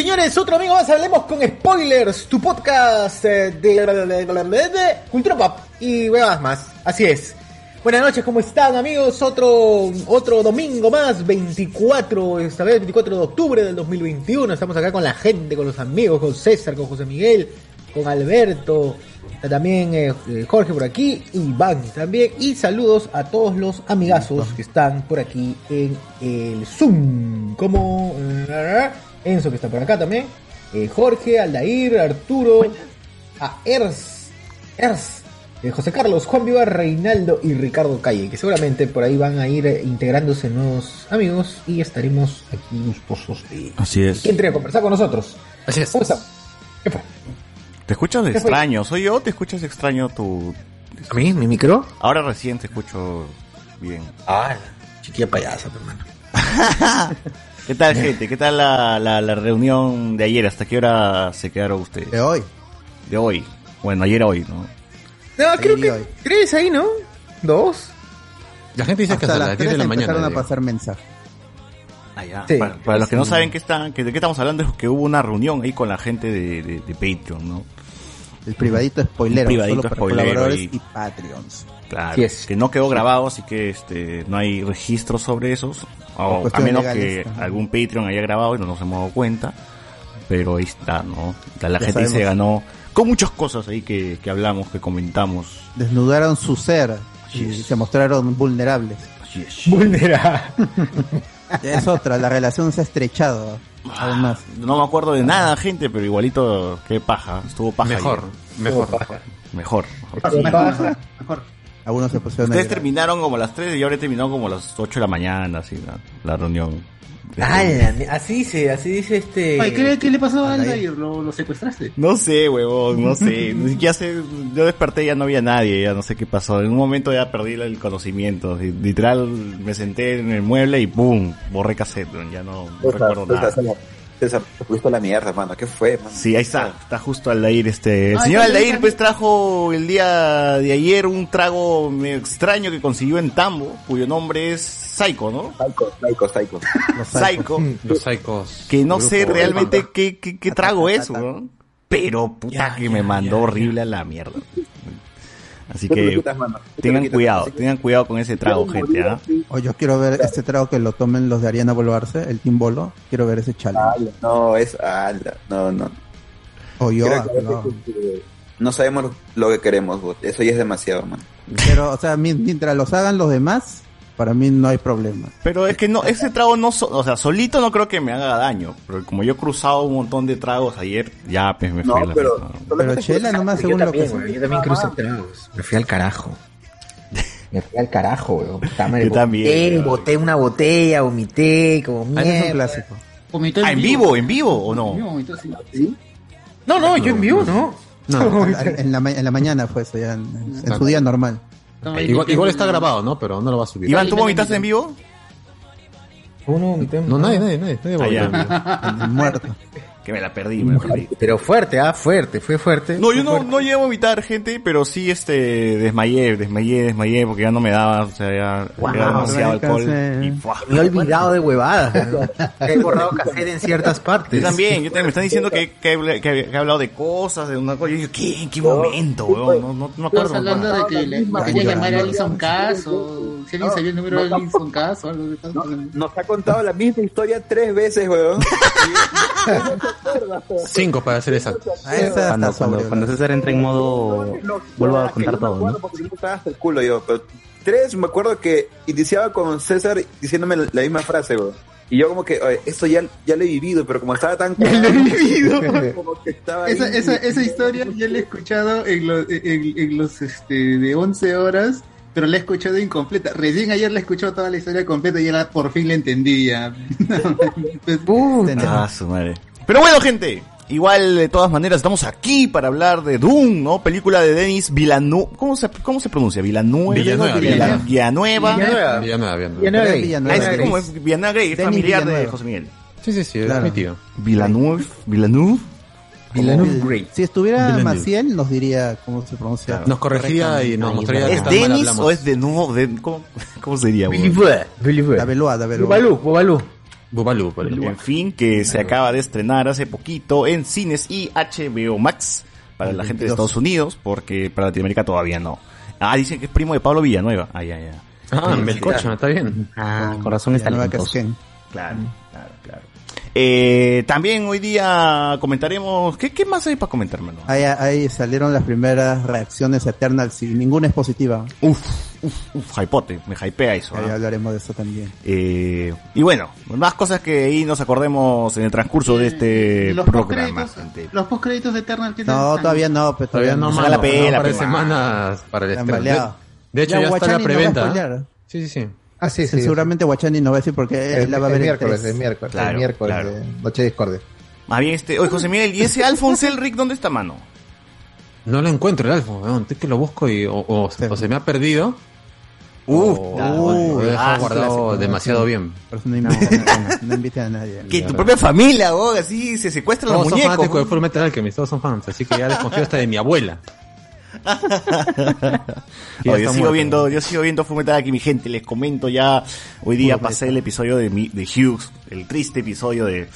Señores, otro amigo más, hablemos con spoilers, tu podcast eh, de, de cultura pop y huevas más, así es. Buenas noches, ¿cómo están amigos? Otro, otro domingo más, 24, esta vez 24 de octubre del 2021, estamos acá con la gente, con los amigos, con César, con José Miguel, con Alberto, también eh, eh, Jorge por aquí, Iván también, y saludos a todos los amigazos que están por aquí en el Zoom, como Enzo que está por acá también, eh, Jorge, Aldair, Arturo, a Ers, Ers, eh, José Carlos, Juan Vivar, Reinaldo y Ricardo Calle, que seguramente por ahí van a ir eh, integrándose nuevos amigos y estaremos aquí gustosos de Así es. que entre a conversar con nosotros. Así es. ¿Cómo están? ¿Qué fue? ¿Te escuchas de extraño? ¿Soy yo te escuchas extraño tu...? ¿A mí? ¿Mi micro? Ahora recién te escucho bien. Ah, chiquilla payasa, hermano. ¿Qué tal, gente? ¿Qué tal la, la, la reunión de ayer? ¿Hasta qué hora se quedaron ustedes? De hoy. De hoy. Bueno, ayer a hoy, ¿no? No, creo Ahí, que hoy. tres ahí, ¿no? Dos. La gente dice que Hasta las las 10 de 3 la mañana. empezaron a digo. pasar mensajes. Ah, ya. Sí. para, para los que no saben qué están, que, de qué estamos hablando, es que hubo una reunión ahí con la gente de, de, de Patreon, ¿no? El privadito privadito solo para spoilero colaboradores ahí. y Patreons. Claro, es. que no quedó grabado, así que este no hay registros sobre esos. O, a menos que algún Patreon haya grabado y no nos hemos dado cuenta. Pero ahí está, ¿no? La, gente se ganó con muchas cosas ahí que, que hablamos, que comentamos. Desnudaron su ser y es. se mostraron vulnerables. Así es. Vulnerable. Es otra, la relación se ha estrechado aún más. No me acuerdo de nada, gente, pero igualito, qué paja. Estuvo paja. Mejor, ayer. mejor. Mejor. mejor. Algunos se pusieron Ustedes terminaron como a las 3 y ahora he terminado como a las 8 de la mañana, así, la, la reunión. Ala, así dice, así dice este. Ay, ¿qué, qué le pasó a Aldair. ¿Lo, lo secuestraste? No sé, huevón, no sé. Siquiera sé. Yo desperté y ya no había nadie, ya no sé qué pasó. En un momento ya perdí el conocimiento. Literal, me senté en el mueble y ¡pum! Borré cassette, ya no, no recuerdo nada. César, te fuiste a la mierda, mano. ¿Qué fue, mano? Sí, ahí está, está justo Aldair, este. El Ay, señor Aldair también. pues trajo el día de ayer un trago medio extraño que consiguió en Tambo, cuyo nombre es Psycho, ¿no? Psycho, psycho, psycho. Los psychos. Psycho. Los psicos. que no sé realmente qué, qué, qué trago es. Pero puta Ya, que ya, me mandó ya, horrible a la mierda. Así que quitas, tengan quitas. cuidado, que- tengan cuidado con ese trago, gente, ¿ah? O yo quiero ver este trago que lo tomen los de Ariana Boloarse, el Team Bolo. Quiero ver ese challenge. No, es ala. No, no. O yo, ah, que- no. No sabemos lo- que queremos, bot. Eso ya es demasiado, man. Pero, o sea, mi- mientras los hagan los demás, para mí no hay problema. Pero es que no, ese trago no, so- o sea, solito no creo que me haga daño. Pero como yo he cruzado un montón de tragos ayer, ya pues me No, fue la pero. mierda. Pero chela nomás según lo que weón, yo también crucé tragos. Me fui al carajo. Me fui al carajo, weón. Yo también, Vomité, weón. boté una botella, vomité, como Ah, ese es un mierda. clásico. Vomitó Ah, ¿en vivo? ¿En vivo o No, no? vomitó, sí. No, no, yo en vivo no. No, En la, ma- en la mañana fue eso, ya en, en su día normal. Ahí igual, igual está grabado, ¿no? Pero no lo va a subir. Iván, ¿tú vomitaste en vivo? Uno vomité. No, nadie, nadie, nadie. nadie Ah, vomitó ya. en vivo. El muerto. Que me la perdí, me la perdí. Pero fuerte, ah, fuerte, fue fuerte. No, yo no, fuerte. no llegué a vomitar, gente, pero sí, este, desmayé, desmayé, desmayé, porque ya no me daba, o sea, ya Wow, era demasiado alcohol. Y. Me he olvidado de huevadas. weón. He borrado cassette en ciertas partes. Yo también, yo también, me están diciendo que, que, he- que he hablado de cosas, de una cosa, yo digo, ¿qué? ¿En qué momento, weón? No, no, no me acuerdo. Estás hablando de que le, quería llamar a Alison Cass o si alguien sabía el número de Alison Cass o algo de tal. No, nos ha contado la misma historia tres veces, weón. Cinco para ser exacto. A esa Cuando, cuando, cuando César entra en modo vuelvo a contar todo, ¿no? Porque yo estaba hasta el culo yo, pero tres me acuerdo que iniciaba con César diciéndome la, la misma frase, weón. Y yo como que, "Oye, esto ya, ya lo he vivido, pero como estaba tan... Ya lo he vivido. como que estaba ahí. Esa, esa, esa historia ya la he escuchado en los, en, en los este, de 11 horas, pero la he escuchado incompleta. Recién ayer la he escuchado toda la historia completa y ya la- por fin la entendía. Ah, su madre. Pero bueno, gente. Igual, de todas maneras, estamos aquí para hablar de Doom, ¿no? Película de Denis Villeneuve. ¿Cómo se, cómo se pronuncia? Villanueva. Villanueva, Villanueva. Villanueva. Villanueva. Villanueva, Villanueva. Villanueva. Villanueva. Es Villanueva. como es Villanueva Grey, familiar de Villanueva. José Miguel. Sí, sí, sí, Claro. es mi tío. Villanueva. Villanueva. Villeneuve Grey. Si estuviera Villeneuve. Maciel, nos diría cómo se pronuncia. Nos corregiría y nos mostraría ¿Es Denis o es de nuevo? De, ¿cómo, ¿Cómo sería? güey? Believer. Believer. La Beloa, la Bubalú. En fin, que se acaba de estrenar hace poquito en cines y HBO Max para la gente de 22. Estados Unidos, porque para Latinoamérica todavía no. Ah, dicen que es primo de Pablo Villanueva. Ah, ya, ya. Ah, Melcocha, está bien. Ah, con razón está claro. Eh, también hoy día comentaremos... ¿Qué, qué más hay para comentar, mano? Ahí, ahí salieron las primeras reacciones Eternals y ninguna es positiva. Uf, uf, uf, hypote, me hypea eso. Ahí ¿ah? hablaremos de eso también. Eh, y bueno, más cosas que ahí nos acordemos en el transcurso de este los programa. los postcréditos de Eternal ¿qué tal No, todavía no, pero Todavía no, se mano, haga la no, pela, un par de pe, semanas para el. De, hecho, Ya ya, está la no preventa. Sí, sí, sí. Ah, sí, sí. Seguramente Guachani no va a decir porque él El, la va a ver el miércoles, el miércoles, Claro, el miércoles, claro. de Noche Discordia. Más bien este... Oye, José Miguel, ¿y ese Alphonse Elric dónde está, mano? No lo encuentro el weón. Es que lo busco y o, o- o se me ha perdido Uh, o, o lo he dejado ah, guardado clásico, demasiado sí. bien. Por eso no invite a nadie. No invite a nadie. que tu propia familia, vos, así se secuestran los Todos son muñecos. fanáticos de Full Metal Alchemist, todos son fans, así que ya desconfío hasta de mi abuela. Yo sigo muerto. viendo, yo sigo viendo Fullmetal aquí, mi gente, les comento ya, hoy día pasé el episodio de, mi- de Hughes, el triste episodio de,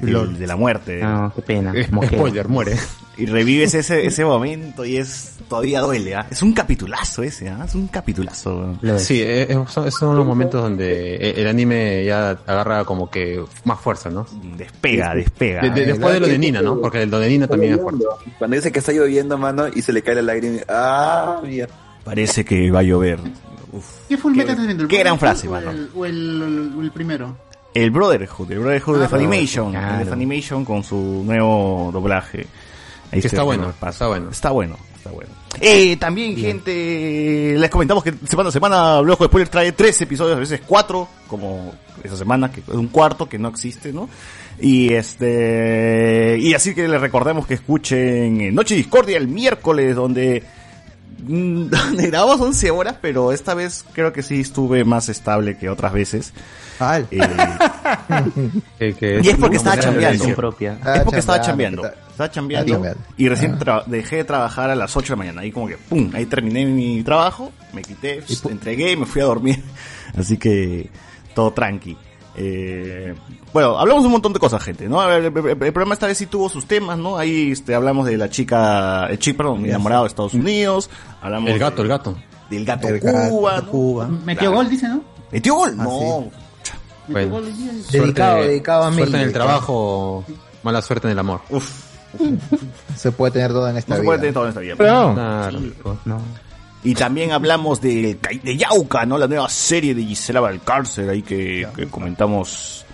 del- de la muerte. No, qué pena. Eh, Spoiler, muere. Y revives ese, ese momento y es, todavía duele, ¿ah? Es un capitulazo ese, ¿ah? Es un capitulazo. Lo es. Sí, eh, eh, son, esos son los momentos donde eh, el anime ya agarra como que más fuerza, ¿no? Despega, despega. De- de- después de lo de Nina, ¿no? Porque el lo de Nina también es fuerte. Cuando dice que está lloviendo, mano, y se le cae la lágrima. ¡Ah, mierda! Parece que va a llover. Uf. ¿Qué Qué- viendo? ¿El qué gran Brotherhood frase, o mano. el, o el, o el primero? El Brotherhood, el Brotherhood Ah, de Funimation, claro. el de Funimation con su nuevo doblaje. Ahí Que está se- bueno, está bueno. Está bueno, está bueno. Eh, también, gente, les comentamos que semana a semana Blojo de Spoilers trae tres episodios, a veces cuatro, como esa semana, que es un cuarto que no existe, ¿no? Y este, y así que les recordemos que escuchen en Noche Discordia el miércoles, donde mm, donde grabamos 11 horas, pero esta vez creo que sí estuve más estable que otras veces. Ah, Eh, Que- que y es porque estaba chambeando. propia. Ah, Es porque estaba chambeando, Estaba chambeando. Y recién tra- dejé de trabajar a las 8 de la mañana. Ahí como que, pum, ahí terminé mi trabajo, me quité, Y entregué y me fui a dormir. Así que, todo tranqui. Eh, bueno, hablamos de un montón de cosas, gente, ¿no? El, el- el- programa esta vez sí tuvo sus temas, ¿no? Ahí este, hablamos de la chica, el chico, perdón, mi enamorado de Estados Unidos. Hablamos el gato, de- el gato. del gato El gato, Cuba, ¿no? Cuba. Metió Claro. gol, dice, ¿no? ¿Metió gol? Ah, no. Bueno. día. Dedicado, Suerte- dedicado a Suerte en el trabajo, mala suerte en el amor. Uf, Se puede tener todo en esta no se vida. puede tener todo en esta vida. Pero, Claro. No. Y también hablamos de, de Yauca, ¿no? La nueva serie de Gisela Valcárcel, ahí que, que comentamos.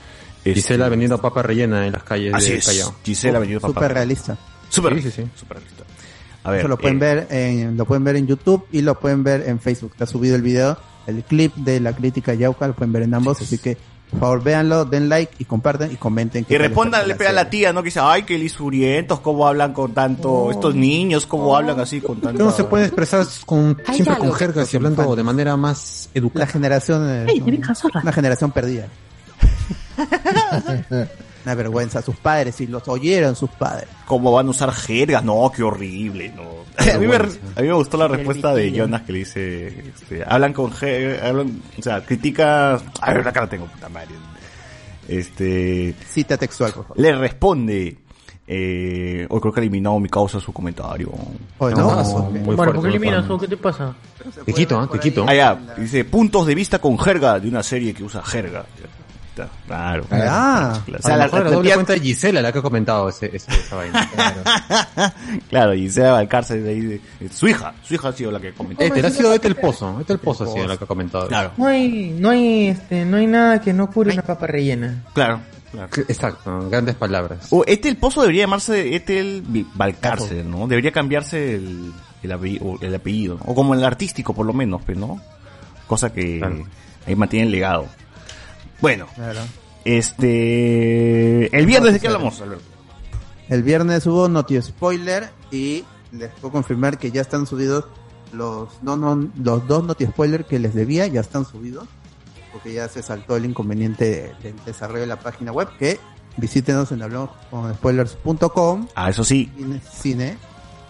este, Gisela vendiendo papa rellena en las calles Así de es, Callao. Gisela vendiendo papá. Súper realista. Súper Sí, sí, sí. súper realista. A ver, Eso lo pueden eh, ver en, lo pueden ver en YouTube y lo pueden ver en Facebook. Está subido el video, el clip de la crítica Yauca, lo pueden ver en ambos, así que por favor véanlo, den like y compartan y comenten. qué Y tal les respondan, parece le pega a la tía, ¿no? Que dice, ay, que lisurientos, cómo hablan con tanto, estos niños, cómo hablan así con tanto. No se puede expresar con, siempre con jergas y hablando de manera más La educada. generación, eh, una generación perdida. una vergüenza, sus padres, si los oyeron sus padres. ¿Cómo van a usar jergas? No, qué horrible, no. A mí, me, a mí me gustó la respuesta de Jonas que le dice, este, hablan con jergas, hablan, o sea, critica, a ver, acá la tengo, puta madre. Este, Cita textual, por favor. le responde, eh, o creo que ha eliminado mi causa su comentario. Oh, No, no, ok. muy bueno, ¿por qué eliminas qué te pasa? Te quito, ¿ah? Te quito. Ah, ya, dice, puntos de vista con jerga de una serie que usa jerga. Ahorita, claro. Ah, Claro. O sea, la, la doble cuenta de Gisela la que ha comentado ese, ese- esa vaina. Claro, y se va al cárcel de ahí. de- de- su hija, su hija ha sido la que comentó. Este, ha sido este el pozo. Este el pozo ha sido la que ha comentado. Claro, No hay, no hay, este, no hay nada que no cure una papa rellena. claro. claro. Exacto, grandes palabras. O este el pozo debería llamarse este el Valcárcel, ¿no? Debería cambiarse el, el, apellido, o el apellido, ¿no? o como el artístico por lo menos, pues, ¿no? Cosa que Claro. ahí mantiene el legado. Bueno, Claro. este el viernes de qué hablamos, Alberto? El viernes hubo Noti Spoiler y les puedo confirmar que ya están subidos los, no, no, los dos Noti Spoiler que les debía, ya están subidos. Porque ya se saltó el inconveniente de- del desarrollo de la página web. Que visítenos en hablamosconspoilers.com. Ah, eso sí, Cine. cine.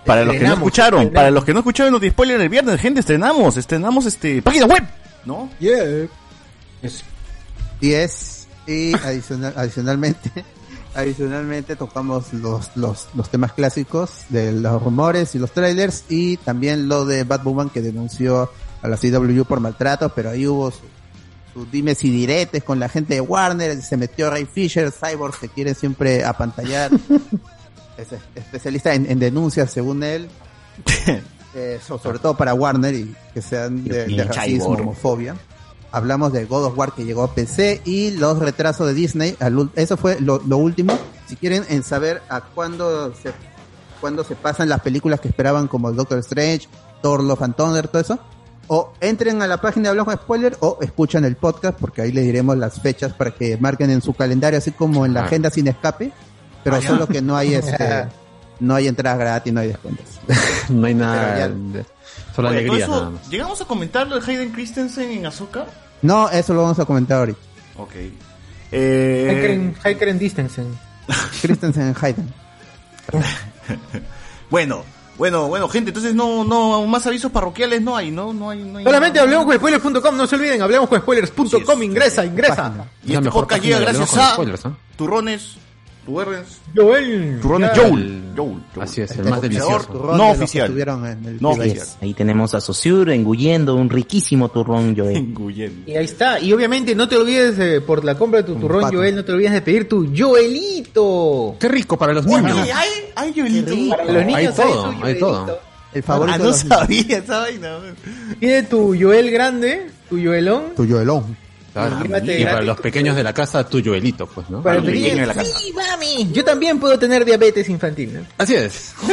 para los que no escucharon, estrenamos. para los que no escucharon los spoiler el viernes, gente, estrenamos, estrenamos este página web, ¿no? Y es, y adicional, adicionalmente, adicionalmente tocamos los, los, los temas clásicos de los rumores y los trailers y también lo de Batwoman que denunció a la CW por maltrato, pero ahí hubo su, su dimes y diretes con la gente de Warner, se metió Ray Fisher, Cyborg que quiere siempre apantallar, es es- especialista en, en denuncias según él, eh, so- sobre todo para Warner y que sean de, de racismo, homofobia. Hablamos de God of War que llegó a PC y los retrasos de Disney. eso fue lo, lo último. Si quieren en saber a cuándo se, cuándo se pasan las películas que esperaban como Doctor Strange, Thor, Love and Thunder, todo eso, o entren a la página de Hablamos Spoiler o escuchan el podcast porque ahí les diremos las fechas para que marquen en su calendario, así como en la Ah. agenda sin escape, pero Ah, solo que no hay este, no hay entradas gratis, no hay descuentos. No hay nada. Solo Oye, alegría eso, nada más. ¿Llegamos a comentar lo de Hayden Christensen en Azoka? No, eso lo vamos a comentar ahorita. Ok. Eh, Heikeren Distensen. Christensen Hayden. bueno, bueno, bueno, gente, entonces no, no, más avisos parroquiales no hay, ¿no? No hay, no hay Solamente hablemos con spoilers.com, no se olviden, hablemos con spoilers.com, ingresa, ingresa. Y este mejor podcast llega gracias a Spoilers, ¿no? Turrones, Tuerrens, Joel. Joel, Joel, Joel. Así es, el Este más delicioso. No oficial. estuvieron en el No oficial. Yes. Ahí tenemos a Sosur engullendo un riquísimo turrón, Joel. Engullendo. Y ahí está. Y obviamente no te olvides, eh, por la compra de tu Un turrón, pato. Joel, no te olvides de pedir tu Joelito. Qué rico para los niños. Oye, hay, hay Joelito. Para los niños Hay todo, hay Joelito. todo. El favorito Ah, no sabía esa vaina. Pide tu Joel grande, tu Joelón. tuyo Elón. Claro. Y para los pequeños de la casa, tu Joelito, pues, ¿no? Para los pequeños de la casa. Sí, mami. Yo también puedo tener diabetes infantil, ¿no? Así es.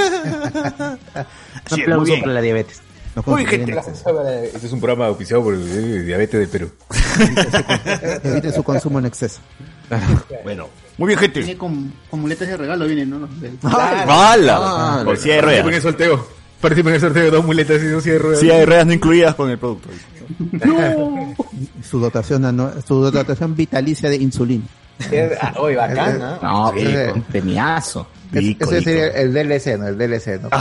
Sí, Un muy aplauso bien. para la diabetes. Muy gente. Este es un programa auspiciado por el diabetes del Perú. Eviten su consumo en exceso. Bueno, muy bien, gente. Viene con, con muletas de regalo, viene, ¿no? ¡Hala! Por silla de Participen en el ruedas. sorteo. Participen en el sorteo de dos muletas y dos sillas de ruedas. Silla de ruedas no incluidas con el producto. Su dotación, su dotación vitalicia de insulina. Ah, Oye, bacán, ¿no? No, Ese- un premiazo. Rico, Ese sería el DLC, ¿no? El DLC, ¿no?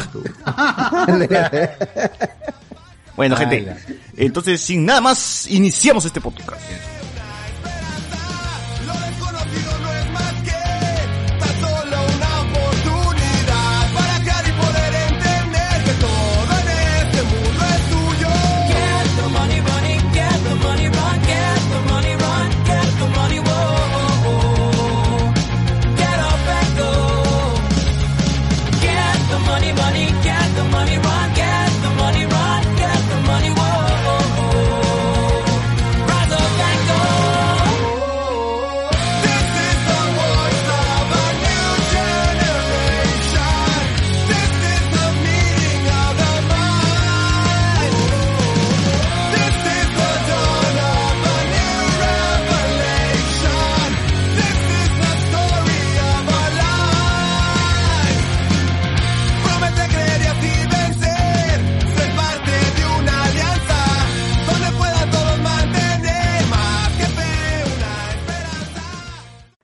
Bueno, gente. Entonces, sin nada más, iniciamos este podcast.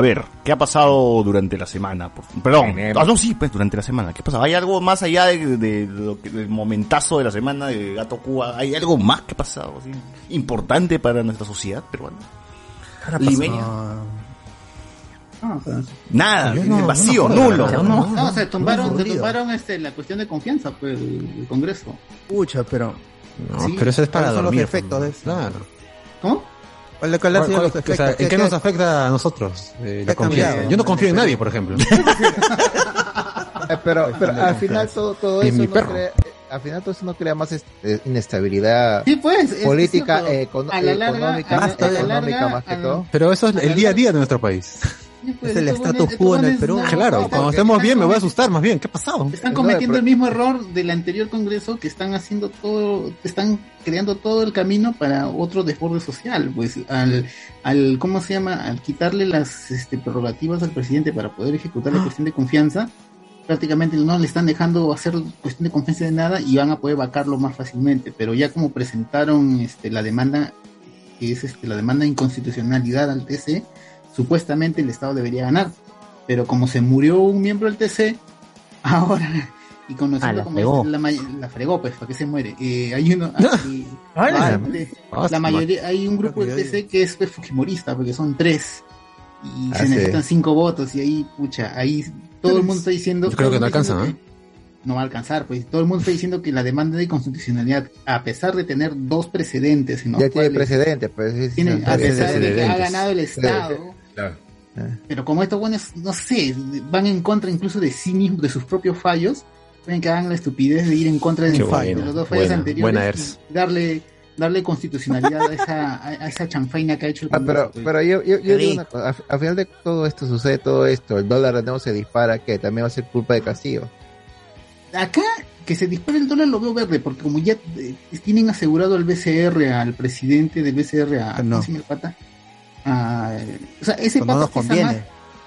A ver, ¿qué ha pasado durante la semana? Por- perdón, ah, no, sí, pues durante la semana. ¿Qué pasa? ¿Hay algo más allá de, de lo que- del momentazo de la semana de Gato Cuba? ¿Hay algo más que ha pasado importante para nuestra sociedad peruana? Limeña. Ah, o sea, Nada, no- vacío, no nulo. no, no, no, se tumbaron, se tumbaron este, la cuestión de confianza, pues, el, el Congreso. Pucha, pero. No, Sí, pero eso es para ¿cuáles son los dormir. efectos de eso? Claro. ¿Cómo? ¿Cuál, cuál ha ¿Cuál- sido cuál- los o efectos? sea, ¿En ¿Qué- qué nos afecta a nosotros eh, la ¿Qué ha cambiado? confianza? Yo no confío en nadie, por ejemplo. Eh, pero, pero al final todo, todo eso no crea, eh, al final todo eso no crea más este, inestabilidad Sí, pues. es- política, es cierto. econo- a la larga, económica, más, a la económica larga, más que todo. Pero eso es el día a día de nuestro país. Sí, pues, Es el status quo en el Perú. Claro, están- cuando estemos bien me voy a cometiendo- asustar más bien. ¿Qué ha pasado? Están cometiendo el mismo error del anterior Congreso que están haciendo todo, están creando todo el camino para otro desborde social, pues al, al ¿cómo se llama? Al quitarle las este, prerrogativas al presidente para poder ejecutar la cuestión de confianza, prácticamente no le están dejando hacer cuestión de confianza de nada y van a poder vacarlo más fácilmente, pero ya como presentaron este, la demanda, que es este, la demanda de inconstitucionalidad al TC, supuestamente el Estado debería ganar, pero como se murió un miembro del TC, ahora y conociendo Ah, la como fregó. la, la fregó pues para que se muere eh, hay uno Ah, la mayoría hay un grupo del TC que es pues, fujimorista porque son tres y Ah, se sí. necesitan cinco votos y ahí pucha ahí todo el mundo está diciendo Yo creo que no alcanza, que no va a alcanzar pues todo el mundo está diciendo que la demanda de constitucionalidad a pesar de tener dos precedentes en los Ya tiene cuales precedente, pues. sí, sí, tiene- sí, a pesar de que ha precedentes. ganado el Estado Claro. pero como estos buenos, no sé, van en contra incluso de sí mismos, de sus propios fallos, pueden que hagan la estupidez de ir en contra de, los dos fallos buena, anteriores buena Ers. y darle, darle constitucionalidad a esa, a, esa chanfaina que ha hecho el Ah, pero, pero yo, yo, yo digo una cosa, al, al final de todo esto sucede todo esto, el dólar nuevo se dispara, que también va a ser culpa de Castillo. Acá, que se dispare el dólar lo veo verde, porque como ya eh, tienen asegurado al BCR, al presidente del BCR, a, Ah, no. ¿cómo se llama el pata? A- o sea, ese Pues pata nos pesa más-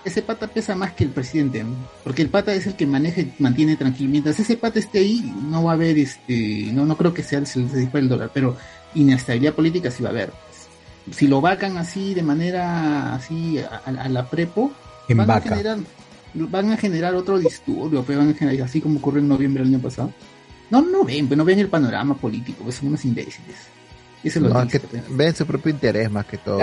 ese pata pesa más que el presidente, ¿no? porque el pata es el que maneja y mantiene tranquilo. Mientras ese pata esté ahí, no va a haber, este, no, no creo que sea el se dispare el dólar, pero inestabilidad política sí va a haber. Si lo vacan así de manera así a, la prepo, En van a generar, van a generar otro disturbio, pues van a generar así como ocurrió en noviembre del año pasado. No, no ven, pues no ven el panorama político, pues son unos imbéciles. Eso No, que ven su propio interés más que todo.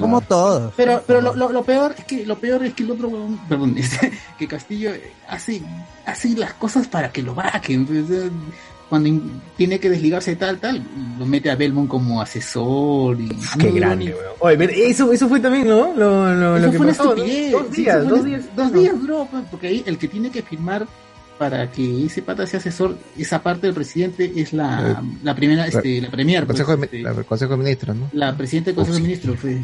Como todos. Pero, pero lo, lo, lo peor es que lo peor es que el otro perdón, este, que Castillo hace, hace las cosas para que lo vaquen. cuando in- tiene que desligarse de tal, tal, lo mete a Belmont como asesor y Qué no, grande, weón. Oye, pero eso, eso fue también, ¿no? Lo, lo, Eso lo que fue una pasó, ¿no? estupidez. Dos días, dos una- días. Dos días duró, pues, porque ahí el que tiene que firmar para que ese pata sea asesor, esa parte del presidente es la, la primera, este, la premier, El pues, Consejo, de, este, el Consejo de Ministros, ¿no? la presidenta del Consejo de Ministros. fue.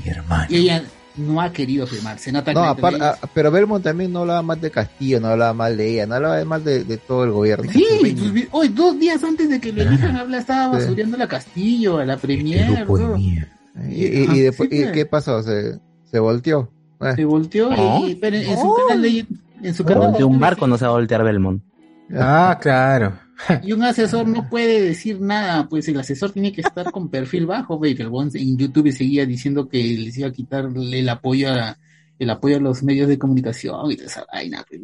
Y ella no ha querido firmar, se nota No, que apar- ella- a- pero Belmont también no hablaba mal de Castillo, no hablaba mal de ella, no hablaba mal de, de todo el gobierno. Sí, hoy dos días antes de que lo elijan habla, estaba Sí. basureando a la Castillo, a la Premier. Y, y- Ajá, y después, sí, ¿y pues. qué pasó? ¿Se, se volteó? Eh, Se volteó y, y- pero en, en su canal de en su canal volteó un de- barco, no se va a voltear Belmont. Ah, claro. y un asesor no puede decir nada, pues el asesor tiene que estar con perfil bajo, ve, que el bon en YouTube seguía diciendo que les iba a quitarle el apoyo a el apoyo a los medios de comunicación y toda esa vaina, pues,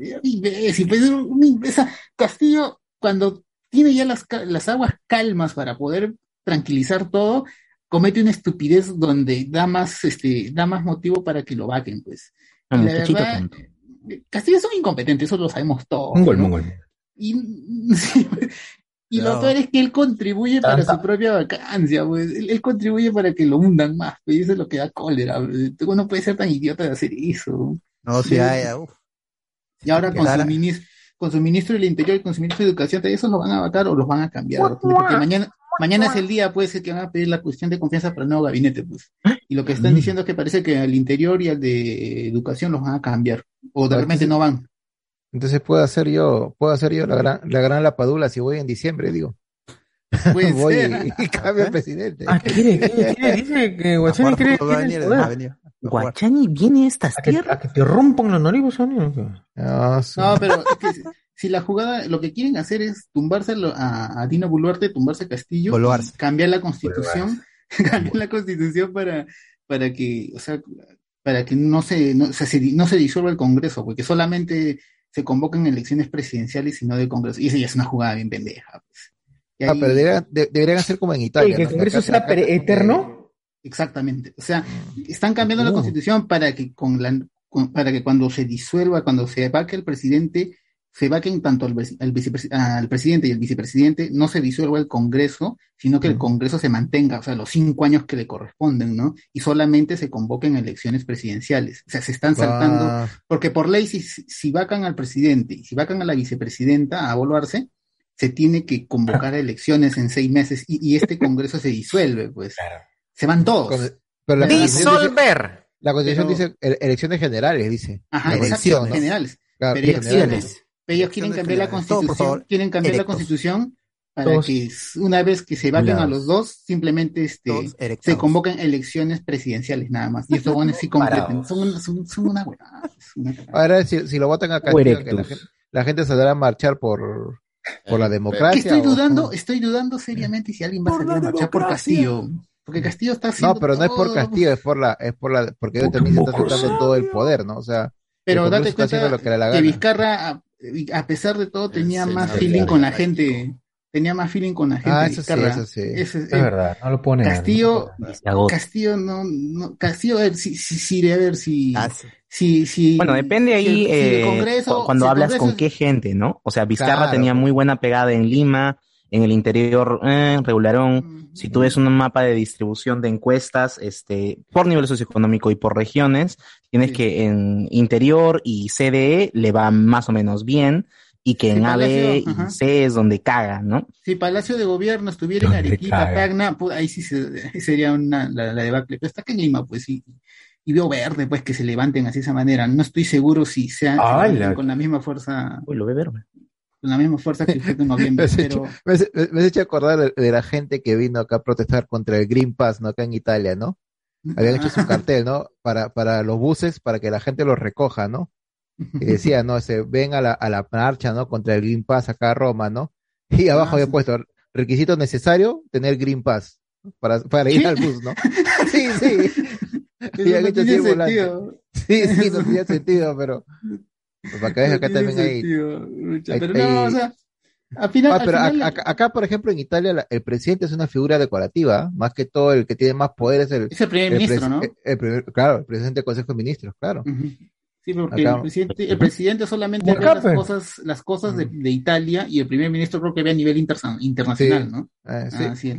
pues, Castillo cuando tiene ya las, las aguas calmas para poder tranquilizar todo, comete una estupidez donde da más, este, da más motivo para que lo vaquen, pues. Un Y la verdad. Castillo son incompetentes, eso lo sabemos todos. Mongol, ¿no? mongol. Y, sí, y lo peor es que él contribuye para Tanta- su propia vacancia, pues. Él, él contribuye para que lo hundan más, pues. y Eso es lo que da cólera. pues. Tú no puedes ser tan idiota de hacer eso. No, si Sí. hay, uf. Y ahora con su, ministro, con su ministro del Interior y con su ministro de Educación, ¿también ¿esos los van a vacar o los van a cambiar? Porque mañana, mañana es el día, puede ser que van a pedir la cuestión de confianza para el nuevo gabinete, pues. Y lo que están Mm. diciendo es que parece que al Interior y al de Educación los van a cambiar. O de Ah, repente no van. Entonces puedo hacer yo, puedo hacer yo la gran, la gran lapadula si voy en diciembre, digo. Puede voy ser. y, y cambio al presidente. Ah, quiere, quiere, quiere, dice que Guachani quiere, quiere viene a estas tierras. a que te rompan los narices, ¿no? No, pero es que si- la jugada, lo que quieren hacer es tumbarse a, a Dino Boluarte, tumbarse a Castillo, cambiar la constitución, cambiar la constitución para, para que, o sea, para que no se, no, se, se- no se disuelva el Congreso, porque solamente se convocan elecciones presidenciales y no de Congreso. Y esa ya es una jugada bien pendeja. pues. Y Ah, pero deberían, de- deberían hacer como en Italia. que el ¿no? Congreso acá- sea acá- pere- eterno. Exactamente. O sea, están cambiando la constitución para que con la con- para que cuando se disuelva, cuando se vaque el presidente, se vaquen tanto al, presidente y el vicepresidente, no se disuelva el Congreso, sino que el Congreso se mantenga, o sea, los cinco años que le corresponden, ¿no? Y solamente se convoquen elecciones presidenciales. O sea, se están saltando, Ah, porque por ley, si, si vacan al presidente y si vacan a la vicepresidenta a Boluarse, se tiene que convocar a elecciones en seis meses y, y este Congreso se disuelve, pues. Se van todos. con- pero la constitución dice- Disolver. La constitución Pero- dice ele- elecciones generales, dice. Ajá, ¿no? generales. Claro, Pero pero ellos quieren cambiar la. Todo, constitución, quieren cambiar la constitución para Todos que una vez que se vaquen a los dos, simplemente este se convoquen elecciones presidenciales nada más. Y estos sí completen. Son, una- son, son una una. Ahora, si, si lo votan a O Castillo, que la gente, la gente saldrá a marchar por, por la Que democracia. estoy o- dudando, estoy dudando seriamente si alguien va a salir a marchar por Castillo. Porque Castillo está haciendo No, pero no es por Castillo, es por la, es por la, porque ellos también se están tratando todo el poder, ¿no? O sea, Pero date está haciendo cuenta lo que que. Vizcarra, a, a pesar de todo, tenía más no, feeling con la gente. Tenía más feeling con la gente. Ah, eso sí, Vizcarra. eso sí. Ese- Es eh, verdad, no lo pone. Castillo, agota. Castillo no, no, Castillo, a ver si, si, si, a ver si, Ah, sí. si, si. Bueno, depende si ahí eh, Congreso- cuando hablas Congreso con qué gente, ¿no? O sea, Vizcarra Claro. tenía muy buena pegada en Lima, en el interior eh, regularón. Si tú ves un mapa de distribución de encuestas, este, por nivel socioeconómico y por regiones, tienes Sí. que en interior y CDE le va más o menos bien, y que Sí, en AB Palacio, y ajá. C es donde caga, ¿no? Si Palacio de Gobierno estuviera en ¿Dónde Arequipa, caga? Tacna, pues, ahí sí se- sería una, la, la debacle. Pero está acá en Lima, pues, y, y veo verde, pues, que se levanten así de esa manera. No estoy seguro si sean Ay, se levanten la- con la misma fuerza, Uy, lo ve verde. Con la misma fuerza que en Me noviembre, has, hecho, pero me has- me has hecho acordar de, de la gente que vino acá a protestar contra el Green Pass, ¿no? Acá en Italia, ¿no? Habían hecho su cartel, ¿no? Para, para los buses, para que la gente los recoja, ¿no? Y decía, no, se ven a la, a la marcha, ¿no? Contra el Green Pass acá a Roma, ¿no? Y abajo Ah, había sí. puesto, requisito necesario, tener Green Pass para, para ir ¿Qué? al bus, ¿no? Sí, sí. Eso no tiene el sentido. Sí, sí, no tenía sentido, pero pues para que veas No acá tiene también hay, sentido, mucha- hay- Pero no, hay- o sea, al final, Ah, al pero final- ac- acá, acá, por ejemplo, en Italia, la- el presidente es una figura decorativa, más que todo el que tiene más poder es el, es el primer el ministro, ¿no? el- el primer- claro, el presidente del Consejo de Ministros, claro. Sí, porque Acá- el presidente, el presidente solamente ve las cosas, las cosas de, de Italia y el primer ministro creo que ve a nivel internacional, Sí. ¿no? Ah, sí. Ah, así es.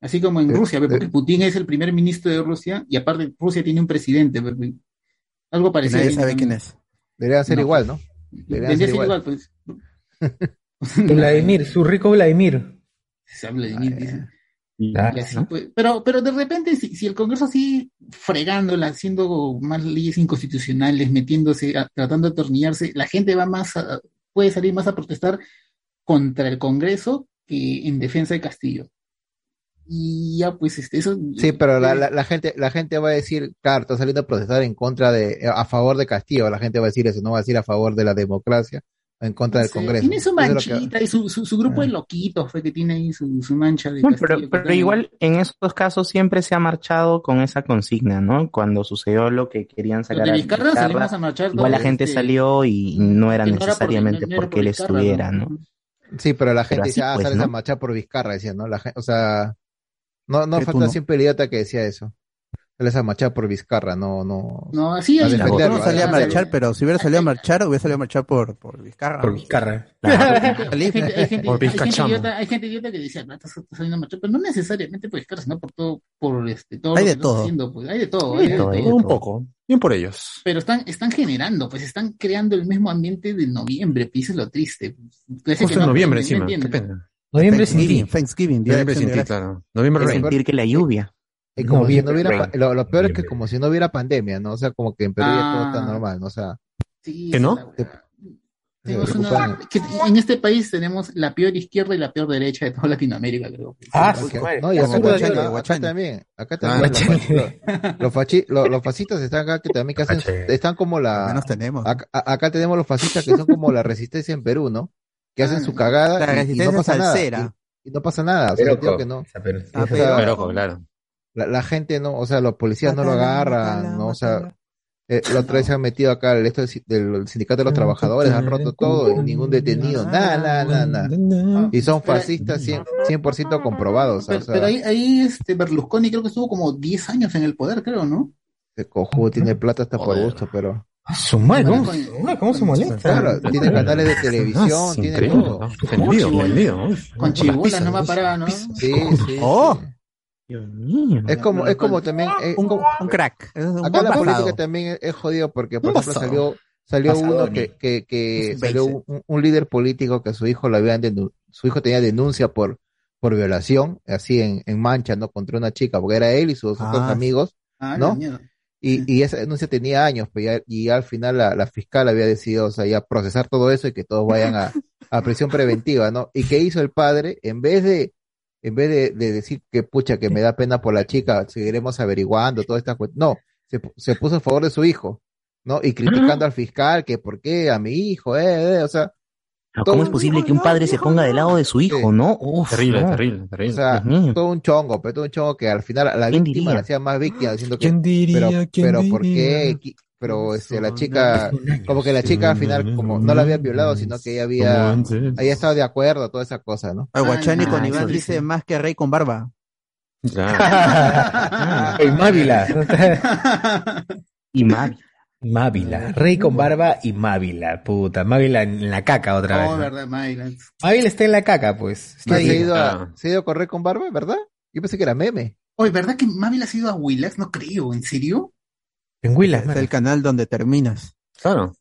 Así como en Eh, Rusia, porque eh. Putin es el primer ministro de Rusia y aparte Rusia tiene un presidente. Algo parecido. nadie sabe quién es. Debería ser No. igual, ¿no? Deberían Vendría ser igual. igual, pues. Vladimir, su rico Vladimir. Dice. Claro, así, ¿no? pues, pero, pero de repente, si, si el Congreso así fregándola, haciendo más leyes inconstitucionales, metiéndose, a- tratando de atornillarse, la gente va más a- puede salir más a protestar contra el Congreso que en defensa de Castillo. Y ya, pues, este, eso. Sí, pero la, la, la gente, la gente va a decir, claro, está saliendo a protestar en contra de, a favor de Castillo, la gente va a decir eso, no va a decir a favor de la democracia, en contra del Sí, Congreso. Tiene su que- manchita y su, su, su grupo de loquitos fue que tiene ahí su, su mancha de No, Castillo. pero, pero también- igual en esos casos siempre se ha marchado con esa consigna, ¿no? Cuando sucedió lo que querían sacar de a Vizcarra Vizcarra, salimos a marchar igual la gente este, salió y no era que no era por- necesariamente no era porque por él Vizcarra, estuviera, ¿no? ¿no? Sí, pero la gente Pero dice, así, ah, pues, sales a ¿no? marchar por Vizcarra, decían, ¿no? La gente, o sea, no, no falta no. siempre el idiota que decía eso. Sales a marchar por Vizcarra, no, no. No, así es. Yo defenderlo. no salía a marchar, pero si hubiera salido a marchar, hubiera salido a marchar por, por Vizcarra. Por Vizcarra. Hay gente, idiota, hay gente idiota que dice, "Ah, estás, saliendo a marchar", pero no necesariamente por Vizcarra, sino por todo, por este, todo Hay lo de que todo. haciendo, pues, hay de todo, Hay hay de de todo, hay todo. de Un todo. poco. Bien por ellos. Pero están, están generando, pues están creando el mismo ambiente de noviembre, pues eso es lo triste. Parece Justo que en no noviembre no encima. Qué pena. Noviembre sin Thanksgiving, ti. Thanksgiving, Día Noviembre sin ti, claro. Noviembre Es sentir que la lluvia. Y como si no hubiera, lo, lo peor es que como si no hubiera pandemia, ¿no? O sea, como que en Perú ya todo está Ah. normal, ¿no? O sea, Sí, ¿Que no? es una- que en este país tenemos la peor izquierda y la peor derecha de toda Latinoamérica, creo. Ah, Sí, sí, No, y acá yo- acá Guachani. también, acá Ah, también los, Guachani. fachi- los, fachi- los- los fascistas están acá que también que hacen, Guachani. están como la, menos tenemos. acá, acá tenemos los fascistas que son como la resistencia en Perú, ¿no? Que hacen su cagada La y- no pasa nada, y, y no pasa nada, o sea, que no. pero, Ah, O sea, pero- Pero ojo, claro. la, la gente no, o sea, los policías no lo agarran, no, o sea, eh, la otra vez se han metido acá el esto del, si- del sindicato de los trabajadores, han roto todo, y ningún detenido, nada, nada, nada, nada. Y son fascistas 100%, 100% comprobados, o Pero, sea, pero ahí, ahí este Berlusconi creo que estuvo como 10 años en el poder, creo, ¿no? de cojudo, tiene plata hasta por gusto, pero... Su madre, ¿cómo, ¿cómo se molesta? Claro, tiene canales de televisión, tiene increíble, todo. ¿no? Vendido, vendido. Uy, Con chibolas no va a ¿no? Sí, sí. Oh. Dios mío. Es como, es como también, eh, Un, como- un crack. Es un acá la basado. política también es, jodido porque, por ejemplo, salió, salió uno que, que, que salió un, un líder político que su hijo lo habían su hijo tenía denuncia por, por violación, así en, en mancha, ¿no? Contra una chica, porque era él y sus otros Ah. amigos, Ah, ¿no? Y, y esa denuncia tenía años, pues ya- y al final la, la fiscal había decidido, o sea, ya procesar todo eso y que todos vayan a, a prisión preventiva, ¿no? ¿Y qué hizo el padre? En vez de, en vez de, de decir que pucha, que me da pena por la chica, seguiremos averiguando toda esta cuestión. No, se, se puso a favor de su hijo, ¿no? Y criticando al fiscal, que por qué a mi hijo, eh, eh, o sea, ¿Cómo es posible que un padre se ponga del lado de su hijo, no? Uf, Terrible, no. terrible, o terrible. sea, todo un chongo, pero todo un chongo que al final a la ¿Quién víctima diría? la hacía más víctima, diciendo que ¿Quién diría? pero, ¿Quién pero ¿por qué? Pero este, la chica, como que la chica al final, como no la había violado, sino que ella había, había estado de acuerdo a toda esa cosa, ¿no? Ah, con eso Iván dice. dice más que rey con barba. Claro. Mávila. Y Mavi. Mávila. Rey con barba y Mávila, puta. Mávila en la caca otra vez. Oh, ¿no? verdad, Mayra. Mávila está en la caca, pues. Está ¿Se ha ido a, Ah. se ha ido a correr con barba, verdad? Yo pensé que era meme. Oye, ¿verdad que Mávila ha ido a Willax? No creo, ¿en serio? En Huila. Es el canal donde terminas. Claro.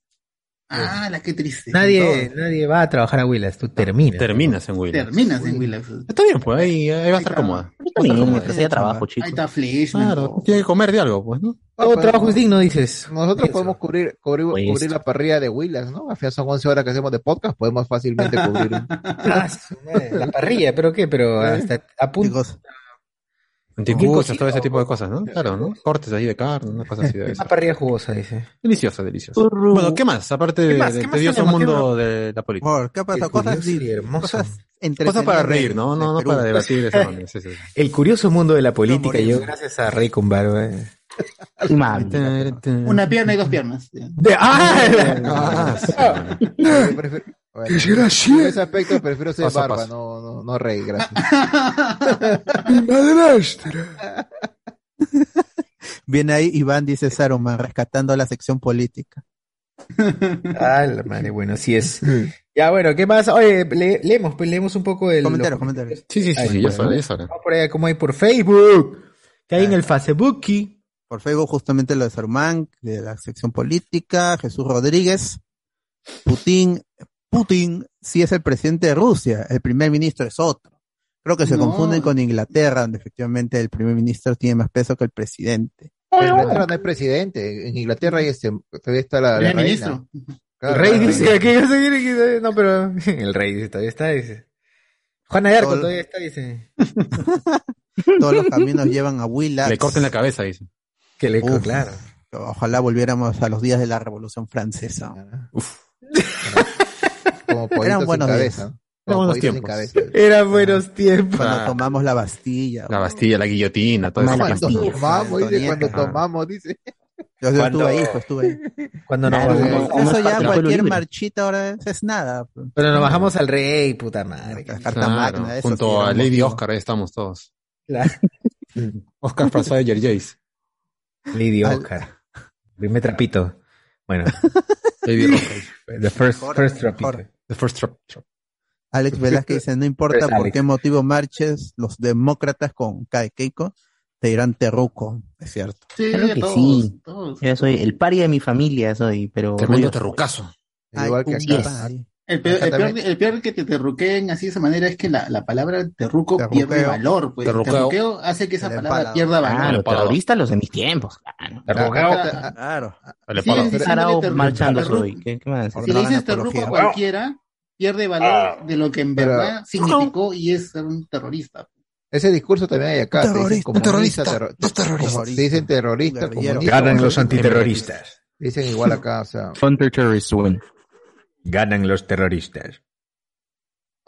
Ah, la qué triste. Nadie, nadie va a trabajar a Willas, tú terminas. Terminas en Will. Terminas en Willax. Está bien, pues ahí, ahí va a estar Ahí está. cómoda. Está bien, mientras haya trabajo, Ahí chicos. está Flash. Claro, tiene que comer de algo, pues, ¿no? Todo pues, trabajo es digno, dices. Nosotros podemos cubrir, cubrir, Pues. cubrir la parrilla de Willas, ¿no? Al final son 11 horas que hacemos de podcast, podemos fácilmente cubrir. Ah, la parrilla, pero qué, pero hasta a punto. Anticuchos, todo ese tipo de cosas, ¿no? Claro, ¿no? Cortes ahí de carne, una cosa así de eso. Una parrilla jugosa, dice. Delicioso, delicioso. Bueno, ¿qué más? Aparte ¿Qué de, más? de ¿Qué más tedioso mundo de la política. por ¿qué ha pasado? Cosas, cosas Cosas para reír, ¿no? No, no para debatir esa onda. Sí, sí, sí. El curioso mundo de la política llegó gracias a Rey con barba. eh. Una pierna y dos piernas. De- ¡Ah! Ah, sí. Bueno, en ese aspecto prefiero ser Paso barba, paso. no, no, no rey, gracias. Viene ahí Iván, dice Saruman, rescatando la sección política. Ah, la madre, bueno, así es. Ya, bueno, ¿qué más? Oye, le- leemos, pues leemos un poco el. Comentarios, comentarios. Sí, sí, sí, Ay, sí, ya bueno, es hora, ya es hora. Vamos por allá, como hay por Facebook. Que hay en el Facebook. Por Facebook, justamente lo de Saruman, de la sección política, Jesús Rodríguez, Putin, Putin sí es el presidente de Rusia, el primer ministro es otro. Creo que se No. confunden con Inglaterra, donde efectivamente el primer ministro tiene más peso que el presidente. En Inglaterra no hay presidente, en Inglaterra hay este, todavía está la, la Primer reina. ministro. Claro, el rey dice reina. que ya se quiere que. No, pero. El rey dice, todavía está, dice. Juana de Arco Todo- todavía está, dice. Todos los caminos llevan a Willax. Le corten la cabeza, dice. Que le. Uf. Claro. Ojalá volviéramos a los días de la Revolución Francesa. Como Eran sin buenos cabeza. días. Como buenos sin tiempos. cabeza. Eran buenos tiempos. Cuando Ah. tomamos la Bastilla. La Bastilla, la guillotina, todo eso. Cuando tomamos, dice, cuando tomamos, dice. Yo, yo Cuando- estuve ahí, pues, estuve ahí. Cuando nos Claro, bajamos, Eso ya cualquier libre. marchita ahora es, es nada. pues. pero nos bajamos al rey, puta madre. Carta Claro, magna, eso sí junto era a Lady motivo. Oscar, ahí estamos todos. Claro. Oscar François de Jace. Lady Al- Oscar. Dime trapito. Bueno, Lady Oscar. the first, first trapito. The first trap. trap. Alex Velázquez dice, no importa Pues, por Alex. qué motivo marches, los demócratas con K Keiko te dirán terruco. Es cierto. Sí, Claro que todos, sí. todos. Yo soy el paria de mi familia, soy, pero. Tremendo terrucazo. Igual que acá. El peor, el, peor, también. el peor que te terruqueen así de esa manera es que la, la palabra terruco Terruqueo. pierde valor. Pues. Terruqueo. Terruqueo hace que esa palabra empalado. pierda valor. Claro, Parado. terroristas los de mis tiempos. Claro. Terruqueo. Claro. Sí. Sarao terruco. marchando soy. ¿Qué, qué más? Si le dices terruco a cualquiera, pierde valor de lo que en Pero- verdad significó y es ser un terrorista. Ese discurso también hay acá. te dicen Terrorista, comunista, terrorista, terro- dos terroristas. como- dicen terrorista. Ganan los te antiterroristas. Dicen igual acá, o sea. Counter terrorist win. Ganan los terroristas.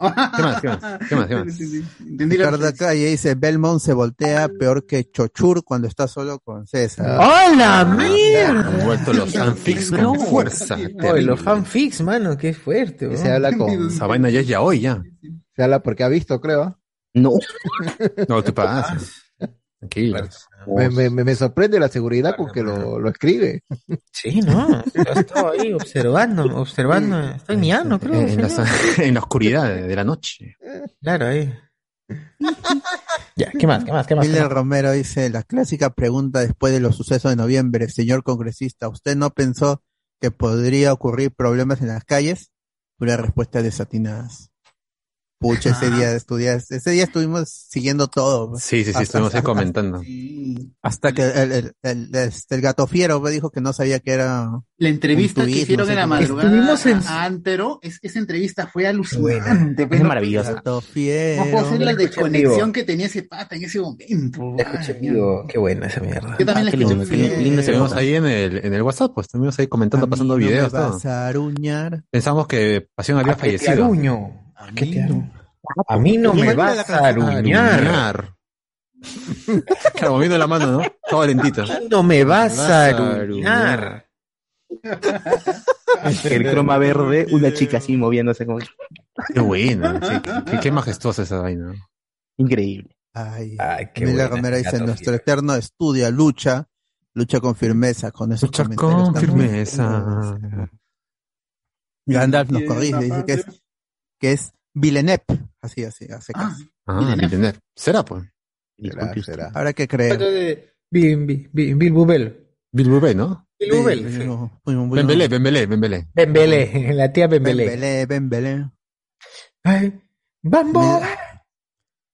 ¿Qué más? ¿Qué más? ¿Qué más? ¿Qué más? Entendí la Ricardo Calle dice, Belmont se voltea peor que Chochur cuando está solo con César. ¡Hola, mierda! Han vuelto los fanfics con fuerza. Oye, los fanfics, mano, qué fuerte. Y weón. se habla con, Esa vaina ya es ya hoy, ya. se habla porque ha visto, creo. No. No te pases. Tranquilo. Me, me, me- me sorprende la seguridad con que lo, lo escribe. Sí, ¿no? Yo estaba ahí observando, observando. Estoy miando, creo. En, en la, en la oscuridad de, la noche. Claro, ahí. Ya, ¿qué más? ¿Qué más? ¿Qué más? ¿Qué Miller? Romero dice, la clásica pregunta después de los sucesos de noviembre, señor congresista, ¿usted no pensó que podría ocurrir problemas en las calles? Pura respuesta desatinadas. Pucha, ese día estudié, ese día estuvimos siguiendo todo. Sí, sí, sí, Hasta- estuvimos ahí hasta- comentando. Hasta que el, el, el, este, el gato fiero me dijo que no sabía que era La entrevista que hicieron no sé en la madrugada Estuvimos en- a Antero, es, esa entrevista fue alucinante. Es maravillosa. Gato No fiero. puedo hacer la la desconexión que tenía ese pata en ese momento. La escuché vivo. Qué buena esa mierda. Yo también la Ah, qué escuché lindo, qué lindo Estuvimos ahí en el, en el WhatsApp, pues estuvimos ahí comentando, A mí pasando no me videos, todo. vas a aruñar. Pensamos que Pasión había fallecido. Aruño. ¿Qué te aruño? A mí no me vas a aruñar. Aruñar. Claro, moviendo la mano, ¿no? Todo lentito. No me vas Vas a a aruñar. El croma verde, una chica así moviéndose como Qué buena. qué, qué majestuosa esa vaina. increíble. Ay, Ay, qué Romero dice, nuestro eterno estudia, lucha, lucha con firmeza, con esos Lucha comentarios con firmeza. Gandalf nos corrige, dice que es, que es Villeneuve. Así, así, hace Ah, caso. Ah, Villeneuve. Será, pues. Será, será. Habrá que creer. Bill, Bill, Bill, Bubel. Bill ¿no? Bill Bubel. Sí. Bembelé, Bembelé, Bembelé. Bembele, la tía Bembele. Bembelé, Bembelé. Ay, ¡Bambo!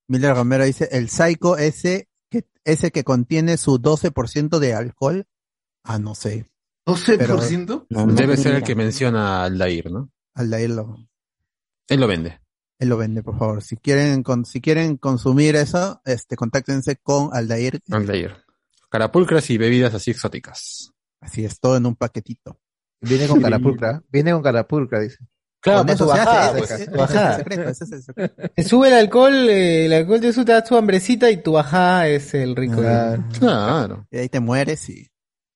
Miller Romero dice, el psycho ese que, ese que contiene su 12% de alcohol. Ah, no sé. ¿12%? No, no Debe ser el que menciona Aldair, ¿no? Aldair lo, Él lo vende. él lo vende, por favor. Si quieren, con, si quieren consumir eso, este, contáctense con Aldair. Aldair. Carapulcras y bebidas así exóticas. Así es, todo en un paquetito. Viene con carapulcra. Viene con carapulcra, dice. Claro, Con para eso tu se bajada, hace, pues, tu ese es el bajada. secreto, ese es el secreto. Te sube el alcohol, eh, el alcohol de eso te da tu hambrecita y tu bajada es el rico. Claro. Claro. Y ahí te mueres y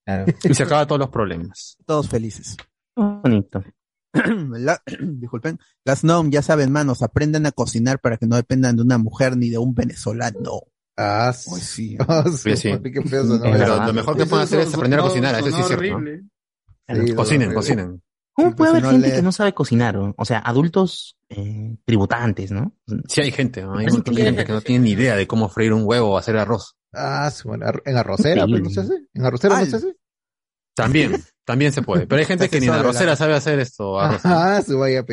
Claro. Y se acaba todos los problemas. todos felices. Bonito. La- disculpen. Las NOM, ya saben, manos, aprendan a cocinar para que no dependan de una mujer ni de un venezolano. Ah, Pues sí. Ah, Sí, sí. qué feo. Pero verdad. lo mejor que pueden hacer es aprender a cocinar, eso sí es cierto. Sí, Cocinen, cocinen. ¿Cómo Sí, puede pues, haber no gente le- que no sabe cocinar? o- sea, adultos eh, tributantes, ¿no? Sí hay gente, ¿no? Hay un montón de sí. gente que no tiene ni idea de cómo freír un huevo o hacer arroz. Ah, sí, bueno, en arrocera, pues, ¿no se hace? ¿En arrocera no se hace? También, también se puede. Pero hay gente que ni la- arrocera sabe hacer esto. arroz. Ah, se vaya.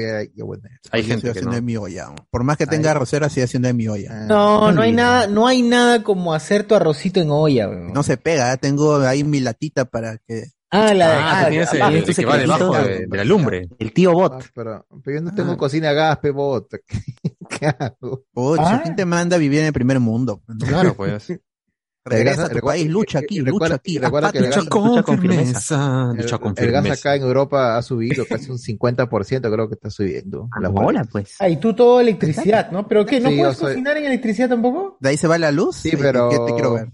Hay gente estoy que haciendo no. de mi olla. Por más que tenga Ay. arrocera, sigue haciendo de mi olla. Ah, No, no hay nada, no hay nada como hacer tu arrocito en olla. No se pega, ¿eh? tengo ahí mi latita para que... Ah, la Ah, tú tienes el, ah, el ese que va debajo de, de la lumbre. El tío ah, Bot. pero, pero yo no tengo Ah. cocina a gas, pe bot. ¿Qué hago? Pucha, Ah. ¿quién te manda a vivir en el primer mundo? Claro, pues. Regresa a tu Recuerda- país, lucha aquí, recuerda- lucha aquí. recuerda que el gas- Lucha con lucha con firmeza. El, Lucha con el gas firmeza. acá en Europa ha subido casi un 50%, creo que está subiendo. Ahora, boletas. pues. Ah, y tú todo electricidad, ¿no? ¿Pero qué? ¿No Sí, puedes soy- cocinar en electricidad tampoco? ¿De ahí se va la luz? Sí, pero- ¿Qué te quiero ver?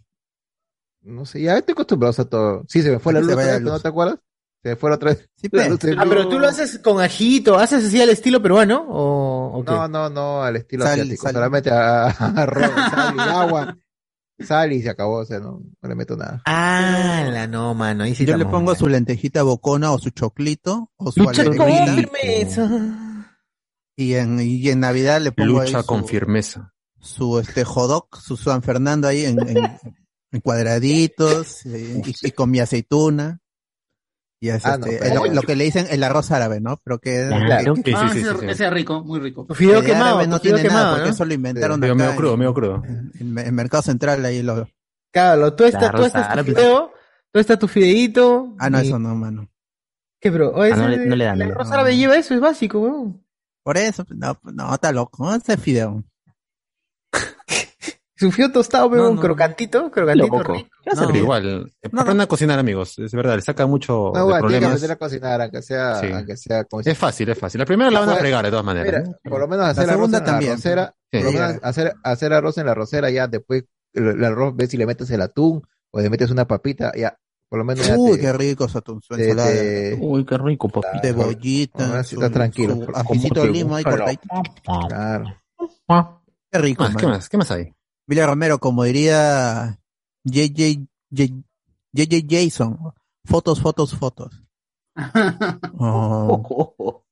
No sé, ya estoy acostumbrado a todo. Sí, se me fue la luz, la vez, ¿no luz. te acuerdas? Se me fue la otra vez. Sí, La pe. luz se- Ah, pero tú lo haces con ajito, ¿haces así al estilo peruano o, o qué? No, no, no, al estilo Sal- asiático. sal- Solamente a, a arroz, sal y agua. Sal y se acabó, o sea, no, no le meto nada. Ah, la no, mano. Ahí sí Yo le pongo mal. su lentejita bocona o su choclito o su Lucha con firmeza. Y en, y en Navidad le pongo ahí Lucha su, con firmeza. su este jodok, su San Fernando ahí en, en, en cuadraditos eh, y, y con mi aceituna. Y es Ah, no, este, pero- el- lo que le dicen el arroz árabe, ¿no? Pero que, Claro. Sí, sí, Ah, sí, ese, sí, sí. ese es rico, muy rico. Fideo que quemado, árabe tu no fideo tiene nada, quemado, porque ¿no? eso lo inventaron Medio, acá medio crudo, en, medio crudo. en- en Mercado Central ahí lo... Claro, tú estás, tú estás tu fideo, tú estás tu fideíto. Ah, no, y- eso no, mano. ¿Qué, bro? O ese Ah, no le- de- no le dan, no El le arroz dan. árabe lleva eso, es básico, weón. Por eso, no, no, está loco, ¿no? Ese es fideo. Es Su fío tostado, veo un crocantito, crocantito. Loco. rico. Pero igual, eh, aprendan a cocinar, amigos. Es verdad, le saca mucho No, de bueno, tiene que problemas. aprender a cocinar, aunque sea, Sí. aunque sea como Es fácil, es fácil. La primera la van a fregar de todas maneras. Mira, ¿no? por lo menos hacer La arroz segunda en también. la arrocera, Sí. por lo menos hacer, hacer arroz en la arrocera, ya después el, el arroz ves si le metes el atún o le metes una papita, ya, por lo menos ya Uy, te- qué rico su atún, su ensalada. Uy, qué rico, papi. Cebollita, Ahora sí su- estás tranquilo. ajicito de lima la cortadito. Claro. Qué rico, ¿Qué más? ¿Qué más hay? Mira Romero, como diría JJ, J- JJ Jason, fotos, fotos, fotos. Oh.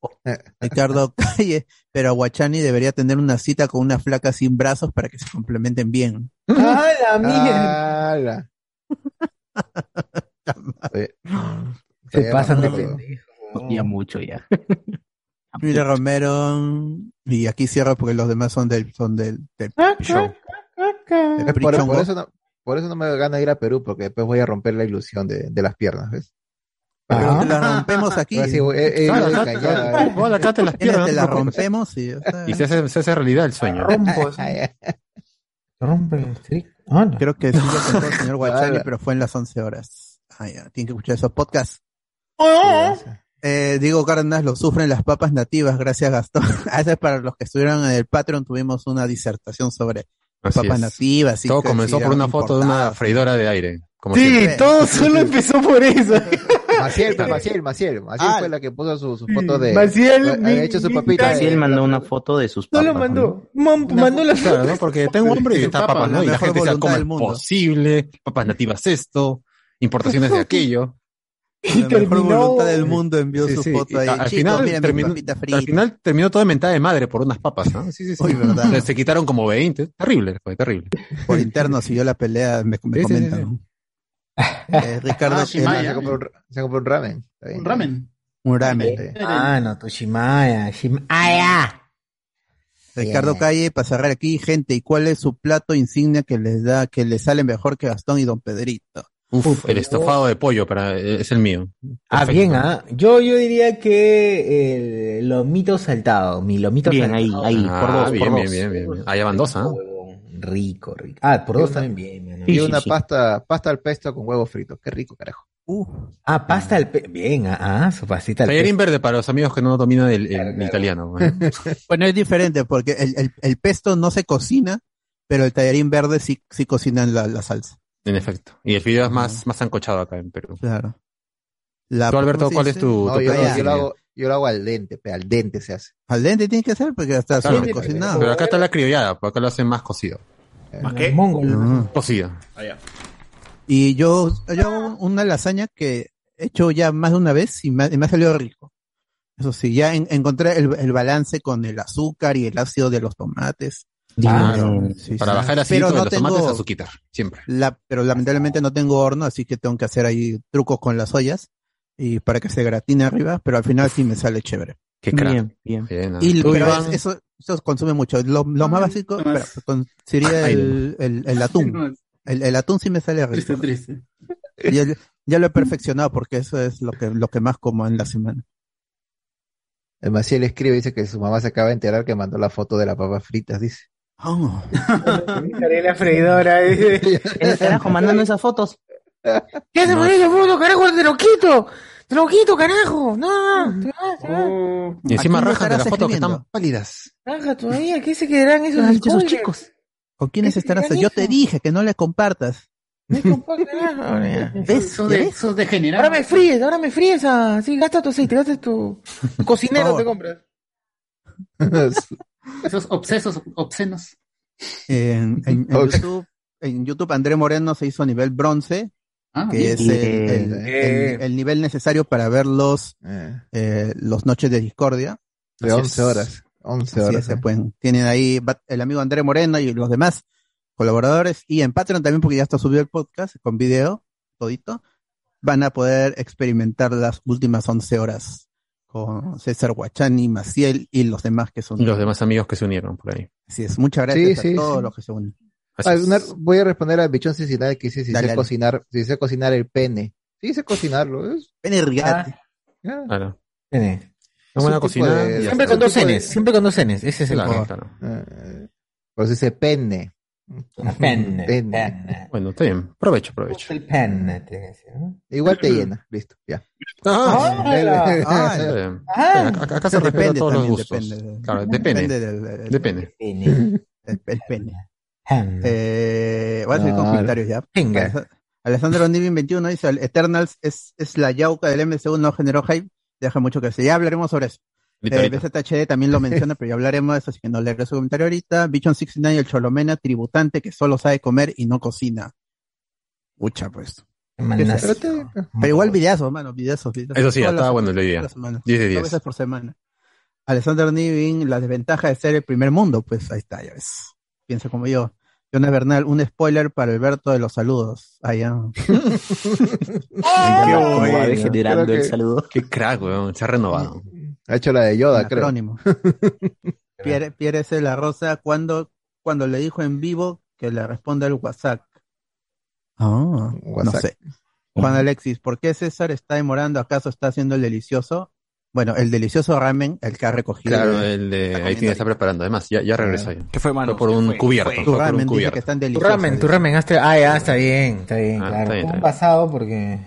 Ricardo Calle, pero Aguachani debería tener una cita con una flaca sin brazos para que se complementen bien. ¡Ah, la mierda! ¡Hala! Oye, Se ya pasan de pendejo. Ya mucho, ya. Mira Romero, y aquí cierro porque los demás son del, son del, del show. Por, por eso no, por eso no me gana ir a Perú, porque después voy a romper la ilusión de, de las piernas, ¿ves? Pero te la rompemos aquí. Ahora sí, voy- eh, eh, Claro, acá- callada, acá- eh. te las piernas. te la rompemos y, o sea, Y se hace, se hace realidad el sueño. Rompo. Rompe el estrico. Ah, no. creo que sí lo contó el señor Guachani, pero fue en las 11 horas. Ah, ya, tienen que escuchar esos podcasts. Eh, Diego Cárdenas lo sufren las papas nativas, gracias Gastón. A veces para los que estuvieron en el Patreon tuvimos una disertación sobre Así papas es. nativas. y Todo comenzó por una foto de una freidora de aire. Como Sí, siempre. todo solo empezó por eso. Maciel, pues, Maciel, Maciel. Maciel Ah. fue la que puso su, su foto de. Maciel, hecho su papita. Él mandó una foto de sus No papas. lo ¿no? mandó. Mam- mandó la Claro, ¿no? Porque tengo hambre y está Papas, ¿no? la Y la gente decía, voluntad ¿cómo es posible? Papas nativas esto, importaciones de aquello. La mejor voluntad del mundo envió Sí, su sí. foto ahí. Y al final terminó-. Al final terminó todo mentada de madre por unas papas, ¿no? Sí, sí, sí. Uy, verdad. Se- quitaron como 20. Terrible, fue terrible. Por interno siguió la pelea, me, me Sí, sí, sí, comentan. Eh, Ricardo, Ah, eh, Shimaya. Se compró, un- se compró un ramen. Un ramen. un ramen. Ah, no, Toshimaya. Shim- Ah, ya. Ricardo Calle, para cerrar aquí, gente, ¿y cuál es su plato insignia que les da, que les sale mejor que Gastón y Don Pedrito? Uf, el estofado de pollo para, es el mío. Ah, bien, ah. Yo, yo diría que el lomito saltado, mi lomito Bien, ahí, saltado. ahí, Ah, por dos, bien, por bien, dos. bien, bien, bien. Allá van dos, ¿ah? Rico, rico. Ah, por Y dos una- también bien. Y Sí, una sí, sí. pasta, pasta al pesto con huevo frito. Qué rico, carajo. Uh, Ah, pasta al pe... Bien, ah, ah, su pastita al verde para los amigos que no dominan el, el- Claro, el claro. italiano. ¿eh? bueno, es diferente porque el, el, el pesto no se cocina, pero el tallarín verde sí, sí cocinan la, la salsa. En efecto. Y el fideo es más, más ancochado acá en Perú. Claro. La, Tú, Alberto, ¿cómo se ¿cuál es tu, No, tu yo, lo- yo insignia? lo hago, yo lo hago al dente, pe, al dente se hace. Al dente tiene que ser porque está Claro, sobre cocinado. Pero acá está la criollada, porque acá lo hacen más cocido. ¿Más qué? Mongol. Ah. Cocido. Y yo, yo hago una lasaña que he hecho ya más de una vez y me, me ha salido rico. Eso sí, ya en- encontré el, el balance con el azúcar y el ácido de los tomates. Claro. Sí, Para sí. bajar ácido Pero de no los tengo- tomates, azuquitar. Siempre. La, pero lamentablemente no tengo horno, así que tengo que hacer ahí trucos con las ollas y para que se gratine arriba, pero al final sí me sale chévere. Qué crack. Bien, bien. Bien, ah. Y pero es- eso, eso consume mucho. Lo, lo más básico espera, con- sería el, el, el atún. El, el atún sí me sale Triste, rico. triste. Ya, ya lo he perfeccionado porque eso es lo que, lo que más como en la semana. El Maciel escribe, dice que su mamá se acaba de enterar que mandó la foto de las papas fritas, dice. Oh. La freidora. ¿Qué carajo mandando esas fotos? ¿Qué haces No, por esa foto, carajo? Te lo quito. Te lo quito, carajo. No, no. Te vas, te vas. y encima ¿A rajan de las fotos que están pálidas. Raja todavía. ¿Qué se quedarán esos Ay, esos chicos. ¿Con quiénes ¿Qué estarás? Yo te dije que no le compartas. Me compa- carajo, ahora ya. ¿Ves? Esos ¿Ya de, degenerados. Ahora me fríes, ahora me fríes. Ah. Sí, gasta tu aceite, gasta tu cocinero te compras. Esos obsesos, obscenos. En, en- en Ok. YouTube, en YouTube André Moreno se hizo nivel bronce, Ah, que bien. es el, el- Bien. el- el nivel necesario para ver los, Eh, eh, los Noches de Discordia. de Así 11 es. horas. 11 Así horas. eh. pueden- tienen ahí el amigo André Moreno y los demás colaboradores. Y en Patreon también, porque ya está subido el podcast con video, todito, van a poder experimentar las últimas 11 horas con César Guachani, Maciel y los demás que son. Y los demás amigos que se unieron por ahí. Así es, muchas gracias Sí, sí, a todos sí. los que se unen. Ah, una- voy a responder al bichón Cincinnati que dice si Dale, sé dale. cocinar, si sé cocinar el pene. Sí sé cocinarlo, ¿es? Pene Rigate. Ya. Claro. Cocina. de- y ya Siempre con dos de- Ns, siempre con dos Ns. Ese es el Claro, claro. Eh, pues dice pene. Una penne. Penne. penne. Bueno, está bien. Provecho, provecho. El penne, tiene que decir, ¿no? Igual te llena, listo, ya. Ah, Ah, Está bien. Ah. Acá, acá se respeta Depende todos los gustos. depende. Claro, depende. Depende del, del- Depende. el, el pene. Penne. Eh, voy a hacer comentarios ya. Venga. Alessandro Nivin 21 dice, "El Eternals es, es la yauca del MCU, no generó hype, deja mucho que decir. Ya hablaremos sobre eso. Eh. BZHD también lo menciona, pero ya hablaremos de eso, así que no leeré su comentario ahorita. Bichon 69, el Cholomena tributante que solo sabe comer y no cocina. Mucha, pues. Pero igual videazos, mano, videazos. videazos. Eso sí, estaba bueno la idea. todas las semanas. 10 de Dos 10. veces por semana. Alessandro Nivin, la desventaja de ser el primer mundo, pues ahí está, ya ves. Piensa como yo. Jonas Bernal, un spoiler para Alberto de los saludos. Ah, ya. Bueno. degenerando el saludo. Qué crack, weón. Se ha renovado. Ha hecho la de Yoda, Un creo. acrónimo. Pierre, Pierre S. La Rosa, cuando, cuando le dijo en vivo que le responda el WhatsApp. Ah, no sé. Juan Alexis, ¿por qué César está demorando? ¿Acaso está haciendo el delicioso? Bueno, el delicioso ramen, el que ha recogido. Claro, el de Está ahí tiene que estar preparando. Además, ya, ya regresó ya. ¿Qué fue, mano? Fue por un Fue, cubierto. fue. Tu por un ramen dice que están Tu deliciosos. ramen, tu ramen. Ah, ya, está bien, está bien, Ah, claro. está bien, está un bien. pasado porque...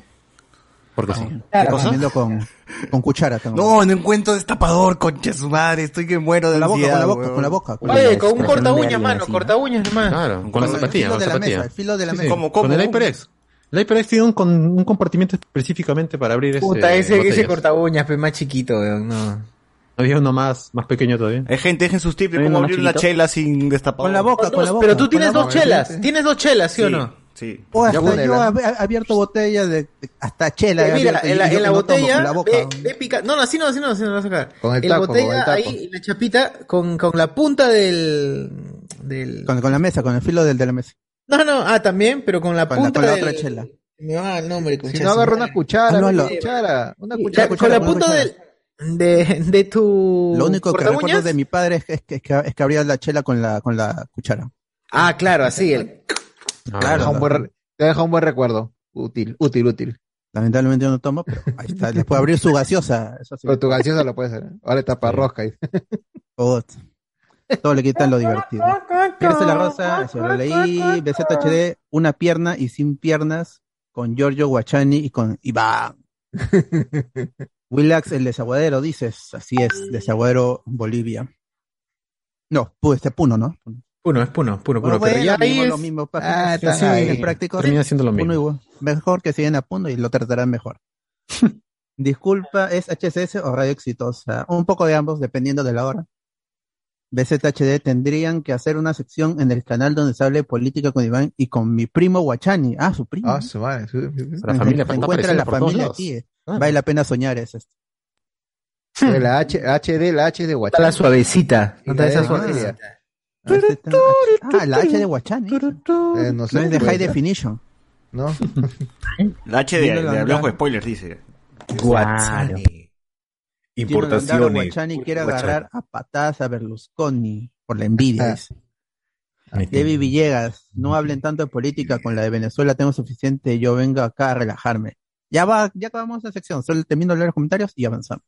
Porque sí. Claro, cosa? Con, con cuchara. tengo. No, no encuentro destapador, concha su madre. Estoy que muero de la boca, con la boca, con la boca. con la Oye, con un corta uñas, mano, así. corta uñas nomás. Claro, con la zapatilla, filo con la de la mesa, zapatilla. el filo de la Sí, mesa. sí. ¿Cómo, cómo? Con el HyperX. El HyperX tiene un, con, un compartimento específicamente para abrir Puta, ese, ese, ese botellas. corta uñas, pero más chiquito, weón, no. Había uno más, más pequeño todavía. Hay gente, dejen sus tips de ¿Hay cómo abrir una chela sin destapador. Con la boca, con la boca. Pero tú tienes la dos chelas, tienes dos chelas, ¿sí, o no? Sí. O hasta yo he he abierto botella de, hasta chela. Eh, mira, abierto en la, yo en no botella, con la boca. ve, ve pica- No, no, así no, así no, así no lo vas a sacar. Con el en la taco, botella, con el taco. ahí, en la chapita, con, con la punta del... del... Con, con la mesa, con el filo del de la mesa. No, no, ah, también, pero con la Con la- punta con la del... otra chela. Me va el nombre, Si no madre. una cuchara, Ah, no, una cuchara, una La- cuchara. con la punta del, de, de tu... Lo único que ¿corta recuerdo de mi padre es que, es que, es que, es que abría la chela con la, con la cuchara. Ah, claro, así, el... Ah, Te deja un buen, te deja un buen recuerdo. Útil, útil, útil. Lamentablemente yo no tomo, pero ahí está. Les puedo abrir su gaseosa. Eso sí. Pero tu gaseosa lo puedes hacer. Ahora está para rosca. Oh, todo le quitan lo divertido. Pierde la rosa, eso lo leí. BZHD, una pierna y sin piernas, con Giorgio Guachani y con Iván. Willax, el desaguadero, dices. Así es, desaguadero Bolivia. No, este Puno, ¿no? Puno, es Puno, Puno, Puno, Bueno, pero ya lo ahí es... lo mismo. Ah, sí, ahí. es práctico. Termina siendo lo mismo. igual. Mejor que siguen a Puno y lo tratarán mejor. Disculpa, ¿es HSS o Radio Exitosa? Un poco de ambos, dependiendo de la hora. BZHD tendrían que hacer una sección en el canal donde se hable de política con Iván y con mi primo Guachani. Ah, su primo. Ah, su madre. su- La familia se está encuentra la familia aquí. eh. Ah. Vale la pena soñar es esto. La H, HD, la H de Está Guachani. la suavecita, no está esa suavecita. Ah, este ah, la H de Guachani. Eh, no No sé. es de High. Definition. ¿No? La H de, de spoilers, dice. Guachani. Importaciones. Guachani quiere agarrar a patadas a Berlusconi por la envidia. Ah. David Villegas, no hablen tanto de política con la de Venezuela, tengo suficiente, yo vengo acá a relajarme. Ya va, ya acabamos la sección, solo termino de leer los comentarios y avanzamos.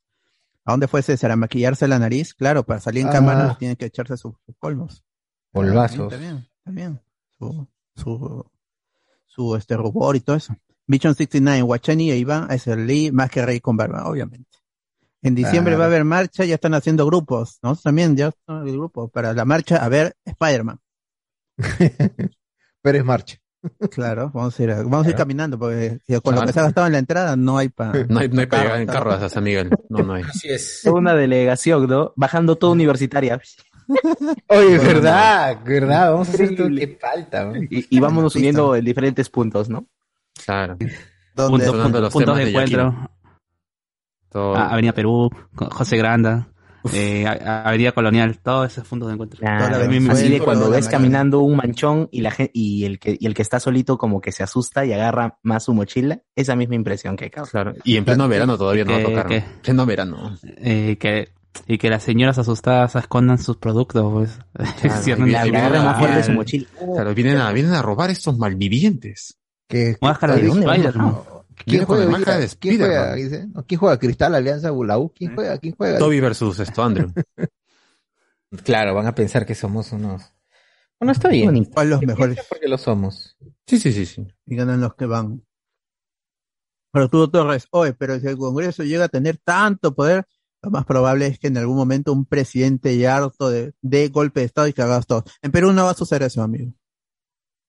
¿A dónde fue César? ¿A maquillarse la nariz? Claro, para salir en Ah. cámara tiene que echarse sus, sus colmos. Polvazos. Está bien, está bien. Su, su, su este rubor y todo eso. Bichon 69, Guachani e Iván a Lee más que Rey con barba, obviamente. En diciembre Claro. va a haber marcha, ya están haciendo grupos, ¿no? También ya están el grupo para la marcha a ver Spider-Man. Pero es marcha. Claro, vamos a ir, vamos a ir Claro. caminando porque con lo Claro. que se ha gastado en la entrada no hay para No hay, no hay para llegar en carro. hasta San Miguel. No, no hay. Así es. Toda una delegación, ¿no? Bajando toda universitaria. Oye, verdad, verdad, vamos a hacer todo lo que falta. ¿no? Y, y vámonos uniendo en diferentes puntos, ¿no? Claro. ¿Dónde? Puntos, puntos temas de de encuentro. Todo- Ah, Avenida Perú, José Granda, eh, a- a- Avenida Colonial, todos esos puntos de encuentro. Claro, así de cuando ves caminando un manchón y la y el que y el que está solito como que se asusta y agarra más su mochila, esa misma impresión que causa. Claro. Y en pleno verano todavía no Que- tocaron. que- Pleno verano. Eh, que, y que las señoras asustadas escondan sus productos, pues. Claro, la- más fuerte su Ah, mochila. Claro, vienen a, vienen a robar estos malvivientes. Que, Máscara de ¿De dónde Spider-Man. ¿Quién juega? máscara de ¿Quién juega? Spider-Man. Dice, ¿no? ¿Quién juega? ¿Cristal, Alianza, la U? ¿Quién juega? ¿Quién juega? Toby versus esto, Andrew. Claro, van a pensar que somos unos Bueno, está bien. ¿Cuál los mejores? Porque lo somos. Sí, sí, sí, sí. Y ganan los que van. Arturo Torres, oye, pero si el Congreso llega a tener tanto poder, lo más probable es que en algún momento un presidente ya harto de, de golpe de Estado y que haga todo. En Perú no va a suceder eso, amigo.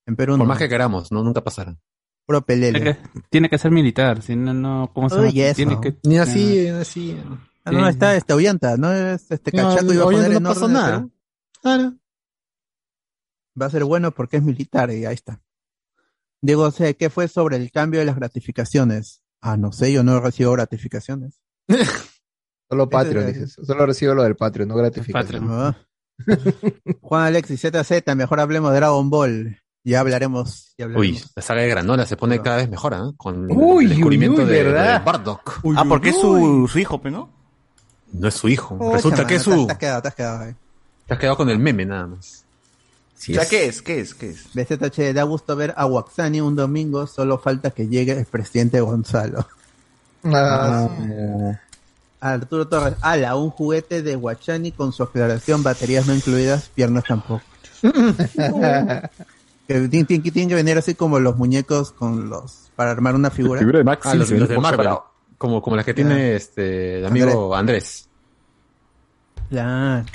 En Perú Por no. más que queramos, no, nunca pasará. Puro pelele. Tiene que, tiene que ser militar, si no, no, ¿cómo se llama? eso. Tiene que, Ni así, ni así. Ah, no, está este Ollanta, no es este No, Cachaco iba a poner no en pasó nada. Claro. Va a ser bueno porque es militar y ahí está. Diego, o sea, ¿qué fue sobre el cambio de las gratificaciones? Ah, no sé, yo no recibo gratificaciones. Solo Patreon, Ese es- dices. Solo recibo lo del Patreon, no gratificación. Ah. Juan Alexis, ZZ, mejor hablemos de Dragon Ball. Ya hablaremos. Ya hablaremos. Uy, la saga de Granola se pone cada vez mejor, ¿eh? Con Uy, el descubrimiento uy, uy, de, Bardock. ah, porque es su, su hijo, ¿no? No es su hijo. Oh, Resulta que es su. Te has quedado, te has quedado. eh. Te has quedado con el meme nada más. o sea, ¿qué es? ¿Qué es? ¿Qué es? BZH, da gusto ver a Waxani un domingo, solo falta que llegue el presidente Gonzalo. Ah, Arturo Torres, ala, un juguete de Guachani con su aclaración, baterías no incluidas, piernas tampoco. que tiene, tiene- tiene que venir así como los muñecos con los para armar una figura. Figura de Max, ah, los, sí, los de Marvel. Como, como las que tiene este el amigo Andrés. Claro.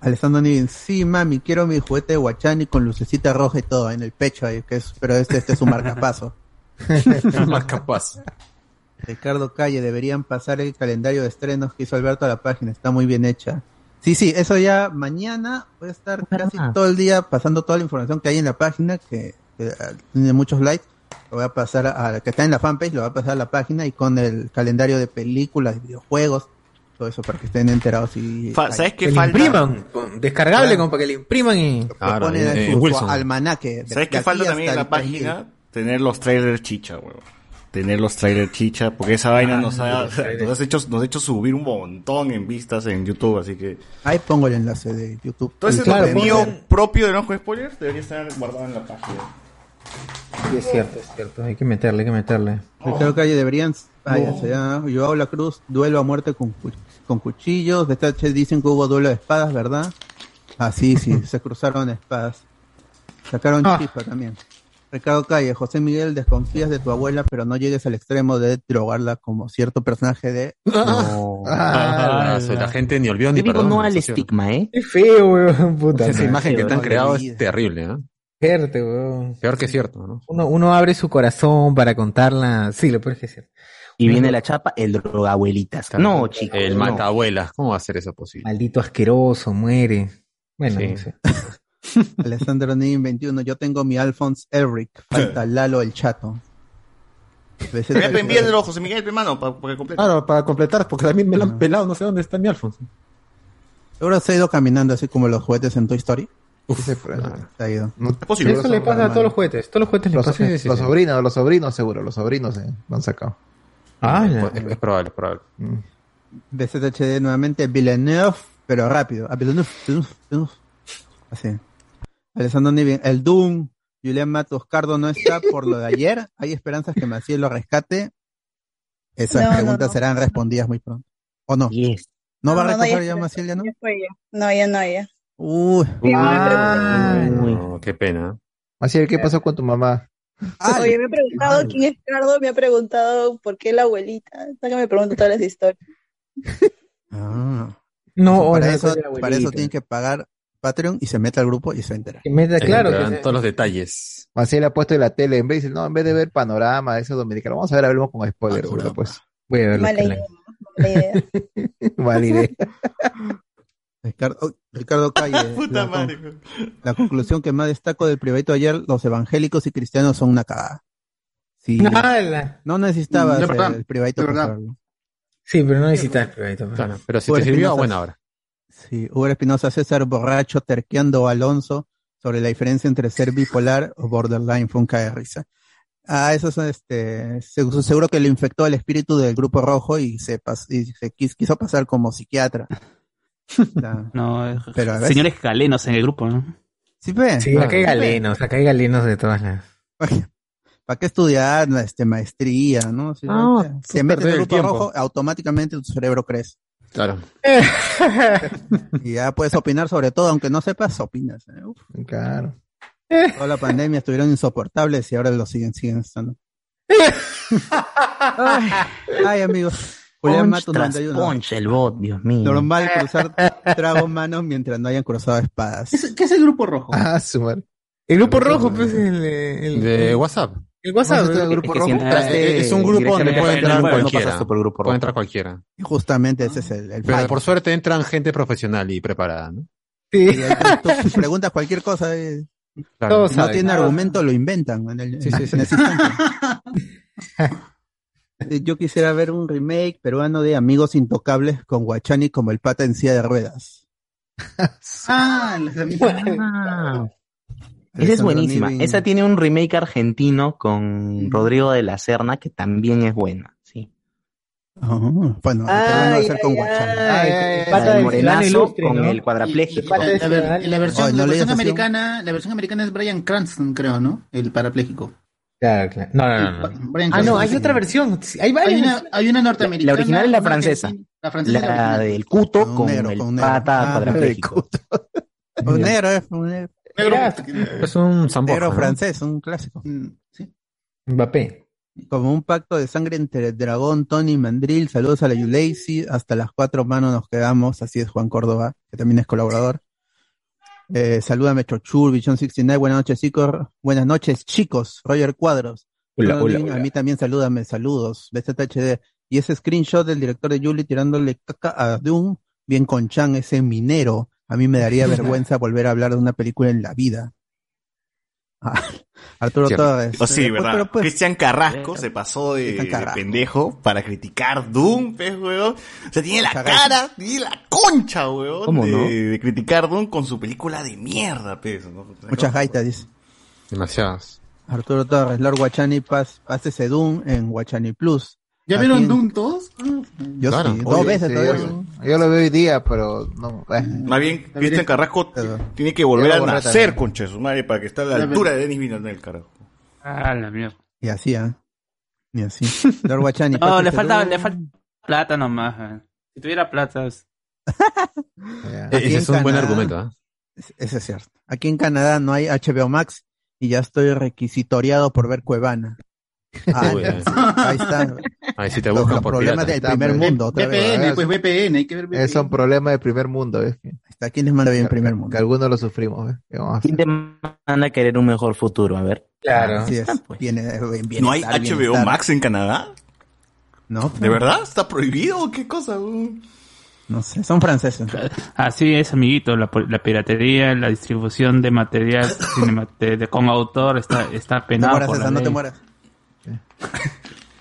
Alessandro Nivin, sí, mami, quiero mi juguete de Guachani con lucecita roja y todo en el pecho ahí, que es, pero este, este es un marcapaso. Marcapaz. Ricardo Calle, deberían pasar el calendario de estrenos que hizo Alberto a la página, está muy bien hecha. Sí, sí, eso ya mañana voy a estar casi todo el día pasando toda la información que hay en la página, que, que, ah, tiene muchos likes. Lo voy a pasar a, que está en la fanpage, lo voy a pasar a la página y con el calendario de películas, videojuegos, todo eso para que estén enterados y Fa- ¿Sabes Que qué le falta? impriman. con- Descargable Claro. como para que le impriman y. que Claro, ponen en- en en su, almanaque. de- ¿Sabes de qué aquí falta también en la el 2000. página? Tener los trailers chicha, weón. Tener los trailers chicha, porque esa vaina nos ha, nos ha hecho, nos ha hecho subir un montón en vistas en YouTube, así que... Ahí pongo el enlace de YouTube. Todo ese Claro, contenido pongan- propio de Enojo Spoilers debería estar guardado en la página. Sí, es cierto, es cierto. Hay que meterle, hay que meterle. Ricardo Calle deberían. Ah, ya sé, ya. Joao La Cruz, duelo a muerte con, con cuchillos. De TH dicen que hubo duelo de espadas, ¿verdad? Ah, sí, sí, se cruzaron espadas. Sacaron Ah. chispa también. Ricardo Calle, José Miguel, desconfías de tu abuela, pero no llegues al extremo de drogarla como cierto personaje de. Ah, eso, la gente ni olvidó ni perdona. no al estigma, ¿eh? Es feo, weón, puta. Esa imagen que te han creado es terrible, ¿no? Fuerte, weón. Peor que cierto, ¿no? Uno, uno abre su corazón para contarla. Sí, lo peor es que es cierto. Y viene la chapa, el drogabuelitas. No, chicos. El no. mata abuelas, ¿cómo va a ser eso posible? Maldito asqueroso, muere. Bueno, Sí. no sé. Alessandro Nin 21, yo tengo mi Alphonse Elric, falta Lalo el chato. Ve, pe, envíaselo, José Miguel, hermano, para, para que complete. Claro, para completar, porque también me lo han pelado, no sé dónde está mi Alfonso. Seguro se ha ido caminando así como los juguetes en Toy Story. Fue- Se ha ido. no- Es posible. Eso le pasa a todos los juguetes. Todos los juguetes le Los, pasa. los sobrinos, los sobrinos seguro, los sobrinos eh, lo han sacado. Ah, es, es probable, es probable. Mm. BZHD nuevamente, Villeneuve, pero rápido. A Villeneuve, Villeneuve, Villeneuve. Así. Alessandro Nivin, el Doom, Julián Matos Cardo no está por lo de ayer. Hay esperanzas que Maciel lo rescate. Esas No, preguntas no. serán respondidas muy pronto. ¿O no? Yes. ¿No, va a recoger ya. Maciel ya no? Ya fue ya. No, ya no, ya. Uy. Ah, No, qué pena. Así ¿qué pasó con tu mamá? Ah, Oye, me he preguntado quién es Cardo, me ha preguntado por qué la abuelita. Hasta que me pregunto todas las historias. Ah. No, para, ahora eso, para eso tienen que pagar Patreon y se mete al grupo y se entera. Meta- Sí, claro, que se- todos los detalles. Maciel ha puesto en la tele, en vez de, no, en vez de ver panorama, eso dominicano, vamos a ver, hablemos con Ah, spoiler, seguro, pues. Voy a ver Mala idea. la- Mala idea. Mala idea. Ricardo, oh, Ricardo Calle, Puta la, madre. con- la conclusión que más destaco del privadito ayer, los evangélicos y cristianos son una cagada. Sí, no necesitabas De verdad, el, el privadito de. Sí, pero no necesitas privadito. pues. Claro, pero si Bueno, te sirvió, buena hora. Sí, Hugo Espinosa César borracho terqueando a Alonso sobre la diferencia entre ser bipolar o borderline, fue un cae de risa. Ah, eso es este, seg- seguro que lo infectó el espíritu del grupo rojo y se, pas- y se quis- quiso pasar como psiquiatra. No, Pero señores galenos en el grupo, ¿no? sí, ve. Sí, acá hay galenos, acá hay galenos de todas las. ¿Para qué estudiar este, maestría, no? Si Ah, te es metes en el el grupo tiempo. rojo, automáticamente tu cerebro crece. Claro. y ya puedes opinar sobre todo, aunque no sepas, opinas. ¿eh? Uf. Claro. Toda la pandemia estuvieron insoportables y ahora lo siguen, siguen estando. Ay, ay, amigos. Julián Mato tras 91. punch, el bot, Dios mío. Normal cruzar tragos manos mientras no hayan cruzado espadas. ¿Qué es el grupo rojo? Ah, su madre. El grupo rojo, pues, el, el, De WhatsApp. El WhatsApp. ¿Cómo se llama el el- grupo que rojo? si Es un grupo donde puede en entrar no cualquiera. por el grupo Puede rojo. entrar cualquiera. Y Justamente ese es el, el Pero fight. por suerte entran gente profesional y preparada, ¿no? Y ahí tú, tú preguntas cualquier cosa, eh, Claro. Todos si no saben. tiene argumento, lo inventan en, el, Sí, sí, sí. en. Eh, Yo quisiera ver un remake peruano de Amigos Intocables con Guachani como el pata en silla de ruedas. Ah, las amigas. Ah, esa es buenísima. Niven. Esa tiene un remake argentino con Rodrigo de la Serna que también es buena. Sí. Ah, bueno, ¿qué van a hacer con Guachani? ay, La el morenazo ilustre, con ¿no? el Y- y- cuadrapléjico. Pata de la, ver- ciudadano. la versión, Ay, no la leas versión así. americana, la versión americana es Brian Cranston, creo, ¿no? El parapléjico. Claro, claro. No, no, no. Ah, no, hay otra versión. Hay Hay varias. una, hay una norteamericana. La original es la francesa. La francesa es la La original. del Cuto Con con negro, el con pata Ah, cuadrapléjico. Un negro, es un negro, Mira, Es un zamboja, negro ¿no? francés, un clásico. Mm, sí. Mbappé. Como un pacto de sangre entre el dragón, Tony y Mandril. Saludos a la Yulacy. Hasta las cuatro manos nos quedamos. Así es Juan Córdoba, que también es colaborador. Eh, salúdame Chochur, Vision 69. Buenas noches, chicos. Buenas noches, chicos. Roger Cuadros. Hola, hola, A mí también salúdame, saludos. BZHD. Y ese screenshot del director de Julie tirándole caca a Doom, bien con Chan, ese minero. A mí me daría vergüenza volver a hablar de una película en la vida. Ah, Arturo Cierto. Torres. O sí, Eh, pues, ¿verdad? pues- Cristian Carrasco se pasó de, Cristian Carrasco. de pendejo para criticar Doom, pues, weón. O sea, tiene la cara, tiene la concha, weón, ¿Cómo de, no? de criticar Doom con su película de mierda, pues. ¿no? Muchas gaitas, dice. Demasiadas. Arturo Torres, Lord Guachani, pas, pásese Doom en Guachani Plus. ¿Ya vieron Doom todos? Yo Claro. sí, dos Oye, veces sí, todavía. yo, yo lo veo hoy día, pero no. eh. Más bien, Cristian Carrasco tiene que volver a nacer, concha su madre, para que esté a la Ya altura de Denis Villeneuve, carajo. Ah, la mierda. Y así, ¿ah? Y así. Lord Guachani, No, le falta, le falta plata nomás. eh. Si tuviera plata, es- Ya. Aquí Ese es un buen argumento, ¿ah? Eso es cierto. Aquí en Canadá no hay HBO Max y ya estoy requisitoriado por ver Cuevana. Ah, ahí está. Ahí sí te Los, buscan los por problemas pirata. del primer Está, mundo. Otra vez. VPN, pues VPN, hay que ver VPN. Es un problema de primer mundo, ¿ves? Que, Está aquí les manda bien primer que mundo. algunos lo sufrimos, ¿ves? ¿Qué vamos a ¿Quién te manda a querer un mejor futuro? A ver. Claro. Así es. pues. Viene, eh, ¿No hay HBO bienestar. Max en Canadá? No, ¿De verdad? ¿Está prohibido qué cosa? weón? no sé, son franceses. Así es, amiguito, la, la piratería, la distribución de material de, con autor está, está No te penado mueras, por la no te mueras.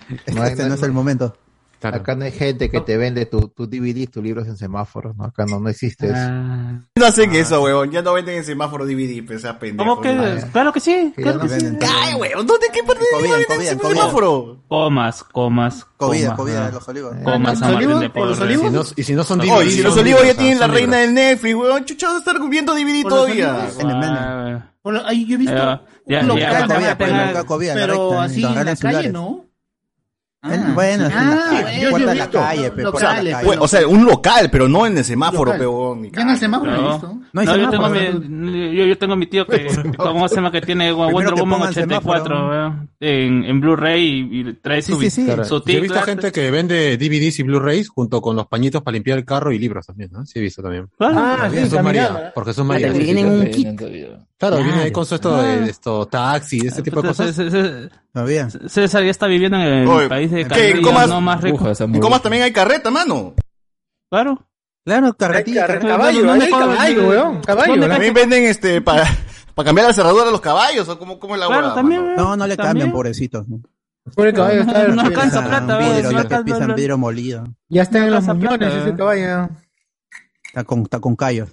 Este, No este no es el momento. Claro. Acá no hay gente que te vende tu, tu DVD, tus libros en semáforos, ¿no? Acá no, no existe eso. Ah, No hacen eso, weón. Ya no venden en semáforo DVD, pues, sea pendejo. ¿Cómo que? weón. Claro que sí, Que claro que sí. Ay, weón. ¿Dónde? ¿Qué parte de en semáforo? Comas, comas, Comida, comas. comida ah. de los olivos. Comas ¿Los olivos? y si no son DVD, si los olivos ya tienen la reina del Netflix, weón. Chucha, estar viendo DVD todavía. Ah, Bueno, ahí yo he visto Ya, local ya, pues, pero recta, así en la calle. ¿no? En- bueno, en la Ah, calle, yo- yo puerta he de la visto calle, pe, puerta de locales, la pues, calle. O sea, un local, pero no en el semáforo, peón. mi Ya en el semáforo he No. visto. No hay No, yo tengo, mi, yo, yo tengo mi tío que, ¿cómo se llama? Que tiene Wonder Woman pongan 84 semáforo. weón, en, en Blu-ray y, y trae Sí, su, sí, sí. Claro. su Yo he visto gente que vende DVDs y Blu-rays junto con los pañitos para limpiar el carro y libros también, ¿no? Sí he visto también. Ah, Por sí, Jesús. María. Por Jesús Ah, sí. un kit. Claro, viene Claro. con su esto de esto, taxi, ese tipo de cosas. César- ya está viviendo en el Oye, país de ¿Comas? no más rico. En Comas también hay carreta, mano. Claro. Claro, carretilla, Carre-. Caballo, ¿Dónde ahí hay caballo, weón. Caballo. ¿Dónde ¿no? También venden este para para cambiar la cerradura de los caballos o cómo cómo es la Claro, huevada, también. mano? No, no le cambian, pobrecitos. ¿no? Pobre caballo está. No alcanza está- plata, Pisan weón, vidrio, no pisan molido. Ya está en No los muñones plata, ese eh. caballo. Está con, está con callos.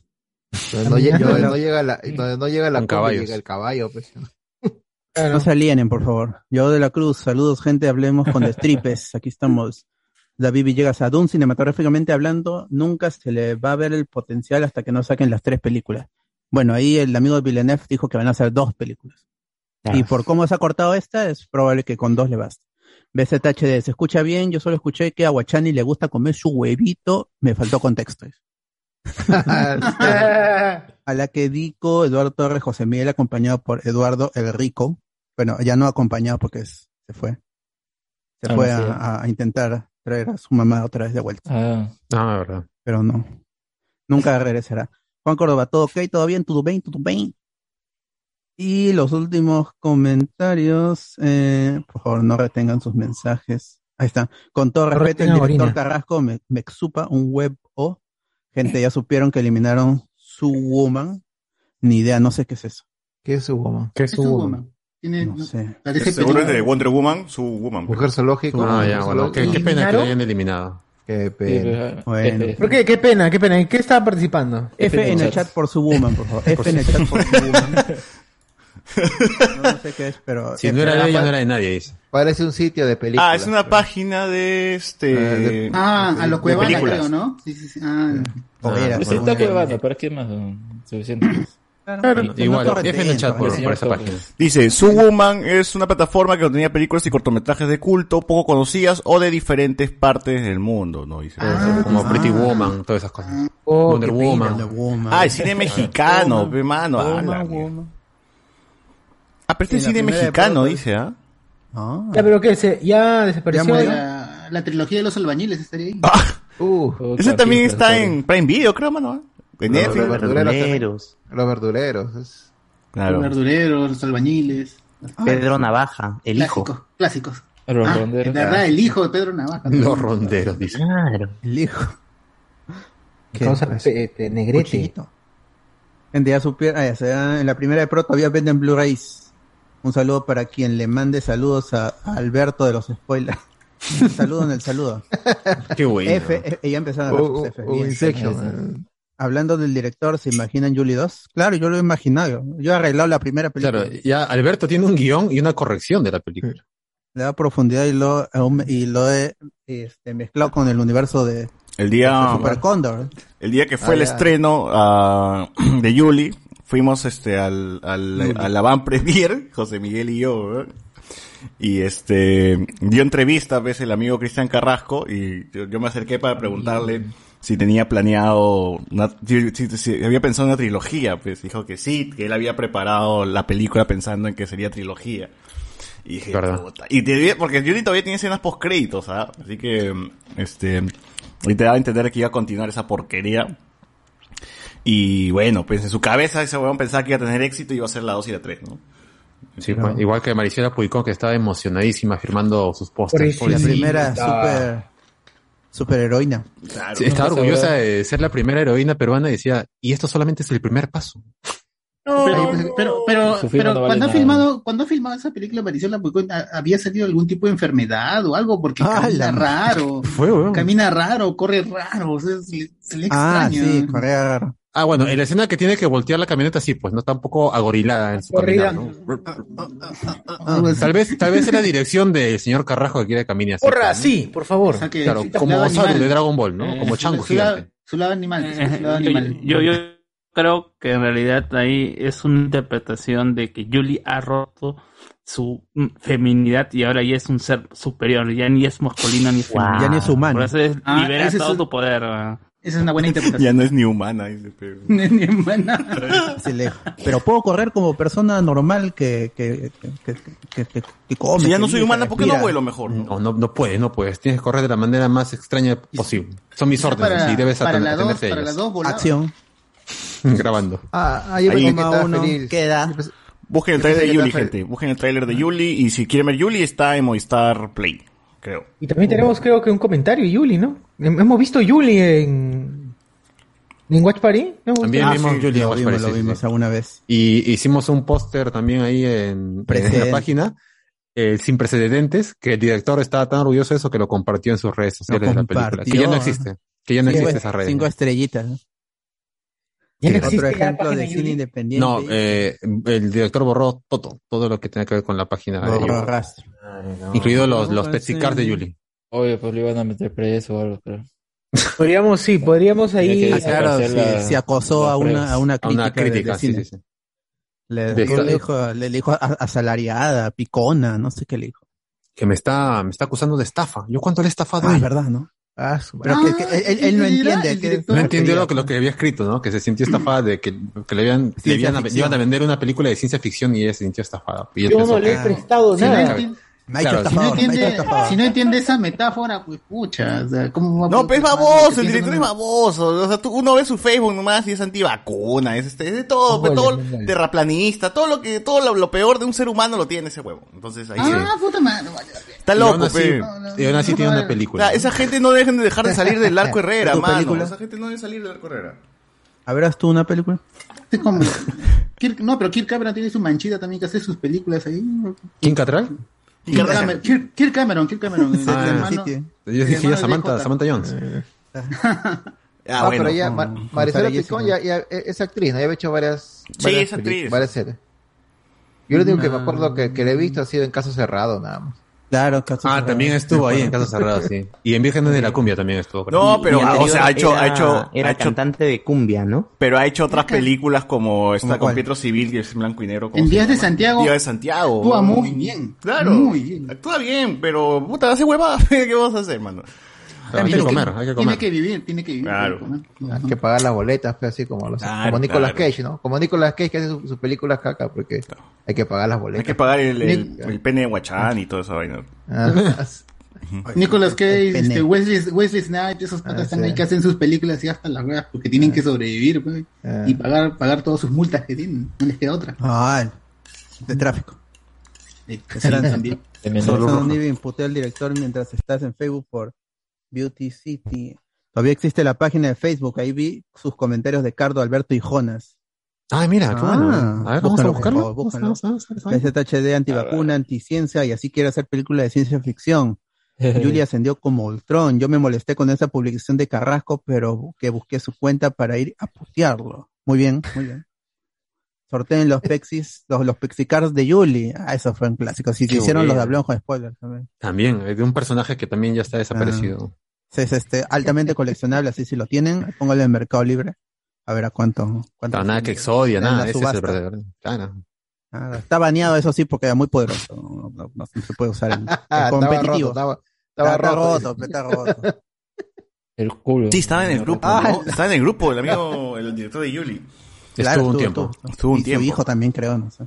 Donde no, lle- donde no llega la, donde no llega la llega el caballo, pues. Claro. No se alienen, por favor. Yo de la Cruz, saludos, gente. Hablemos con destripes. Aquí estamos. David Villegas a Dune, cinematográficamente hablando, nunca se le va a ver el potencial hasta que no saquen las tres películas. Bueno, ahí el amigo de Villeneuve dijo que van a hacer dos películas. Y por cómo se ha cortado esta, es probable que con dos le baste. BZHD, se escucha bien, yo solo escuché que a Guachani le gusta comer su huevito, me faltó contexto. a la que Dico, Eduardo Torres, José Miguel, acompañado por Eduardo el Rico, bueno, ya no acompañado porque es- se fue. Se Ah, fue sí. a, intentar traer a su mamá otra vez de vuelta. Ah, Ah, verdad. Pero no. Nunca regresará. Juan Córdoba, todo ok, todo bien, todo bien, todo bien. Y los últimos comentarios, eh, por favor, no retengan sus mensajes. Ahí está. Con todo respeto, el director. Carrasco me, me exupa un web o. Gente, ya supieron que eliminaron su woman. Ni idea, no sé qué es eso. ¿Qué es su woman? ¿Qué Es su woman. Tiene, No sé. parece Seguro es de. Wonder Woman, su Woman. Mujer zoológico. Ah, ya, bueno. Qué, pena que lo hayan eliminado. Qué pena. Bueno. F- ¿Por qué? Qué pena, qué pena. ¿En qué estaba participando? F en el chat por su woman, por favor. F en el chat por su woman. No, no sé qué es, pero. Si no era de ella, no era de nadie, dice. Parece un sitio de películas. Ah, es una página de este. Ah, a los de Cuevana, creo, ¿no? Sí, sí, sí. Ah, O era, Pues por está una- cuevando, ¿para qué más? Suficiente. Claro, Igual, no F en el chat por, esa página. Dice, Su Woman es una plataforma que contenía películas y cortometrajes de culto poco conocidas o de diferentes partes del mundo, ¿no? Dice. Como Pretty Woman, todas esas cosas. Oh, Wonder pena. Woman. Woman. Ah, el cine mexicano, pe, mano. Woman, ala, mierda. woman. Ah, pero este es cine de mexicano, dice, ¿ah? Ah. Ya, pero ¿qué? Se, ya desapareció. La, la trilogía de los albañiles estaría ahí. Uh, Oh, Ese también está sorry. en Prime Video, creo, mano. ¿ah? En Los Netflix. verduleros. Los verduleros. es- Los Claro. verduleros, los albañiles. Pedro Navaja, el hijo. Clásicos, clásicos. Los Ah, ronderos. de verdad, el hijo de Pedro Navaja. Los ronderos, dice. Claro. El hijo. ¿Qué Causa es? pe- este, negrete. Gente, ya ah, da- en la primera de Pro todavía venden Blu-rays. Un saludo para quien le mande saludos a, a Alberto de los spoilers. saludo en el saludo. Qué bueno. F, F, ya empezaron a Uh, ver sus F. uh, Bien. Inception. Hablando del director, ¿se imaginan Julie 2? Claro, yo lo he imaginado. Yo he arreglado la primera película. Claro, ya Alberto tiene un guion y una corrección de la película. Le da profundidad y lo, y lo he este, mezclado con el universo de, El de día, Super Condor. el día que fue Ah, el ya. estreno ah, de Yuli, fuimos este al, al, a la van premier, José Miguel y yo, y este dio entrevista ves el amigo Cristian Carrasco y yo, yo me acerqué para preguntarle si tenía planeado una- si, si- si había pensado en una trilogía pues dijo que sí que él había preparado la película pensando en que sería trilogía. Y dije puta. y te- porque Yuli todavía tiene escenas post créditos ¿ah? así que este y te da a entender que iba a continuar esa porquería y bueno, pues en su cabeza ese weón pensaba que iba a tener éxito y iba a ser la 2 y la 3, ¿no? Sí, pues, igual que Maricela Puicón, que estaba emocionadísima firmando sus pósters. Pobrecita. La primera super, super heroína. Claro. Sí, estaba No, orgullosa de ser la primera heroína peruana y decía, y esto solamente es el primer paso. Pero, pero, pero, Su firma pero no vale cuando ha filmado, cuando ha filmado esa película, Marisol Lapuicón, ¿ha- ¿había salido algún tipo de enfermedad o algo? Porque Ah, camina la- raro, Fue, weón. camina raro, corre raro, o sea, se, le- se le Ah, extraña. sí, Correa raro. Ah, bueno, en la escena que tiene que voltear la camioneta, sí, pues no está un poco agorilada en su Corrida. caminar, ¿no? Algo así. Tal vez, tal vez es la dirección del señor Carrasco que quiere caminar así. Porra, pues, ¿no? sí, por favor. O sea, que Claro, como Saru animal. de Dragon Ball, ¿no? Eh, Como chango su lado-. Su lado animal, Eh, su lado animal. Yo, yo creo que en realidad ahí es una interpretación de que Julie ha roto su mm, feminidad y ahora ya es un ser superior, ya ni es masculino ni femenino. Ya ni es humano. Por eso es Ah, libera es todo tu poder. ah. Esa es una buena Ya interpretación. no es ni humana, dice, pero... Ni en buena. Sí, le- Pero puedo correr como persona normal que, que, que, que, que- que come. Si ya que no soy humana, que ¿por qué no vuelo mejor? no? No, no, no puedes, no puedes. Tienes que correr de la manera más extraña posible. Son mis órdenes para, y debes para atend- la dos, para las. Acción. Grabando. Ah, ah, yo Ahí. estaba uno, queda. Busquen el trailer de Yuli, gente. Busquen el trailer de Yuli y si quieren ver Yuli está en Movistar Play, creo. Y también tenemos, creo que un comentario, Yuli, ¿no? Hem- Hemos visto Yuli en. ¿En Watch Party? ¿Hemos También visto? vimos Julia Lo Watch vimos, Party, lo sí, vimos sí. alguna vez. Y hicimos un póster también ahí en, en la página, eh, sin precedentes, que el director estaba tan orgulloso de eso que lo compartió en sus redes sociales de la película. Que ya no existe. Que ya no existe esa red. Cinco estrellitas. ¿no? No Otro ejemplo de cine Yuli. independiente. No, eh, el director borró todo, todo lo que tenía que ver con la página de Borró Yuli. rastro. Incluido los, no, los pues, Pepsi Cars de Yuli. Oye, pues le iban a meter preso o algo, creo. Podríamos, sí, podríamos ahí. Ah, claro, sí, la- se acosó a una, a una A crítica. una de- de crítica, sí, cine. sí, sí. Le, dijo, le dijo a- asalariada, picona, no sé qué le dijo. que me está, me está acusando de estafa. ¿Yo cuánto le he estafado? Ah, a es verdad, ¿no? Ah, su Pero madre. que, que él, no entiende. que- No entendió lo que, lo que había escrito, ¿no? Que se sintió estafada de que, que le habían, le habían- iban a vender una película de ciencia ficción y ella se sintió estafada. Y Yo no le he prestado nada. Enti- Me ha hecho Claro, si no estafador, me ha hecho entiende, estafador. si no entiende esa metáfora, pues pucha, o sea, ¿cómo va a No, pero es baboso, el director es baboso. O sea, tú- uno ve su Facebook nomás y es antivacuna, es, este, es de todo, pero todo terraplanista, todo lo que, todo lo, lo peor de un ser humano lo tiene ese huevo. Entonces ahí sí. Ah, puta madre. vale. Está Y loco, aún así- pe. y aún así tiene una O película. sea, esa gente no dejen de dejar de salir del arco Herrera, ¿Tu mano. película? Esa gente no debe salir del arco Herrera. A ver, ¿has tú una película? Es como- Kirk- no, pero Kirk Cameron tiene su manchita también que hace sus películas ahí. ¿Quién Catral? Kirk Cameron, Kirk, Kirk Cameron, Kirk Cameron. el Ah, hermano- Yo dije ya Samantha, DJ. Samantha Jones. Ah, Ah, bueno. pero ya, Ma- Maricela Sarah Picón Jessica. ya, ya es actriz, ¿no? Ya ha hecho varias, Sí, varias es actriz. varias series. Yo lo único que me acuerdo que, que le he visto ha sido en Caso Cerrado, nada más. Claro, Ah, cerrado. también estuvo ahí en Caso Cerrado, sí. Y en Vírgenes de la Cumbia también estuvo. creo. No, pero, ah, o sea, ha hecho, era, ha hecho, era ha hecho, cantante de cumbia, ¿no? pero ha hecho otras películas como esta ¿Cómo con cuál? Pietro Civil, que es en blanco y negro. ¿cómo En se Días de llama? Santiago. Días de Santiago. Actúa muy bien. Claro. Muy bien. Actúa bien, pero, puta, hace huevada. ¿Qué vamos a hacer, mano? Hay que Tiene comer, hay que Tiene comer. que vivir, tiene que vivir. Claro. tiene que comer. Hay que pagar las boletas, pues, así como, los, Claro, como Nicolas claro. Cage, ¿no? Como Nicolas Cage que hace sus su películas caca, porque hay que pagar las Hay boletas. que pagar el, el, el pene de Guachán y toda esa vaina. Ah, Nicolas Cage, este, Wesley, Wesley Snipes, esos patas Ah, están sí. ahí que hacen sus películas y hasta las weas porque tienen que sobrevivir pues, Ah. y pagar, pagar todas sus multas que tienen. No les queda otra. Ah, de tráfico. Sí, también. Eso ni imputé al director mientras estás en Facebook por Beauty City. Todavía existe la página de Facebook, ahí vi sus comentarios de Cardo, Alberto y Jonas. Ay, mira, qué bueno. A ver, vamos a buscarlo. búscalo. PZHD antivacuna, anticiencia y así quiere hacer película de ciencia ficción. Julia ascendió como Ultron. Yo me molesté con esa publicación de Carrasco, pero que busqué su cuenta para ir a putearlo. Muy bien, muy bien. Sorteen los pexis, los, los pexicars de Julie. Ah, eso fue un clásico. Si Qué hicieron los de. Hablamos con spoilers también. También, es de un personaje que también ya está desaparecido. Es este, altamente coleccionable, así si lo tienen, póngalo en Mercado Libre. A ver a cuánto. cuánto Claro, nada que en Exodia, nada, ese es el verdadero. Claro. Nada, Está baneado, eso sí, porque era muy poderoso. No, no- no se puede usar el, el estaba competitivo. roto, estaba, estaba Está roto. roto, está roto. El culo. Sí, estaba en el grupo, Ah, ¿no? Estaba en el grupo, el amigo, el director de Yuli. Claro, Estuvo un estuvo, tiempo. estuvo. Estuvo un y tiempo. su hijo también, creo, no sé.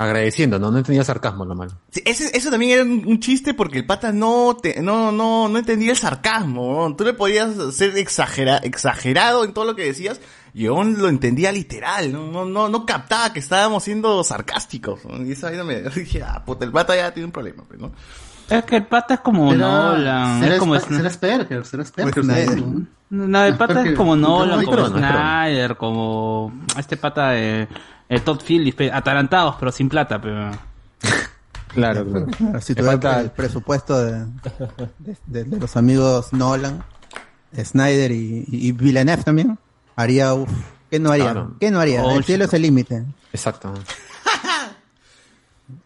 Agradeciendo, ¿no? No entendía sarcasmo lo malo. Sí, ese, eso también era un, un chiste porque el pata no, te, no, no, no entendía el sarcasmo. ¿no? Tú le podías ser exagera, exagerado en todo lo que decías y yo lo entendía literal. No, no, no, no captaba que estábamos siendo sarcásticos. ¿no? Y esa vaina me dije, ah, puta, el pata ya tiene un problema. Pues, ¿no? Es que el pata es como Nolan. será Es como será Asperger, será Asperger. No, el pata es como Nolan, como. Snyder, como este pata de eh, Todd Phillips, atarantados pero sin plata, pero Claro, claro. Si tuviera falta- el presupuesto de, de- de- de los amigos Nolan, Snyder y, y Villeneuve también, haría, uf, ¿qué no haría? Claro. ¿Qué no haría? Oh, el cielo es el límite. Exacto.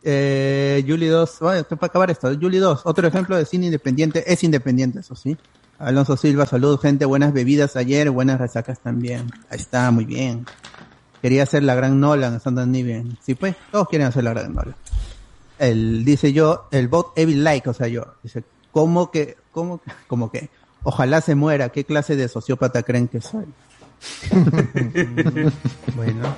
Eh, Julie 2, bueno, para acabar esto, Julie 2, otro ejemplo de cine independiente, es independiente, eso sí. Alonso Silva, salud, gente, buenas bebidas ayer, buenas resacas también. Ahí está, muy bien. Quería hacer la gran Nolan, estando ni bien. Sí, pues, todos quieren hacer la gran Nolan. El, dice yo, el bot Evil Like, o sea, yo, dice, ¿cómo que, cómo, cómo que? Ojalá se muera, ¿qué clase de sociópata creen que soy? bueno.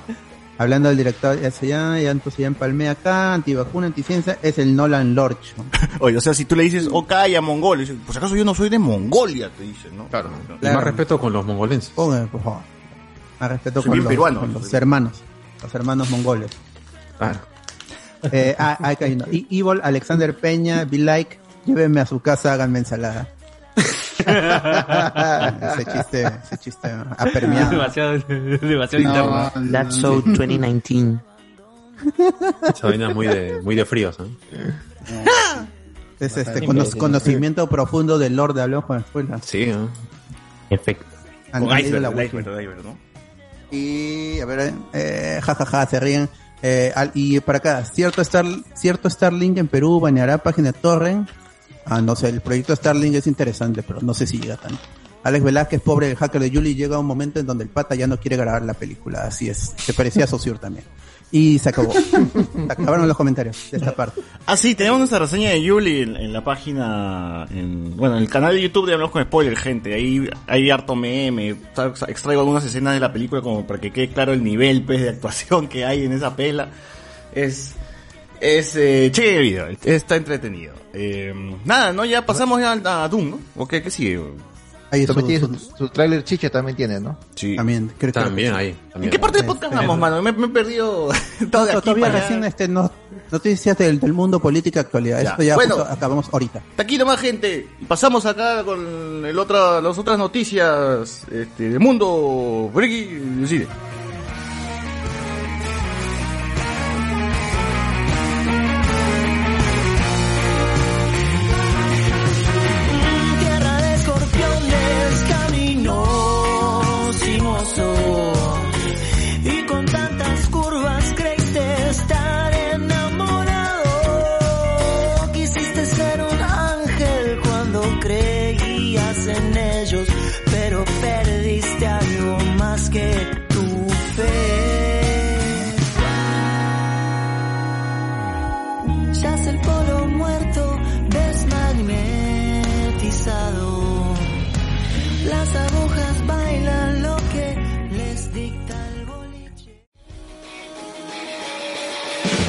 Hablando del director, ya se ya, ya entonces ya empalmé acá, antivacuna, anticiencia, es el Nolan Lorch. Oye, o sea, si tú le dices, ok, a Mongolia, dice, por si acaso yo no soy de Mongolia, te dicen, ¿no? Claro. Y Claro. más respeto con los mongolenses. Póngame, por favor. Más respeto Soy con bien los, peruano. con los hermanos, los hermanos mongoles. Claro. Eh, ah, ah, acá hay uno. Y Evil, Alexander Peña, Be Like, llévenme a su casa, háganme ensalada. ese chiste, ese chiste ha permeado. demasiado, demasiado No, interno. That's so 2019. Esa vaina es muy de, muy de fríos, ¿no? Es este cono- conocimiento profundo del Lord de Hablamos con Spoiler. Sí, ¿no? Efecto. Con iceberg, la iceberg, iceberg, ¿no? Y, a ver, eh, jajaja, se ríen. Eh, al- y para acá, cierto, Star, cierto Starlink en Perú baneará página de Torrent. Ah, no sé, el proyecto Starlink es interesante, pero no sé si llega tanto. Alex Velázquez, pobre el hacker de Julie, llega un momento en donde el pata ya no quiere grabar la película. Así es, se parecía a también. Y se acabó. acabaron los comentarios de esta parte. Ah, sí, tenemos nuestra reseña de Yuli en, la página, en, bueno, en el canal de YouTube de Hablamos con Spoiler, gente. Ahí hay harto meme, extraigo algunas escenas de la película como para que quede claro el nivel pues, de actuación que hay en esa pela. Es, es, eh, el video, está entretenido. Eh, nada, ¿no? Ya pasamos ya a, a Doom, ¿no? ¿O qué, qué sigue? Ahí También su- tiene su, su tráiler chicha también tiene, ¿no? Sí. También, creo que- También ahí. ¿En qué parte del podcast vamos, mano? Me, me he perdido todo de aquí todavía para allá. recién este, no, noticias del, del mundo política actualidad. Ya. Esto ya Bueno. justo acabamos ahorita. Hasta aquí nomás, gente. Pasamos acá con el otra, las otras noticias este, del mundo. Friki, decide. Tierra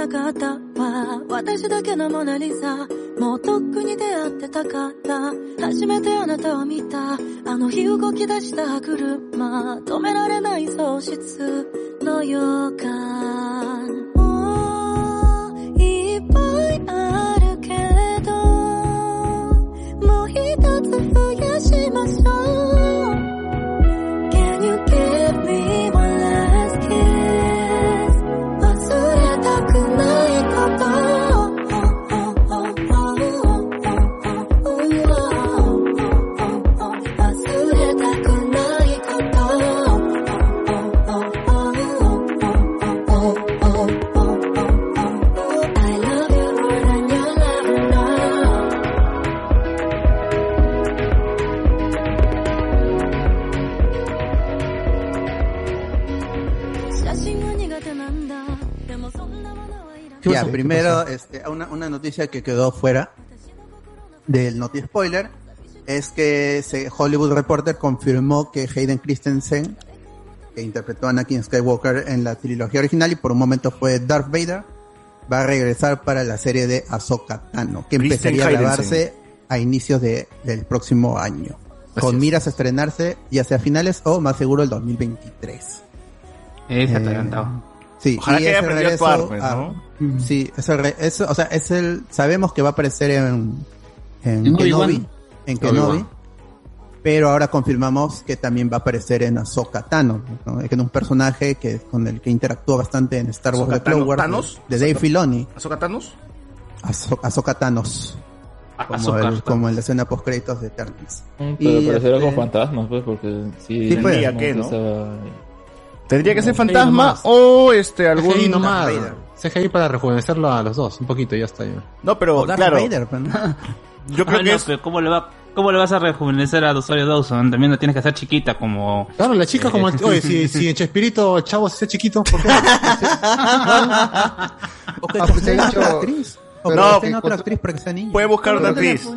なかったわ。私だけのモナリザもうとっくに出会ってたから初めてあなたを見た。あの日動き出した車。止められない喪失の予感。Ya, primero, este, una, una noticia que quedó fuera del Noti Spoiler es que se- Hollywood Reporter confirmó que Hayden Christensen, que interpretó a Anakin Skywalker en la trilogía original y por un momento fue Darth Vader, va a regresar para la serie de Ahsoka Tano, que empezaría a grabarse a inicios de, del próximo año. con miras a estrenarse ya sea finales o más seguro el 2023. Ese Eh, atarantado. Sí, Ojalá y que haya aprendido a actuar, pues, a- ¿no? Sí, es el re- es- o sea, es el, sabemos que va a aparecer en, en En Kenobi, en. Kenobi, pero ahora confirmamos que también va a aparecer en Ahsoka Tano, ¿no? que es un personaje que con el que interactúa bastante en Star Wars ¿Ahsoka The Clone Wars, Thanos? de Dave Filoni, ¿Ahsoka Thanos? Ahso- Ahsoka Thanos, como, Ahsoka. el, como en la escena post créditos de Eternals. Mm, Y, Pero parecerá este, con fantasmas, pues, porque sí. Sí, pues. ¿Qué, no? Tendría que ser fantasma o este algún CGI nomás. CGI para rejuvenecerlo a los dos, un poquito, ya está. Ya. No, pero claro, Vader, ¿no? yo creo Ah, que no, es pero ¿cómo le va, ¿Cómo le vas a rejuvenecer a Rosario Dawson? También la tienes que hacer chiquita como... Claro, la chica como el... Eh, Oye, si, si en Chespirito el chavo se hace chiquito, ¿por qué? O que Ah, te pues dicho- otra actriz. O que que otra para que sea niña. Puede buscar Pero actriz.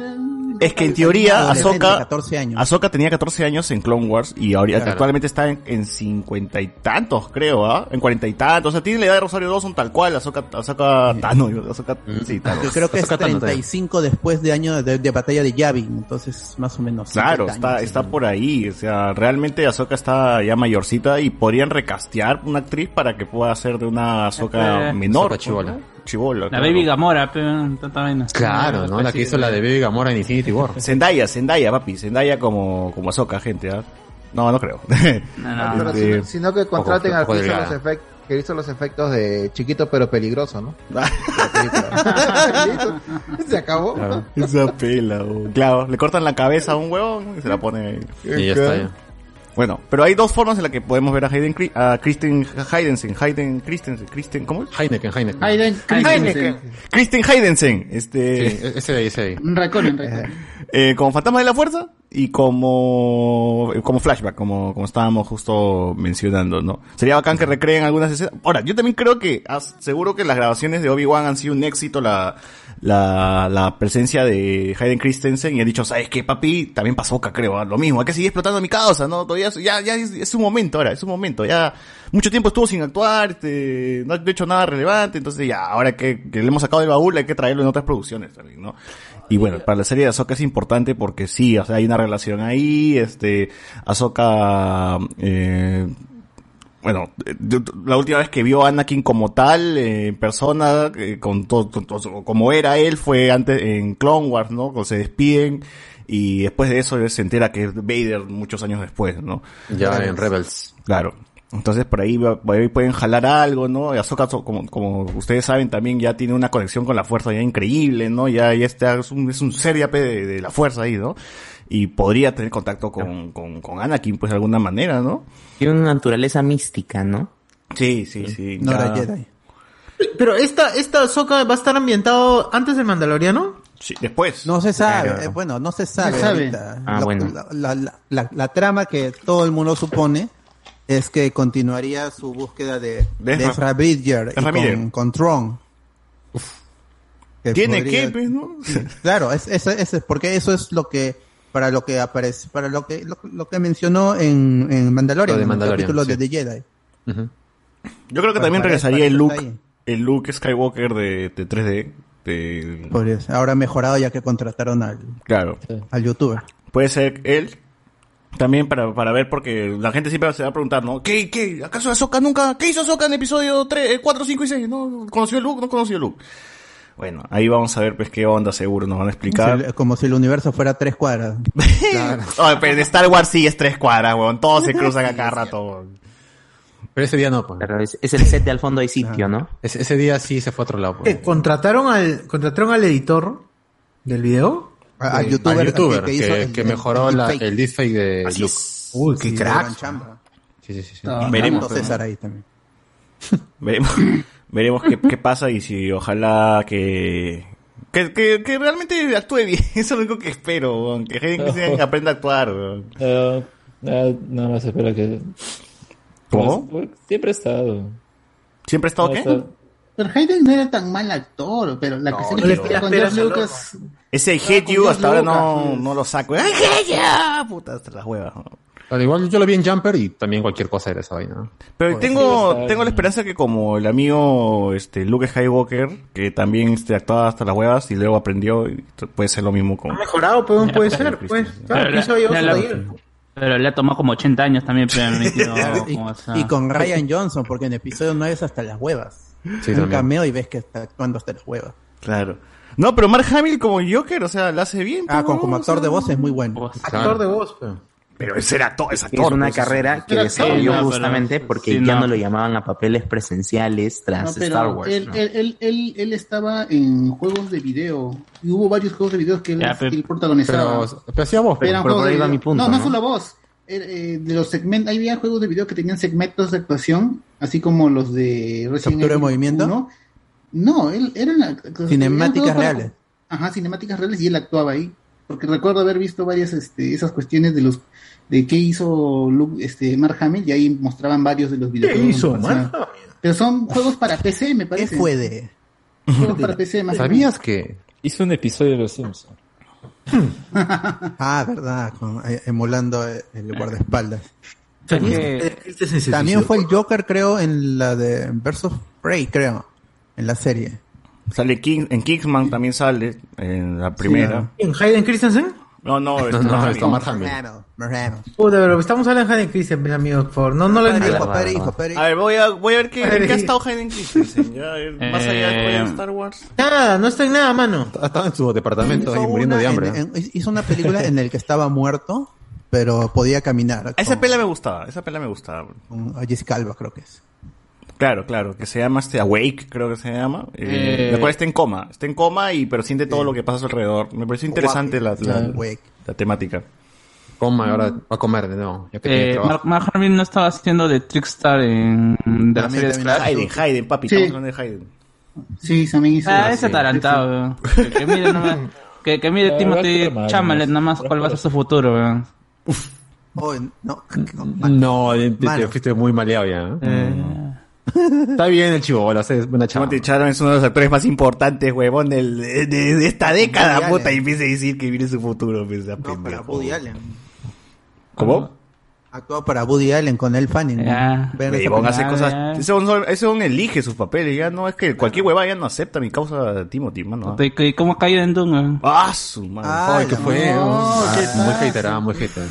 Es que en teoría Ahsoka, 14 años. Ahsoka tenía 14 años en Clone Wars y ahora Claro. actualmente está en, en 50 y tantos, creo, ¿ah? En 40 y tantos. O sea, tiene la edad de Rosario Dawson tal cual, Ahsoka, Ahsoka Tano, Ahsoka, sí, Tano. Yo creo que es Ahsoka Tano, 35 después de años de, de batalla de Yavin, entonces más o menos. Claro, 50 está, años. está por ahí. O sea, realmente Ahsoka está ya mayorcita y podrían recastear una actriz para que pueda ser de una Ahsoka Eh, menor. Ahsoka Chibola. La claro. Baby Gamora, pero tanta vaina. Claro, ¿no? La que hizo la de Baby Gamora en Infinity War. Zendaya, Zendaya, papi. Zendaya como, como Ahsoka, gente, ¿ah? No, no creo. No, Pero Este, sino, sino que contraten poco- al poco que hizo, los efectos, que hizo los efectos de chiquito pero peligroso, ¿no? Se acabó. Esa pela, claro. Le cortan la cabeza a un huevón y se la pone. Y ya está, ya. Bueno, pero hay dos formas en las que podemos ver a Hayden, Cri- a Kristen Heidensen, Hayden Christensen, Kristen, ¿cómo es? Heineken, Heineken. Hayden Christensen. Kristen Heidensen, este, Sí, ese de ahí, ese de ahí. Un racón, un racón. eh, como fantasma de la fuerza y como como flashback, como como estábamos justo mencionando, ¿no? Sería bacán que recreen algunas escenas. Ahora, yo también creo que seguro que las grabaciones de Obi-Wan han sido un éxito la la, la presencia de Hayden Christensen y han dicho, ¿sabes qué, papi? También pasó acá, creo, ¿ah? lo mismo, hay que seguir explotando mi causa, ¿no? Todavía ya ya es, es un momento ahora, es un momento, ya mucho tiempo estuvo sin actuar, este, no ha hecho nada relevante, entonces ya, ahora que, que le hemos sacado del baúl hay que traerlo en otras producciones también, ¿no? Y bueno, para la serie de Ahsoka es importante porque sí, o sea, hay una relación ahí, este, Ahsoka, eh, bueno, la última vez que vio a Anakin como tal, eh, en persona, eh, con todo, como era él, fue antes en Clone Wars, ¿no? Cuando se despiden y después de eso se entera que es Vader muchos años después, ¿no? Ya en Rebels. Claro. Entonces por ahí, va- por ahí pueden jalar algo, ¿no? Y Ahsoka, so- como, como ustedes saben, también ya tiene una conexión con la fuerza ya increíble, ¿no? Ya, ya está, es un, es un ser ya pe de, de la fuerza ahí, ¿no? Y podría tener contacto con, con, con Anakin, pues de alguna manera, ¿no? Tiene una naturaleza mística, ¿no? Sí, sí, sí. No ya- era Jedi. Pero esta, esta Ahsoka va a estar ambientado antes del Mandaloriano. Sí, después. No se sabe, Claro. eh, bueno, no se sabe. No se sabe. ahorita. Ah, bueno. la, la- la- la- la trama que todo el mundo supone es que continuaría su búsqueda de, De de Ezra- Bridger con, con Tron. Que Tiene podría- que, pues, ¿no? Claro, es, es, es- porque eso es lo que para lo que aparece, para lo que lo, lo que mencionó en, en Mandalorian, Lo de en el Mandalorian, capítulo sí. de The Jedi. Yo creo que Para- también para- regresaría para el look, el look Skywalker de, de 3D. de-. Ahora mejorado ya que contrataron al, claro. al youtuber. Puede ser él. También para, para ver, porque la gente siempre se va a preguntar, ¿no? ¿Qué, qué? ¿Acaso Ahsoka nunca? ¿Qué hizo Ahsoka en episodio 3, 4, 5 y 6? ¿No conoció el look? ¿No conoció el look? Bueno, ahí vamos a ver pues qué onda seguro nos van a explicar. Si- como si el universo fuera tres cuadras. Oye, pero en Star Wars sí es tres cuadras, weón. Todos se cruzan a cada rato, weón. Pero ese día no, pues. Pero es, es el set de al fondo hay sitio, ¿no? Ese, ese día sí se fue a otro lado. pues. Eh, ¿Contrataron al, contrataron al editor del video? A- al Eh, youtuber, al youtuber que- que, que hizo el- que el- mejoró el la- deepfake. el deepfake de Así Luke. es. Uy, qué Sí, crack. gran chamba. Sí, sí, sí. sí. Y Veremos, tanto pero- César ahí también. Veremos, veremos qué, qué pasa y si ojalá que, que, que, que realmente actúe bien. Eso es lo único que espero. Que Hayden Christensen aprenda a actuar, nada más espero que... ¿Cómo? Pues, siempre he estado. ¿Siempre ha estado No, qué? está- Pero Hayden no era tan mal actor, pero la no le es que pidas con peras George al Lucas... Ese I hate you hasta ahora no, no lo saco. ¡Ay, hate you! Puta, hasta las huevas. Bueno, igual yo lo vi en Jumper y también cualquier cosa era esa vaina. Pero Pues tengo, sí, tengo la esperanza que como el amigo este Luke Skywalker, que también este, actuaba hasta las huevas y luego aprendió, y puede ser lo mismo con... Ha mejorado, pero puede ser, pues. Claro, Pero le- le-. Pero le ha tomado como 80 años también, pero y, y con Ryan Johnson, porque en episodio 9 es hasta las huevas. Sí, Un también. cameo y ves que está actuando hasta las huevas. Claro. No, pero Mark Hamill como Joker, o sea, la hace bien. Ah, con, como o actor de voz es muy bueno. Pues, Actor de voz, pero. Pero ese era todo, es Es actor. una pues, carrera que desarrolló no, justamente pero- porque sí, ya no. no lo llamaban a papeles presenciales tras No, Star Wars. él, ¿no? él, él, él, él estaba en juegos de video. Y hubo varios juegos de video que él, Ya, protagonizaba. Pero, pero hacía voz, pero, por ahí va mi punto, No, no, ¿no? fue la voz. Era, eh, de los segmentos, había juegos de video que tenían segmentos de actuación, así como los de Resident ¿Captura de movimiento? 1. No, él eran Cinemáticas eran juegos para- reales. Ajá, cinemáticas reales y él actuaba ahí. porque recuerdo haber visto varias este, esas cuestiones de los de qué hizo Luke, este, Mark Hamill y ahí mostraban varios de los videojuegos. hizo O sea, Mark Pero son juegos para PC, me parece. fue de? Juegos para PC, más ¿Sabías que hizo un episodio de Los Simpsons? Ah, verdad, con- eh, emulando eh, el guardaespaldas. que- También fue el Joker, creo, en la de Versus Prey, creo, en la serie. Sale King, en Kingsman también sale, en la primera. ¿En Hayden Christensen? No, no, No, está no, Mark está. Mark Hamill. Puta, pero estamos hablando de Hayden Christensen, mis amigos, por. No, no lo entiendo. hijo, padre, hijo, padre, A ver, voy a, voy a ver qué, qué ha estado Hayden Christensen. Ya, eh, más allá de Eh, Star Wars. Nada, no está en nada, mano. Estaba en su departamento ahí muriendo de hambre. en- en- hizo una película en la que estaba muerto, pero podía caminar. Esa pela me gustaba, esa pela me gustaba. con Jessica Alba, creo que es. Claro, claro, que se llama este Awake, creo que se llama. Eh, Eh. la cual está en coma, está en coma y pero siente todo lo que pasa a su alrededor. Me pareció interesante la, la, Awake. la temática. Coma, ahora va a comer de nuevo. Ya que Eh. Mark, no estaba haciendo de Trickstar en de la serie de. Hayden, Hayden, papi, Sí. estamos hablando de Hayden. Sí, también hizo. Ah, ese atarantado, weón. Que, que mire nomás. Que, que mire Ah, Timothy va a ser Chalamet mal, nomás cuál va a ser su futuro, weón. Oh, no, No, te, te Mano. fuiste muy maleado ya. ¿eh? Está bien el chivo, es buena chava. Timothy Chalamet es uno de los actores más importantes, huevón, del, de, de- de esta década, Woody puta, Allen. y empieza a decir que viene su futuro, pues, esa no, pendejo. Woody Allen. ¿Cómo? Actuó para Woody Allen con el Fanning. Ya. Vean esa Huevón, hace cosas, ya. ese hombre, ese elige sus papeles, ya no es que cualquier hueva ya no acepta mi causa Timothy, mano. ¿Y y cómo cayó en Doom? Ah, su madre. Ah, Ay, ¿qué fue? no, Ah, ¿qué muy hater, ah, muy hater.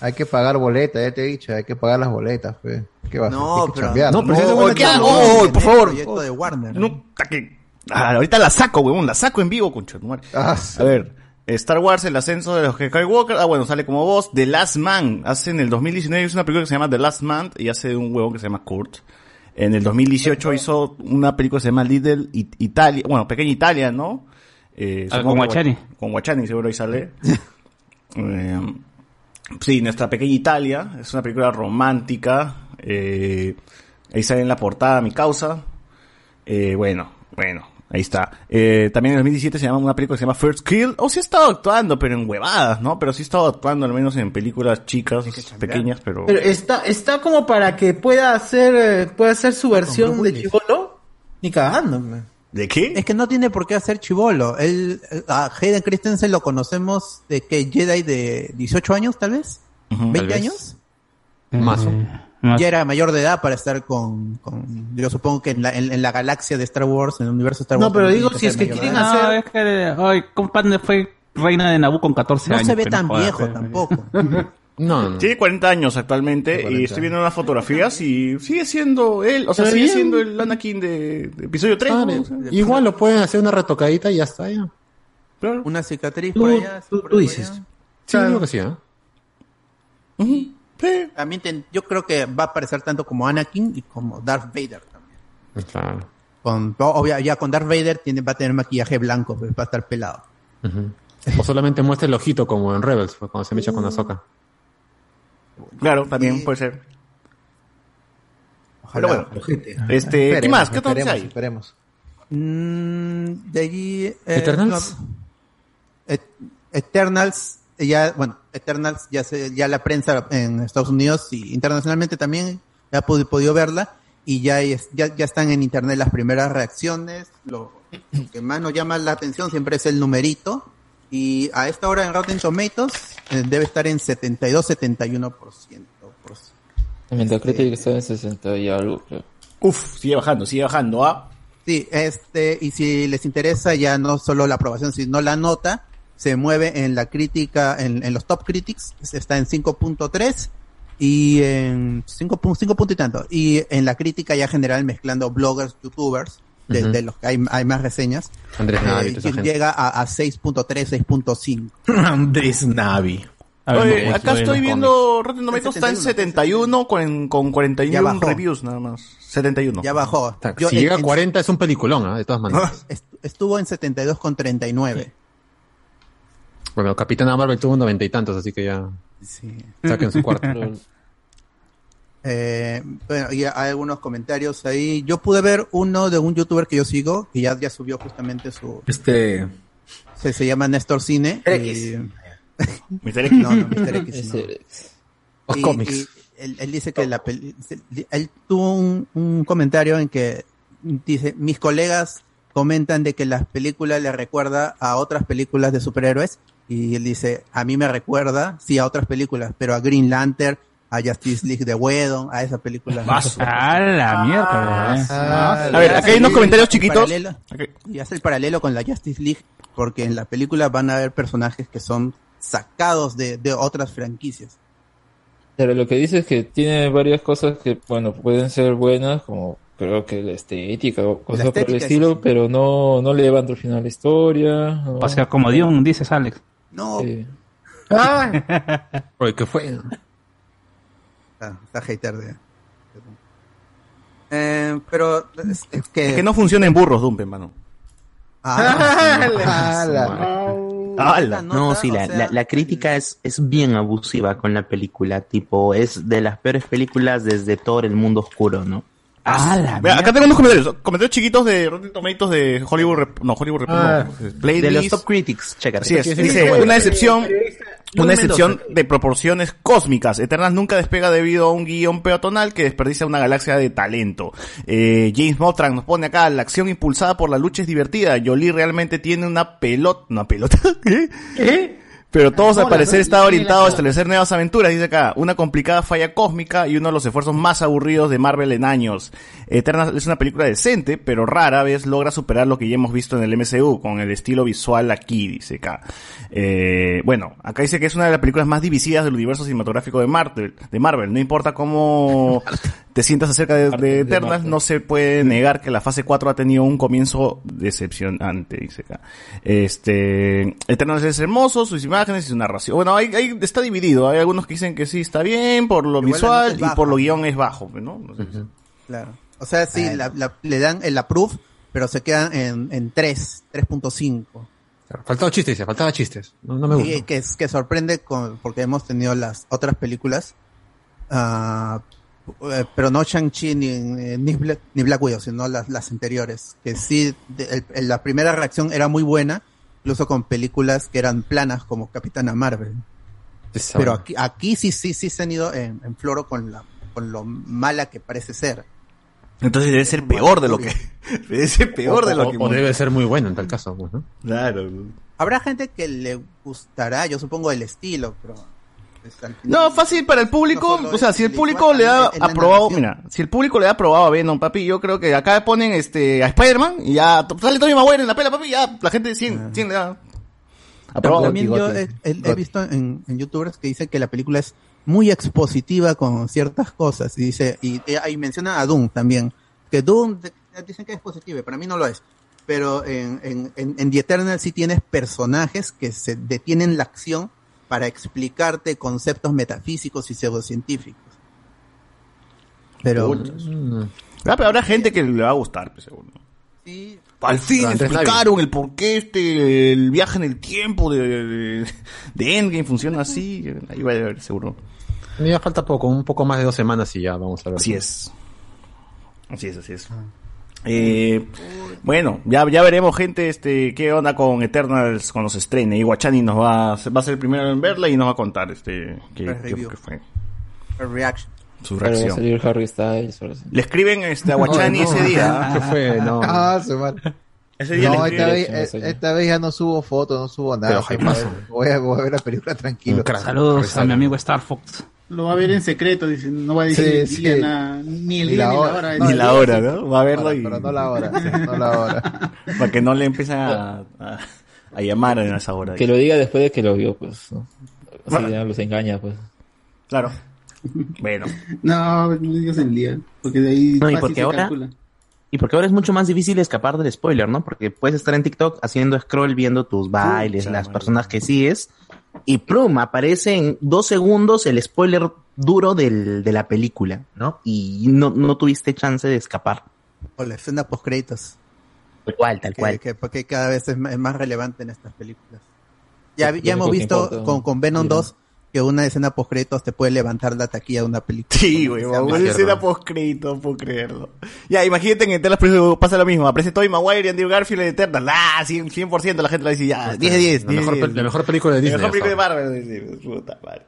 Hay que pagar boletas, ya te he dicho, hay que pagar las boletas, pues. ¿Qué vas a No, hacer? Hay que pero- chambear, No, pero si de ¿qué hago? No, Oh, en por favor. proyecto de Warner. No, ta que- Ah, ahorita la saco, huevón, la saco en vivo, concha. tu madre. Ah, A ver, Star Wars, el ascenso de los Skywalker. Ah, bueno, sale como voz. The Last Man. Hace en el 2019 hizo una película que se llama The Last Man y hace un huevón que se llama Kurt. En el 2018 hizo una película que se llama Little It- Italia, bueno, Pequeña Italia, ¿no? Eh, Ah, con Guachani. Gua- Con Guachani, seguro ahí sale. Eh, sí, Nuestra Pequeña Italia. Es una película romántica. Eh, ahí sale en la portada mi causa. Eh, bueno, bueno, ahí está. Eh, también en el 2017 se llama una película que se llama First Kill. O sí ha estado actuando, pero en huevadas, ¿no? Pero sí ha estado actuando al menos en películas chicas, pequeñas, pero... Pero está, está como para que pueda hacer, eh, pueda hacer su versión de Chivolo. Ni cagando, man. ¿De qué? Es que no tiene por qué hacer chivolo. Él, eh, a Hayden Christensen lo conocemos de que Jedi de 18 años, tal vez. Ujú, 20 tal vez. años. Más. Eh, más. Ya era mayor de edad para estar con, con yo supongo que en la, en, en la galaxia de Star Wars, en el universo de Star Wars. No, pero digo, si es que quieren edad. No, hacer- es que, ay, compadre fue reina de Naboo con 14 No años. se ve tan viejo tampoco. No, no. Tiene 40 años actualmente y estoy viendo unas fotografías y sigue siendo él, o sea, sigue bien. siendo el Anakin de, de episodio 3. Ah, ¿no? bien. O sea, Igual lo pueden hacer una retocadita y ya está, ya. claro. Una cicatriz Tú- por allá. tú- por tú allá. dices. Sí, Claro. creo que sí, ¿eh? Ujú, sí. También ten- yo creo que va a aparecer tanto como Anakin y como Darth Vader también. Claro. Con, obvia- ya con Darth Vader tiene, va a tener maquillaje blanco, pues, va a estar pelado. O solamente muestra el ojito como en Rebels, pues, cuando se me echa con la soca. Claro, también puede ser. Ojalá. Pero bueno, este, ¿qué Esperemos, más? ¿Qué otra noticia esperemos, hay? esperemos. Mm, de allí. eh, ¿Eternals? no, Et- Eternals, ya, bueno, Eternals ya se, ya la prensa en Estados Unidos y internacionalmente también ya ha pod- podido verla y ya, es- ya, ya están en internet las primeras reacciones. Lo, lo que más nos llama la atención siempre es el numerito y a esta hora en Rotten Tomatoes eh, debe estar en 72-71%. por- En Metacritic está en 60 y algo, creo. Uf, sigue bajando, sigue bajando, ¿ah? Sí, este, y si les interesa ya no solo la aprobación, sino la nota, se mueve en la crítica, en, en los top critics, está en 5.3 y en 5, pu- 5 punto y tanto. Y en la crítica ya general mezclando bloggers, youtubers, de, Ujú. de los que hay, hay más reseñas, Andrés eh, Navi, gente. llega a, a 6.3, 6.5. Andrés Navi. Ver, Oye, no, acá no, estoy no, viendo Rotten Tomatoes está en 71, 71 con, con Ya 41 bajó. reviews nada más. 71. Ya bajó. Yo si en- llega a en- 40 es un peliculón, ¿ah? de todas maneras. est- estuvo en 72 con 39. Bueno, Capitana Marvel tuvo un noventa y tantos, así que ya Sí. saquen su cuarto. Eh, bueno, y hay algunos comentarios ahí. Yo pude ver uno de un youtuber que yo sigo, que ya, ya subió justamente su, Este. se, se llama Néstor Cine. Mr. y- Mr. X. No, no, Mr. X. no. X. Los Y- cómics. y él, él dice que la peli- él tuvo un, un comentario en que dice mis colegas comentan de que las películas le recuerda a otras películas de superhéroes y él dice a mí me recuerda sí a otras películas pero a Green Lantern a Justice League de Whedon a esa película Vaso. A la mierda. eh. Ah, A ver, acá hay unos comentarios chiquitos. Paralelo- y hace el paralelo con la Justice League porque en la película van a haber personajes que son sacados de, de otras franquicias Pero lo que dice es que tiene varias cosas que, bueno, pueden ser buenas, como creo que la estética o cosas por el estilo, pero no, no le llevan al final la historia. no- O sea, como Dion, dices Alex. No Sí. Oye, ¿qué fue? Está, está hater de. Eh, pero es, es que. Es que no funciona en burros, Dumpe, mano. Ah. ¡Hala! No, sí, o la, sea, la, la crítica es, es bien abusiva con la película, tipo, es de las peores películas desde todo el mundo oscuro, ¿no? A la Vea, acá tengo unos comentarios. Comentarios chiquitos de Rotten Tomatoes de Hollywood Rep- No, Hollywood Rep- Ah. no, De los top critics, checa. Así es. Dice, una excepción, una excepción de proporciones cósmicas. Eternals nunca despega debido a un guion peatonal que desperdicia una galaxia de talento. Eh, James Motran nos pone acá, la acción impulsada por la lucha es divertida. Jolie realmente tiene una pelota, una pelota, ¿qué? Pero todos al parecer está orientado a establecer nuevas aventuras, dice acá. Una complicada falla cósmica y uno de los esfuerzos más aburridos de Marvel en años. Eternals es una película decente, pero rara vez logra superar lo que ya hemos visto en el MCU, con el estilo visual aquí, dice acá. Eh, bueno, acá dice que es una de las películas más divisivas del universo cinematográfico de Marvel. De Marvel. No importa cómo te sientas acerca de, de Eternals, no se puede negar que la fase 4 ha tenido un comienzo decepcionante, dice acá. Este, Eternals es hermoso, sus imágenes y su narración. Bueno, hay, hay- está dividido. Hay algunos que dicen que sí está bien por lo Igual visual y baja. por lo guion es bajo, ¿no? No sé. Claro. O sea, sí, la- la- le dan el approve, pero se quedan en, en 3, 3.5. Claro, Faltaba chistes, faltaba chistes. No, no me gusta. Y que, que sorprende con, porque hemos tenido las otras películas, eh, pero no Shang-Chi ni, ni, Black, ni Black Widow, sino las, las anteriores, que sí, de- el- la primera reacción era muy buena, incluso con películas que eran planas como Capitana Marvel. Pero aquí, aquí sí, sí, sí se han ido en, en floro con la, con lo mala que parece ser. Entonces debe ser peor de lo que, debe ser peor de lo que. O, o debe ser muy bueno en tal caso, pues, ¿no? Claro. Habrá gente que le gustará, yo supongo, el estilo, pero... No, fácil para el público, No o sea, si el público le la aprobado, mira, si el público le da aprobado a Venom, papi, yo creo que acá ponen este a Spider-Man y ya sale Tony Maguire en la pela, papi, ya la gente 100, 100 le da aprobado. También yo he, he- visto en, en youtubers que dicen que la película es muy expositiva con ciertas cosas y dice y, y ahí menciona a Doom también que Doom dicen que es positiva para mí no lo es pero en, en, en, en The Eternal sí tienes personajes que se detienen la acción para explicarte conceptos metafísicos y pseudocientíficos pero Ah, pero habrá gente que le va a gustar, pues, seguro. sí Al fin explicaron el por qué este, el viaje en el tiempo de, de, de Endgame funciona así. Ahí va a haber seguro. Ya falta poco, un poco más de dos semanas y ya vamos a ver. Así es. Así es, así es. Eh, bueno, ya, ya veremos gente, este, qué onda con Eternals cuando se estrene. Y Guachani nos va, a- va a ser el primero en verla y nos va a contar, este, qué, qué- qué fue reaction su reacción. salir Harry Styles. Le escriben, este, a Guachani No, no, ese día. ¿Qué fue? No. Ah, se va. Ese día No, esta vez, eh, esta vez ya no subo fotos, no subo nada. Pero, voy, a, voy a ver la película tranquilo. Saludos a mi amigo Star Fox. Lo va a ver en secreto, dice, no va a decir Sí, el sí. día, nada, ni el Ni día la ni la hora. hora. No, Ni la hora. ¿no? Va a verlo y... Pero no la hora, sí, no la hora. Para que no le empiecen a, a, a llamar en esa hora. Que lo diga después de que lo vio, pues. ¿no? Así ya los engaña, pues. Claro. Bueno. No, no digas el día, porque de ahí No, y porque se ahora- calcula. Y porque ahora es mucho más difícil escapar del spoiler, ¿no? Porque puedes estar en TikTok haciendo scroll viendo tus bailes, Pucha, las madre. personas que sigues, y plum, aparece en dos segundos el spoiler duro del, de la película, ¿no? Y no, no tuviste chance de escapar. o la escena post créditos Tal cual, tal que, cual. que- porque cada vez es más relevante en estas películas. Ya, ya hemos visto importa, con, con Venom mira. 2 que una escena post créditos te puede levantar la taquilla de una película. Sí, güey, una escena post-crédito, no puedo creerlo. Ya, imagínate en Eternas pasa lo mismo. Aparece Tobey Maguire y Andrew Garfield en Eternal. Ah, 100%, 100% la gente lo dice ya. 10 de 10. La mejor pel- la mejor película de La Disney mejor película de Marvel. Puta madre.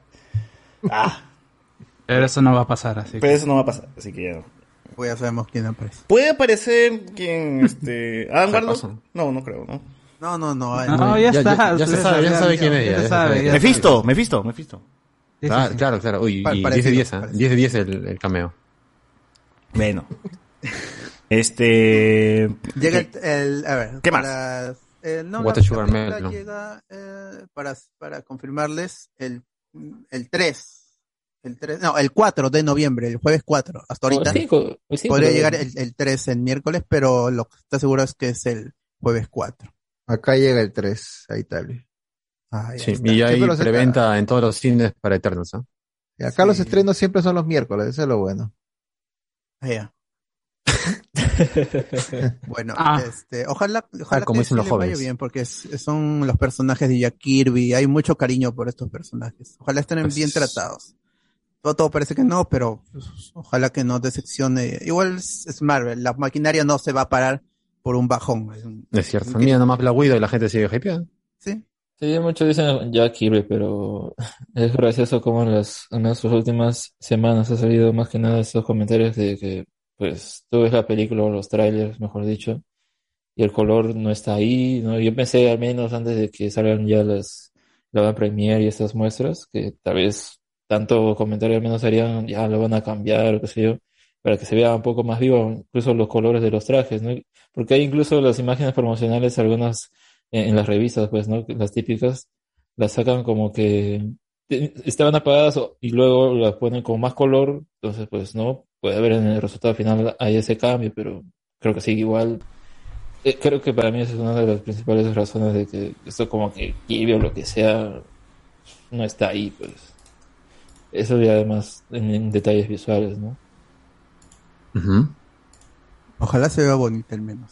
Ah, Pero eso no va a pasar, así pero eso no va a pasar, así que ya no. Pues ya sabemos quién aparece. ¿Puede aparecer quien, este, Adam Warlock? No, no creo, ¿no? No, no, no. No, ya, Ya- está. ya- ya se sabe, ya sabe quién es ella, ya ya sabe, sabe. ya Mephisto, Mephisto, Mephisto. Sí, Ah, sí, sí. claro, claro. Uy, Pa- y 10 de parecido, 10, ¿ah? parecido. 10 de 10 el, el cameo. Bueno. Este. Llega el, el- a ver, ¿Qué más? para- eh, no, What la, Melon. llega eh, para, para confirmarles el, el 3. El 3, no, el 4 de noviembre, el jueves 4, hasta ahorita. O el cinco, el cinco, Podría pero- llegar el, el 3 el miércoles, pero lo que está seguro es que es el jueves 4. Acá llega el 3 a Italia. Ah, ya Sí, está. y hay preventa en todos los cines para Eternals, ¿ah? Y acá los estrenos siempre son los miércoles, eso es lo bueno. Ah, ya. bueno, Ah. este, ojalá, ojalá Ah, como dicen los vaya jóvenes. bien, porque es- son los personajes de Jack Kirby, hay mucho cariño por estos personajes. Ojalá estén Pues bien tratados. Todo, todo parece que no, pero pues, ojalá que no decepcione. Igual es, es Marvel, la maquinaria no se va a parar por un bajón. Es un- Es cierto. Mira nomás Black Widow y la gente sigue hypeada. ¿sí? Sí, muchos dicen Jack Kirby, pero es gracioso como en las, en las últimas semanas ha salido más que nada estos comentarios de que, pues, tú ves la película o los trailers, mejor dicho, y el color no está ahí, ¿no? Yo pensé al menos antes de que salgan ya las, la van premiere y estas muestras, que tal vez tanto comentario al menos harían, ya lo van a cambiar o qué sé yo, para que se vea un poco más vivo, incluso los colores de los trajes, ¿no? Porque hay incluso las imágenes promocionales, algunas en, las revistas, pues, ¿no? Las típicas, las sacan como que estaban apagadas y luego las ponen con más color, entonces, pues, ¿no? Puede haber en el resultado final hay ese cambio, pero creo que sigue igual. Eh, creo que para mí esa es una de las principales razones de que esto como que Kirby o lo que sea no está ahí, pues. Eso y además en detalles visuales, ¿no? Ujú. Ojalá se vea bonito al menos.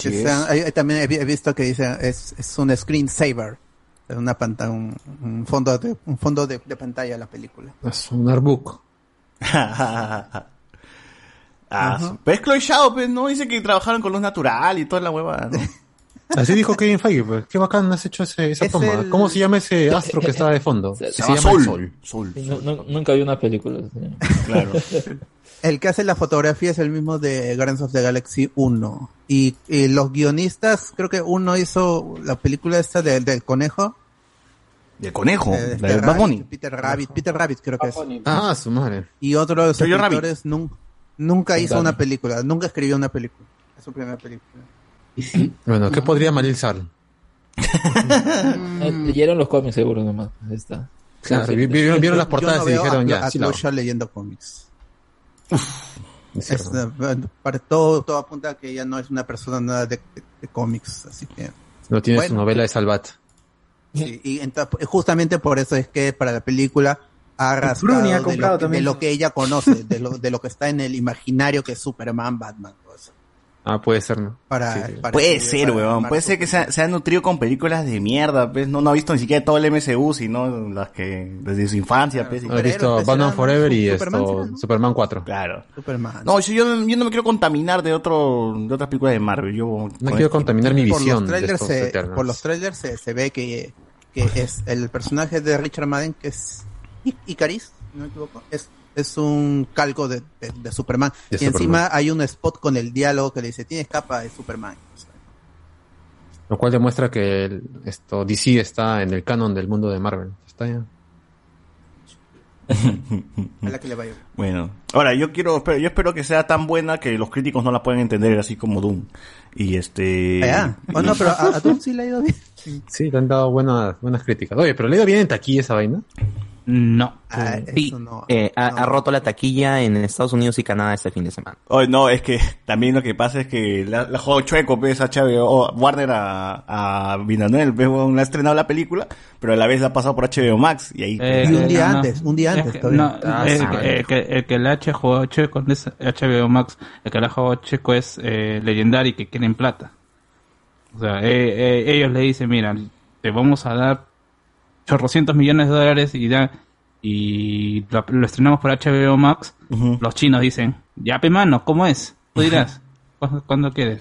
Que es. sean- hay- también he, vi- he visto que dice es, es un screensaver, es una pantalla, un, un fondo de, un fondo de, de pantalla la película. Es un artbook. ah, pero es Chloe Zhao, pues, ¿no? Dice que trabajaron con luz natural y toda la hueva, ¿no? Así dijo Kevin Feige, pues. Qué bacán has hecho ese, esa Es toma. el- ¿Cómo se llama ese astro que está de fondo? Se Se, llama llama Sol. Sol. Sol. Sí, no- no- nunca vi una película. sí. Claro. El que hace la fotografía es el mismo de Guardians of the Galaxy 1. Y, y los guionistas, creo que uno hizo la película esta de- del conejo. Del conejo, eh, la de Peter Bad Rabbit, Bunny. Peter Rabbit, Peter Rabbit creo que es. Ah, su madre. Y otro de los escritores nun- nunca hizo una película, nunca escribió una película. Es su primera película. Y sí. Bueno, ¿qué podría malilzar? Eh, Leyeron los cómics seguro nomás. Ahí está. Claro, Sí, vi- vieron, vieron las Yo portadas no y dijeron a, ya. a sí leyendo cómics. Es Es, eh, para todo, todo apunta a que ella no es una persona nada de, de- de cómics, así que No tiene su novela de Salvat. sí, y enta- justamente por eso es que para la película ha rascado Bruni ha de, lo, que- de también. lo que ella conoce, de lo, de lo que está en el imaginario que es Superman, Batman. Ah, puede ser, ¿no? Para, Sí, sí. para Puede ser, para weón. Puede ser que se ha, se ha nutrido con películas de mierda, pues. No, no ha visto ni siquiera todo el MCU, sino las que, desde su infancia, pues. Superhéroes, visto Batman Forever y Superman esto. Superman 4. Claro. Superman. No, yo, yo no- yo no me quiero contaminar de otro, de otras películas de Marvel. Yo, No quiero contaminar mi por visión los de trailers, estos se, por los trailers se, se ve que, que es el personaje de Richard Madden, que es Icaris, si no me equivoco, es, es un calco de, de- de Superman. De y Superman. encima hay un spot con el diálogo que le dice, tienes capa de Superman. O sea, Lo cual demuestra que el- esto DC está en el canon del mundo de Marvel. Está ya. ojalá que le vaya. bien. Bueno, ahora yo quiero, espero, yo espero que sea tan buena que los críticos no la puedan entender así como Doom. Y este. Ah, ya. Oh, no, pero a, a Doom sí le ha ido bien. Sí, le han dado buenas, buenas críticas. Oye, pero le ha ido bien en taquilla esa vaina. No. Ah, Sí, eso no. eh, ha, no. ha roto la taquilla en Estados Unidos y Canadá este fin de semana. Oh, no, es que también lo que pasa es que la, la juego chueco, pues, HBO, Warner a, a Villeneuve, pues, ha estrenado la película, pero a la vez la ha pasado por HBO Max, y ahí, Eh, Y un día no, antes, un día Es antes que- Ah, el, sí, que- el que, el que le ha jugado checo es HBO Max, el que le ha jugado checo es eh, Legendary que quieren plata. O sea, eh, eh, ellos le dicen, mira, te vamos a dar chorrocientos millones de dólares y ya y lo, lo estrenamos por HBO Max, los chinos dicen, ya pe mano, ¿cómo es? Tú dirás, ¿cuándo, cuándo quieres?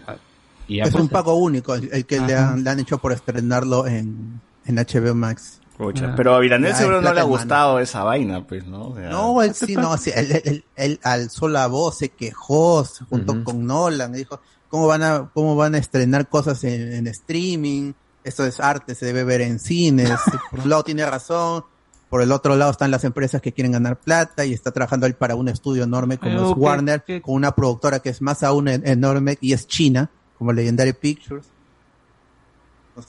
Y ya es pues, un pago único el que le han, le han hecho por estrenarlo en, en HBO Max. Pucha, Pero a Viranel Ay, seguro no le ha mano. gustado esa vaina, pues, ¿no? O sea, No, él sí, no, sí, él, él- él alzó la voz, se quejó se junto con Nolan, dijo, ¿cómo van a, cómo van a estrenar cosas en, en streaming? Esto es arte, se debe ver en cines. Por un lado tiene razón, por el otro lado están las empresas que quieren ganar plata y está trabajando él para un estudio enorme como Pero es Warner, con una productora que es más aún en- enorme y es China, como Legendary Pictures.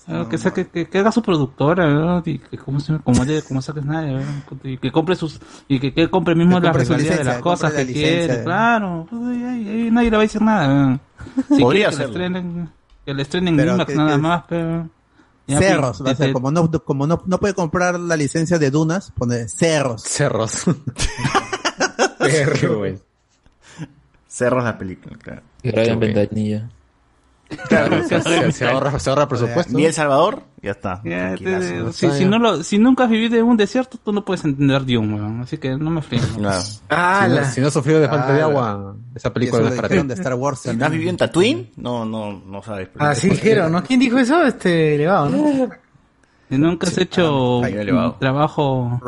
Ah, que, saque, que, que haga su productora, ¿no? Y que como se como de, como saques nada, ¿no? y que compre sus y que, que compre mismo Que la compre su regalía de las cosas que la licencia quiere, claro, pues, ahí- nadie le va a decir nada. Si Podría que le estrenen, que le estrenen Pero IMAX nada que- más, pero Cerros, pi- va a ser, como no, como no, no puede comprar la licencia de Dunas, pone Cerros. Cerros. Cerros la película, claro. Y Ryan. Ventanilla. Claro, se, se- se ahorra, se ahorra presupuesto. Ni El Salvador, ya está. ya, te- tranquilazo. si, si no lo, si nunca has vivido en un desierto, tú no puedes entender Dune, weón. Así que no me fríes. Claro. si, no, si no has sufrido de falta de Ah, agua, esa película no es para ti. de Star Wars. Si no has vivido en Tatooine, no, no, no sabes. Así dijeron, ¿no? ¿Quién dijo eso? Este elevado, ¿no? Si nunca has hecho un trabajo.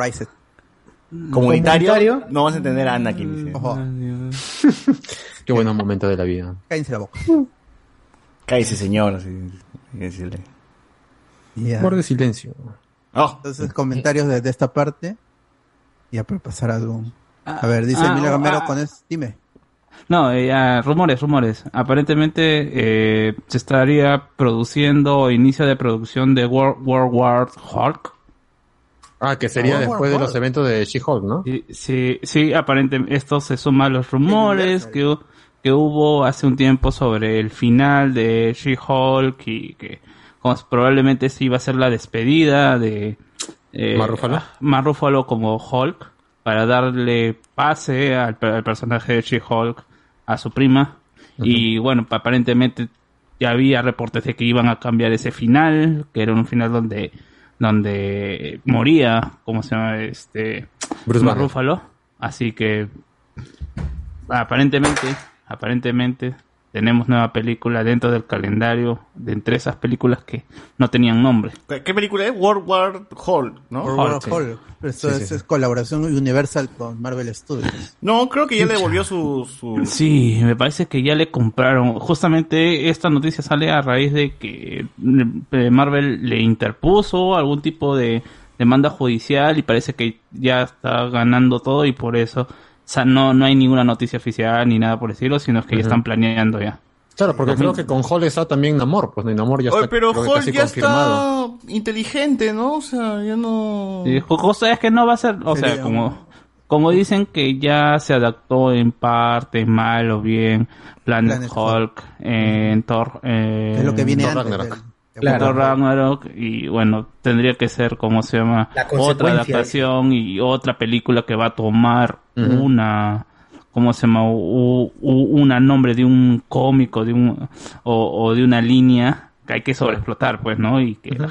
Comunitario, Comunitario. no vas a entender a Anakin. Qué buenos momentos de la vida. cállense la boca. Cállese, señor. Así, decirle. Ya. Guarde silencio. Oh, Entonces, comentarios de, de esta parte. Ya para pasar a Doom. Ah, A ver, dice ah, Emilio oh, Gamero ah. con eso. Dime. No, eh, ah, rumores, rumores. Aparentemente eh, se estaría produciendo inicio de producción de World, World War Hulk. Ah, que sería después de los eventos de She-Hulk, ¿no? Sí, sí, sí, aparentemente esto se suma a los rumores que, que hubo hace un tiempo sobre el final de She-Hulk y que como probablemente sí iba a ser la despedida de eh. Mark Ruffalo como Hulk para darle pase al, per- al personaje de She-Hulk a su prima y bueno, aparentemente ya había reportes de que iban a cambiar ese final, que era un final donde donde moría, ¿cómo se llama? Este Bruce. Ruffalo. Así que aparentemente, aparentemente tenemos nueva película dentro del calendario de entre esas películas que no tenían nombre. ¿Qué película es? World War Hulk, ¿no? World sí. Hulk. Pero Esto Sí, es, sí, sí. es colaboración Universal con Marvel Studios. No, creo que ya le devolvió su... su... Sí, me parece que ya le compraron. Justamente esta noticia sale a raíz de que eh, Marvel le interpuso algún tipo de demanda judicial y parece que ya está ganando todo y por eso, sea, no, no hay ninguna noticia oficial ni nada por decirlo, sino que ya Ujú. están planeando ya. Claro, porque creo que con Hulk está también Namor, pues Namor ya está Oye, pero Hulk casi ya confirmado. está inteligente, ¿no? O sea, ya no... Sí, cosa es que no va a ser, o sea, Sería como, como dicen que ya se adaptó en parte, mal o bien, Planet, Planet Hulk, en Thor, eh, Es lo que viene Thor antes. Ragnarok. Claro. Thor Ragnarok y bueno, tendría que ser como se llama La otra adaptación y otra película que va a tomar una ¿cómo se llama? U- u- una nombre de un cómico de un o, o de una línea que hay que sobreexplotar, pues, ¿no? Y que la,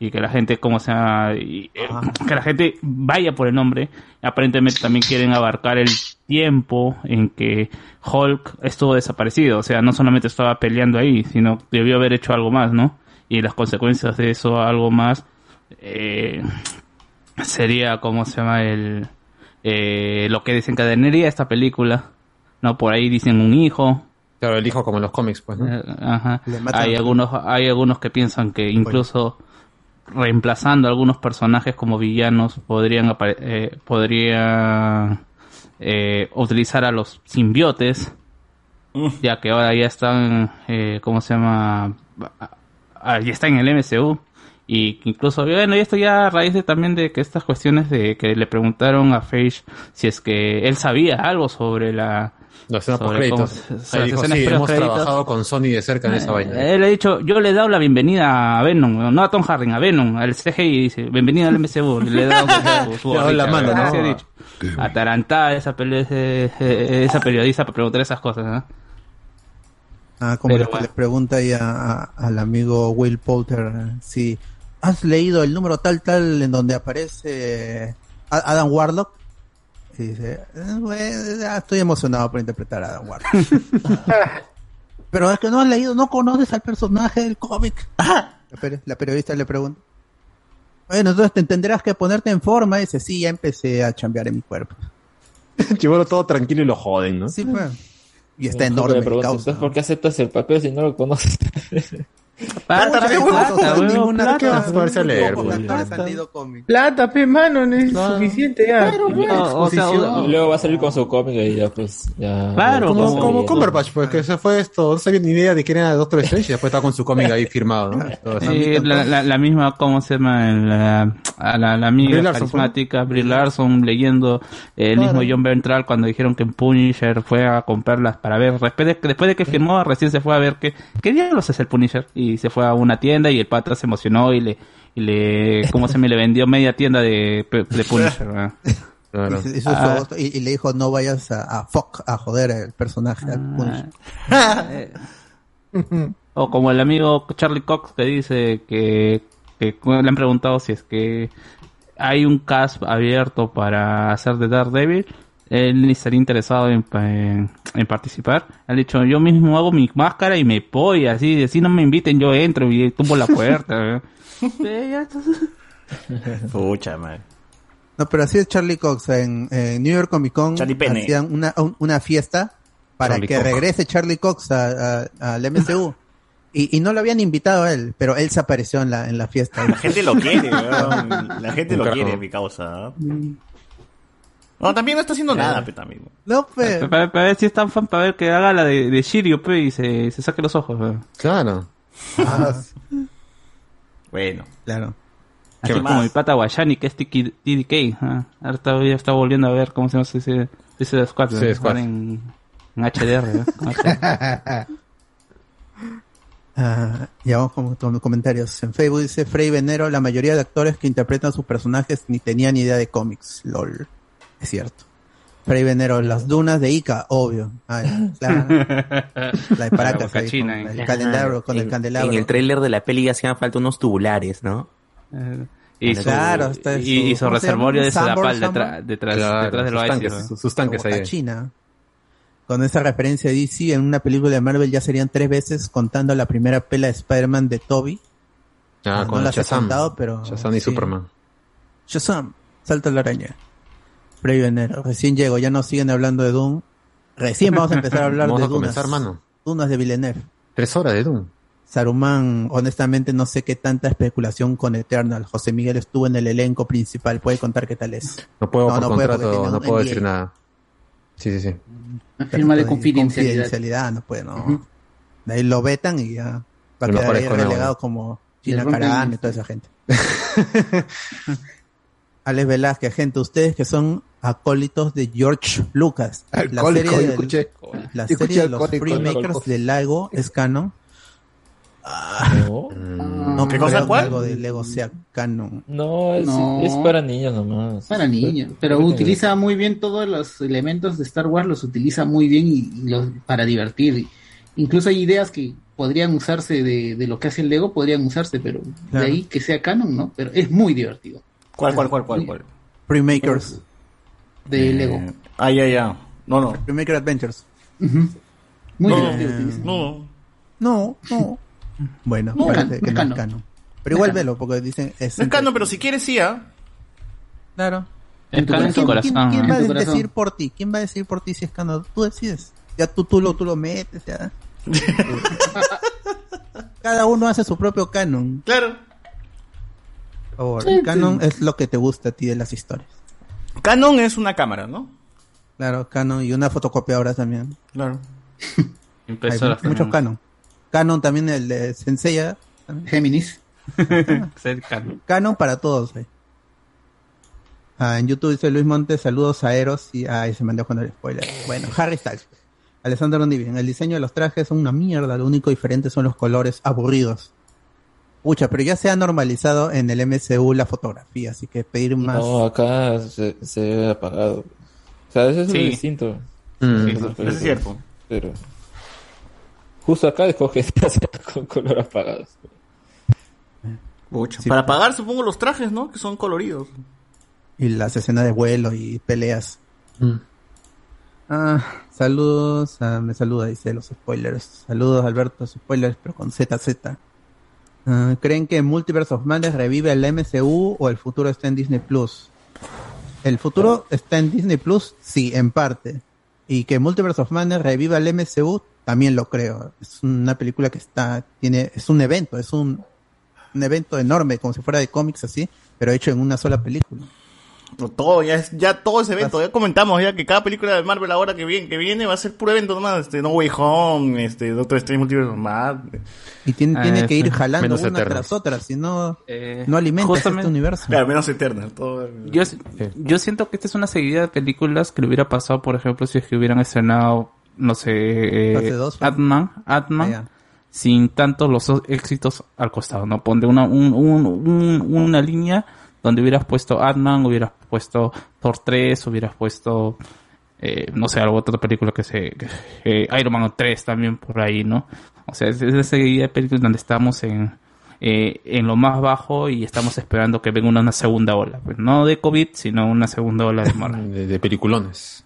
y que la gente como sea y, eh, que la gente vaya por el nombre. Aparentemente también quieren abarcar el tiempo en que Hulk estuvo desaparecido, o sea, no solamente estaba peleando ahí, sino debió haber hecho algo más, ¿no? Y las consecuencias de eso, algo más, eh, sería, ¿cómo se llama? El, eh, lo que desencadenaría esta película, ¿no? Por ahí dicen un hijo, Claro, el hijo como en los cómics, pues, ¿no? eh, ajá. Hay a- algunos, hay algunos que piensan que incluso reemplazando algunos personajes como villanos podrían eh, podría eh, utilizar a los simbiotes, ya que ahora ya están, eh, ¿cómo se llama? Ya está en el MCU. Y incluso, bueno, y esto ya a raíz de también de que estas cuestiones de que le preguntaron a Feige si es que él sabía algo sobre la... La escena sobre post cómo- créditos. sobre Ahí dijo, las escenas sí, hemos post-créditos". trabajado con Sony de cerca en esa vaina. Él ha dicho, yo le he dado la bienvenida a Venom, no a Tom Hardy, a Venom, al CGI, dice, bienvenido al MCU, le he dado su, su Le ha dado la mano, ¿no? ha dicho. Atarantada esa, esa periodista para preguntar esas cosas, ¿no? Ah, como le, bueno. le pregunta ahí a- a- al amigo Will Poulter eh, si ¿has leído el número tal tal en donde aparece A- Adam Warlock? Y dice, "Eh, estoy emocionado por interpretar a Adam Warlock. Pero es que no has leído, no conoces al personaje del cómic. La, peri- la periodista le pregunta. Bueno, entonces te tendrás que ponerte en forma. Y dice, sí, ya empecé a chambear en mi cuerpo. Chivolo todo tranquilo y lo joden, ¿no? Sí, pues. Y está enorme el pregunto, ¿por qué aceptas el papel si no lo conoces? Plata, pe, huevón, plata, pe, mano, no es suficiente ya. No, o sea, Y luego va a salir con su cómic y ya pues ya. Claro, Como, como sabía, Cumberbatch, pues que se fue esto, no sabía ni idea de quién era Doctor Strange y después estaba con su cómic ahí firmado, ¿no? Sí, la, la, la misma, ¿cómo se llama? La, a la, la amiga Brie Larson, carismática, Brie Larson, leyendo eh, el Claro. mismo John Ventral cuando dijeron que en Punisher fue a comprarlas para ver, después de, después de que firmó, recién se fue a ver qué, qué diablos es el Punisher, y se fue a una tienda y el pata se emocionó y le, y le, ¿cómo se me le vendió media tienda de, de Punisher? ¿verdad? Claro. Y, hizo su Ah. y- y le dijo, no vayas a, a fuck, a joder el personaje. Punisher". O como el amigo Charlie Cox que dice que, que le han preguntado si es que hay un cast abierto para hacer de Daredevil, él ni estaría interesado en, en, en participar. Han dicho, yo mismo hago mi máscara y me voy, así, si no me inviten yo entro y tumbo la puerta. Eh, ya, entonces- Pucha, madre. No, pero así es Charlie Cox. En, en New York Comic Con Charlie Pene. hacían una, un- una fiesta para Charlie que Cox. regrese Charlie Cox a- a- al MCU. Y, y no lo habían invitado a él, pero él se apareció en la, en la fiesta. La gente lo quiere, weón. La gente Un lo carajo. quiere, mi causa. ¿no? No, también no está haciendo nada, pe, también. No, pues. para, para ver si es tan fan, para ver que haga la de, de Shiryu pe, y se, se saque los ojos. pe. Claro. Bueno. Claro. Así ¿Qué como más? mi pata Guayani, que es TDK. ah. Ahora está, ya está volviendo a ver cómo se llama ese, ese Squad. Sí, ¿no? Squad. En, en HDR. HDR. Ah, ya vamos con, con comentarios. En Facebook dice Frey Venero, la mayoría de actores que interpretan sus personajes ni tenían idea de cómics. LOL. Es cierto. Frey Venero, las dunas de Ica, obvio. Ah, ya, claro. La de Paracas. boca ahí, china, con eh. el candelabro, con el en, candelabro. en el tráiler de la peli hacían falta unos tubulares, ¿no? Eh, y su, Claro, está y, y su ¿cómo se reservorio de Sambor, detrás, detrás, Claro, detrás sus Oasis. tanques, ¿no? sus, sus tanques ahí. China. Con esa referencia de DC, en una película de Marvel ya serían tres veces contando la primera pela de Spider-Man de Toby. Ah, no con las he Shazam. contado, pero... Shazam y sí. Superman. Shazam, salta la araña. Previo enero, recién llego, ya no siguen hablando de Doom. Recién vamos a empezar a hablar Vamos de a Dunas. comenzar, mano. Dunas de Villeneuve. Tres horas de Doom. Saruman, honestamente no sé qué tanta especulación con Eternal. José Miguel estuvo en el elenco principal, puede contar qué tal es. No puedo No, por no contrato, tiene no puedo decir nada. Sí, sí, sí. Una firma de confidencialidad. confidencialidad, no puede, no. De ahí lo vetan y ya va a quedar ahí relegado como rompen- Carano y toda esa gente. Alex Velázquez, gente, ustedes que son acólitos de George Lucas. La serie, yo del- escuché. la serie de los Freemakers alcohólico. de Lego es canon. No, No ¿Qué creo cosa, que cuál? algo de Lego sea canon. no, es, No. es para niños nomás. Para niños, pero utiliza muy bien todos los elementos de Star Wars, los utiliza muy bien y, y los, para divertir. Incluso hay ideas que podrían usarse de, de lo que hace el Lego, podrían usarse, pero Claro. de ahí que sea canon, ¿no? Pero es muy divertido. ¿Cuál, cuál, cuál, cuál? cuál? Freemakers. De Eh, Lego. Ah, ya, ya. No, no. Freemaker Adventures. Muy No, divertido. no. No, no. Bueno, No, parece que es no es canon. canon. No Pero igual velo, porque dicen... Es No es canon, pero si quieres, sí, ¿ah? Claro. Es tu canon en tu corazón. corazón. ¿Quién, ¿no? va a decir por ti? ¿Quién va a decir por ti si es canon? Tú decides. Ya tú, tú, lo, tú lo metes, ya. Cada uno hace su propio canon. Claro. Por favor, Sí, el canon sí. es lo que te gusta a ti de las historias. Canon es una cámara, ¿no? Claro, canon y una fotocopiadora también. Claro. Impresoras mu- muchos canon. Canon también el de Senseiya. también. Géminis. Canon. Canon para todos. eh. Ah, en YouTube dice Luis Montes, saludos a Eros y ay, se mandó con el spoiler. Bueno, Harry Styles. Alessandro Ondivien, el diseño de los trajes son una mierda, lo único diferente son los colores aburridos. Pucha, pero ya se ha normalizado en el MCU la fotografía, así que pedir más. No, acá se, se ve apagado. O sea, eso es Sí. distinto. Mm. Sí, Eso es cierto. Pero justo acá escoge con color apagado. Pucha, Sí. Para pagar, supongo, los trajes, ¿no? Que son coloridos. Y las escenas de vuelo y peleas. Mm. Ah, saludos, ah, me saluda, dice los spoilers. Saludos, Alberto, spoilers, pero con ZZ. Ah, ¿Creen que Multiverse of Madness revive el MCU o el futuro está en Disney Plus? El futuro está en Disney Plus, sí, en parte. Y que Multiverse of Madness reviva el MCU, también lo creo. Es una película que está, tiene, es un evento, es un, un evento enorme, como si fuera de cómics así, pero hecho en una sola película. Todo, ya, es, ya todo ese evento. Ya comentamos ya que cada película de Marvel ahora que viene, que viene va a ser puro evento nomás. Este, No Way Home, este, Doctor Strange Multiverse Madness. Y tiene, tiene Ah, que ir jalando una tras otra, si no, Eh, no alimentas justamente- este universo. Claro, menos Eternal. Todo... Yo, yo siento que esta es una seguida de películas que le hubiera pasado, por ejemplo, si es que hubieran estrenado, no sé, eh, dos, Ant-Man, Ant-Man, Ah, sin tantos los éxitos al costado, ¿no? Ponte una, un- un- un- una línea donde hubieras puesto Ant-Man, hubieras puesto Thor 3, hubieras puesto, eh, no sé, alguna otra película que se, eh, Iron Man 3 también por ahí, ¿no? O sea, es, es esa seguida de películas donde estamos en, eh, en lo más bajo y estamos esperando que venga una, segunda ola. Pues no de COVID, sino una segunda ola de. De, de peliculones.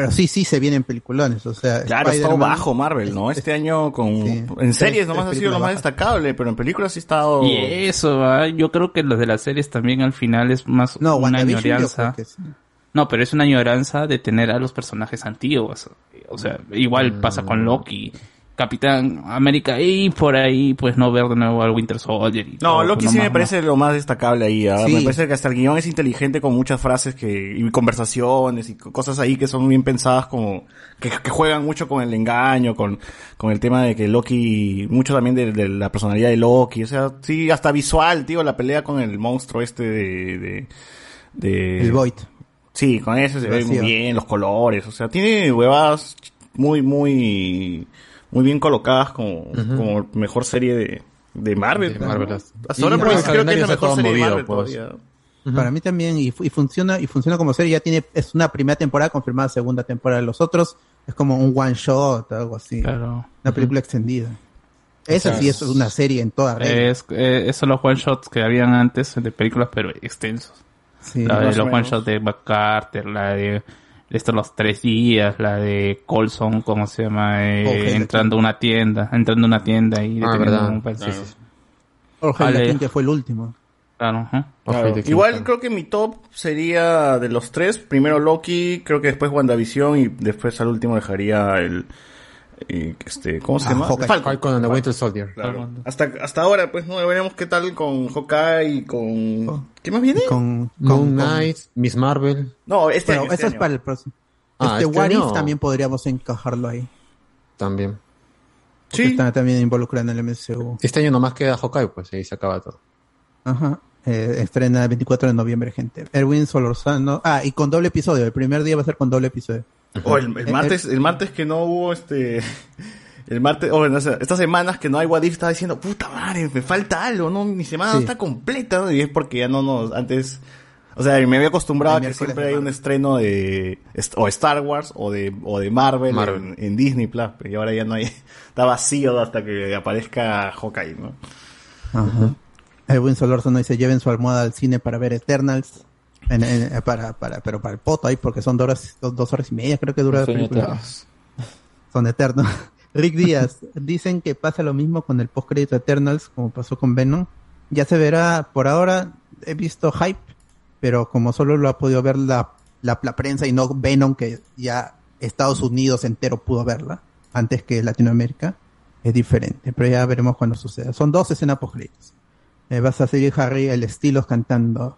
Pero sí, sí se vienen peliculones, o sea, Claro, ha estado Spider-Man- bajo Marvel, ¿no? Este año con... Sí. En series nomás ha sido lo más bajas. destacable, pero en películas sí ha estado... Y eso, ah, yo creo que los de las series también al final es más No, una añoranza. sí. No, pero es una añoranza de tener a los personajes antiguos. O sea, igual pasa con Loki, Capitán América y por ahí pues no ver de nuevo al Winter Soldier. y No, todo, Loki no sí más- me parece lo más destacable ahí. ¿ah? Sí. Me parece que hasta el guion es inteligente con muchas frases que y conversaciones y co- cosas ahí que son bien pensadas como que, que juegan mucho con el engaño, con, con el tema de que Loki, mucho también de, de la personalidad de Loki. O sea, sí, hasta visual, tío, la pelea con el monstruo este de... de, de- El Void. Sí, con eso se ve muy bien, los colores, o sea, tiene huevadas muy, muy, muy bien colocadas como, como mejor serie de, de Marvel. De ¿no? Marvel. Hasta ahora Y creo, que es la mejor serie de Marvel pues. todavía. Para mí también, y, fu- y funciona, y funciona como serie, ya tiene, es una primera temporada confirmada, segunda temporada. Los otros es como un one shot, algo así. Claro. Una película extendida. Esa sí es una serie en toda regla. Es, eh, esos son los one shots que habían antes de películas, pero extensos. Sí, la de los o one shots de McCarter, la de estos los tres días, la de Colson, ¿cómo se llama? Eh, Oh, entrando a una tienda, entrando a una tienda y Ah, deteniendo verdad. un Claro. Jorge Ale- Latín, que fue el último. Claro, ajá. Claro. Igual creo que mi top sería de los tres. Primero Loki, creo que después WandaVision y después al último dejaría el... este, ¿Cómo se Ah, llama? Hawkeye. Falcon. Falcon and the Winter Soldier. Claro. Hasta, hasta ahora, pues, no veremos qué tal con Hawkeye y con... ¿Qué más viene? Con, Moon con- Knight, Miss Marvel. No, este año, este eso es para el próximo. Ah, este este What año- If también podríamos encajarlo ahí. También. Porque está también involucrado en el MCU. Este año nomás queda Hawkeye, pues ahí se acaba todo. Ajá. Eh, estrena el 24 de noviembre, gente. Erwin Solorzano. Ah, y con doble episodio. El primer día va a ser con doble episodio. O el, el Eh, martes, el martes que no hubo este... El martes, o no sé, estas semanas que no hay What If, estaba diciendo, puta madre, me falta algo, ¿no? Mi semana no está completa, ¿no? y es porque ya no nos, antes, o sea, me había acostumbrado a que siempre hay un estreno de, o Star Wars, o de, o de Marvel, Marvel. En, en Disney Plus, y ahora ya no hay, está vacío hasta que aparezca Hawkeye, ¿no? Ajá. Erwin Solorzano dice, lleven su almohada al cine para ver Eternals. En- en- eh, para, para, pero para el poto ahí, porque son dos horas, dos, dos horas y media, creo que dura la película. eterno. Son eternos. Rick Díaz, dicen que pasa lo mismo con el postcrédito Eternals, como pasó con Venom. Ya se verá, por ahora he visto hype, pero como solo lo ha podido ver la, la, la prensa y no Venom, que ya Estados Unidos entero pudo verla, antes que Latinoamérica, es diferente, pero ya veremos cuando suceda. Son dos escenas postcréditos. Eh, vas a seguir Harry el estilo cantando.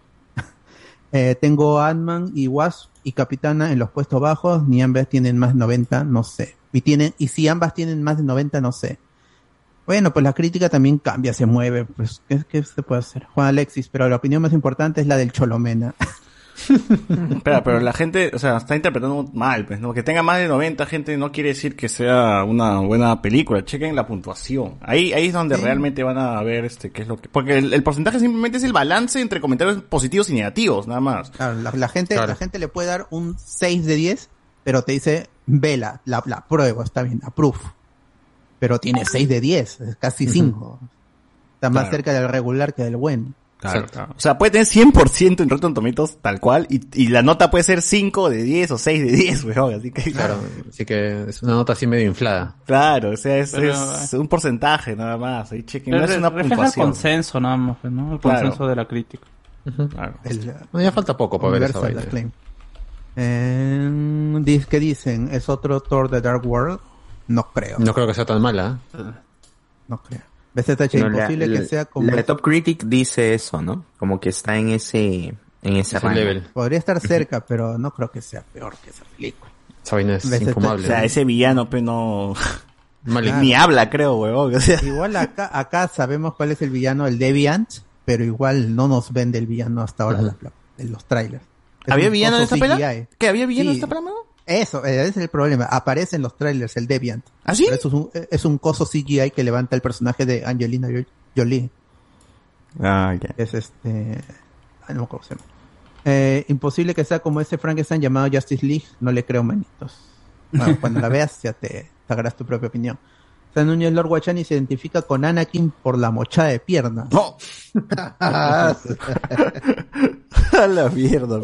Eh, tengo Ant-Man y Wasp y Capitana en los puestos bajos, ni ambas tienen más de 90, no sé. Y tienen, y si ambas tienen más de 90, no sé. Bueno, pues la crítica también cambia, se mueve, pues, ¿qué, qué se puede hacer? Juan Alexis, pero la opinión más importante es la del Cholomena. Espera, pero la gente, o sea, está interpretando mal, pues, ¿no? Que tenga más de 90 gente no quiere decir que sea una buena película. Chequen la puntuación. Ahí, ahí es donde realmente van a ver este qué es lo que. Porque el, el porcentaje simplemente es el balance entre comentarios positivos y negativos, nada más. Claro, la, la gente, Claro. la gente le puede dar un 6 de 10, pero te dice, vela, la, la prueba, está bien, approve. Pero tiene 6 de 10, es casi 5. Está más Claro. cerca del regular que del bueno. Claro. O sea, puede tener 100% en Rotten Tomatoes tal cual y, y la nota puede ser 5 de 10 o 6 de 10, weón. Así que, Claro, así que es una nota así medio inflada. Claro, o sea, es, Pero, es un porcentaje nada más. Ahí chequen, no es una refleja el puntuación. consenso nada más, pues, ¿no? El Claro. consenso de la crítica. Claro. El, No, ya falta poco para ver esa vaina. Eh, ¿Qué dicen? ¿Es otro Thor de Dark World? No creo. No creo que sea tan mala. ¿eh? No creo. BZH, No, imposible la- que sea como... La Top Critic dice eso, ¿no? Como que está en ese, en ese rango. Podría estar cerca, pero no creo que sea peor que esa película. Esa vaina es BZH. infumable. O sea, ese villano, pues no. Claro. Ni habla, creo. O sea, Igual acá, acá sabemos cuál es el villano, el Deviant, pero igual no nos vende el villano hasta ahora la- la- en los trailers. Es ¿Había villano en esta pela? CGI. ¿Que había villano en Sí. esta mano? Eso, eh, ese es el problema. Aparece en los trailers el Deviant. ¿Ah, sí? Pero eso es un, es un coso CGI que levanta el personaje de Angelina Jo- Jolie. Ah, ya. Es este. ah, no me acuerdo cómo se llama. Eh, imposible que sea como ese Frankenstein llamado Justice League. No le creo manitos. Bueno, cuando la veas ya te, harás tu propia opinión. San Núñez Lord Guachani se identifica con Anakin por la mochada de piernas. ¡No! A la mierda,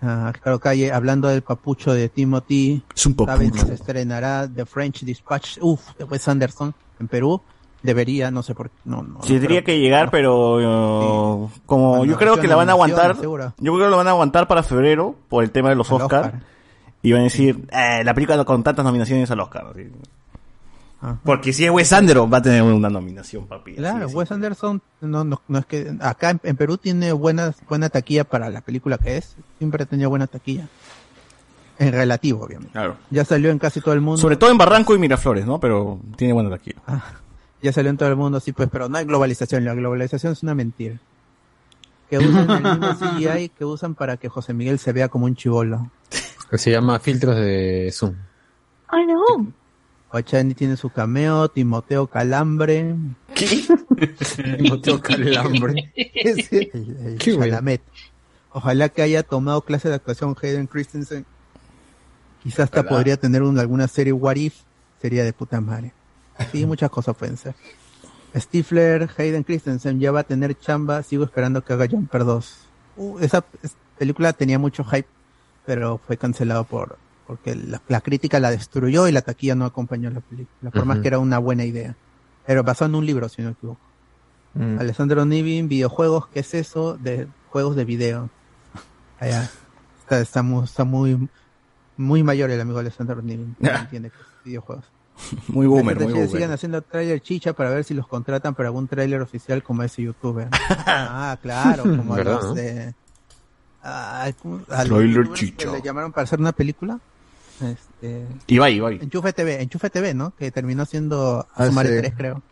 pues. Ah, claro, Calle, hablando del papucho de Timothy. Es un ¿saben si papucho. se estrenará The French Dispatch? Uf, de Wes Anderson en Perú. Debería, no sé por qué. No, no, Sí, no tendría que llegar, pero uh, como yo creo que la van a aguantar, seguro. yo creo que lo van a aguantar para febrero por el tema de los Al Oscar, y van a decir eh, la película con tantas nominaciones al Oscar, así. Ajá. porque si es Wes Anderson va a tener una nominación, papi. Claro, Wes Anderson no, no, no es que acá en, en Perú tiene buenas buena taquilla para la película que es, siempre ha tenido buena taquilla. En relativo, obviamente. Claro. Ya salió en casi todo el mundo. Sobre todo en Barranco y Miraflores, ¿no? Pero tiene buena taquilla. Ya salió en todo el mundo, sí, pues, pero no hay globalización. La globalización es una mentira. Que usan el mismo CGI que usan para que José Miguel se vea como un chivolo. Que se llama filtros de Zoom. ¡Ay, no! Ochani tiene su cameo, Timoteo Calambre. Timoteo Calambre. Ese, el, el Qué. Chalamet. Ojalá que haya tomado clase de actuación Hayden Christensen. Quizás hasta Ojalá. podría tener una, alguna serie What If. Sería de puta madre. Sí, muchas cosas pueden ser. Stifler, Hayden Christensen ya va a tener chamba. Sigo esperando que haga Jumper 2. Uh, esa es- película tenía mucho hype, pero fue cancelado por porque la, la crítica la destruyó y la taquilla no acompañó la película. Por más Ujú. que era una buena idea. Pero basado en un libro, si no me equivoco. Mm. Alessandro Nivin, videojuegos, ¿qué es eso? De juegos de video. Allá. Está, está muy, está muy, muy mayor el amigo Alessandro Nivin. No entiende que es videojuegos. Muy boomer, muy boomer. Sigan haciendo trailer chicha para ver si los contratan para algún trailer oficial como ese youtuber. ah, claro, como a ¿Verdad, los de... ah, ¿cómo- a los Trailer chicha. Le llamaron para hacer una película. Este, Ibai, Ibai. Enchufe TV, Enchufe TV, ¿no? Que terminó siendo Ah, Sumare sí. 3, creo.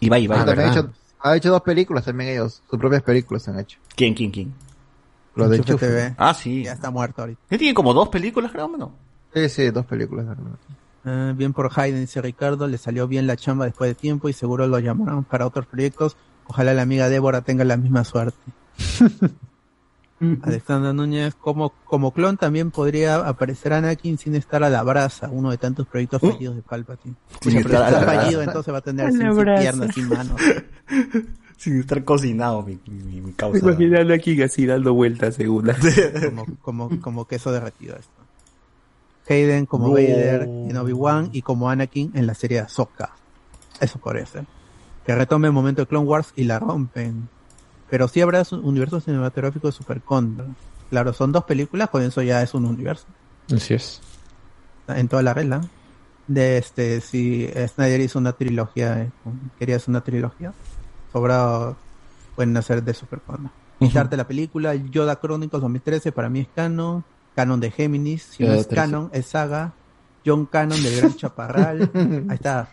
Ibai, Ibai. Ah, también ha, ¿verdad? hecho, ha hecho dos películas también ellos, sus propias películas han hecho. ¿Quién, quién, quién? Los de Enchufe Enchufe. TV. Ah, sí. Ya está muerto ahorita. Él tiene como dos películas, creo, mano. Sí, sí, dos películas. la verdad. Ah, bien por Hayden, dice Ricardo, le salió bien la chamba después de tiempo y seguro lo llamaron para otros proyectos. Ojalá la amiga Débora tenga la misma suerte. Alexandra Núñez, como, como clon también podría aparecer Anakin sin estar a la brasa, uno de tantos proyectos fallidos de Palpatine. Sin estar a si la está brasa. fallido, entonces va a tener sin, piernas, sin manos. Sin estar cocinado, mi, mi, mi causa. Imaginando aquí así dando vueltas segunda. como, como, como queso derretido esto. Hayden como No. Vader en Obi-Wan y como Anakin en la serie Ahsoka. Eso podría ser. Que retome el momento de Clone Wars y la rompen. Pero sí habrá un universo cinematográfico de Super Condor. Claro, son dos películas, con eso ya es un universo. Así es. En toda la regla. De este, si Snyder hizo una trilogía, eh, quería hacer una trilogía, sobrado pueden hacer de Super Condor. Quitarte la película, Yoda Chronicles 2013 para mí es canon, canon de Géminis, si no es 13. canon, es saga, John Canon del Gran Chaparral, ahí está,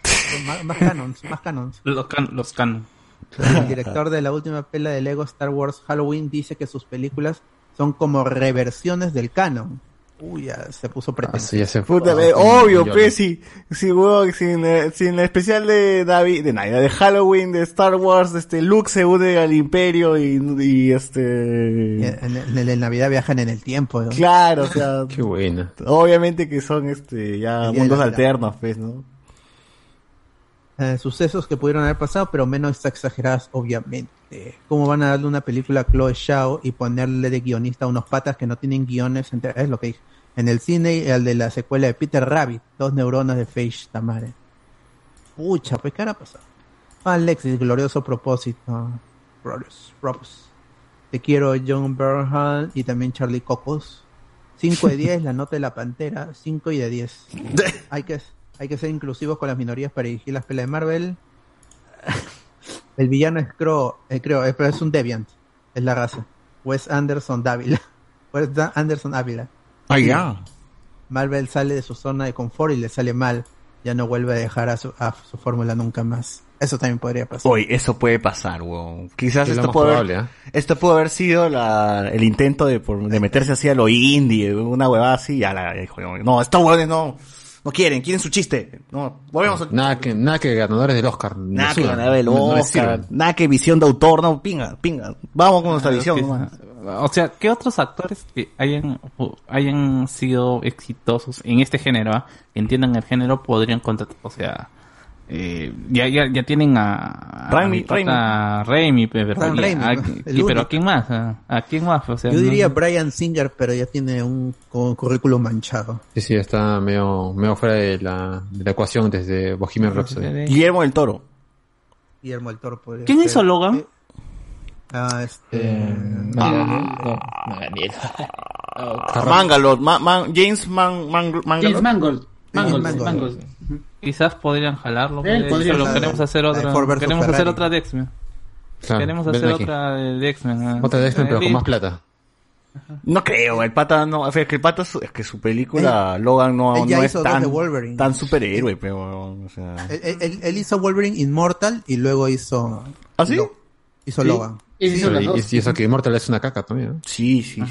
más, más canons, más canons. Los, can los canon. El director de la última pela de Lego Star Wars Halloween dice que sus películas son como reversiones del canon. Uy, ya se puso Ah, pretencioso. sí, ya se Puta, fue. ve, obvio, pues, si, si, weón, sin, eh, sin el especial de Navidad, de Navidad, de Halloween, de Star Wars, este, Luke se une al Imperio y, y este... En, en- en el Navidad viajan en el tiempo. ¿no? Claro, o sea, Qué buena. obviamente que son, este, ya El mundos la alternos, pues, ¿no? Eh, sucesos que pudieron haber pasado, pero menos exageradas, obviamente. ¿Cómo van a darle una película a Chloe Shao y ponerle de guionista a unos patas que no tienen guiones? entre- Es lo que dije. En el cine, y el de la secuela de Peter Rabbit, dos neuronas de Face Tamare. Pucha, pues, ¿qué hará pasado? Alexis, glorioso propósito. Glorious, propos. Te quiero, John Bernhard y también Charlie Cocos. 5 de 10, la nota de la pantera. 5 y de 10. hay, que, hay que ser inclusivos con las minorías para dirigir las pelas de Marvel. El villano es Crow, eh, creo, eh, pero es un Deviant. Es la raza. Wes Anderson Dávila. Wes Da- Anderson Ávila. Ah, ya. Marvel sale de su zona de confort y le sale mal. Ya no vuelve a dejar a su, a su fórmula nunca más. Eso también podría pasar. Oye, eso puede pasar, weón. Quizás Es esto puede, probable, haber, ¿eh? esto puede haber sido la, el intento de, por- de meterse así a lo indie, una huevada así, y a la, dijo, no, estos huevones no, no quieren, quieren su chiste. No, volvemos a- Nada que, nada que ganadores del Oscar. Nada que suban, ganar el no- no les Oscar, nada que visión de autor, no, pinga, pinga. Vamos con nuestra Ah, visión. O sea, ¿qué otros actores que hayan, hayan sido exitosos en este género, ah, que entiendan el género, podrían contratar? O sea, eh, ya, ya, ya tienen a, a Raimi, mi pata Raimi, pero, Sam y- Raimi, a- ¿no? y- pero. ¿a quién más? ¿A, a quién más? O sea, Yo no- diría Brian Singer, pero ya tiene un cu- currículum manchado. Sí, sí, está medio, medio fuera de la, de la ecuación desde Bohemian Rhapsody. Guillermo del Toro. Guillermo del Toro podría ¿Quién ser. hizo Logan? Ah, este... Eh, Ah. no, no, Daniel. Mangalot, Ma- Man- James Man, Man- Mangalot. James Mangold. Mangold, Mangold. Mangold. Quizás podrían jalarlo. Pues, podría jalar. queremos hacer otra, queremos hacer otra de X-Men. Claro, queremos hacer otra de X-Men. ah. Otra de X-Men, pero con Eh, más plata. No creo, el pata no, es que el pata es, es que su película Logan no, no es hizo tan, Wolverine. tan superhéroe, pero, o sea. Él, él- él hizo Wolverine Immortal y luego hizo... ¿Ah, sí? Lo- hizo Sí. Logan. Él hizo Pero las y, y eso que Immortal es una caca también, ¿no? Sí, sí,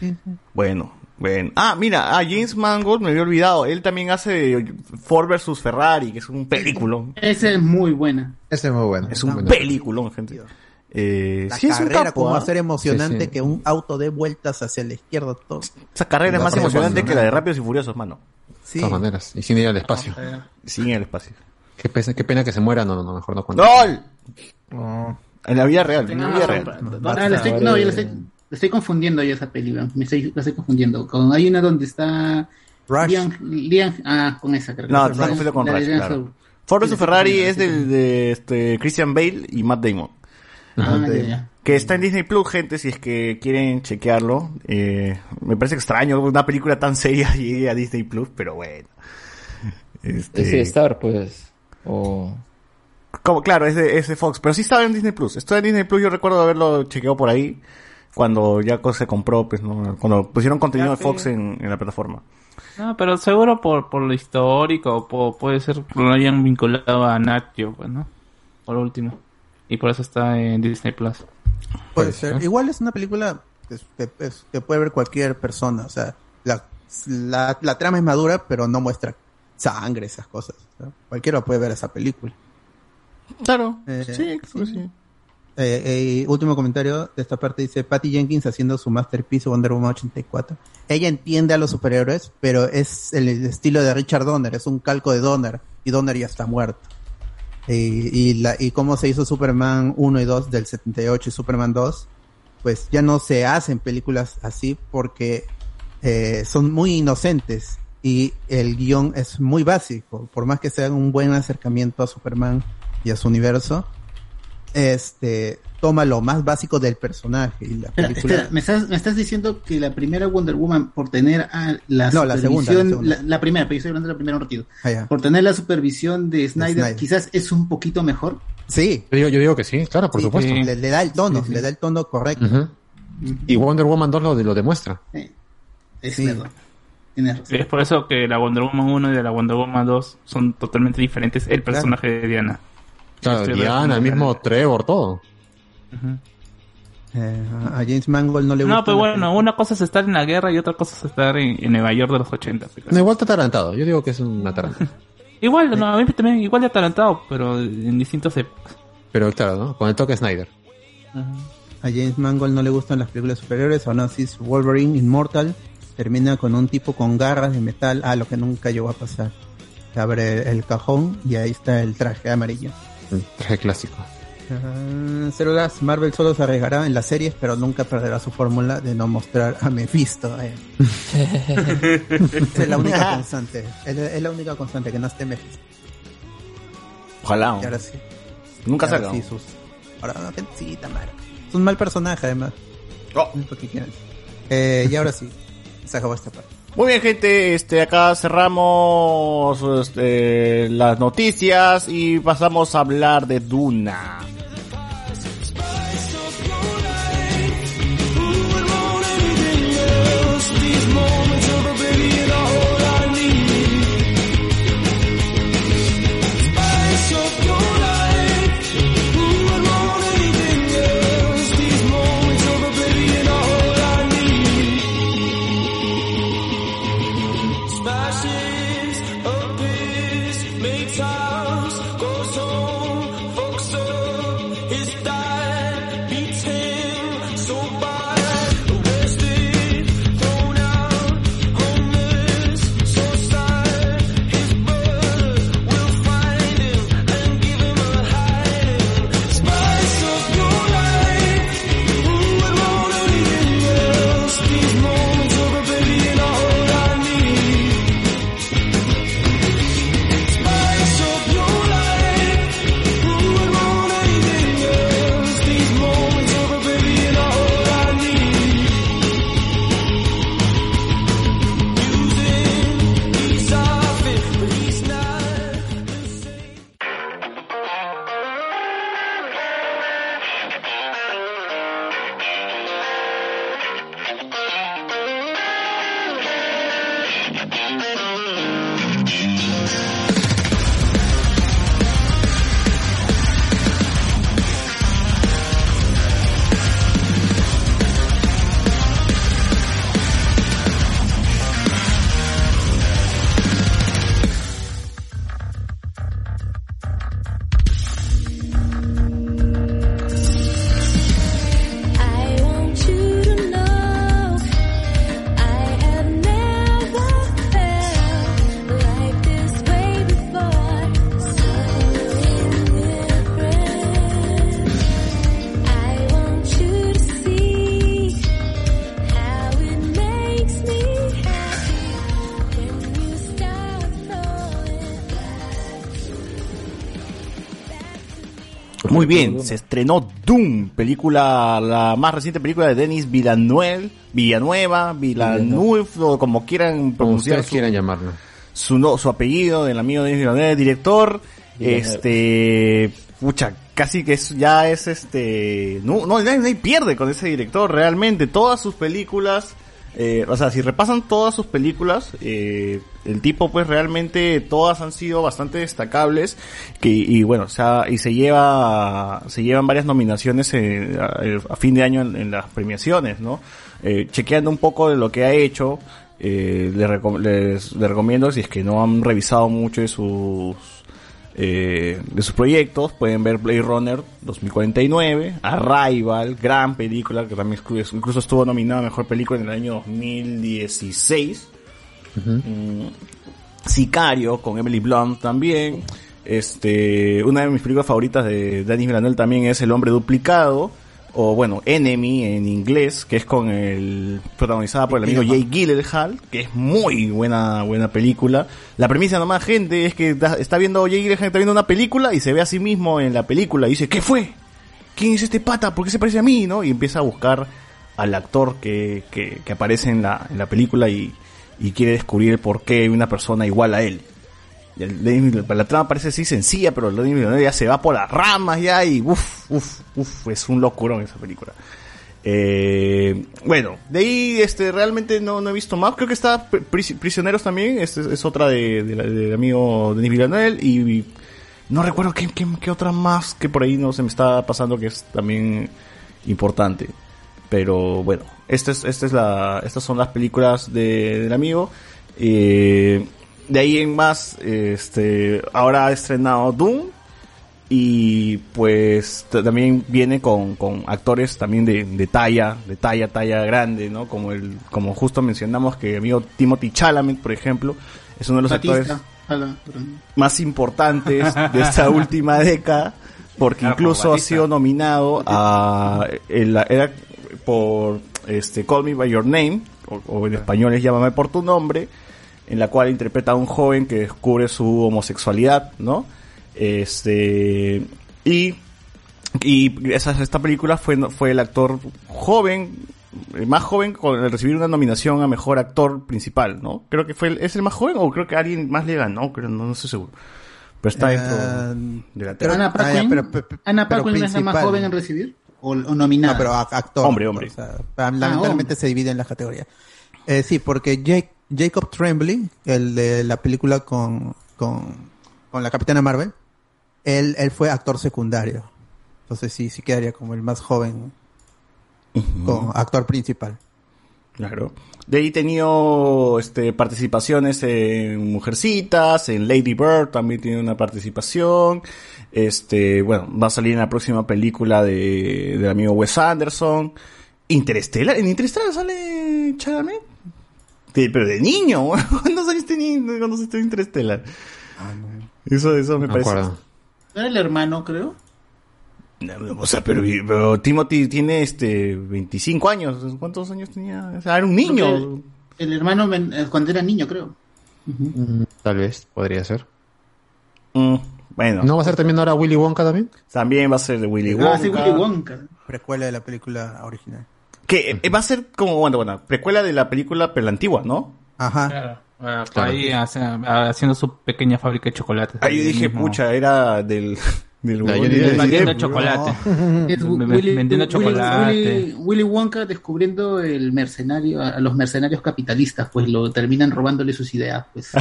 sí. Bueno, bueno. Ah, mira, ah, James Mangold me había olvidado. Él también hace Ford versus Ferrari, que es un peliculón. Esa es muy buena. Ese es muy bueno. Es un peliculón, gente. Eh, La sí, es un carrera, ¿ah? hacer emocionante Sí, sí. que un auto dé vueltas hacia la izquierda todo. Esa carrera es más carrera emocionante que la de. Rápidos y Furiosos, mano. De Sí. todas maneras. Y sin ir al espacio. Sin el espacio. Qué, pena, qué pena que se muera, no, no, no, mejor no cuento. ¡Gol! En la vida real, en la vida real. Ah, no, yo la estoy, la estoy confundiendo ya esa película. Me estoy, la estoy confundiendo. Con, hay una donde está Rush. Liam, Liam- ah, con esa creo que No, te confundido con de Rush, claro. Ford vs Ferrari es del de este, Christian Bale y Matt Damon. Ah, ya, ya. Que está en Disney Plus, gente, si es que quieren chequearlo. Eh, me parece extraño una película tan seria llegue a Disney Plus, pero bueno. Este, Es de Star, pues. O. como, claro, es de, es de Fox, pero sí estaba en Disney Plus. Estoy en Disney Plus, yo recuerdo haberlo chequeado por ahí cuando ya se compró, pues, ¿no? cuando pusieron contenido Ya, de Fox sí. en, en la plataforma. No, pero seguro por, por lo histórico, o po- puede ser que lo hayan vinculado a Natio, pues, ¿no? Por último. Y por eso está en Disney Plus. Puede ser. Igual es una película que, que- es- que puede ver cualquier persona. O sea, la, la, la trama es madura, pero no muestra sangre, esas cosas. cualquiera puede ver esa película. Claro, Eh, sí, que sí. Eh, eh, último comentario de esta parte dice Patty Jenkins haciendo su masterpiece Wonder Woman 84. Ella entiende a los superhéroes, pero es el estilo de Richard Donner, es un calco de Donner y Donner ya está muerto. Y, la, y cómo se hizo Superman 1 y 2 del 78 y Superman 2, pues ya no se hacen películas así porque eh, son muy inocentes y el guion es muy básico, por más que sea un buen acercamiento a Superman y a su universo, este toma lo más básico del personaje y la Espera, película espera, ¿me, estás, me estás diciendo que la primera Wonder Woman, por tener a la No, la segunda, supervisión, la segunda. la, la primera, pero yo estoy hablando de la primera un ratito, Ah, por tener la supervisión de Snyder, Snyder. quizás es un poquito mejor? Sí. Yo digo, yo digo que sí, claro, por Sí, supuesto. Le, le da el tono, le da el tono correcto. Y Wonder Woman 2 lo, lo demuestra. Es Sí. verdad. Tienes razón. Es por eso que la Wonder Woman 1 y la Wonder Woman 2 son totalmente diferentes el personaje de Diana. Claro, Diana, el mismo Trevor, todo. Eh, a James Mangold no le gusta. No, pero la bueno, una cosa es estar en la guerra y otra cosa es estar en, en Nueva York de los 80. pues. No, igual está atarantado. Yo digo que es un atarantado. Igual, no, a mí también igual de atalantado, pero en distintos épocas. Pero claro, ¿no? Con el toque Snyder. A James Mangold no le gustan las películas superiores, aún así Wolverine Immortal termina con un tipo con garras de metal, a lo que nunca llegó a pasar. Se abre el cajón y ahí está el traje amarillo. Traje clásico. Ah, células, Marvel solo se arriesgará en las series, pero nunca perderá su fórmula de no mostrar a Mephisto. eh. Es la única constante. Es, es la única constante, que no esté Mephisto. Ojalá. Y ahora sí. Nunca salga. sí, sus... Ahora no, sí, Tamara. Es un mal personaje, además. Oh. Es lo que quieran. Eh, y ahora sí. Se acabó esta parte. Muy bien, gente, este, acá cerramos este, las noticias y pasamos a hablar de Duna. Bien, se estrenó Doom, película, la más reciente película de Denis Villanueva, Villeneuve, o como quieran Como pronunciar ustedes su, quieran llamarlo. su, no- su apellido, del amigo Denis Villeneuve, director, este, pucha, casi que es, ya es este, no, no, nadie, nadie pierde con ese director, realmente, todas sus películas, eh, o sea, si repasan todas sus películas, eh, el tipo pues realmente todas han sido bastante destacables que, y bueno, o sea, y se lleva, se llevan varias nominaciones eh, a, fin de año en, en las premiaciones, ¿no? Eh, chequeando un poco de lo que ha hecho, eh, les, recom- les- les recomiendo si es que no han revisado mucho de sus eh, de sus proyectos pueden ver Blade Runner 2049 Arrival gran película que también incluso estuvo nominada a mejor película en el año 2016 Mm, Sicario con Emily Blunt también. Este una de mis películas favoritas de Denis Villeneuve también es El hombre duplicado o bueno Enemy en inglés que es con el protagonizada por el amigo Jake Gyllenhaal que es muy buena buena película la premisa nomás gente es que da- está viendo Jake Gyllenhaal está viendo una película y se ve a sí mismo en la película y dice ¿qué fue? ¿quién es este pata? ¿por qué se parece a mí? ¿no? y empieza a buscar al actor que, que, que aparece en la, en la película y, y quiere descubrir por qué hay una persona igual a él. La trama parece así sencilla, pero el Denis Villeneuve ya se va por las ramas ya y uff, uff, uff, es un locurón esa película. Eh, bueno, de ahí este realmente no, he visto más. Creo que está Pri- Pri- Prisioneros también, este es, otra de, de la- del amigo Denis Villeneuve y, no recuerdo qué, qué, qué otra más que por ahí no se me está pasando que es también importante. Pero bueno, esta es, esta es la, estas son las películas de, del amigo. Eh, de ahí en más, este, ahora ha estrenado Doom. Y pues también viene con, con actores también de, de talla, de talla, talla grande, ¿no? Como el, como justo mencionamos que el amigo Timothy Chalamet, por ejemplo, es uno de los Batista. actores. más importantes de esta última década, porque Claro, incluso ha sido nominado a el- era por este Call Me by Your Name o, o en español es Llámame por tu nombre, en la cual interpreta a un joven que descubre su homosexualidad, ¿no? Este y y esa, esta película fue fue el actor joven el más joven con el recibir una nominación a mejor actor principal, ¿no? Creo que fue el, es el más joven o creo que alguien más le ganó, creo, no, no estoy seguro. Pero está dentro Eh, de la pero- Ana Ah, ya, Paquin, pero- pero- Ana pero Paquin es la más joven en recibir o, o nominada. No, pero actor. Hombre, hombre. O sea, lamentablemente se divide en las categorías. Eh, sí, porque Jake- Jacob Tremblay, el de la película con, con, con la Capitana Marvel, él, él fue actor secundario. Entonces sí, sí quedaría como el más joven con actor principal. Claro. De ahí he tenido este, participaciones en Mujercitas, en Lady Bird también tiene una participación. Este, bueno, va a salir en la próxima película de, del amigo Wes Anderson. Interstellar, en Interstellar sale Chalamet. De- pero de niño, ¿cuándo saliste ni cuando saliste en Interstellar? Eso, eso me Me parece. acuerdo. ¿No era el hermano, creo? No, O sea, pero, pero Timothy tiene este 25 años. ¿Cuántos años tenía? O sea, era un niño. El hermano eh, cuando era niño, creo. Mm, Tal vez, podría ser. Mm, bueno. ¿No va a ser también ahora Willy Wonka también? También va a ser de Willy Ah, Wonka. sí, Willy Wonka. Precuela de la película original. Que eh, va a ser como, bueno, bueno, precuela de la película, pero la antigua, ¿no? Ajá. Claro. Ah, Claro. Ahí hace- haciendo su pequeña fábrica de chocolates. Ahí yo Ahí dije, mismo. pucha, era del... del. Vendiendo Depp, chocolate. Willy, vendiendo chocolate. Willy- Willy Wonka descubriendo el mercenario, a los mercenarios capitalistas, pues lo terminan robándole sus ideas, pues.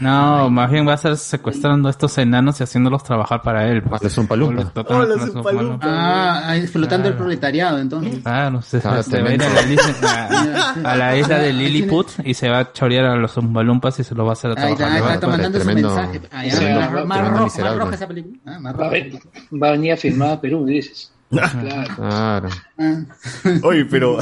No, más bien va a estar secuestrando a estos enanos y haciéndolos trabajar para él. pues. Para los Zumpalumpa. Los tratando Hola, como los Zumpalumpa. Zumpalumpa. Ah, ahí explotando el Claro. proletariado, entonces. Claro, se, Ah, se va a ir a la, isla, a, a la isla de Ahí Lilliput y se va a chorear a los Zumbalumpas y se lo va a hacer a Ahí trabajar. está, ahí está va, mandando su mensaje. Ah, ya, tremendo- más, roja esa película. Ah, Va a, roja. ver- va a venir a filmar a Perú, dices. Claro. Claro. Ah. Oye, pero...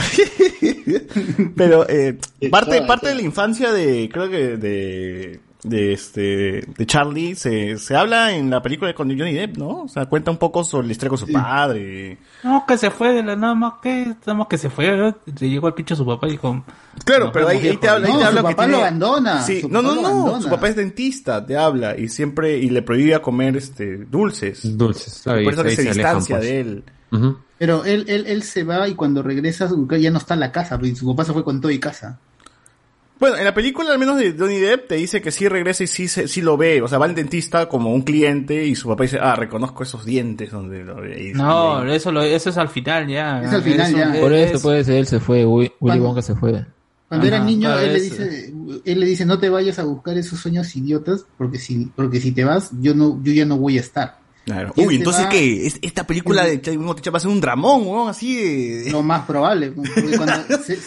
pero, eh, parte, parte de la infancia de, creo que de... De este, de Charlie, se, se habla en la película con Johnny Depp, ¿no? O sea, cuenta un poco sobre la historia con su padre. No, que se fue de la nada más que, nada más que se fue, ¿no? le llegó al pinche a su papá y dijo... Claro, "Nos pero ahí, ahí te viejo". habla, ahí No, te su habla que papá tiene- lo abandona, Sí, su no, no, no, abandona. su papá es dentista, te habla y siempre y le prohibía comer este dulces. Dulces. Por eso que se alejan, distancia pues. de él. Pero él, él, él se va y cuando regresa su- ya no está en la casa, porque su papá se fue con todo y casa. Bueno, en la película al menos de Johnny Depp te dice que sí regresa y sí, se- sí lo ve, o sea, va al dentista como un cliente y su papá dice, ah, reconozco esos dientes donde lo ve. Y- No, eso, lo, eso es al final ya. Es al final ya. Por eso, es- pues, él se fue, Wi- Willy Cuando- Wonka se fue. Cuando era niño, claro, él, le dice, él le dice, no te vayas a buscar esos sueños idiotas, porque si, porque si te vas, yo no, yo ya no voy a estar. Claro. Uy, entonces va- qué, Es- esta película de Boseman va a ser un dramón, weón, así de... Lo más probable. porque cuando se-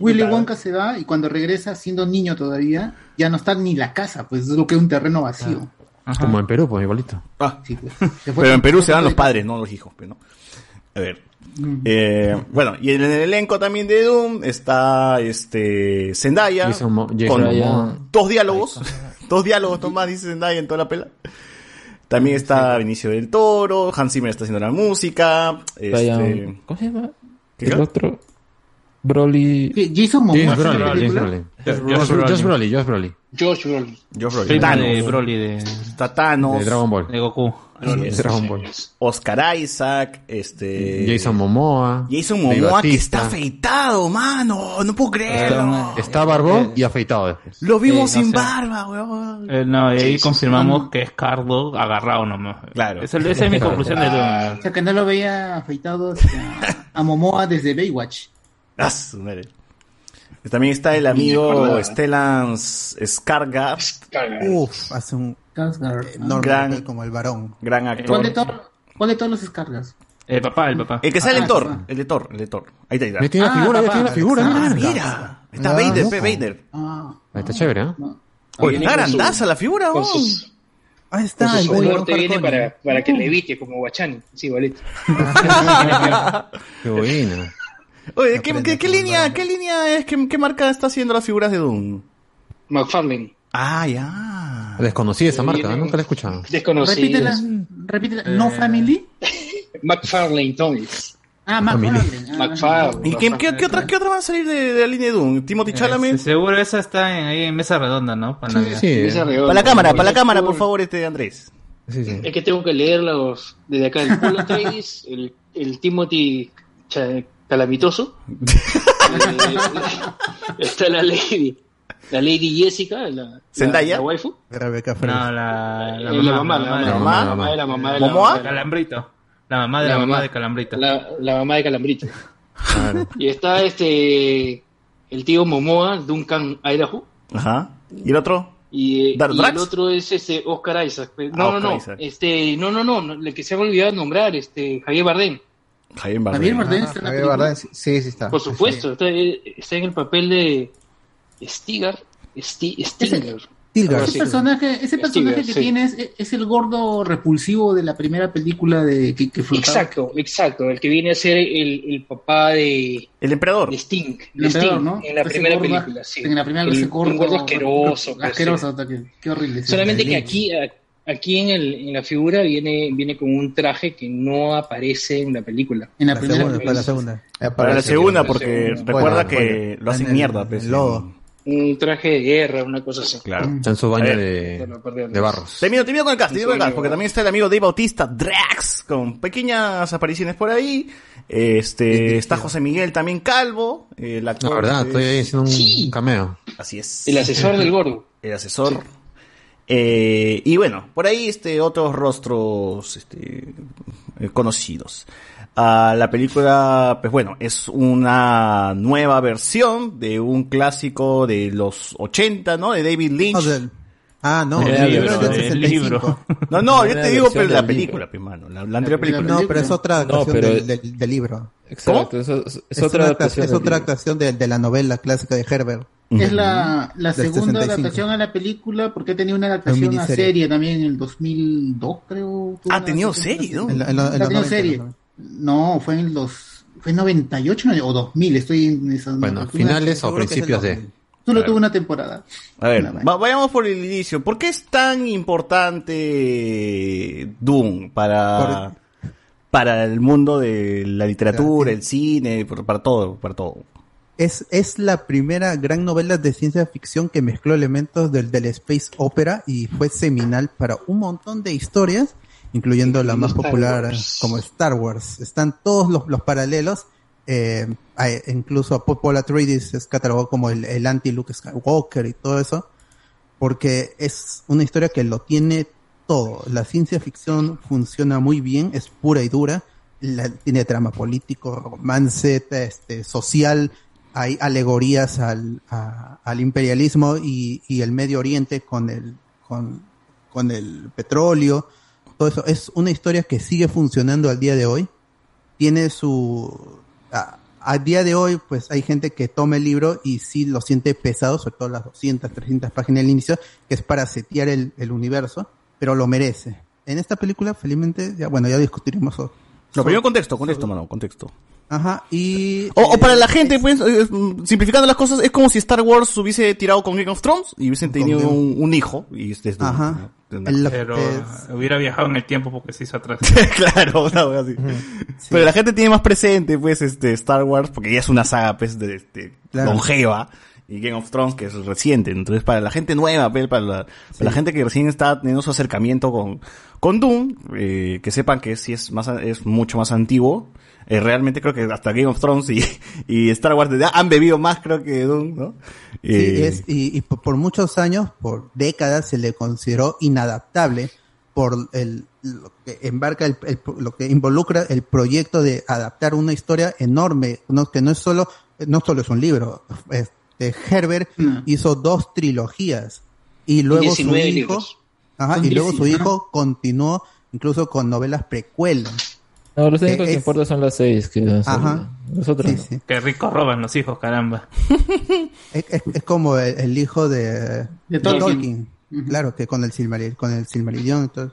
Willy Wonka se va y cuando regresa, siendo niño todavía, ya no está ni la casa, pues es lo que es un terreno vacío. Ajá. Como en Perú, pues igualito. Ah, Sí, pues. Pero en Perú se con- los padres, no los hijos, pero no. A ver. Mm. Eh, bueno, y en el elenco también de Doom está este Zendaya Jason Mo- Jason con dos diálogos, dos diálogos nomás dice Zendaya en toda la pela. También está Benicio del Toro, Hans Zimmer está haciendo la música, este, ¿Cómo se llama? ¿Qué El otro. Broly. Jason Momoa. Josh Josh. Brolin, Josh Brolin. Josh Brolin. Josh Primo Thanos, de Broly de, está Thanos, De Dragon Ball. de Goku. De Dragon Ball. Oscar Isaac, este Jason Momoa. Jason Momoa que está afeitado, mano, no puedo creerlo. Está barbón y afeitado después. Lo vimos sin sé. barba, weón. Eh, no, y ahí confirmamos que es Cardo agarrado nomás. Claro. Esa, esa es mi conclusión de Doom. O sea, que no lo veía afeitado sea, a Momoa desde Baywatch. Ah, su madre. También está el amigo. Stellan Skarsgård, Carga. Uf, hace un enorme Gran- como el varón. gran ¿Cuál actor. de, todo- cuál de todos los descargas? El papá, el papá. El que sale Ah, el Thor, el de Thor, el de Thor. Ahí está, ahí está. Tiene la Ah, figura, papá. tiene la figura. Ah, mira. Mira, está Ah, Vader, pe Vader. Ah, Ahí está chévere, ¿eh? Oye, Viene está grandaza la figura, sus, Ahí está, el soporte viene para, para que levite como Guachani. Sí, igualito. Qué buena. Oye, ¿qué, qué, qué línea, qué línea es, qué, qué marca está haciendo las figuras de Doom? McFarlane. Ah, ya. Desconocí esa marca, nunca la he escuchado. Desconocida. Repítela, repítela. ¿No Family? McFarlane Toys. Ah, Family. McFarlane. Ah, McFarlane. ¿Y qué, qué, qué otra, qué otra van a salir de, de la línea de Doom? Timothy Chalamet. Este, seguro esa está en- ahí en mesa redonda, ¿no? Para Navidad. Esa redonda. Para la cámara, para la cámara, por favor, este Andrés. Es que tengo que leerlos desde acá. El Paul Atreides, el, el Timothy Cha- Calamitoso. Eh, está la Lady. La Lady Jessica, la, la, ¿Zendaya? la waifu. Rebeca No, la, la la mamá, la mamá, de- la mamá, la mamá de la mamá de la mamá de la- Calambrito. La mamá de la, La mamá mamá. de Calambrito. La, la mamá de Calambrito. Y está este el tío Momoa, Duncan Idaho. Ajá. ¿Y el otro? Y, eh, ¿Dar- y el otro es este Oscar Isaac. No, Ah, no, Oscar no. Isaac. Este, no, no, no, no, el que se ha olvidado nombrar, este Javier Bardem. Javier Bardem. Javier Bardem está en la Javier. Bardem, sí, sí, está. Por supuesto, está, está en el papel de Stigar, Sti- Stinger. Algo Ese personaje, ese personaje que sí. tiene es, es el gordo repulsivo de la primera película de que, que. Exacto, exacto, el que viene a ser el, el papá de, El emperador. de Sting, El emperador, Sting, ¿no? en la Ese primera gordo- película, sí. En la primera El- ese un gordo, gordo asqueroso, pues, asqueroso, sí. qué, qué horrible. Solamente que aquí, a- aquí en, el, en la figura viene, viene con un traje que no aparece en la película. En la La primera segunda, película. para la segunda. Eh, Para la segunda, porque Bueno, recuerda bueno, que bueno. lo hacen En mierda. Pues, lodo. Un traje de guerra, una cosa así. Claro. Está en su baño ver. de, barros. Termino, termino con el cast, termino con el cast, porque también está el amigo Dave Bautista, Drax, con pequeñas apariciones por ahí. Este, está José Miguel también calvo. El actor La verdad, es- estoy ahí haciendo un Sí. cameo. Así es. El asesor del gordo. El asesor. Eh, y bueno, por ahí este otros rostros este, eh, conocidos. Ah, la película, pues bueno, es una nueva versión de un clásico de los 80, ¿no? De David Lynch. No, del- Ah, no, El el libro, es el 65. libro. No, no, yo te digo pero la del película, libro. pues, mano, la, la anterior película. No, pero es otra No, adaptación pero- del, del- del libro. Exacto, eso es, es Es, otra una, adaptación. es otra adaptación de, de la novela clásica de Herbert. Es la, la segunda 65. adaptación a la película porque tenía una adaptación a serie también en el 2002, creo. tuvo Ah, tenido serie, ¿no? En la- en la- en La los tenía 90, serie. ¿no? Fue en el dos, fue en 98 no, o 2000, estoy en esa. Bueno, finales o principios de. 2000. Solo tuvo una temporada. A ver, va- vayamos por el inicio. ¿Por qué es tan importante Doom para, para el mundo de la literatura, el cine, para todo, para todo? Es, es la primera gran novela de ciencia ficción que mezcló elementos del, del space opera y fue seminal para un montón de historias, incluyendo la más Star popular Wars. como Star Wars. Están todos los, los paralelos. eh, incluso Paul Atreides es catalogado como el, el anti-Luke Skywalker y todo eso, porque es una historia que lo tiene todo. La ciencia ficción funciona muy bien, es pura y dura. La- tiene trama político, romance, este, social. Hay alegorías al, al imperialismo y, y el Medio Oriente con el, con, con el petróleo. Todo eso es una historia que sigue funcionando al día de hoy. Tiene su, a día de hoy, pues hay gente que toma el libro y sí lo siente pesado, sobre todo las 200, 300 páginas del inicio, que es para setear el, el universo, pero lo merece. En esta película, felizmente, ya, bueno, ya discutiremos. No, pero yo contexto, contexto, mano, contexto. Ajá, y... O, o para eh, la gente, pues, eh, mm, simplificando las cosas, es como si Star Wars hubiese tirado con Game of Thrones y hubiesen tenido un, un hijo. Y este es Ajá. Pero es- hubiera viajado en el tiempo porque se hizo atrás. claro, una wea así. Pero la gente tiene más presente, pues, este, Star Wars, porque ya es una saga, pues, de, de Claro. longeva, y Game of Thrones, que es reciente. Entonces, para la gente nueva, pues, para la, para la gente que recién está teniendo su acercamiento con, con Doom, eh, que sepan que sí es más, es mucho más antiguo. Eh, realmente creo que hasta Game of Thrones y, y Star Wars ya han bebido más, creo que Doom, ¿no? Sí, Eh, es, y, y por, muchos años, por décadas, se le consideró inadaptable por el, lo que embarca, el, el- lo que involucra el proyecto de adaptar una historia enorme, no, que no es solo, no solo es un libro. Este, Herbert hizo dos trilogías y luego su 19 hijo, libros. Ajá, Son y luego su 19, hijo continuó incluso con novelas precuelas. No, los únicos que es- importan son las seis. Que han Ajá. Los otros Sí, no. sí. Qué rico roban los hijos, caramba. Es, es- es como el, el hijo de, De de Tolkien. Tolkien. Ujú. Claro, que con el Silmarillion, con el Silmarillion y todo.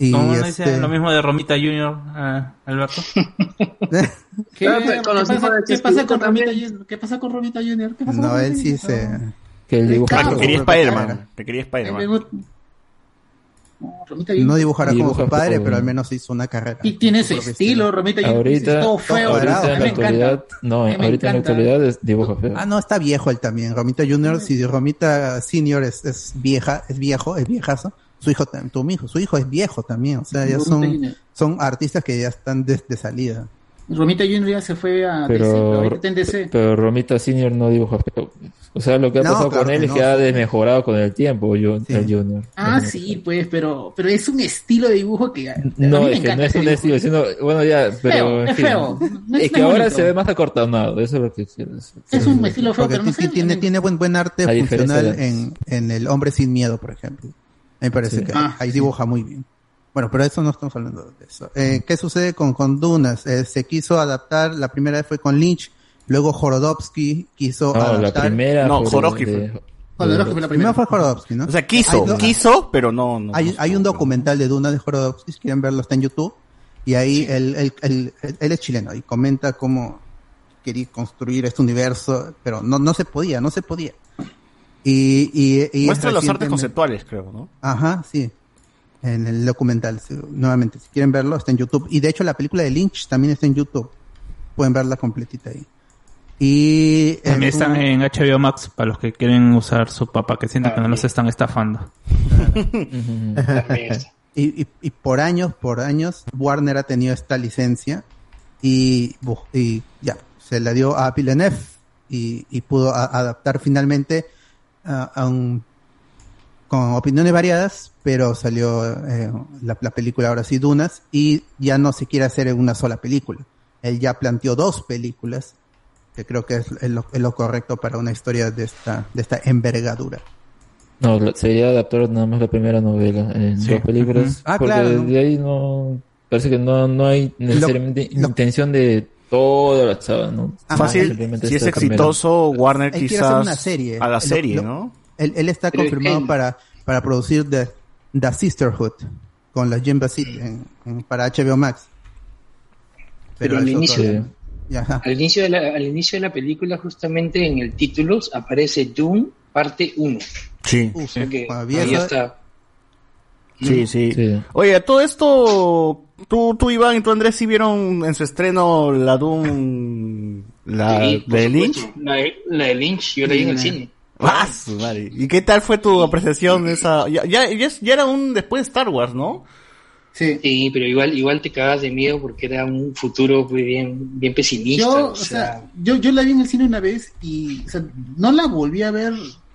Y ¿Cómo no este, dice lo mismo de Romita Junior, ah, Alberto? ¿Qué, pero qué pasa, qué pasa con Romita. Junior? ¿Qué pasa con Romita Junior? ¿Qué pasa no, él sí se, Que el dibujo. Ah, que quería Claro. Spider-Man. Que quería Spider-Man. No, Romita Junior- No dibujará como Dibuja su padre, como- pero al menos hizo una carrera. Y tiene su estilo, Romita Junior. Ahorita, es todo feo. ahorita en la actualidad, no, ahorita en la actualidad es dibujo feo. Ah, no, está viejo él también. Romita Junior, si Romita Senior es, es vieja, es viejo, es viejazo. Su hijo, tu hijo, su hijo es viejo también. O sea, ya son, son artistas que ya están de, de salida. Romita Junior ya se fue a DC, pero en DC. pero Romita Senior no dibuja feo. O sea, lo que ha No, pasado claro con él que es no, que ha desmejorado con el tiempo, yo, el Junior. Ah, sí, pues, pero, pero es un estilo de dibujo que. a No, mí me es que no es un dibujo. estilo, sino, bueno, ya, pero. feo, en es feo. No es- es que ahora bonito. se ve más acortonado, eso es lo que quiero decir. Es un estilo feo, pero no sé. tiene, tiene buen, buen arte funcional en, en El Hombre Sin Miedo, por ejemplo. Me parece Sí. que Ah, ahí dibuja muy bien. Bueno, pero eso no estamos hablando de eso. Eh, ¿Qué sucede con, con Dunas? Eh, se quiso adaptar, la primera vez fue con Lynch, luego Jorodowski quiso No, la adaptar. primera No, fue Jodorowsky de- Jodorowsky fue la Primero fue Jorodowski, ¿no? O sea, quiso, quiso, pero no. no hay, hay un documental de Duna de Jorodowski, si quieren verlo, está en YouTube. Y ahí él, él, él- él es chileno y comenta cómo quería construir este universo, pero no, no se podía, no se podía. Y, y, y Muestra los artes conceptuales, creo, ¿no? Ajá, sí. En el documental, nuevamente, si quieren verlo, está en YouTube. Y de hecho, la película de Lynch también está en YouTube. Pueden verla completita ahí. Y También eh, están en HBO Max para los que quieren usar su papá, que sienten que no los están estafando. y, y, y por años, por años, Warner ha tenido esta licencia y, y ya, se la dio a Villeneuve y, y pudo a- adaptar finalmente a, a un, con opiniones variadas, pero salió eh, la, la película ahora sí, Dunas, y ya no se quiere hacer en una sola película. Él ya planteó dos películas, que creo que es, es lo, es lo correcto para una historia de esta, de esta envergadura. No, sería adaptar nada más la primera novela en Sí. dos películas. Ujú. Ah, porque claro, de ahí no. Parece que no, no hay necesariamente intención de toda la saga, ¿no? Fácil, Simplemente si es exitoso, Warner Él quiere hacer quizás una serie. a la Lo- serie, lo- ¿no? Él, él está Pero confirmado él- para, para producir The, The Sisterhood con la Jim en- en- para HBO Max. Pero, al, inicio, ajá. al, inicio de la, al inicio de la película, justamente en el título aparece Dune parte 1. Sí. Que ahí está. Sí, sí. Oye, todo esto, tú, tú Iván y tú Andrés, ¿sí vieron en su estreno la Doom, la Sí, de Lynch? La de, la de Lynch, yo la vi en el cine. ¡Ah, su madre! ¿Y qué tal fue tu apreciación de esa? Ya, ya, ya, es- ya era un después de Star Wars, ¿no? Sí. pero igual, igual te cagas de miedo porque era un futuro pues, bien, bien pesimista. Yo, o sea, sea, yo, yo la vi en el cine una vez y o sea, no la volví a ver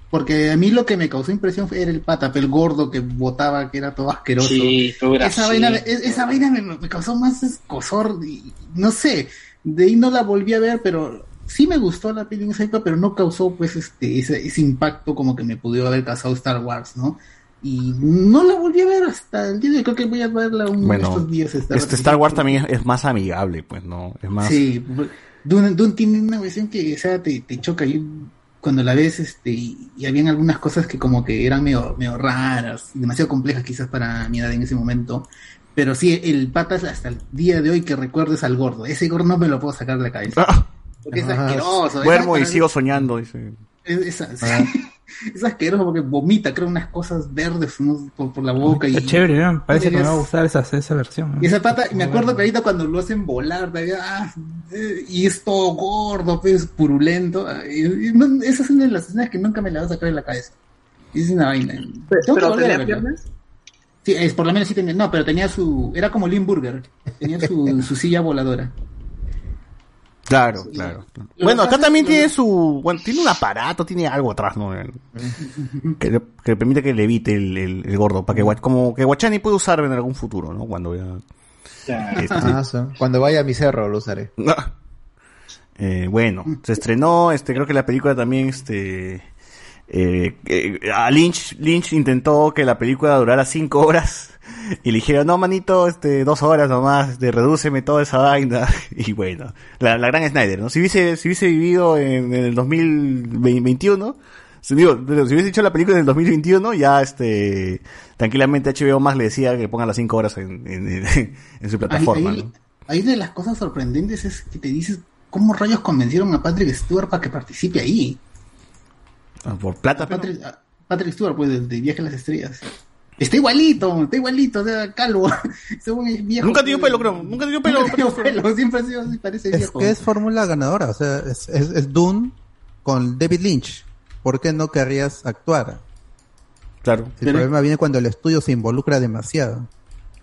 porque a mí lo que me causó impresión fue era el patapel gordo que botaba, que era todo asqueroso. Sí, todo esa grasiento. vaina, es- esa vaina me, me causó más escosor y no sé, de ahí no la volví a ver, pero sí me gustó la peli época, pero no causó pues este ese, ese impacto como que me pudo haber causado Star Wars, ¿no? Y no la volví a ver hasta el día de hoy, creo que voy a verla uno de Bueno, estos días. esta este Star Wars también es, es más amigable, pues, ¿no? Es más... Sí, Dune, Dune tiene una versión que, o sea, te, te choca y cuando la ves, este, y, y habían algunas cosas que como que eran medio, medio raras, demasiado complejas quizás para mi edad en ese momento. Pero sí, el patas hasta el día de hoy que recuerdes al gordo. Ese gordo no me lo puedo sacar de la cabeza. Porque es asqueroso. Ah. Duermo y sigo soñando, dice. Es, es- es asqueroso porque vomita, creo, unas cosas verdes ¿no? por, por la boca. y Está chévere, ¿no? parece que me va a gustar esa, esa versión. ¿no? y esa pata, y me acuerdo que ahorita cuando lo hacen volar, todavía, ah, eh, y es todo gordo, pues, purulento. ah, y- y no- esa es una de las escenas que nunca me la voy a sacar de la cabeza. Es una vaina. Tengo que pero volver a ¿tenía piernas? Sí, es, por lo menos sí tenía, no, pero tenía su, era como Limburger, tenía su, su silla voladora. Claro, claro. Bueno, acá también tiene su... Bueno, tiene un aparato, tiene algo atrás, ¿no? Que, le- que le permite que le evite el, el, el gordo, para que como que Guachani puede usar en algún futuro, ¿no? Cuando vea... Este, Ah, sí. Cuando vaya a mi cerro lo usaré. Eh, bueno, se estrenó, este, creo que la película también, este, eh, eh, a Lynch, Lynch intentó que la película durara cinco horas y le dijeron, no manito, este, dos horas nomás, este, redúceme toda esa vaina y bueno, la, la gran Snyder, ¿no? Si hubiese, si hubiese vivido en, en el 2021, si, digo, si hubiese hecho la película en el 2021, ya este, tranquilamente HBO más le decía que pongan las cinco horas en, en, en- en su plataforma, ahí, ¿no? ahí de las cosas sorprendentes es que te dices, ¿cómo rayos convencieron a Patrick Stewart para que participe ahí? Ah, por plata, Patrick, Stewart, pues, de, de Viaje a las Estrellas. Está igualito, está igualito, o sea, calvo. Es viejo. Nunca dio pelo, creo. Nunca dio pelo. Nunca dio pelo, siempre ha sido así, parece Es viejo. que es fórmula ganadora, o sea, es, es, es Dune con David Lynch. ¿Por qué no querrías actuar? Claro. El problema viene cuando el estudio se involucra demasiado.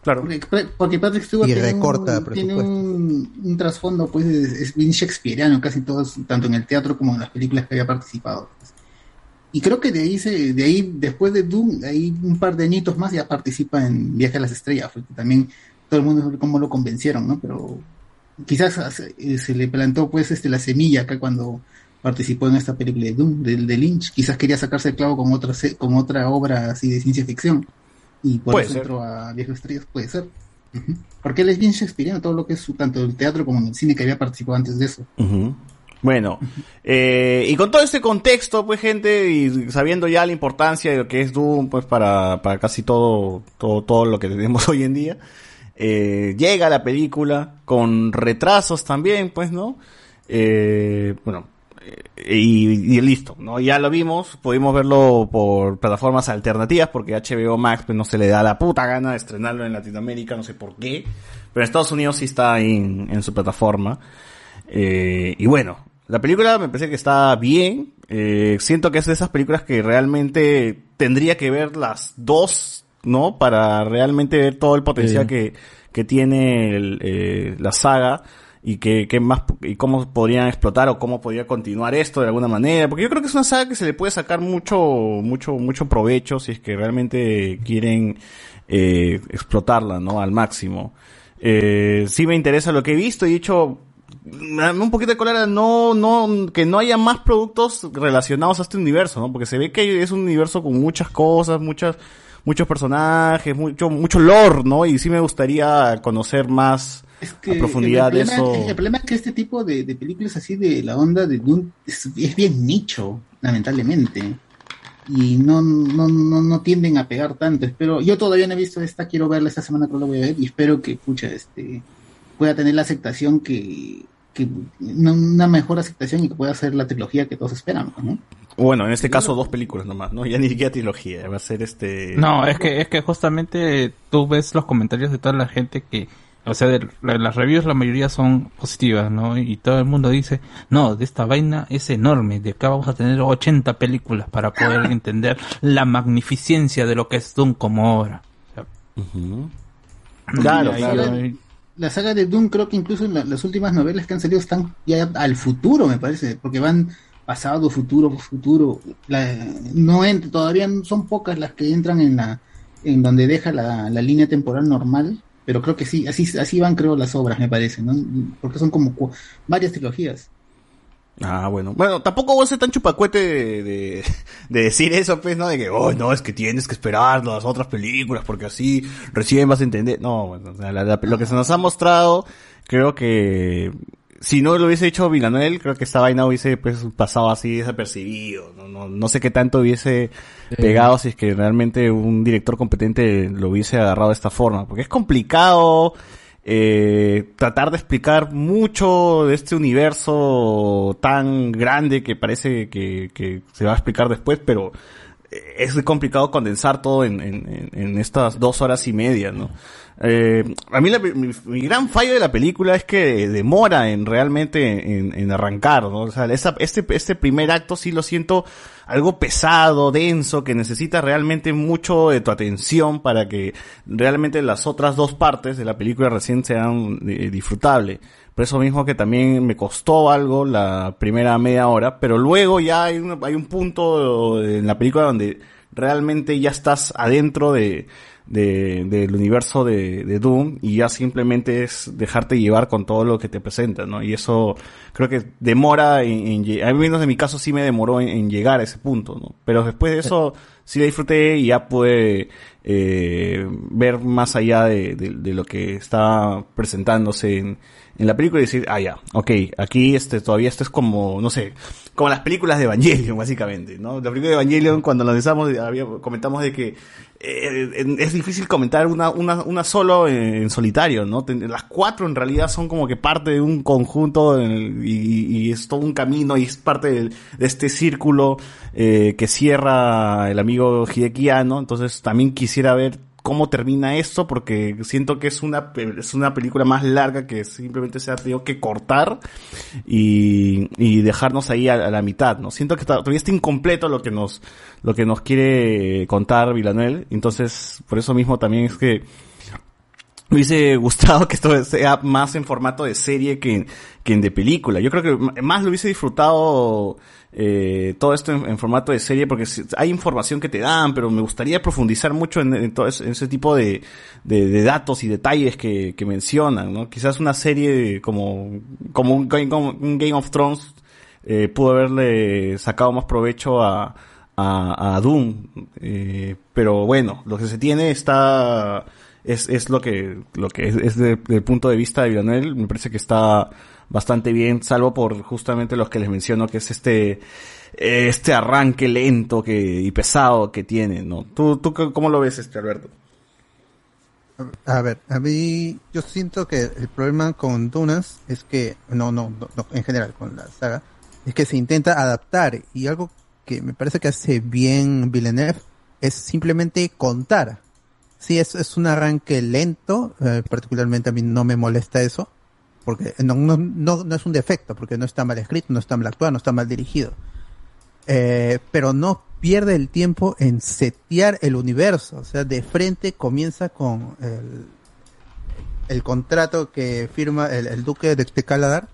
Claro. Porque, porque Patrick Stewart Y tiene, recorta un, tiene un, un trasfondo, pues, es, es bien shakespeariano, casi todos, tanto en el teatro como en las películas que había participado. pues. Y creo que de ahí, se, de ahí después de Doom, ahí un par de añitos más ya participa en Viaje a las Estrellas, porque también todo el mundo sabe cómo lo convencieron, ¿no? Pero quizás se, eh, se le plantó, pues, este, la semilla acá cuando participó en esta película de Doom, de, de Lynch. Quizás quería sacarse el clavo con otra, con otra obra así de ciencia ficción. Y por Puede eso ser. entró a Viaje a las Estrellas, puede ser. Porque él es bien shakespeariano, todo lo que es su, tanto el teatro como en el cine que había participado antes de eso. Ujú. Bueno, eh, y con todo este contexto, pues gente, y sabiendo ya la importancia de lo que es Doom, pues para, para casi todo, todo, todo lo que tenemos hoy en día, eh, llega la película con retrasos también, pues, ¿no? Eh, bueno, eh, y, listo, ¿no? Ya lo vimos, pudimos verlo por plataformas alternativas, porque HBO Max pues, no se le da la puta gana de estrenarlo en Latinoamérica, no sé por qué, pero en Estados Unidos sí está en, en su plataforma. Eh, y bueno, la película me parece que está bien. Eh, siento que es de esas películas que realmente tendría que ver las dos, ¿no? Para realmente ver todo el potencial Sí. que, que tiene el, eh, la saga y que, que más y cómo podrían explotar o cómo podría continuar esto de alguna manera porque yo creo que es una saga que se le puede sacar mucho mucho mucho provecho si es que realmente quieren eh, explotarla no al máximo eh, sí me interesa lo que he visto y he da un poquito de cólera no no que no haya más productos relacionados a este universo no porque se ve que es un universo con muchas cosas muchas muchos personajes mucho mucho lore no y sí me gustaría conocer más que a profundidad el problema, eso El problema es que este tipo de, de películas así de la onda de Dune es, es bien nicho, lamentablemente. Y no, no, no, no tienden a pegar tanto. Espero, yo todavía no he visto esta, quiero verla esta semana, creo que la voy a ver, y espero que, pucha, este, pueda tener la aceptación que, que una, una mejor aceptación y que pueda ser la trilogía que todos esperan, ¿no? Bueno, en este caso dos películas nomás, ¿no? Ya ni siquiera trilogía, va a ser este... No, es que, es que justamente tú ves los comentarios de toda la gente que, o sea, de la- las reviews la mayoría son positivas, ¿no? Y todo el mundo dice, no, de esta vaina es enorme, de acá vamos a tener 80 películas para poder entender la magnificencia de lo que es Doom como obra. O sea, Claro, claro. La saga de Doom creo que incluso las últimas novelas que han salido están ya al futuro, me parece, porque van pasado, futuro, futuro. La- no ent- todavía son pocas las que entran en la en donde deja la, la línea temporal normal, pero creo que sí, así así van creo las obras, me parece. Porque son como varias trilogías. Ah, bueno. Bueno, tampoco voy a ser tan chupacuete de, de, de decir eso, pues, ¿no? De que, oh, no, es que tienes que esperar las otras películas porque así recién vas a entender. No, bueno, o sea, la- la- lo que se nos ha mostrado, creo que si no lo hubiese hecho Villanuel, creo que esta vaina hubiese pues pasado así desapercibido. No, no, no sé qué tanto hubiese pegado si es que realmente un director competente lo hubiese agarrado de esta forma. Porque es complicado eh, tratar de explicar mucho de este universo tan grande que parece que, se va a explicar después, pero es muy complicado condensar todo en- en estas dos horas y media, ¿no? Eh, a mí la- mi, mi gran fallo de la película es que demora en realmente en, arrancar, ¿no? O sea, este, este primer acto sí lo siento algo pesado, denso, que necesita realmente mucho de tu atención para que realmente las otras dos partes de la película recién sean eh, disfrutables. Por eso mismo que también me costó algo la primera media hora, pero luego ya hay, un- hay un punto en la película donde realmente ya estás adentro de, de- del universo de, de Doom y ya simplemente es dejarte llevar con todo lo que te presenta, ¿no? Y eso creo que demora en, en al menos en mi caso sí me demoró en, en llegar a ese punto, ¿no? Pero después de eso sí la disfruté y ya pude eh, ver más allá de, de- de lo que está presentándose en, en la película y decir, ah, ya, ok, aquí este, todavía esto es como, no sé, como las películas de Evangelion, básicamente, ¿no? La película de Evangelion, cuando la analizamos, comentamos de que eh, es difícil comentar una, una, una solo en, solitario, ¿no? Las cuatro en realidad son como que parte de un conjunto y, es todo un camino y es parte de este círculo eh, que cierra el amigo Hideki Anno. Entonces también quisiera ver cómo termina esto porque siento que es una, es una película más larga que simplemente se ha tenido que cortar y, y dejarnos ahí a, a la mitad, ¿no? Siento que todavía está incompleto lo que nos, lo que nos quiere contar Villanuel, entonces por eso mismo también es que me hubiese gustado que esto sea más en formato de serie que, que en de película. Yo creo que más lo hubiese disfrutado eh, todo esto en, formato de serie porque hay información que te dan, pero me gustaría profundizar mucho en, todo ese, en ese tipo de, de, de datos y detalles que, que mencionan, ¿no? Quizás una serie como, como un, como un Game of Thrones eh, pudo haberle sacado más provecho a, a, a Doom. Eh, pero bueno, lo que se tiene está es, es lo que lo que es, es de- del punto de vista de Villanel, me parece que está bastante bien, salvo por justamente los que les menciono, que es este este arranque lento que y pesado que tiene, ¿no? ¿Tú, tú cómo lo ves, este Alberto? A ver, a mí yo siento que el problema con Dunas es que, no, no, no, no, en general con la saga, es que se intenta adaptar y algo que me parece que hace bien Villeneuve es simplemente contar. Sí, es, es un arranque lento, eh, particularmente a mí no me molesta eso, porque no, no, no, no es un defecto, porque no está mal escrito, no está mal actuado, no está mal dirigido. Eh, pero no pierde el tiempo en setear el universo. O sea, de frente comienza con el, el contrato que firma el, el duque de, Caladar.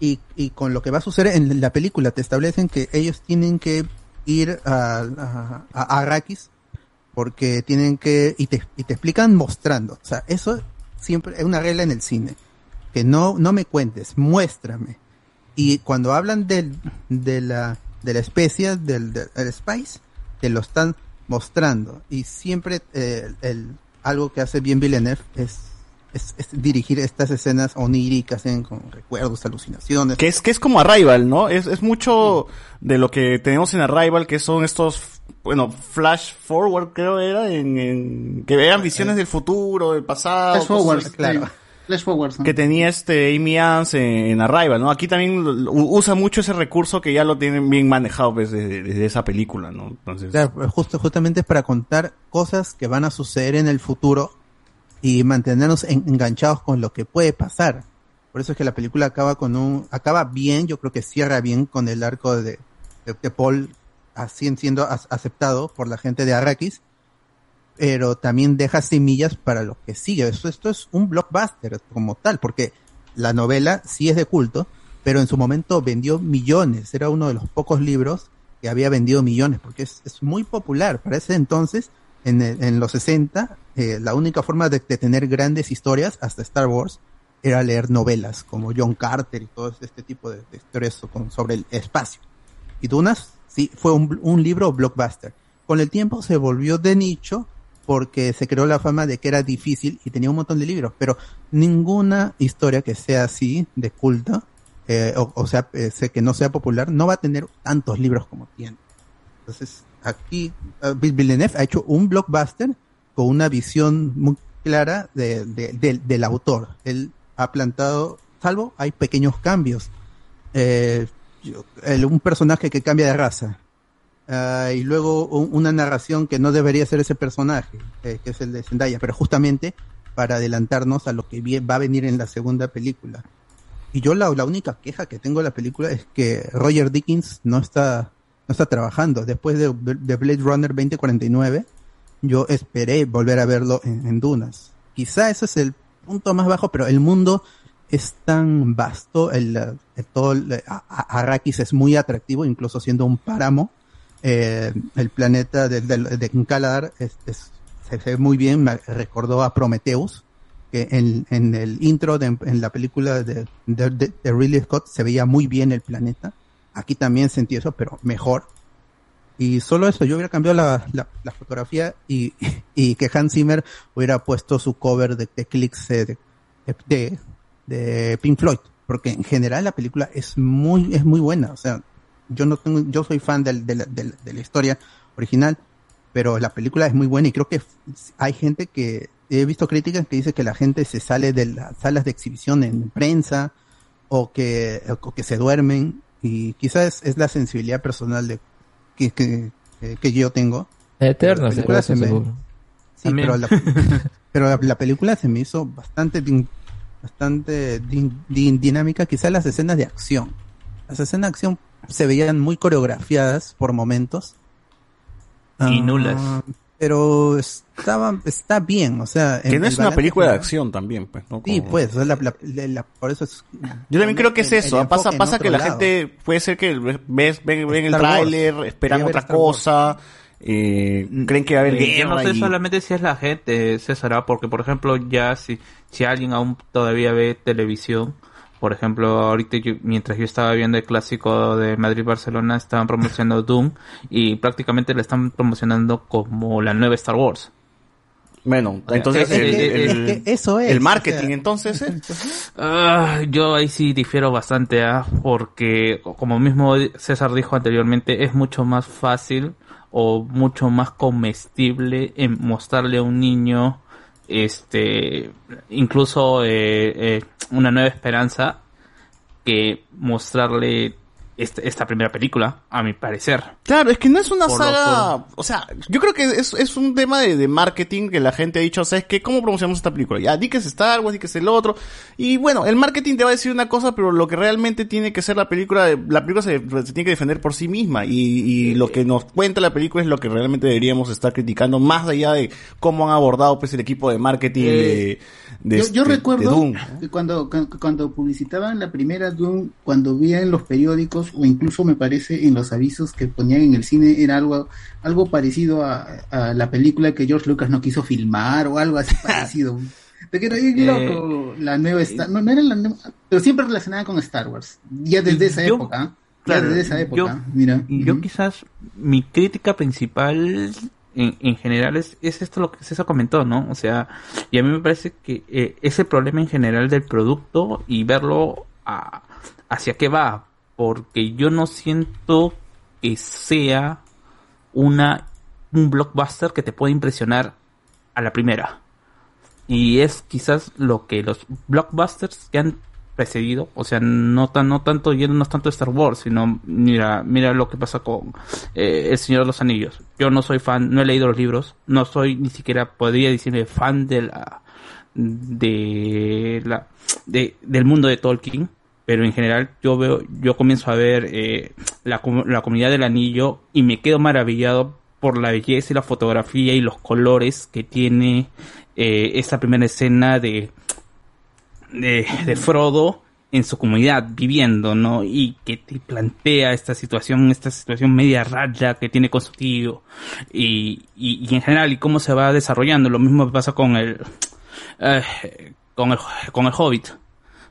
Y, y con lo que va a suceder en la película, te establecen que ellos tienen que ir a, a Arrakis porque tienen que, y te, y te explican mostrando. O sea, eso siempre es una regla en el cine. Que no, no me cuentes, muéstrame. Y cuando hablan del, de la, de la especie, del, del el spice, te lo están mostrando. Y siempre, eh, el, algo que hace bien Villeneuve es, es, es dirigir estas escenas oníricas en, con recuerdos, alucinaciones. Que es, que es como Arrival, ¿no? Es, es mucho de lo que tenemos en Arrival, que son estos, bueno, flash forward creo era, en, en- que eran visiones del futuro, del pasado. Flash así. claro. Flash forwards. ¿no? que tenía este Amy Adams en, en Arrival, ¿no? Aquí también usa mucho ese recurso que ya lo tienen bien manejado pues, desde, desde esa película, ¿no? Entonces, Claro, justo, justamente es para contar cosas que van a suceder en el futuro y mantenernos en- enganchados con lo que puede pasar. Por eso es que la película acaba con un, acaba bien, yo creo que cierra bien con el arco de, de, de Paul así siendo aceptado por la gente de Arrakis, pero también deja semillas para lo que sigue. Esto, esto es un blockbuster como tal, porque la novela sí es de culto, pero en su momento vendió millones. Era uno de los pocos libros que había vendido millones, porque es, muy popular. Para ese entonces, en, los 60, eh, la única forma de, tener grandes historias, hasta Star Wars, era leer novelas como John Carter y todo este tipo de, de historias sobre el espacio. Y Dunas, sí, fue un, un libro blockbuster. Con el tiempo se volvió de nicho porque se creó la fama de que era difícil y tenía un montón de libros, pero ninguna historia que sea así, de culto, eh, o, sea, eh, que no sea popular, no va a tener tantos libros como tiene. Entonces, aquí uh, Bill Villeneuve ha hecho un blockbuster con una visión muy clara de, de- del- del autor. Él ha plantado, salvo hay pequeños cambios. Eh, un personaje que cambia de raza. Ah, y luego un- una narración que no debería ser ese personaje, eh, que es el de Zendaya, pero justamente para adelantarnos a lo que va a venir en la segunda película. Y yo la, la única queja que tengo de la película es que Roger Dickens no está, no está trabajando. Después de, de Blade Runner 2049, yo esperé volver a verlo en, en Dunas. Quizá ese es el punto más bajo, pero el mundo es tan vasto, el, eh, el todo el- a- Arrakis es muy atractivo, incluso siendo un páramo. Eh, el planeta de, de, de es, es- se ve muy bien, me recordó a Prometheus, que en, en el intro de en la película de, de, Ridley Scott se veía muy bien el planeta. Aquí también sentí eso, pero mejor. Y solo eso, yo hubiera cambiado la, la, fotografía y, y que Hans Zimmer hubiera puesto su cover de, Clicks eh, de, de, de Pink Floyd. Porque en general la película es muy, es muy buena. O sea, yo no tengo, yo soy fan del- de, la, de la- historia original, pero la película es muy buena y creo que hay gente que, he visto críticas que dice que la gente se sale de las salas de exhibición en prensa o que, o que se duermen y quizás es la sensibilidad personal de que, que, que- yo tengo. Eterna, La película se me- seguro. Sí, pero la, pero la, la película se me hizo bastante bastante din- din- dinámica, quizás las escenas de acción. Las escenas de acción se veían muy coreografiadas por momentos. Y Ah, nulas. Pero estaba, está bien, o sea... Que no es una película de acción también, pues, ¿no? Sí, pues, o sea, la- la- la- la- por eso es... Yo también creo que es eso. el pasa pasa que la lado. gente puede ser que ves, ven, ven el tráiler, esperan otra Wars. Eh, creen que va a haber Eh, yo no guerra sé y- solamente si es la gente, César, ¿ah? porque por ejemplo ya si, si alguien aún todavía ve televisión, por ejemplo ahorita yo- mientras yo estaba viendo el clásico de Madrid-Barcelona estaban promocionando Doom y prácticamente le están promocionando como la nueva Star Wars. Bueno, entonces es- el, eso es, el o marketing sea. entonces ¿eh? Ah, yo ahí sí difiero bastante, ¿ah? porque como mismo César dijo anteriormente, es mucho más fácil o mucho más comestible en mostrarle a un niño este incluso eh, eh, una nueva esperanza que mostrarle este- esta primera película, a mi parecer. Claro, es que no es una Por lo- saga, o sea, yo creo que es, es un tema de, de marketing que la gente ha dicho, ¿sabes qué? ¿Cómo promocionamos esta película? Ya, di que es Star Wars, di que es el otro. Y bueno, el marketing te va a decir una cosa, pero lo que realmente tiene que ser la película, la película se, se tiene que defender por sí misma. Y, y lo que nos cuenta la película es lo que realmente deberíamos estar criticando, más allá de cómo han abordado pues el equipo de marketing de, de, yo, yo este- de recuerdo Doom. que cuando, cu- cuando publicitaban la primera Doom, cuando veía en los periódicos o incluso me parece en los avisos que ponían en el cine, era algo, algo parecido a, a la película que George Lucas no quiso filmar o algo así parecido. De que era bien Eh, loco, la nueva Star, no, no era la nueva, pero siempre relacionada con Star Wars, ya desde esa Yo- época. Claro, ya desde esa época, yo, mira. yo quizás mi crítica principal en, en general es, es esto lo que César comentó, ¿no? O sea, y a mí me parece que eh, es el problema en general del producto y verlo a- hacia qué va, porque yo no siento que sea una un blockbuster que te pueda impresionar a la primera. Y es quizás lo que los blockbusters que han precedido, o sea, no tan no tanto yéndonos tanto a Star Wars, sino mira, mira lo que pasa con eh, El Señor de los Anillos. Yo no soy fan, no he leído los libros, no soy ni siquiera podría decirme fan de la de la de, del mundo de Tolkien, pero en general yo veo yo comienzo a ver eh, la, la comunidad del anillo y me quedo maravillado por la belleza y la fotografía y los colores que tiene eh, esta primera escena de de, Frodo en su comunidad viviendo, ¿no? Y que te plantea esta situación, esta situación media raya que tiene con su tío y, y, y en general y cómo se va desarrollando. Lo mismo pasa con el, eh, con el, con el Hobbit,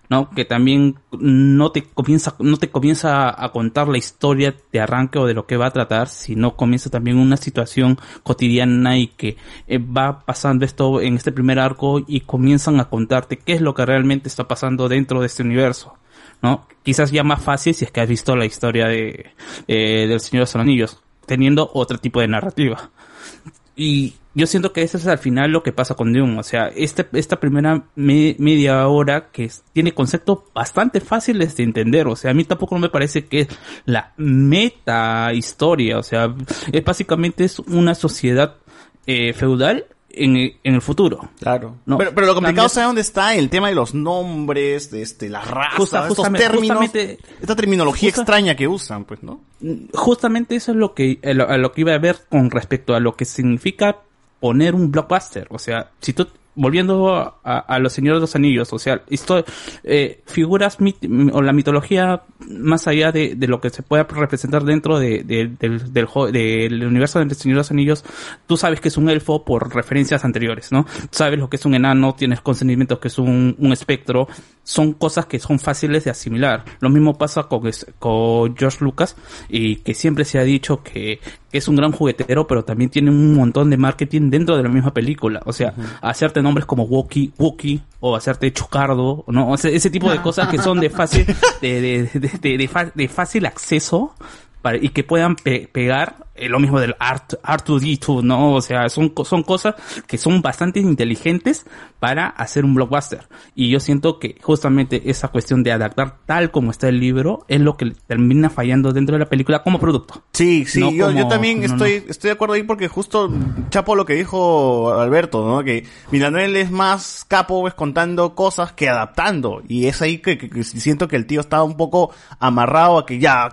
¿no? Que también no te comienza, no te comienza a contar la historia de arranque o de lo que va a tratar, sino comienza también una situación cotidiana y que eh, va pasando esto en este primer arco y comienzan a contarte qué es lo que realmente está pasando dentro de este universo. ¿no? Quizás ya más fácil si es que has visto la historia de, eh, del Señor de los Anillos, teniendo otro tipo de narrativa. Y yo siento que eso es al final lo que pasa con Dune. O sea, este, esta primera me- media hora que es- tiene conceptos bastante fáciles de entender. O sea, a mí tampoco me parece que es la meta historia. O sea, es básicamente es una sociedad eh, feudal en, el- en el futuro. Claro. ¿no? Pero, pero lo complicado, ¿sabe dónde está? El tema de los nombres, de este, las razas, Justa- estos términos, esta terminología justa- extraña que usan, pues, ¿no? justamente eso es lo que a lo, a lo que iba a ver con respecto a lo que significa poner un blockbuster. O sea si tú volviendo a, los señores de los anillos o sea esto eh, figuras o la mitología más allá de, de lo que se pueda representar dentro de, de- del, del, del universo del señor de los anillos tú sabes que es un elfo por referencias anteriores no sabes lo que es un enano tienes consentimientos que es un, un espectro. Son cosas que son fáciles de asimilar. Lo mismo pasa con, con George Lucas y que siempre se ha dicho que, que es un gran juguetero, pero también tiene un montón de marketing dentro de la misma película. O sea, hacerte nombres como Wookie, Wookie, o hacerte Chocardo, ¿no? O sea, ese tipo de cosas que son de fácil, de, de, de, de- de fa- de fácil acceso para, y que puedan pe- pegar eh, lo mismo del Art, R2D2, ¿no? O sea, son, son cosas que son bastante inteligentes para hacer un blockbuster. Y yo siento que justamente esa cuestión de adaptar tal como está el libro es lo que termina fallando dentro de la película como producto. Sí, sí, No yo, como- yo también no, estoy, estoy de acuerdo ahí porque justo chapo lo que dijo Alberto, ¿no? Que Milanuel es más capo pues, contando cosas que adaptando. Y es ahí que, que- que siento que el tío estaba un poco amarrado a que ya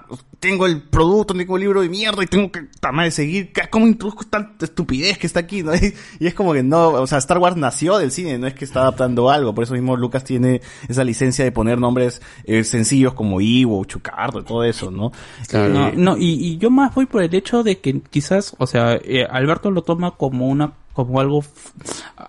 tengo el producto, tengo el libro de mierda y tengo que madre, seguir. ¿Qué- ¿Cómo introduzco tanta estupidez que está aquí? ¿no? Y, y es como que no, o sea, Star Wars nació del cine, no es que está adaptando algo. Por eso mismo Lucas tiene esa licencia de poner nombres eh, sencillos como Iwo, Chucardo, todo eso, ¿no? Eh, No, no, y, y yo más voy por el hecho de que quizás, o sea, eh, Alberto lo toma como una como algo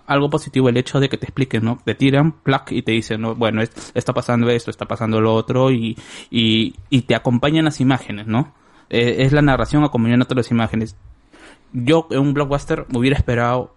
algo positivo el hecho de que te expliquen, ¿no? Te tiran plac y te dicen, ¿no? bueno, es- está pasando esto, está pasando lo otro y, y, te acompañan las imágenes, ¿no? Eh, es la narración acompañándote las imágenes. Yo en un blockbuster hubiera esperado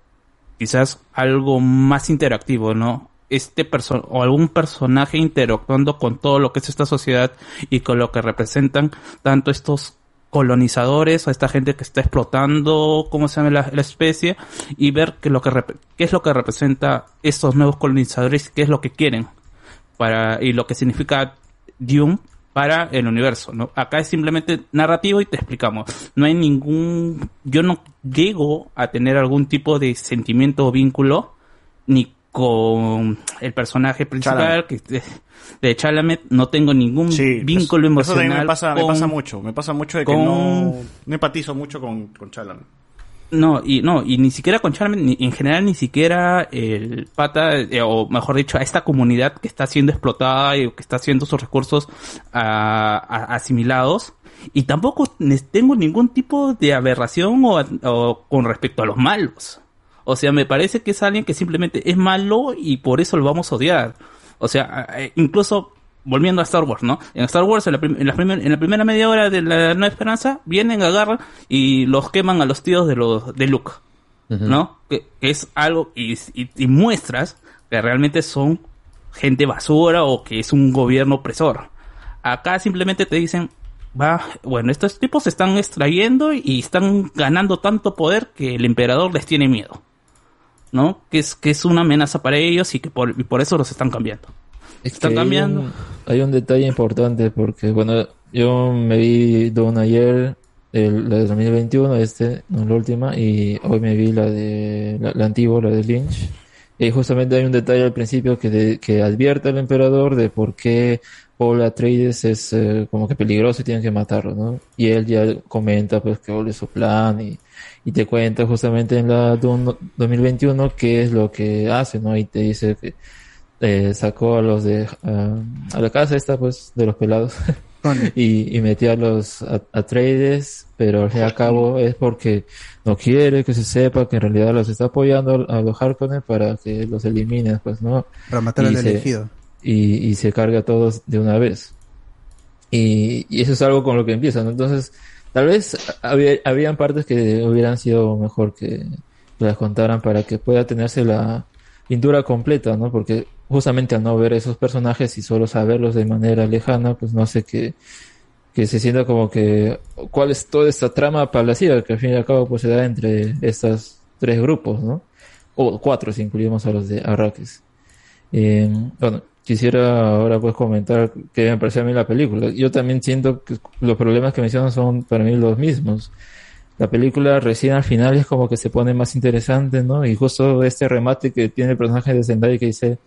quizás algo más interactivo, ¿no? Este perso o algún personaje interactuando con todo lo que es esta sociedad y con lo que representan tanto estos colonizadores o esta gente que está explotando cómo se llama la, especie y ver que lo que qué es lo que representa estos nuevos colonizadores qué es lo que quieren para y lo que significa Dune para el universo, ¿no? Acá es simplemente narrativo y te explicamos. No hay ningún, yo no llego a tener algún tipo de sentimiento o vínculo ni con el personaje principal Chalamet. que de, Chalamet no tengo ningún vínculo Eso emocional me pasa, me con- pasa mucho. Me pasa mucho de que con- no, no empatizo mucho con, con Chalamet. No, y no, y ni siquiera con Charmen, ni, en general ni siquiera el pata, eh, o mejor dicho, a esta comunidad que está siendo explotada y que está haciendo sus recursos a- asimilados. Y tampoco tengo ningún tipo de aberración o, o con respecto a los malos. O sea, me parece que es alguien que simplemente es malo y por eso lo vamos a odiar. O sea, incluso volviendo a Star Wars, ¿no? En Star Wars, en la, en la primer- en la primera media hora de la Nueva Esperanza, vienen, agarran y los queman a los tíos de los de Luke, ¿no? Que, que es algo y, y- y muestras que realmente son gente basura o que es un gobierno opresor. Acá simplemente te dicen, va, bueno, estos tipos se están extrayendo y están ganando tanto poder que el emperador les tiene miedo. ¿No? Que es, que es una amenaza para ellos y que por, y por eso los están cambiando. están que cambiando. Hay un, hay un detalle importante porque, bueno, yo me vi Dawn ayer, el- la de 2021, este, no la última, y hoy me vi la de la, la antigua, la de Lynch. Y justamente hay un detalle al principio que, de- que advierte al emperador de por qué Paul Atreides es eh, como que peligroso y tienen que matarlo, ¿no? Y él ya comenta pues que es su plan y, y te cuenta justamente en la Dune 2021 qué es lo que hace, ¿no? Y te dice que eh, sacó a los de ah, a la casa esta pues de los pelados y, y metió a los Atreides pero al fin y al cabo es porque no quiere que se sepa que en realidad los está apoyando a los Harkonnen para que los eliminen pues no Para matar al se- elegido. Y, y se carga a todos de una vez y, y eso es algo con lo que empiezan entonces tal vez había, habían partes que hubieran sido mejor que las contaran para que pueda tenerse la pintura completa, ¿no? Porque justamente al no ver esos personajes y solo saberlos de manera lejana, pues no sé que, que se sienta como que cuál es toda esta trama palaciega que al fin y al cabo pues se da entre estos tres grupos, ¿no? O cuatro si incluimos a los de Arrakis. Eh, bueno, quisiera ahora pues comentar qué me pareció a mí la película. Yo también siento que los problemas que mencionan son para mí los mismos. La película recién al final es como que se pone más interesante, ¿no? Y justo este remate que tiene el personaje de Zendaya que dice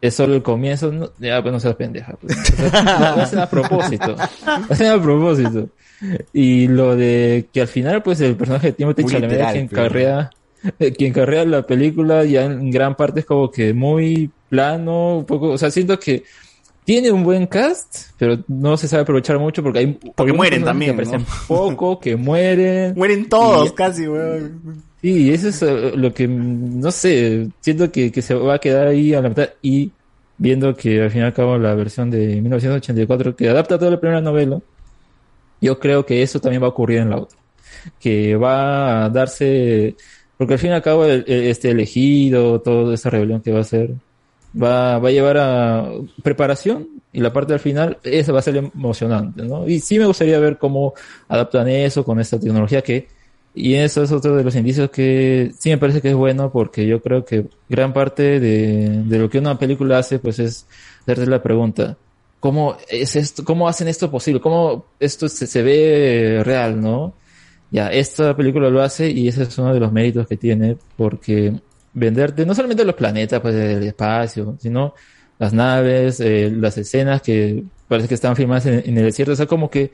es solo el comienzo, no, ya pues no seas pendeja. pues. O sea, no, lo hacen a propósito. Lo hacen a propósito. Y lo de que al final pues el personaje de Timothy Chalamet quien carrea eh, quien carrea la película ya en gran parte es como que muy plano, un poco, o sea, siento que tiene un buen cast, pero no se sabe aprovechar mucho porque hay Porque mueren también, que ¿no? poco, que mueren. Mueren todos, Y- casi, weón. Sí, eso es eh, lo que, no sé, siento que, que se va a quedar ahí a la mitad y viendo que al fin y al cabo la versión de 1984 que adapta toda la primera novela, yo creo que eso también va a ocurrir en la otra. que va a darse, porque al fin y al cabo el- el- este elegido, toda esa rebelión que va a hacer, va, va a llevar a preparación y la parte al final, esa va a ser emocionante, ¿no? Y sí me gustaría ver cómo adaptan eso con esta tecnología que, y eso es otro de los indicios que sí me parece que es bueno porque yo creo que gran parte de, de lo que una película hace pues es hacerse la pregunta, ¿cómo es esto, cómo hacen esto posible? ¿Cómo esto se, se ve real, no? Ya, esta película lo hace y ese es uno de los méritos que tiene porque venderte no solamente los planetas, pues el espacio, sino las naves, eh, las escenas que parece que están filmadas en, en el desierto, o sea, como que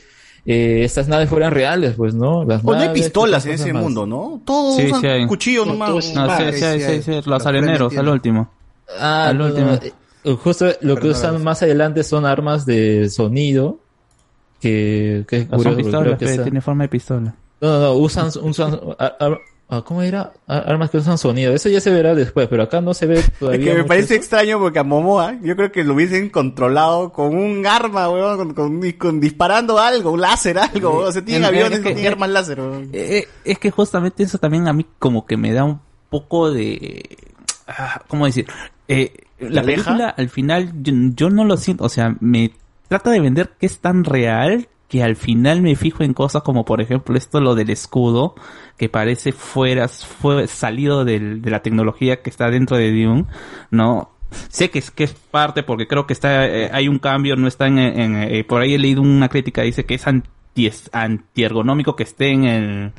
eh, estas naves fueran reales, pues, ¿no? Las O no hay pistolas en ese más. mundo, ¿no? Todos Sí, usan sí hay. cuchillos No, nomás. No, sí, Ah, sí, sí, sí, los los areneros, al último. Ah, Al último. no, eh, Justo lo que usan más adelante son armas de sonido. Que, que es curioso, son pistolas, que está- tiene forma de pistola. No, no, no, usan, usan ar- ar- ah, ¿cómo era? Ar- Armas que usan sonido. Eso ya se verá después, pero acá no se ve Es todavía. que me parece eso. extraño porque a Momoa, yo creo que lo hubiesen controlado con un arma, weón, con, con- con disparando algo, un láser, algo, weón. O sea, tienen Eh, aviones, es que- tienen armas láser, weón. Eh, eh, es que justamente eso también a mí como que me da un poco de... ah, ¿Cómo decir? Eh, la aleja? película al final yo, yo no lo siento, o sea, me trata de vender que es tan real que al final me fijo en cosas como por ejemplo esto lo del escudo que parece fuera fue salido de la tecnología que está dentro de Dune, ¿no? Sé que es que es parte porque creo que está eh, hay un cambio, no está en, en, eh, por ahí he leído una crítica dice que es anti antiergonómico que esté en el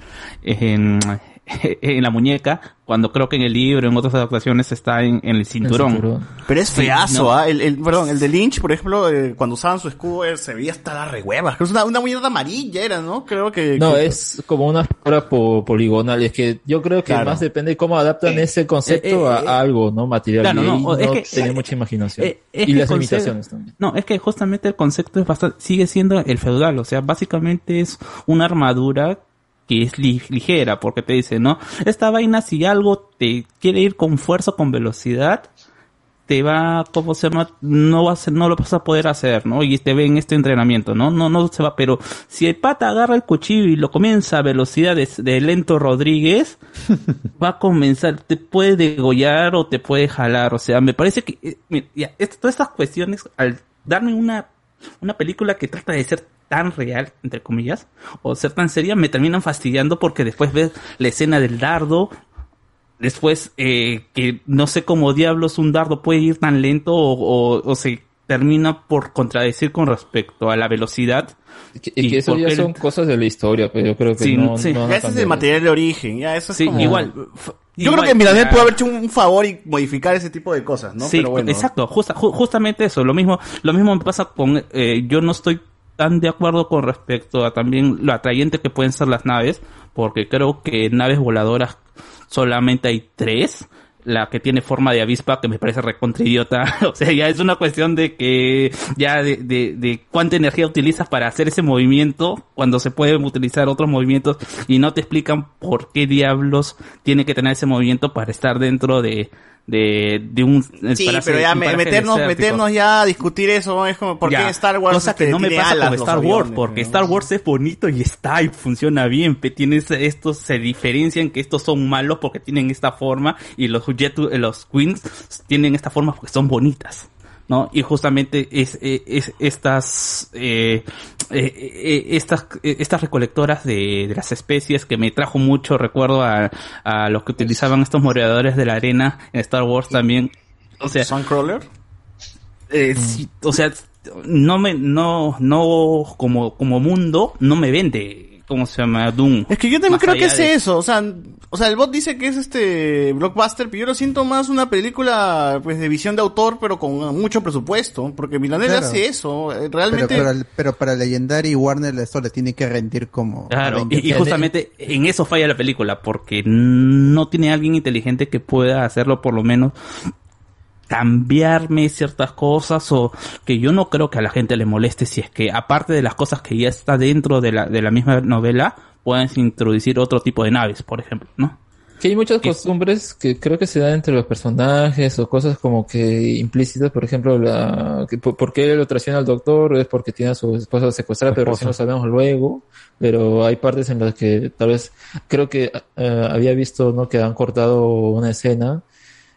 en, en la muñeca cuando creo que en el libro en otras adaptaciones está en, en el cinturón. cinturón. Pero es Sí, feazo, no. ¿ah? El, el- perdón, el de Lynch, por ejemplo, eh, cuando usaban su escudo, eh, se veía hasta la rehueva. Es una, una mierda amarilla era, ¿no? Creo que... No, que- es como una figura po- poligonal. Es que yo creo que Claro. más depende de cómo adaptan ese concepto eh, eh, a, a algo, ¿no? Material. Claro, y no, ahí o- es no que- tenía mucha imaginación. Eh, y que las el limitaciones también. No, es que justamente el concepto es bastante, sigue siendo el feudal, o sea, básicamente es una armadura que es li- ligera, porque te dice, ¿no? Esta vaina si algo te quiere ir con fuerza, con velocidad, te va, ¿cómo se llama? No va a ser, no lo vas a poder hacer, ¿no? Y te ve en este entrenamiento, ¿no? No, no se va, pero si el pata agarra el cuchillo y lo comienza a velocidad de, de lento Rodríguez, va a comenzar, te puede degollar o te puede jalar, o sea, me parece que, eh, mira, ya, todas estas cuestiones, al darme una, una película que trata de ser tan real, entre comillas, o ser tan seria, me terminan fastidiando porque después ves la escena del dardo, después eh, que no sé cómo diablos un dardo puede ir tan lento o, o- o se termina por contradecir con respecto a la velocidad. Y que eso ya son cosas de la historia, pero yo creo que Sí, no, sí. no ese es el material de origen, ya eso es Sí, como- igual. Yo igual, creo que Miradel pudo haber hecho un favor y modificar ese tipo de cosas, ¿no? Sí, Pero bueno. exacto, justa- ju- justamente eso, lo mismo, lo mismo me pasa con, eh, yo no estoy tan de acuerdo con respecto a también lo atrayente que pueden ser las naves, porque creo que naves voladoras solamente hay tres, la que tiene forma de avispa, que me parece recontra idiota, o sea, ya es una cuestión de que, ya de, de, de cuánta energía utilizas para hacer ese movimiento, cuando se pueden utilizar otros movimientos, y no te explican por qué diablos tiene que tener ese movimiento para estar dentro de, de, de un Sí, pero ya me- meternos, meternos ya a discutir eso, es como, ¿por qué Star Wars cosa que no me pasa con Star Wars, porque ¿no? Star Wars es bonito y está y funciona bien, tienes estos se diferencian que estos son malos porque tienen esta forma y los Jet, los Queens tienen esta forma porque son bonitas. ¿no? Y justamente es, eh, es estas, eh, eh, eh, estas, eh, estas recolectoras de, de las especies que me trajo mucho recuerdo a, a los que utilizaban estos moradores de la arena en Star Wars también. O sea, ¿Suncrawler? eh, sí, o sea, no me, no, no, como, como mundo, no me vende, ¿cómo se llama? Doom. Es que yo también Más creo que es de- eso, o sea, o sea, el bot dice que es este blockbuster, pero yo lo siento más una película pues de visión de autor, pero con mucho presupuesto, porque Milanel Claro. hace eso, eh, Pero, realmente pero, pero para Legendary y Warner eso le tiene que rendir como... Claro, y justamente en eso falla la película, porque no tiene alguien inteligente que pueda hacerlo por lo menos cambiarme ciertas cosas o que yo no creo que a la gente le moleste si es que aparte de las cosas que ya está dentro de la, de la misma novela puedan introducir otro tipo de naves, por ejemplo, ¿no? Que hay muchas costumbres que creo que se dan entre los personajes o cosas como que implícitas, por ejemplo, la, que, por, por qué lo traiciona al doctor es porque tiene a su esposa secuestrada, pero recién lo sabemos luego, pero hay partes en las que tal vez, creo que eh, había visto, ¿no? Que han cortado una escena,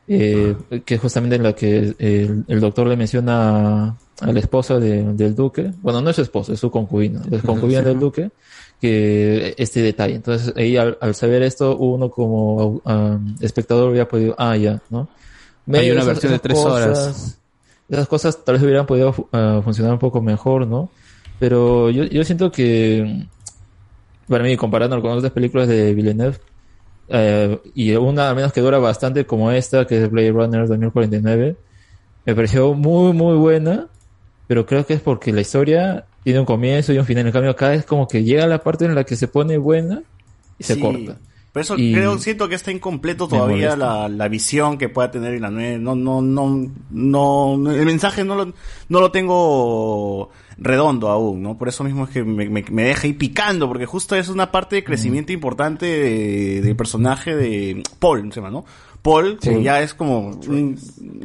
eh, que es justamente en la que el, el doctor le menciona a la esposa de- del duque, bueno, no es su esposa, es su concubina, la concubina Sí. del duque, que este detalle. Entonces, ahí al, al saber esto, uno como um, espectador hubiera podido, ah, ya, ¿no? Hay una Esas- versión de tres cosas- horas. Esas cosas tal vez hubieran podido ah, funcionar un poco mejor, ¿no? Pero yo, yo siento que, para mí, comparando con otras películas de Villeneuve, eh, y una al menos que dura bastante como esta, que es Blade Runner 2049, me pareció muy, muy buena, pero creo que es porque la historia tiene un comienzo y un final. En cambio, acá es como que llega la parte en la que se pone buena y se Sí. corta. Por eso Y- creo, siento que está incompleto todavía la, la visión que pueda tener la nueve. No, no, no, no, el mensaje no lo, no lo tengo redondo aún, ¿no? Por eso mismo es que me, me- me deja ir picando, porque justo es una parte de crecimiento importante de- del personaje de Paul, se llama, ¿no? Paul, que ya es como, un-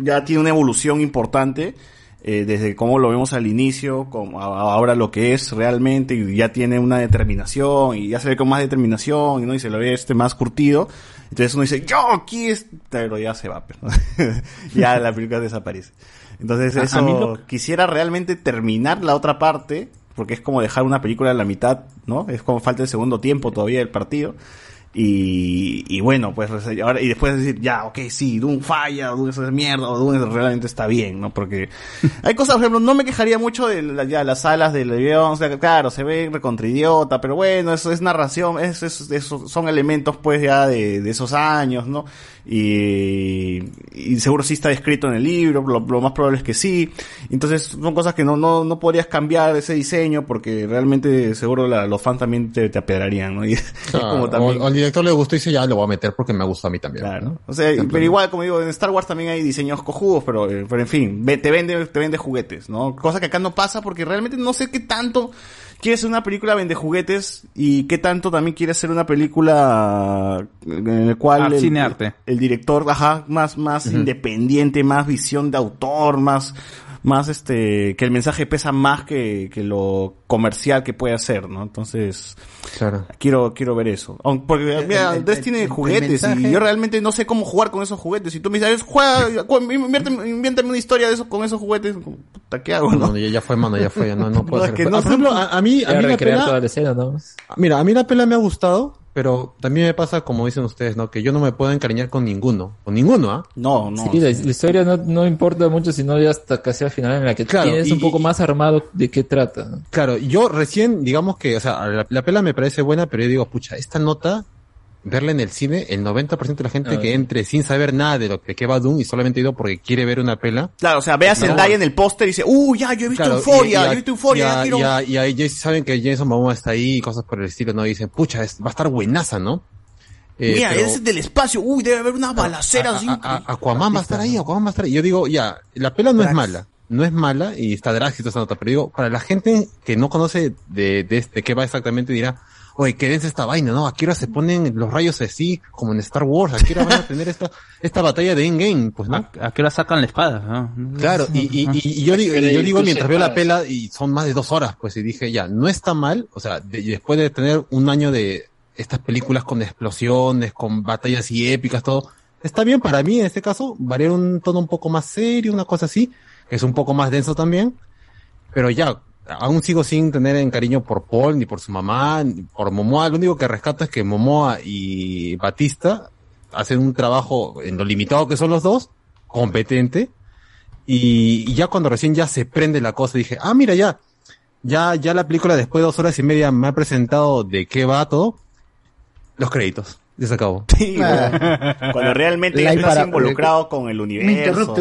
ya tiene una evolución importante, eh, desde cómo lo vemos al inicio, como ahora lo que es realmente, y ya tiene una determinación, y ya se ve con más determinación, y no y se lo ve este más curtido. Entonces uno dice, yo aquí es, pero ya se va, pero ya la película desaparece. Entonces A- eso, mí lo- quisiera realmente terminar la otra parte, porque es como dejar una película a la mitad, ¿no? Es como falta el segundo tiempo todavía del partido. Y, y bueno, pues ahora, y después decir, ya, ok, sí, Doom falla, Doom es mierda, o Doom realmente está bien, ¿no? Porque hay cosas, por ejemplo, no me quejaría mucho de la- ya, las salas del avión, o sea, claro, se ve recontridiota, pero bueno, eso es narración, es, es- eso son elementos pues ya de, de esos años, ¿no? Y, y seguro sí está escrito en el libro, lo, lo más probable es que sí. Entonces son cosas que no, no, no podrías cambiar ese diseño porque realmente seguro la- los fans también te, te apedrarían, ¿no? Y Ah, como también- o, al director le gustó y dice, ya lo voy a meter porque me gusta a mí también. ¿no? o sea, pero igual, como digo, en Star Wars también hay diseños cojudos, pero, eh, pero en fin, te vende, te vende juguetes, ¿no? Cosa que acá no pasa porque realmente no sé qué tanto quiere ser una película vende juguetes y qué tanto también quiere ser una película en el cual Arte, el, cine arte. el director, ajá, más, más independiente, más visión de autor, más, más este, que el mensaje pesa más que, que lo comercial que puede hacer, ¿no? Entonces, quiero, quiero ver eso. Porque, mira, el- Andrés el- tiene el juguetes y mensaje- yo realmente no sé cómo jugar con esos juguetes. Si tú me dices, juega, inviérteme, invéntame una historia de eso, con esos juguetes, puta, ¿qué hago, no? No, ya, fue, mano, ya fue, ya no, no puedo No, es hacer. que Ah, no por sé- ejemplo, a, a mí, a mí la pela, toda la escena, ¿no? mira, a mí la pela me ha gustado, pero también me pasa, como dicen ustedes, ¿no? Que yo no me puedo encariñar con ninguno, con ninguno, ¿ah? No, no. Sí, la, la historia no, no importa mucho, sino ya hasta casi al final en la que Claro, tienes y- un poco más armado de qué trata. ¿no? Claro, yo recién, digamos que, o sea, la, la pela me parece buena, pero yo digo, pucha, esta nota, verla en el cine, el 90% de la gente Ah, que entre sin saber nada de lo que, que va Doom y solamente ha ido porque quiere ver una pela. Claro, o sea, ve a No. Zendaya en el póster y dice, uh, ya, yo he visto Claro, Euforia, yo he visto Euforia, y a- y a- y saben que Jason Momoa está ahí y cosas por el estilo, ¿no? Y dicen, pucha, es- va a estar buenaza, ¿no? Eh, Mira, pero- es del espacio, uy, debe haber una balacera así. a- Aquaman va a estar ahí, Aquaman va a estar ahí. Yo digo, ya, la pela no es mala, no es mala y está toda esa nota, pero digo, para la gente que no conoce de, de, de qué va exactamente dirá, oye, qué densa esta vaina, ¿no? Aquí ahora se ponen los rayos así, como en Star Wars, aquí ahora van a tener esta, esta batalla de Endgame, pues, ¿no? ¿A qué hora sacan la espada? ¿no? Claro, y, y, y- y yo digo, yo digo mientras veo la pela y son más de dos horas, pues, y dije, ya, no está mal, o sea, de- después de tener un año de estas películas con explosiones, con batallas y épicas, todo, está bien para mí en este caso, variar un tono un poco más serio, una cosa así, que es un poco más denso también, pero ya, aún sigo sin tener en cariño por Paul, ni por su mamá, ni por Momoa, lo único que rescato es que Momoa y Batista hacen un trabajo en lo limitado que son los dos, competente, y, y ya cuando recién ya se prende la cosa, dije, ah, mira, ya, ya, ya la película después de dos horas y media me ha presentado de qué va todo, los créditos, ya se acabó. Sí, Cuando realmente ya estás para- involucrado con el universo.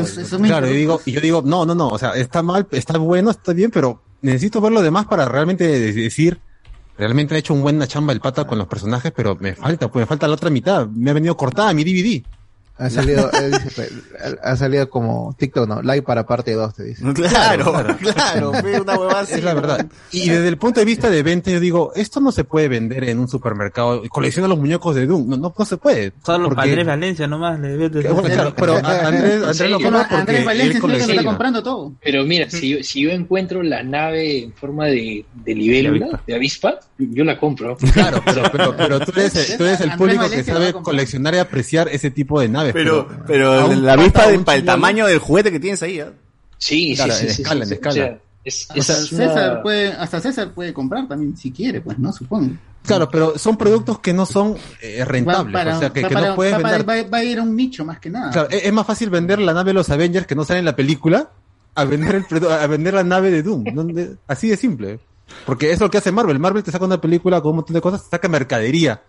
Claro, y digo, y yo digo, no, no, no, o sea, está mal, está bueno, está bien, pero necesito ver lo demás para realmente de- decir, realmente ha hecho un buena chamba el pata con los personajes, pero me falta, pues me falta la otra mitad, me ha venido cortada mi DVD. Ha salido, eh, dice, pues, ha salido como TikTok, ¿no? Like para parte 2, te dice. Claro, claro, ve una huevada así. Es la verdad. Y desde el punto de vista de venta, yo digo, esto no se puede vender en un supermercado. Colecciona los muñecos de Doom. No, no, no se puede. Solo Porque- Andrés Valencia nomás le vende. Bueno, claro, pero Andrés, Andrés lo compra porque él colecciona. comprando todo. Pero mira, si yo, si yo encuentro la nave en forma de, de libélula, de avispa, yo la compro. Claro, pero, pero, pero tú eres, el- tú eres el Andrés público que Valencia sabe coleccionar y apreciar ese tipo de Pero, pero la avispa de, para el tamaño del juguete que tienes ahí, ¿ah? Sí, Claro, sí, sí, en sí, escala, sí. O sea, es, O sea, es César una- puede, hasta César puede comprar también si quiere, pues, ¿no? Supongo. Claro, pero son productos que no son eh, rentables. Para- o sea, que, va que para- no puedes va para- vender. va- va a ir a un nicho más que nada. Claro, es, es más fácil vender la nave de los Avengers que no sale en la película a vender el a vender la nave de Doom. Así de simple. Porque es lo que hace Marvel. Marvel te saca una película con un montón de cosas, te saca mercadería.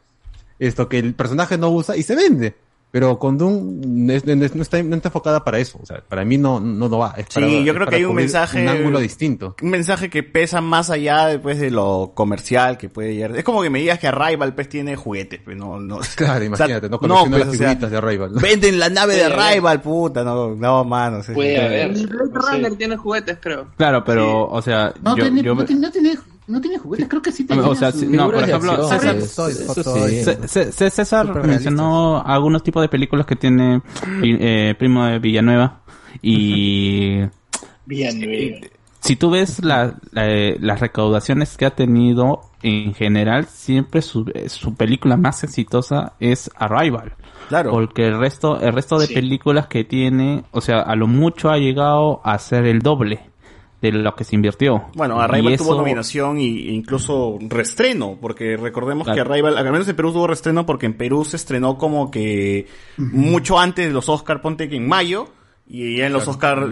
Esto que el personaje no usa y se vende. Pero con Doom no, está, no está enfocada para eso. O sea, para mí no, no, no va. Es Sí, para- yo creo que hay un mensaje. Un ángulo distinto. Un mensaje que pesa más allá después de lo comercial que puede llegar. Es como que me digas que Arrival pues tiene juguetes, pues no, no. Claro, O sea, imagínate, no colecciona pues, las o sea, figuritas de Arrival. Venden la nave de. Arrival, puta, no, no, mano. sí. Puede haber. Blade Runner tiene juguetes, creo. Claro, pero, o sea, No, yo, tiene, yo- no, tiene, no, tiene, juguetes, creo que sí tenía. o sea, no, por ejemplo, César, mencionó algunos tipos de películas que tiene eh, Primo de Villanueva y Villanueva. si tú ves la- la- eh, las recaudaciones que ha tenido en general, siempre su, eh, su película más exitosa es Arrival. Claro. Porque el resto, el resto de Sí. películas que tiene, o sea, a lo mucho ha llegado a ser el doble de lo que se invirtió. Bueno, Arrival tuvo nominación y, e incluso restreno, porque recordemos Claro. que Arrival, al menos en Perú tuvo restreno porque en Perú se estrenó como que mucho antes de los Oscar, ponte que en mayo, y ya en los Oscar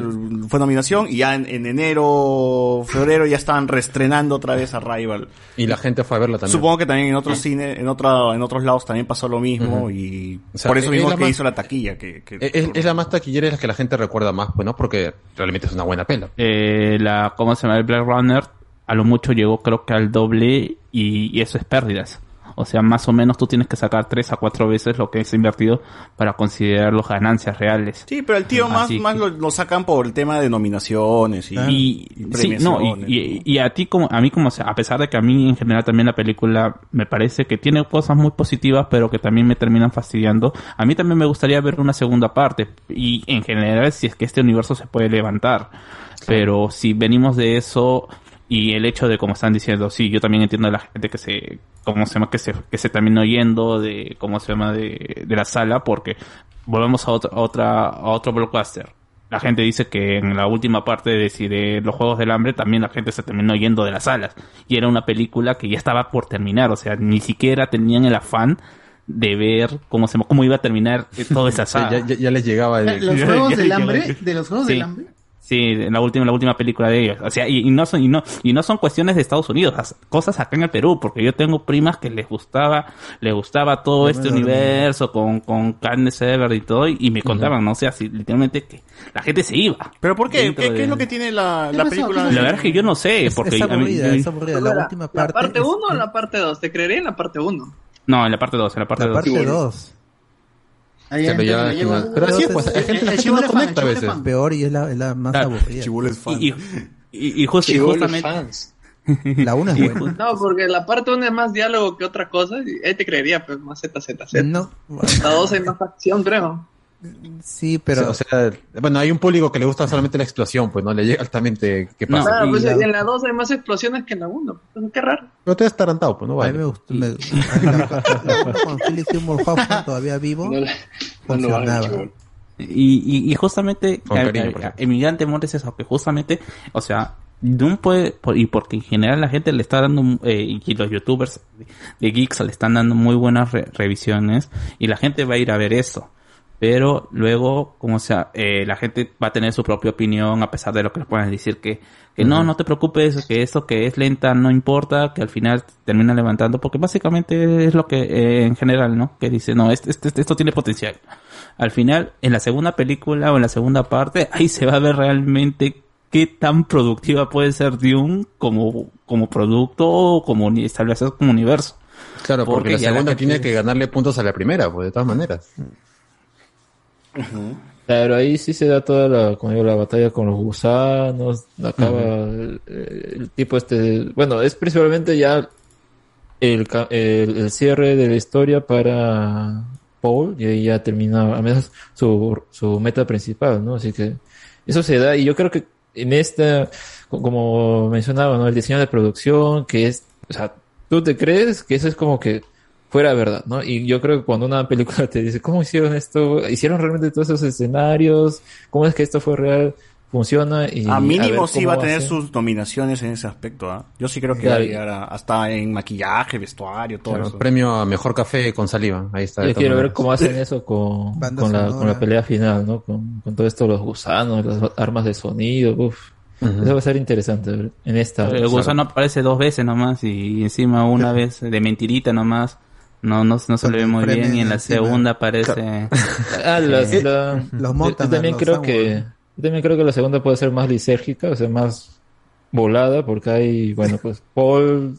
fue nominación, y ya en, en enero, febrero ya estaban restrenando otra vez Arrival. Y la gente fue a verla también. Supongo que también en otros cines, en otra, en otros lados también pasó lo mismo, Ujú. y O sea, por eso es mismo que más- hizo la taquilla, que, que- Es, es la más taquillera y es la que la gente recuerda más, pues, ¿no? Porque realmente es una buena pela. eh, la cómo se llama el Black Runner a lo mucho llegó creo que al doble y, y eso es pérdidas o sea más o menos tú tienes que sacar tres a cuatro veces lo que es invertido para considerar las ganancias reales. Sí, pero el tío más, Así más que- lo, lo sacan por el tema de nominaciones y, y, y sí, no, y, a ti como a mí como sea, a pesar de que a mí en general también la película me parece que tiene cosas muy positivas pero que también me terminan fastidiando a mí también me gustaría ver una segunda parte. Y en general si es que este universo se puede levantar. Pero si venimos de eso y el hecho de como están diciendo sí yo también entiendo a la gente que se cómo se llama que se que se terminó yendo de cómo se llama de, de la sala porque volvemos a otra a otra a otro blockbuster la gente dice que en la última parte de, si de los Juegos del Hambre también la gente se terminó yendo de las salas. Y era una película que ya estaba por terminar, o sea, ni siquiera tenían el afán de ver cómo se cómo iba a terminar toda esa Sí, saga. ya, ya- ya les llegaba el... Los juegos ya del hambre, de los juegos Sí. del hambre. Sí, en la última, la última película de ellos. O sea, y, y no son, y no, y no son cuestiones de Estados Unidos, as- cosas acá en el Perú, porque yo tengo primas que les gustaba, les gustaba todo No este universo con, con carne Sever y todo, y, y me contaban, ¿no? O sea, si literalmente que la gente se iba. ¿Pero por qué? ¿Qué, qué de- es lo que tiene la, ¿Qué la película? ¿Qué La verdad es que yo no sé, Es, porque es a mí- aburrida, yo- es aburrida. La última ¿La parte. parte es- 1 o la parte 2? Te creería en la parte 1. no, en la parte 2, en la parte La 2. parte 2. Ahí Pero ya- le llego a- pero así es, pues, hay El- gente- gente chivo no conecta a veces. fan. Peor y es la, es la más Claro, aburrida. Chibulo es fan. Y, y, y, y justo, y justamente, fans. La una es Y buena. No, porque la parte 1 es más diálogo que otra cosa. Y ahí te creería, pues más Z, Z, Z. No, La 2 es más acción, creo. Sí, pero O sea, bueno, hay un público que le gusta solamente la explosión, pues no le llega altamente qué No, pasa. Claro, y pues la- en la 2 hay más explosiones que en la 1. Pues, qué raro. Pero te has tarantado, pues no a mí vale. me gustó. Me, la uno con Philip Seymour Hoffman todavía vivo No, no funcionaba. chibolo. Y, y, y justamente. Emigrante Amor es eso, que justamente, o sea, Doom puede, por- y porque en general la gente le está dando, eh, y los youtubers de geeks le están dando muy buenas re- revisiones, y la gente va a ir a ver eso. Pero luego, como sea, eh, la gente va a tener su propia opinión, a pesar de lo que les puedan decir que, que no, no te preocupes, que esto que es lenta no importa, que al final termina levantando, porque básicamente es lo que, eh, en general, ¿no? Que dice, no, este, este- esto tiene potencial. Al final, en la segunda película o en la segunda parte, ahí se va a ver realmente qué tan productiva puede ser Dune como, como producto o como establecer como universo. Claro, porque, la segunda gente- tiene que ganarle puntos a la primera, pues de todas maneras. Pero ahí sí se da toda la, como digo, la batalla con los gusanos, acaba el, el tipo este, bueno, es principalmente ya el, el, el cierre de la historia para Paul y ahí ya termina, al menos su, su meta principal, ¿no? Así que eso se da y yo creo que en esta, co- como mencionaba, ¿no? El diseño de producción, que es, o sea, tú te crees que eso es como que fuera verdad, ¿no? Y yo creo que cuando una película te dice, ¿cómo hicieron esto? ¿Hicieron realmente todos esos escenarios? ¿Cómo es que esto fue real? Funciona y... A mínimo sí va a tener sus nominaciones en ese aspecto, ¿ah? Yo sí creo que Claro. va a llegar a- hasta en maquillaje, vestuario, todo Claro, eso. premio a mejor café con saliva. Ahí está. Yo quiero ver cómo hacen eso con, con, la, con la pelea final, ¿no? Con, con todo esto, los gusanos, las armas de sonido, uf. Ujú. Eso va a ser interesante en esta. El gusano aparece dos veces nomás y encima una vez de mentirita nomás. No, no, no se le ve muy bien y en la segunda aparece... Ah, la- Los yo- montan yo también los creo que yo también creo que la segunda puede ser más lisérgica, o sea, más volada, porque hay, bueno, pues Paul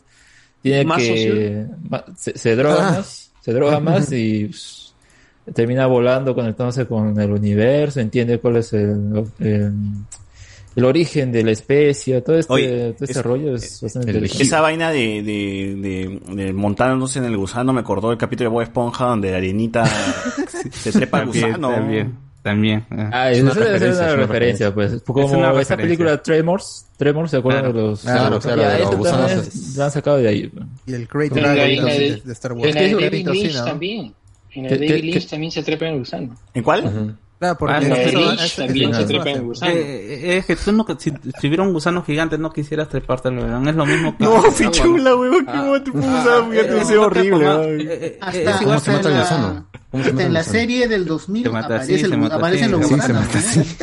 tiene Más que se, se droga Ah. más, se droga más y pues, termina volando, conectándose con el universo, entiende cuál es el, el, el origen de la especie, todo este, Oye, todo este es- rollo es bastante interesante. Esa vaina de, de, de, de montándose en el gusano me acordó el capítulo de Bob Esponja donde la arenita se trepa al gusano. también, también. eh. Ah, Es eso una debe ser referencia, una es una referencia, pues. Es Como una esa referencia. película Tremors, Tremors, ¿se acuerdan Claro. de los? Claro, claro, los eso gusanos es- lo han sacado de ahí. pues. Y el Great En en de, de, de Star en Wars. Es un David Lynch también. En la ¿Qué- de qué- David Lynch también se trepa en el gusano. ¿En cuál? Claro, porque Ah, también se trepa en. Eh, es que tú no, si, si hubiera un gusano gigante no quisieras trepártelo, ¿verdad? Es lo mismo que... No, fichula, bueno. weón, qué Ah, modo te puso ah, eh, eh, horrible, eh, eh, eh, Hasta, igual ¿Cómo se mata hasta el en gusano? la, ¿Cómo se hasta mata en la gusano? serie del 2000 Se mata aparece así, el- se mata aparecen así. los Sí, se gusanos. así.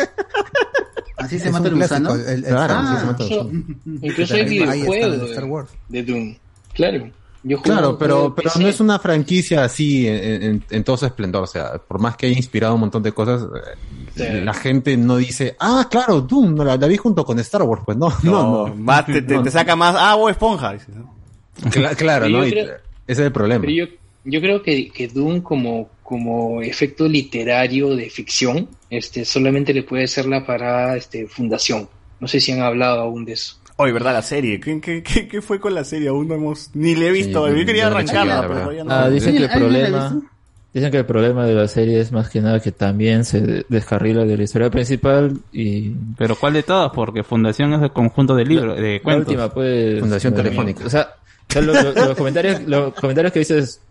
Así se mata el gusano. Claro, Ah, sí se mata el gusano. incluso hay videojuegos de Doom. Claro. Yo Claro, pero, pero no es una franquicia así en, en- en todo su esplendor. O sea, por más que haya inspirado un montón de cosas, eh, Sí. la gente no dice, ah, claro, Doom, la, la vi junto con Star Wars. Pues no, no, no. Te, te, te saca más, ah, Bob Esponja. claro, ¿no? creo- ese es el problema. Pero yo, yo creo que, que Doom como, como efecto literario de ficción, este, solamente le puede ser la parada este, fundación. No sé si han hablado aún de eso. Oye, ¿verdad? La serie. ¿Qué, qué, qué, qué fue con la serie? Aún no hemos... Ni le he visto. Sí, Yo quería arrancarla, pero todavía no. Ah, dicen que el ¿Alguien la ha problema, dicen que el problema de la serie es más que nada que también se descarrila de la historia principal y Pero ¿cuál de todas? Porque Fundación es el conjunto de libros, de la cuentos. última pues Fundación Telefónica. O sea, o sea, lo- lo- los comentarios, los comentarios que dices,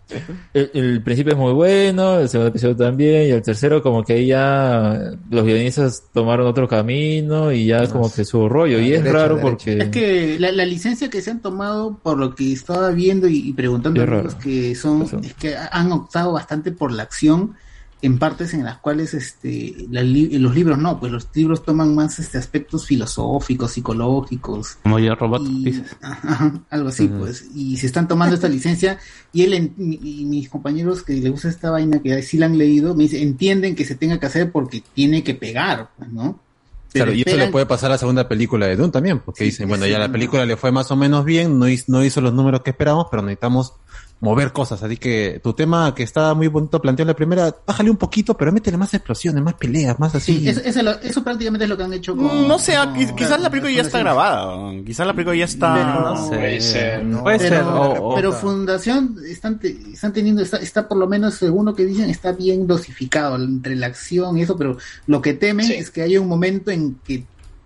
el, el principio es muy bueno, el segundo episodio también, y el tercero como que ahí ya los guionistas tomaron otro camino y ya como que su rollo, y es Derecha, raro porque... Es que la, la licencia que se han tomado, por lo que estaba viendo y, y preguntando Es que son, es que han optado bastante por la acción en partes en las cuales este la li- los libros no, pues los libros toman más este aspectos filosóficos, psicológicos, Como yo robot, y- dices. ajá, algo así, pues. Y se están tomando esta licencia y él en- y, mis compañeros que le gusta esta vaina que sí la han leído, me dicen, entienden que se tenga que hacer porque tiene que pegar, pues, ¿no? Pero Claro, y eso le puede pasar a la segunda película de Doom también, porque Sí, dicen, bueno, sí, ya la no. película le fue más o menos bien, no hizo, no hizo los números que esperábamos, pero necesitamos mover cosas. Así que tu tema que está muy bonito planteado en la primera, bájale un poquito, pero métele más explosiones, más peleas, más así. Sí, eso, eso, lo- eso prácticamente es lo que han hecho con... No sé, con- quiz- quizás la película ya está grabada. Quizás la película ya está... Pero- No sé. Puede ser. No, Puede pero, ser, o- o- pero Fundación están, te- están teniendo, está, está por lo menos según lo que dicen, está bien dosificado entre la acción y eso, pero lo que temen Sí. es que haya un momento en que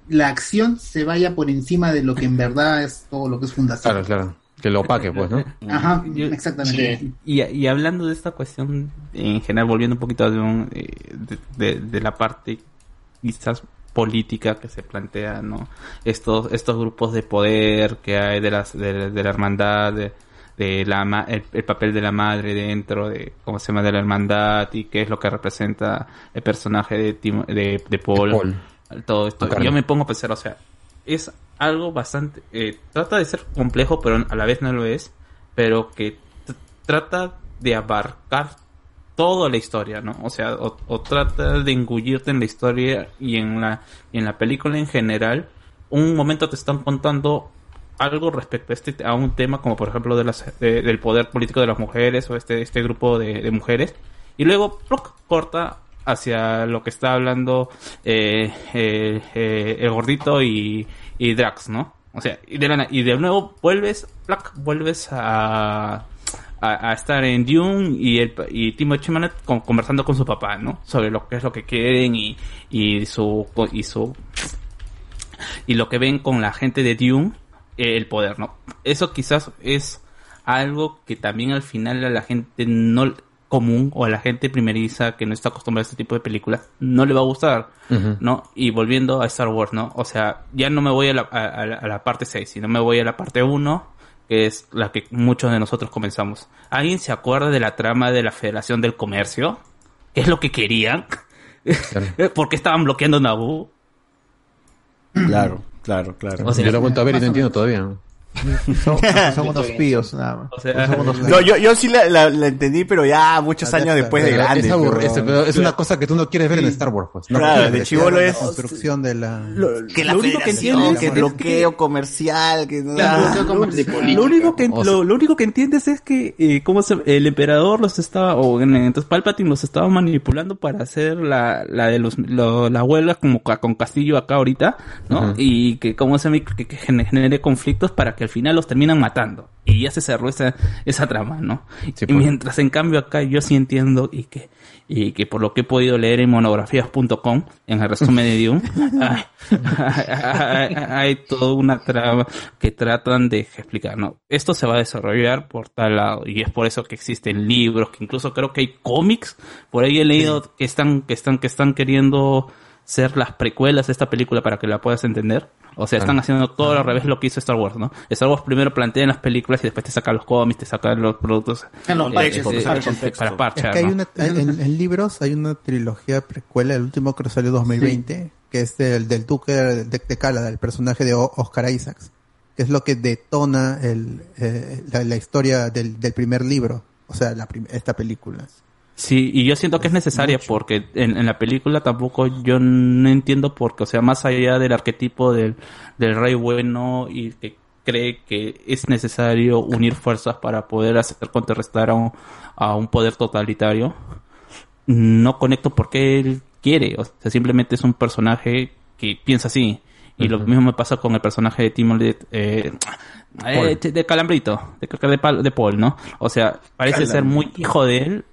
la acción se vaya por encima de lo que en verdad es todo lo que es Fundación. Claro, claro. Que lo opaque, pues, ¿no? Ajá, Yo- exactamente. Sí. Y, y hablando de esta cuestión, en general, volviendo un poquito de, un- eh, de, de- de la parte quizás política que se plantea, ¿no? Estos, estos grupos de poder que hay de, las, de, de la hermandad, de, de la, ma- el, el papel de la madre dentro de, ¿cómo se llama?, de la hermandad y qué es lo que representa el personaje de, Timo- de, de Paul, Paul. todo esto. Yo me pongo a pensar, o sea, es algo bastante... eh, trata de ser complejo, pero a la vez no lo es, pero que trata de abarcar toda la historia, ¿no? O sea, o, trata de engullirte en la historia y en la, y en la película en general. Un momento te están contando algo respecto a este a un tema como por ejemplo de las de- del poder político de las mujeres o este este grupo de, mujeres y luego corta hacia lo que está hablando eh, eh, eh, el gordito y, y Drax, ¿no? O sea, y de, nuevo vuelves, plac, vuelves a, a, estar en Dune y el y Timo Chalamet con- conversando con su papá, ¿no? Sobre lo que es lo que quieren y, y su y su y lo que ven con la gente de Dune, eh, el poder, ¿no? Eso quizás es algo que también al final la gente no común o a la gente primeriza que no está acostumbrada a este tipo de películas no le va a gustar. ¿no? Y volviendo a Star Wars, ¿no? O sea, ya no me voy a la, a, a la, a la parte 6, sino me voy a la parte 1, que es la que muchos de nosotros comenzamos. ¿Alguien se acuerda de la trama de la Federación del Comercio? ¿Qué es lo que querían? ¿Por qué estaban bloqueando Naboo? Claro, claro, claro. O sea, Yo lo he vuelto a ver y no entiendo todavía. Son, son unos píos, nada más. O sea, Son unos No, yo, yo sí la, la- la entendí, pero ya muchos años después de grande. Es, aburri- pero- pero es una cosa que tú no quieres ver en Star Wars, pues. No Claro, de chivolo es- La construcción de la... que la Lo único que entiendes que es bloqueo comercial, que no Claro, lo, lo único que lo, lo único que entiendes es que eh, cómo se- el emperador los estaba o en- entonces Palpatine los estaba manipulando para hacer la, la de los lo- la huelga como con Castillo acá ahorita, ¿no? Ujú. Y que cómo se me- que, que gen- genere conflictos para que al final los terminan matando y ya se cerró esa esa trama, ¿no? y pues. mientras en cambio acá yo sí entiendo y que y que por lo que he podido leer en monografías.com en el resumen de Dune hay, hay- hay toda una trama que tratan de explicar, ¿no? Esto se va a desarrollar por tal lado y es por eso que existen libros, que incluso creo que hay cómics, por ahí he leído que están que están que están queriendo ser las precuelas de esta película para que la puedas entender. O sea, están Ah. haciendo todo al revés lo que hizo Star Wars, ¿no? Star Wars primero plantea en las películas y después te saca los cómics, te saca los productos En los eh, parches, eh, eh, para Es parchar, que hay ¿no? una, en, en libros hay una trilogía precuela, el último que salió 2020, que es del, del Duque de, de Cala, el personaje de O- Oscar Isaacs, que es lo que detona el, eh, la, la historia del, del primer libro, o sea, la prim- esta película. Sí, y yo siento que es necesaria porque en, en la película tampoco yo no entiendo porque, o sea, más allá del arquetipo del, del rey bueno y que cree que es necesario unir fuerzas para poder hacer contrarrestar a un, a un poder totalitario, no conecto porque él quiere, o sea, simplemente es un personaje que piensa así. Y lo mismo me pasa con el personaje de Timothy, eh, eh, de Calambrito, de, de, de Paul, ¿no? O sea, parece ser muy hijo de él,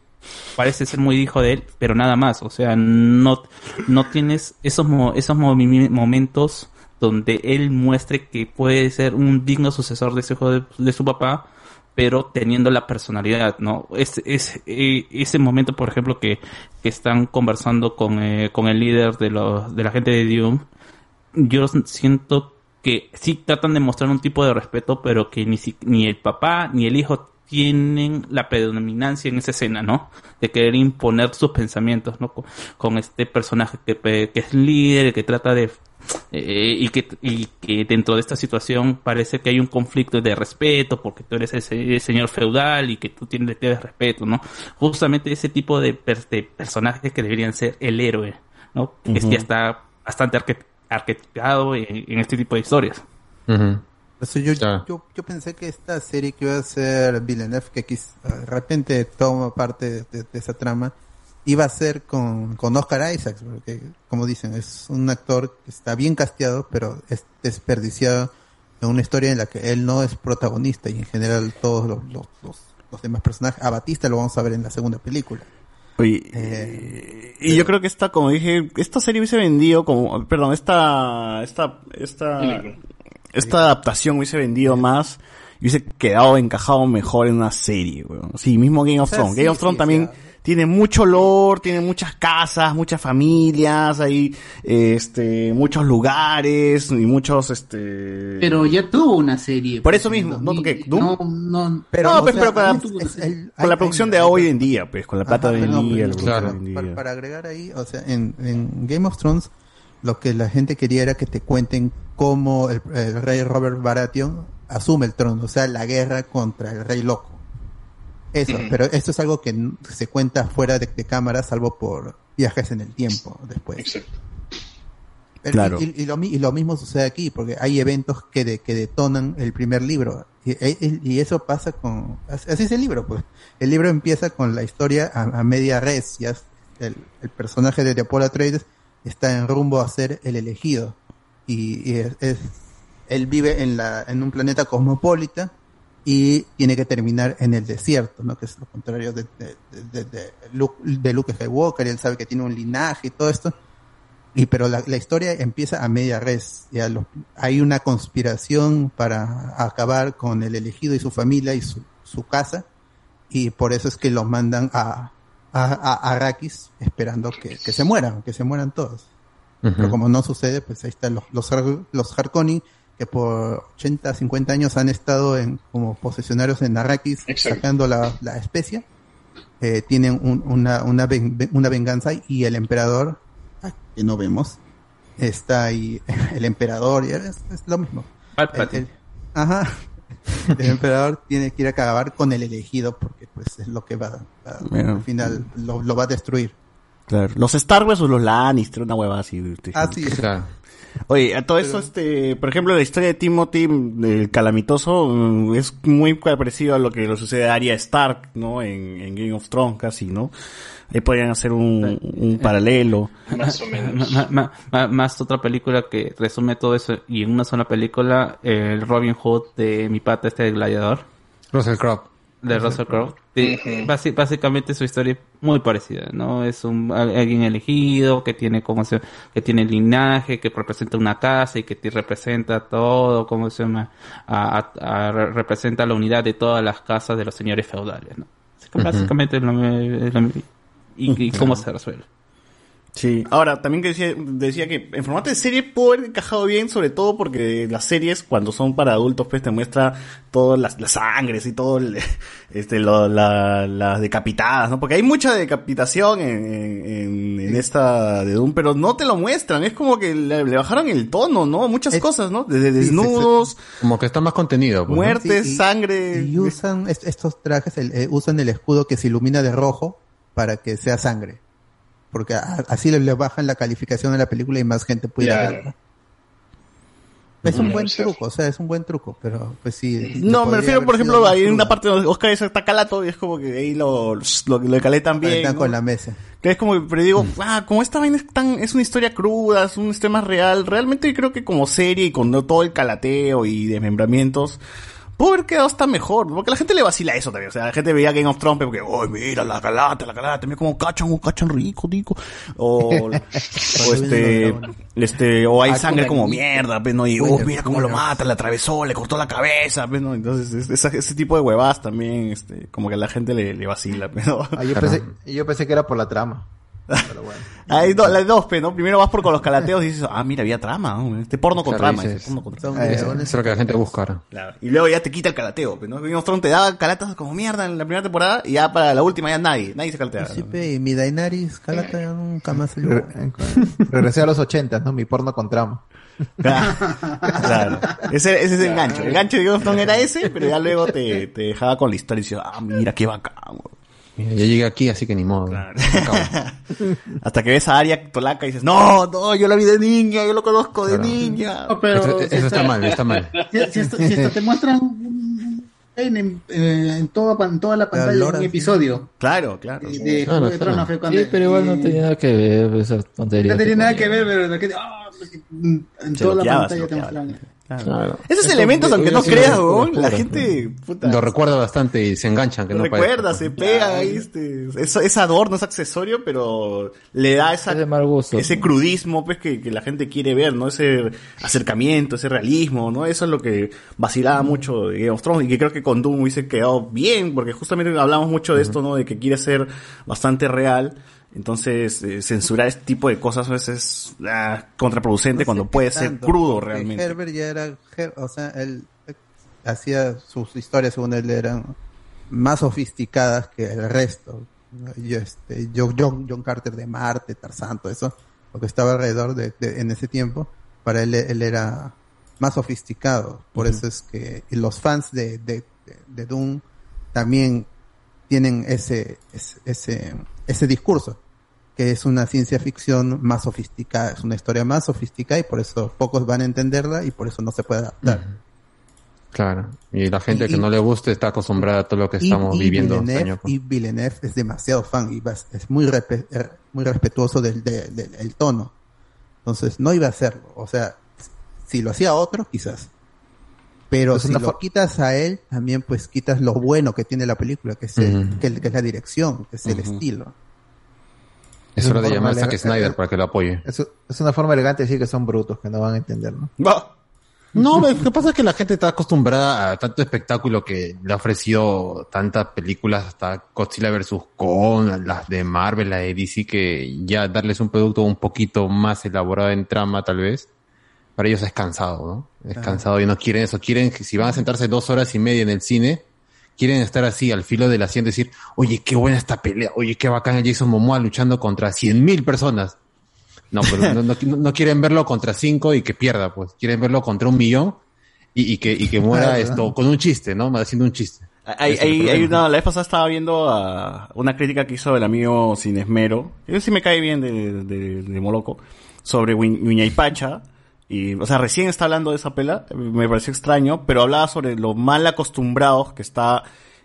parece ser muy hijo de él, pero nada más. O sea, no, no tienes esos, esos momentos donde él muestre que puede ser un digno sucesor de ese hijo de, su papá, pero teniendo la personalidad, ¿no? Es, es, eh, ese momento, por ejemplo, que, que están conversando con, eh, con el líder de, los, de la gente de Dune, yo siento que sí tratan de mostrar un tipo de respeto, pero que ni, si- ni el papá ni el hijo tienen la predominancia en esa escena, ¿no? De querer imponer sus pensamientos, ¿no? Con, con este personaje que, que es líder, que trata de... eh, y, que, y que dentro de esta situación parece que hay un conflicto de respeto porque tú eres ese señor feudal y que tú tienes, tienes respeto, ¿no? Justamente ese tipo de, per- de personajes que deberían ser el héroe, ¿no? Que Ujú. ya está bastante arque- arquetipado en, en este tipo de historias. Por yo, yo, yo pensé que esta serie que iba a ser Villeneuve, que quis- de repente toma parte de, de- de esa trama, iba a ser con, con Oscar Isaacs, porque como dicen, es un actor que está bien casteado, pero es desperdiciado en una historia en la que él no es protagonista y en general todos los, los, los- los demás personajes, a Batista lo vamos a ver en la segunda película. Eh, y yo creo que esta, como dije, esta serie hubiese vendido como, perdón, esta, esta, esta, esta adaptación hubiese vendido más y hubiese quedado encajado mejor en una serie, weón. Sí, mismo Game of O sea, Thrones. sí, Game of Thrones sí, también tiene mucho olor, tiene muchas casas, muchas familias, hay, este, muchos lugares y muchos, este... Pero ya tuvo una serie. Por pues, eso mismo, ¿no? 2000. ¿Qué? ¿Doom? No, no. Pero, no, o pues, sea, pero con la, es el- con la producción hay- de hoy en día, pues, con la plata Ajá, de hoy no, en día, claro, para, para agregar ahí, o sea, en, en Game of Thrones lo que la gente quería era que te cuenten cómo el, el rey Robert Baratheon asume el trono, o sea, la guerra contra el rey loco. Eso, pero esto es algo que se cuenta fuera de, de cámara, salvo por viajes en el tiempo después. Pero- Claro. Y, y lo, mi- y lo mismo sucede aquí, porque hay eventos que, de- que detonan el primer libro. Y, y- y eso pasa con... Así es el libro, pues. El libro empieza con la historia a, a media res, ya, el, el personaje de Apollo Atreides está en rumbo a ser el elegido y, y es, es- él vive en la en un planeta cosmopolita y tiene que terminar en el desierto, ¿no? Que es lo contrario de, de, de- de- Luke, de Luke Skywalker, él sabe que tiene un linaje y todo esto. Y pero la, la historia empieza a media res. Ya lo- hay una conspiración para acabar con el elegido y su familia y su, su casa. Y por eso es que los mandan a, a, a Arrakis esperando que, que se mueran, que se mueran todos. Pero como no sucede, pues ahí están los, los, los Harkonnen que por 80, 50 años han estado en, como posesionarios en Arrakis sacando la, la especia. Eh, tienen un- una, una, ven- una venganza y el emperador, ah, que no vemos, está ahí, el emperador, y es, es lo mismo. El- el- ajá. El emperador tiene que ir a acabar con el elegido porque pues es lo que va, va- Bueno. al final lo, lo va a destruir. Claro. Los Star Wars o los Lannister, una hueva así. Ah, sí. Oye, a todo eso, este, por ejemplo, la historia de Timothy, el calamitoso, mm, es muy parecido a lo que le sucede a Arya Stark, ¿no? En, en Game of Thrones, casi, ¿no? Ahí podrían hacer un, un paralelo. Más o menos. Otra película que resume todo eso y en una sola película, el Robin Hood de mi pata este de gladiador. Russell Crowe. De Russell Crowe. Sí, básicamente su historia es muy parecida, ¿no? Es un al- alguien elegido que tiene como se que tiene linaje, que representa una casa y que te representa todo, como se llama, a, a- a- re- representa la unidad de todas las casas de los señores feudales, ¿no? Así que. Básicamente es lo, es lo- y, y cómo se resuelve. Sí, ahora también que decía, decía que en formato de serie puede haber encajado bien, sobre todo porque las series cuando son para adultos pues te muestra todas las, las sangres y todo el, este lo- la- las decapitadas, ¿no? Porque hay mucha decapitación en, en, en- esta de Doom, pero no te lo muestran, es como que le, le bajaron el tono, ¿no? Muchas cosas, ¿no? Desde desnudos, Como que está más contenido. pues, ¿no? muertes, Sí, y- sangre. Y usan est- estos trajes, el- eh, usan el escudo que se ilumina de rojo para que sea sangre. Porque a- así le, le bajan la calificación de la película y más gente pudiera Claro. verla. Es un buen truco, o sea, es un buen truco, pero pues sí. No, me refiero, por ejemplo, hay crudo. una parte donde Oscar está calato y es como que ahí lo, lo, lo calé también. Están ¿no? con la mesa. Que es como, pero digo, ah, como esta vaina es tan, es una historia cruda, es una historia más real, realmente creo que como serie y con todo el calateo y desmembramientos, pudo haber quedado hasta mejor, porque la gente le vacila eso también, o sea, la gente veía Game of Thrones porque, oh, mira, la calata, la calata, mira cómo cachan, un cachan rico, rico, o, o este, este, o hay Ah, sangre como mierda, pues, no, y, oh, mira cómo lo mata, le atravesó, le cortó la cabeza, pues, no, entonces, es- ese tipo de huevadas también, este, como que a la gente le, le vacila, pero... Ah, yo, pensé, yo pensé que era por la trama. Hay do- las dos, pe, ¿no? Primero vas por con los calateos y dices, ah, mira, había trama, ¿no? este porno con Claro, trama. dices, ese porno con Eso trama. eso es lo que la gente busca ahora. Claro. Y luego ya te quita el calateo, ¿no? Game of Thrones te da calatas como mierda en la primera temporada y ya para la última ya nadie, nadie se calatea. Sí, y mi Daenerys, Calata nunca más salió. Regresé a los 80, ¿no? Mi porno con trama. Claro. Ese, ese es el gancho. El gancho de Game of Thrones era ese, pero ya luego te, te dejaba con la historia y decías, ah, mira, qué bacán. Mira, ya llegué aquí, así que ni modo. Hasta que ves a Arya Tolaca y dices, no, no, yo la vi de niña, yo lo conozco de niña. No, pero Eso- si eso está mal, está mal. Si, si esto, si esto te muestran en, en, eh, en toda, pan- toda la pantalla Lora, un sí. episodio. Claro, claro. De, de Juego de fue cuando- Sí, pero igual no tenía nada que ver pues, esa tontería. No tenía nada que ver, pero de que- ah, pues, en Se toda la bloqueaba, se pantalla te mostraban. Claro. Esos Eso elementos, aunque no creas, lo weón, la gente, puta, Lo recuerda bastante y se enganchan, que no parezca. recuerda, se pega ahí, este, es, es adorno, es accesorio, pero le da esa, ese crudismo, pues, que, que la gente quiere ver, ¿no? Ese acercamiento, ese realismo, ¿no? Eso es lo que vacilaba mucho de Game of Thrones y que creo que con Doom hubiese quedado bien, porque justamente hablamos mucho de esto, ¿no? De que quiere ser bastante real. Entonces, eh, censurar este tipo de cosas a veces es ah, contraproducente cuando puede ser crudo realmente. Herbert ya era, Her- o sea, él hacía sus historias según él eran más sofisticadas que el resto. ¿no? Y este, John, John, John Carter de Marte, Tarzan, todo eso, lo que estaba alrededor de, de- en ese tiempo, para él, él era más sofisticado. Por eso es que y los fans de, de, de, de Doom también tienen ese, ese, ese, ese discurso que es una ciencia ficción más sofisticada, es una historia más sofisticada y por eso pocos van a entenderla y por eso no se puede adaptar. Claro. Y la gente Y- que no le guste está acostumbrada a todo lo que estamos y, viviendo. Villeneuve, año con- y Villeneuve es demasiado fan y es muy respe- er- muy respetuoso del, de- del- del tono. Entonces no iba a hacerlo. O sea, si lo hacía otro, quizás. Pero Es si lo quitas a él, también pues quitas lo bueno que tiene la película, que es, el- que, que es la dirección, que es el estilo. Es hora de llamar a Zack Snyder para que lo apoye. Es, es una forma elegante de decir que son brutos, que no van a entender, ¿no? No, lo que pasa es que la gente está acostumbrada a tanto espectáculo que le ha ofrecido tantas películas, hasta Godzilla vs. Kong, las de Marvel, la de DC, que ya darles un producto un poquito más elaborado en trama, tal vez, para ellos es cansado, ¿no? Es Ah. cansado y no quieren eso. Quieren que si van a sentarse dos horas y media en el cine, quieren estar así al filo del asiento y decir, oye, qué buena esta pelea, oye, qué bacán el Jason Momoa luchando contra cien mil personas. No, pero no, no- no quieren verlo contra cinco y que pierda, pues. Quieren verlo contra un millón y, y que, y que muera Claro. esto con un chiste, ¿no? Haciendo un chiste. Hay, hay, hay una, la vez pasada estaba viendo a una crítica que hizo el amigo Sin Esmero, que sí me cae bien de, de, de Moloco, sobre Wiñaypacha. Y, o sea, recién está hablando de esa pela, me pareció extraño, pero hablaba sobre lo mal acostumbrados que está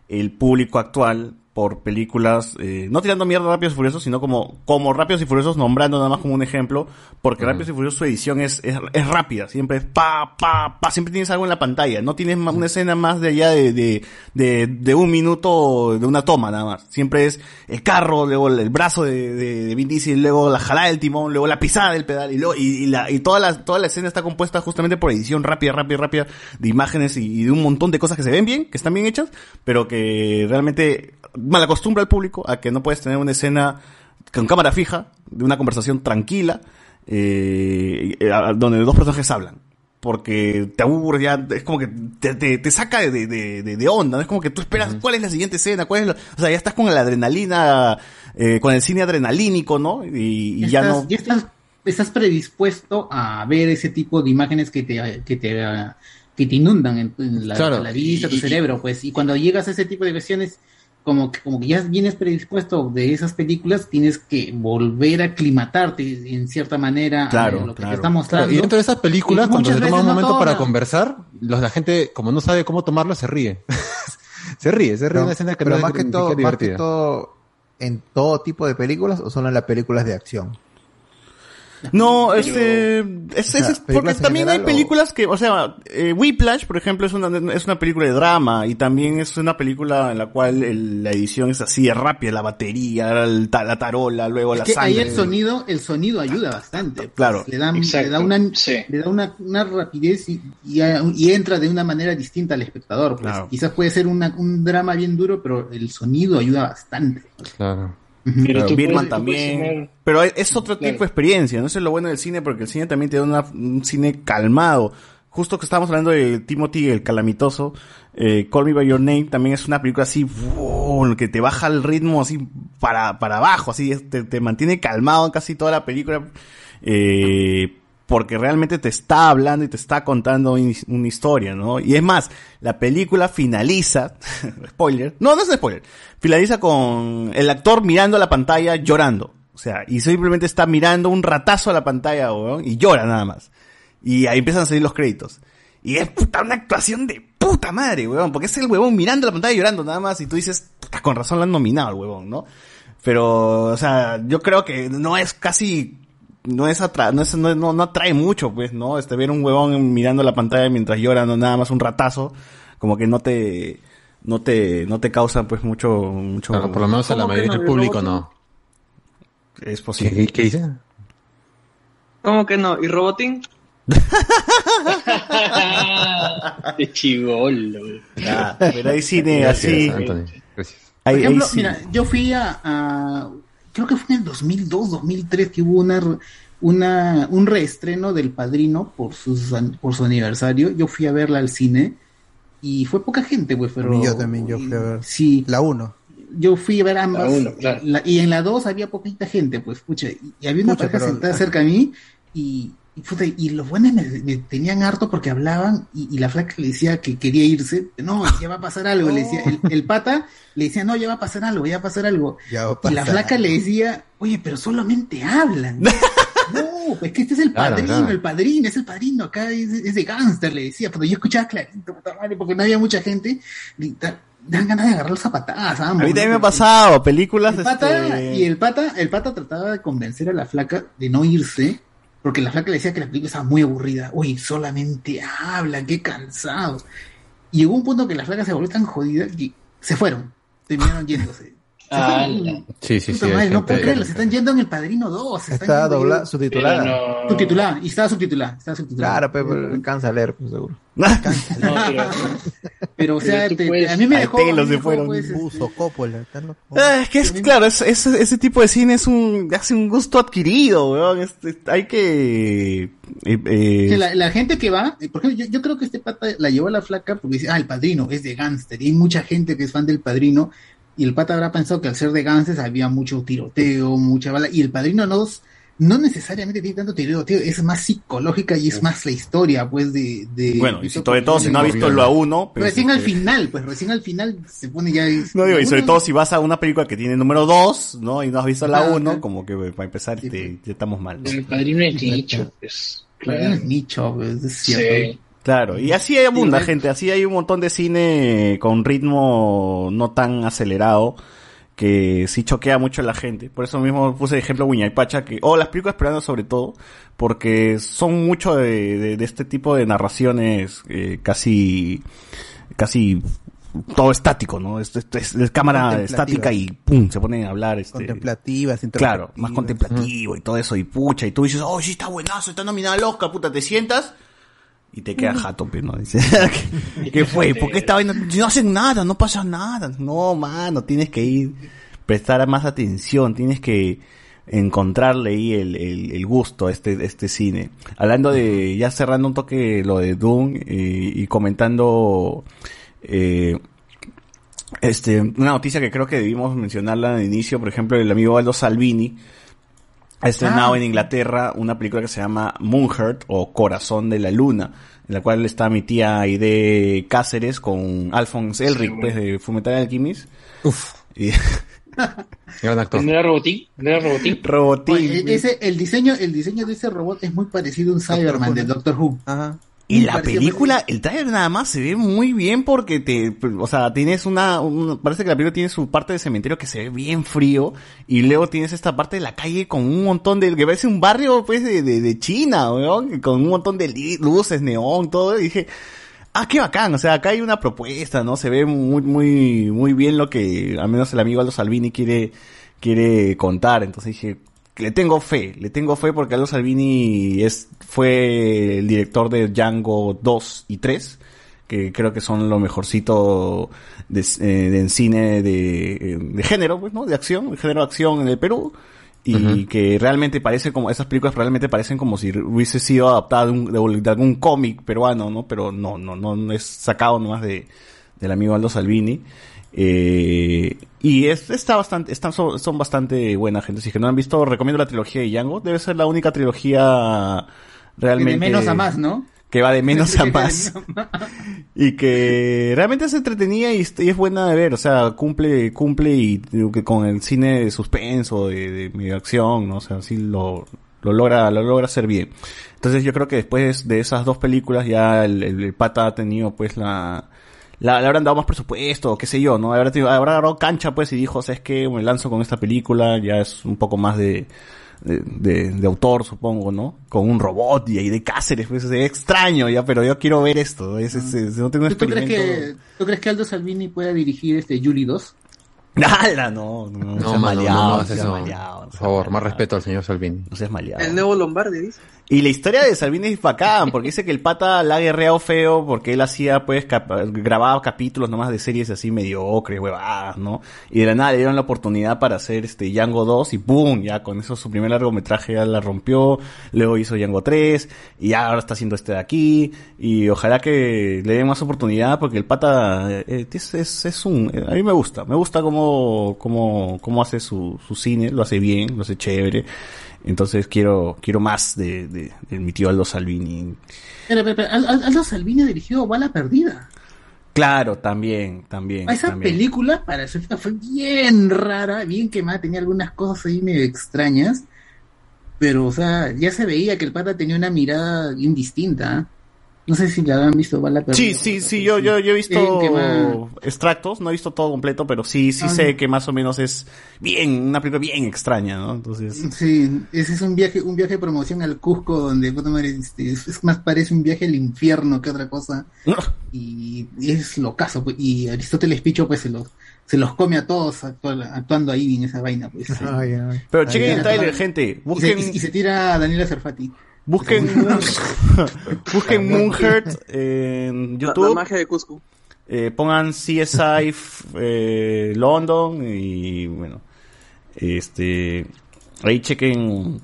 el público actual por películas, eh, no tirando mierda a Rápidos y Furiosos, sino como, como Rápidos y Furiosos, nombrando nada más como un ejemplo, porque Rápidos y Furiosos su edición es, es, es rápida, siempre es pa, pa, pa, siempre tienes algo en la pantalla, no tienes una escena más de allá de, de, de, de un minuto de una toma nada más, siempre es el carro, luego el, el brazo de, de, de Vin Diesel, luego la jalada del timón, luego la pisada del pedal, y luego, y, y la, y toda la, toda la escena está compuesta justamente por edición rápida, rápida, rápida, de imágenes y, y de un montón de cosas que se ven bien, que están bien hechas, pero que realmente mal acostumbra al público a que no puedes tener una escena con cámara fija, de una conversación tranquila, eh, donde dos personajes hablan. Porque te aburre ya, es como que te, te, te saca de, de, de, onda, ¿no? es como que tú esperas cuál es la siguiente escena, cuál es la- o sea, ya estás con la adrenalina, eh, con el cine adrenalínico, ¿no? Y, y ya no... ya estás, estás predispuesto a ver ese tipo de imágenes que te, que te, que te inundan en, la, Claro. la vista, tu y- cerebro, pues. Y cuando llegas a ese tipo de versiones, como que, como que ya vienes predispuesto de esas películas, tienes que volver a aclimatarte en cierta manera Claro, a lo que claro. te está mostrando. Claro, y dentro de esas películas, Y cuando se toma un no momento para conversar, los, la gente, como no sabe cómo tomarlo, se ríe. se ríe, se ríe Pero, una escena que pero no más es que todo, más que divertida. todo, en todo tipo de películas o solo en las películas de acción. No, este, es, O sea, es- es- porque también hay películas que, o sea, eh, Whiplash, por ejemplo, es una, es una película de drama y también es una película en la cual el- la edición es así, es rápida, la batería, el la tarola, luego Es la que ahí sangre. el sonido, el sonido ayuda bastante. pues. Claro. Le da, le da, una, sí. le da una, una rapidez y, y, y entra de una manera distinta al espectador. Pues. Claro. Quizás puede ser una- un drama bien duro, pero el sonido ayuda bastante. Claro. Pero Birdman puedes- también. tener- Pero es- otro Claro. tipo de experiencia, no Eso es lo bueno del cine, porque el cine también te da una- un cine calmado. Justo que estábamos hablando de Timothy el calamitoso, eh, Call Me By Your Name también es una película así, wow, que te baja el ritmo así para, para abajo, así, te, te mantiene calmado en casi toda la película, eh, porque realmente te está hablando y te está contando un- una historia, ¿no? Y es más, la película finaliza, spoiler, no, no es un spoiler, finaliza con el actor mirando a la pantalla llorando. O sea, y simplemente está mirando un ratazo a la pantalla, weón, y llora nada más. Y ahí empiezan a salir los créditos. Y es puta una actuación de puta madre, weón, porque es el huevón mirando la pantalla llorando nada más, y tú dices, con razón lo han nominado al huevón, ¿no? Pero, o sea, yo creo que no es casi, no es atra no, es, no, no, no atrae mucho, pues, ¿no? Este, ver un huevón mirando la pantalla mientras llora, no nada más un ratazo, como que no te, no te, no te causa, pues, mucho, mucho. Claro, por lo menos a la ¿Cómo que mayoría no? del ¿Y público no. Es ¿Qué, posible. qué, qué dice? ¿Cómo que no? ¿Y Robotín? De chivolo. güey. Ah, pero hay cine Gracias, así. Anthony. Gracias. Por Hay- hay ejemplo, cine. mira, yo fui a, a- creo que fue en el 2002, 2003 que hubo una, una un reestreno del Padrino por sus an- por su aniversario. Yo fui a verla al cine y fue poca gente, güey, pero yo también, yo fui a ver. Sí, La 1. yo fui a ver ambas. La uno, claro. La- y en la 2 había poquita gente, pues, pucha, y, y había una Pucha, pareja pero- sentada cerca a mí y y, puta, y los buenos me, me tenían harto porque hablaban y, y la flaca le decía que quería irse. No, ya va a pasar algo. Le decía, el, el pata le decía, no, ya va a pasar algo, ya va a pasar algo. Ya va a Y la flaca le decía, oye, pero solamente hablan. no, pues que este es el padrino, claro. el padrino, es el padrino, acá es, es de gángster, le decía, pero yo escuchaba clarito, puta madre, porque no había mucha gente, y dan ganas de agarrar los zapatadas, A mí también me ha pasado, películas el pata, este, y el pata, el pata trataba de convencer a la flaca de no irse, porque la flaca le decía que la película estaba muy aburrida. Uy, solamente hablan, qué cansados. Y llegó un punto que la flaca se volvió tan jodida que se fueron, terminaron yéndose. Ah. Sí, sí, sí. madre, no puedo creerlo, se están yendo en el Padrino 2. se están Está yendo- doblada, subtitulada. No- Subtitulada, y estaba subtitulada, estaba subtitulada. Claro, pero cansa a leer, pues seguro. No, pero, Pero, o sea, te- puedes- a mí me dejó... pelo a mí se me dejó, fueron. pues, este, Coppola, está. Ah, es que es, claro, es, es- ese tipo de cine es un, hace un gusto adquirido, weón. Es- es- hay que, eh, eh, Que la, la gente que va, eh, por ejemplo, yo, yo creo que este pata la llevó a la flaca porque dice, ah, el padrino es de gángster. Y hay mucha gente que es fan del padrino. Y el pata habrá pensado que al ser de gángster había mucho tiroteo, mucha bala. Y el padrino no, no necesariamente tiene tanto tiroteo, es más psicológica y es más la historia, pues, de. de bueno, y sobre todo si no ha visto lo a uno, pues, Recién al este, final, pues recién al final se pone ya. No digo, y sobre uno- todo si vas a una película que tiene número 2, ¿no? Y no has visto la Ajá, 1, ajá. como que para empezar te- ya estamos mal. ¿no? el padrino es nicho, pues. El padrino es nicho, pues, es cierto. Sí. Claro, y así hay abunda gente, así hay un montón de cine con ritmo no tan acelerado que sí choquea mucho a la gente. Por eso mismo puse de ejemplo Pacha que, o las películas peruanas sobre todo, porque son mucho de, de- de este tipo de narraciones eh, casi, casi todo estático, ¿no? Es, es- es- es cámara estática y pum, se ponen a hablar. Este, Contemplativas, Claro, más contemplativo y todo eso, y pucha, y tú dices, oh, sí está buenazo, está nominado al Oscar, puta, te sientas y te queda jato, pero no dice, ¿qué, qué fue? ¿Por qué esta vaina? No hacen nada, no pasa nada. No, mano, tienes que ir, prestar más atención, tienes que encontrarle ahí el, el, el gusto a este, este cine. Hablando de, ya cerrando un toque lo de Doom eh, y comentando, eh, este, una noticia que creo que debimos mencionarla al inicio, por ejemplo, el amigo Aldo Salvini ha estrenado Ah. en Inglaterra una película que se llama Moonheart o Corazón de la Luna, en la cual está mi tía Aide Cáceres con Alphonse Elric, pues, de Fullmetal Alchemist. Uf. Y Gran actor. ¿No era Robotín? ¿No era Robotín? Robotín. Oye, ese, el diseño, el diseño de ese robot es muy parecido a un Cyberman del Doctor Who. Ajá. Y la película, el trailer nada más se ve muy bien porque te, o sea, tienes una, un- parece que la película tiene su parte de cementerio que se ve bien frío y luego tienes esta parte de la calle con un montón de, que parece un barrio pues de, de, de China, weón, con un montón de luces, neón, todo, y dije, ah, qué bacán, o sea, acá hay una propuesta, ¿no? Se ve muy, muy, muy bien lo que, al menos el amigo Aldo Salvini quiere, quiere contar, entonces dije, le tengo fe, le tengo fe porque Aldo Salvini es, fue el director de Django 2 y 3, que creo que son lo mejorcito de, eh, de- en cine de, eh, de género, pues, ¿no? De acción, de género de acción en el Perú. Y que realmente parece como, esas películas realmente parecen como si hubiese sido adaptada de, un- de un- de algún cómic peruano, ¿no? Pero no, no, no, no es sacado nomás de, del amigo Aldo Salvini. Eh, y es, está bastante, están, son, son bastante buena gente. Si que no han visto, recomiendo la trilogía de Django. Debe ser la única trilogía realmente. De menos a más, ¿no? Que va de menos a más. Y que realmente es entretenida y, y es buena de ver. O sea, cumple, cumple y con el cine de suspenso, de, de medio acción, ¿no? O sea, sí lo, lo logra, lo logra hacer bien. Entonces yo creo que después de esas dos películas ya el, el- el pata ha tenido pues la, la, le habrán dado más presupuesto, o qué sé yo, ¿no? Habrá, tenido- habrá agarrado cancha pues y dijo, ¿sabes qué? Me lanzo con esta película, ya es un poco más de, de, de- de autor, supongo, ¿no? Con un robot y ahí de Cáceres, pues es extraño ya, pero yo quiero ver esto, es, es- es- no tengo un ¿Tú, tú crees que, ¿Tú crees que Aldo Salvini pueda dirigir este Yuri 2? ¡Hala! No, no, no, No, seas mano, maleado, no, no no maleado, Por favor, más respeto al señor Salvini. no seas maleado. El nuevo Lombardi, dice. Y la historia de Salvini es bacán, porque dice que el pata la ha guerreado feo porque él hacía, pues, cap- grababa capítulos nomás de series así mediocres, huevadas, ¿no? Y de la nada le dieron la oportunidad para hacer este Django 2 y ¡boom! Ya con eso su primer largometraje ya la rompió, luego hizo Django 3 y ahora está haciendo este de aquí y ojalá que le den más oportunidad porque el pata eh, eh, es, es, un... a mí me gusta, me gusta cómo, cómo, cómo hace su, su cine, lo hace bien, lo hace chévere. Entonces quiero, quiero más de, de, de mi tío Aldo Salvini. Pero, pero, pero, Al- Al- Aldo Salvini ha dirigido Bala Perdida. Claro, también, también. Esa también. película para época fue bien rara, bien quemada, tenía algunas cosas ahí medio extrañas. pero, o sea, ya se veía que el pata tenía una mirada indistinta. ¿ah? No sé si la habrán visto, Bala Perdida. Sí, sí, sí, yo, yo, yo he visto extractos, no he visto todo completo, pero sí, sí Ah, sé no. que más o menos es bien, una película bien extraña, ¿no? Entonces, Sí, ese es un viaje, un viaje de promoción al Cusco donde puta madre, este, es, más parece un viaje al infierno que otra cosa. Y, y es locazo, pues, y Aristóteles Picho pues se los, se los come a todos actua- actuando ahí en esa vaina, pues. Pero Ahí chequen el trailer, gente, Y se, busquen, y, y se tira a Daniela Cerfati. Busquen, busquen Moonheart en La, YouTube. la magia de Cusco. Eh, pongan CSI eh, London y bueno, este ahí chequen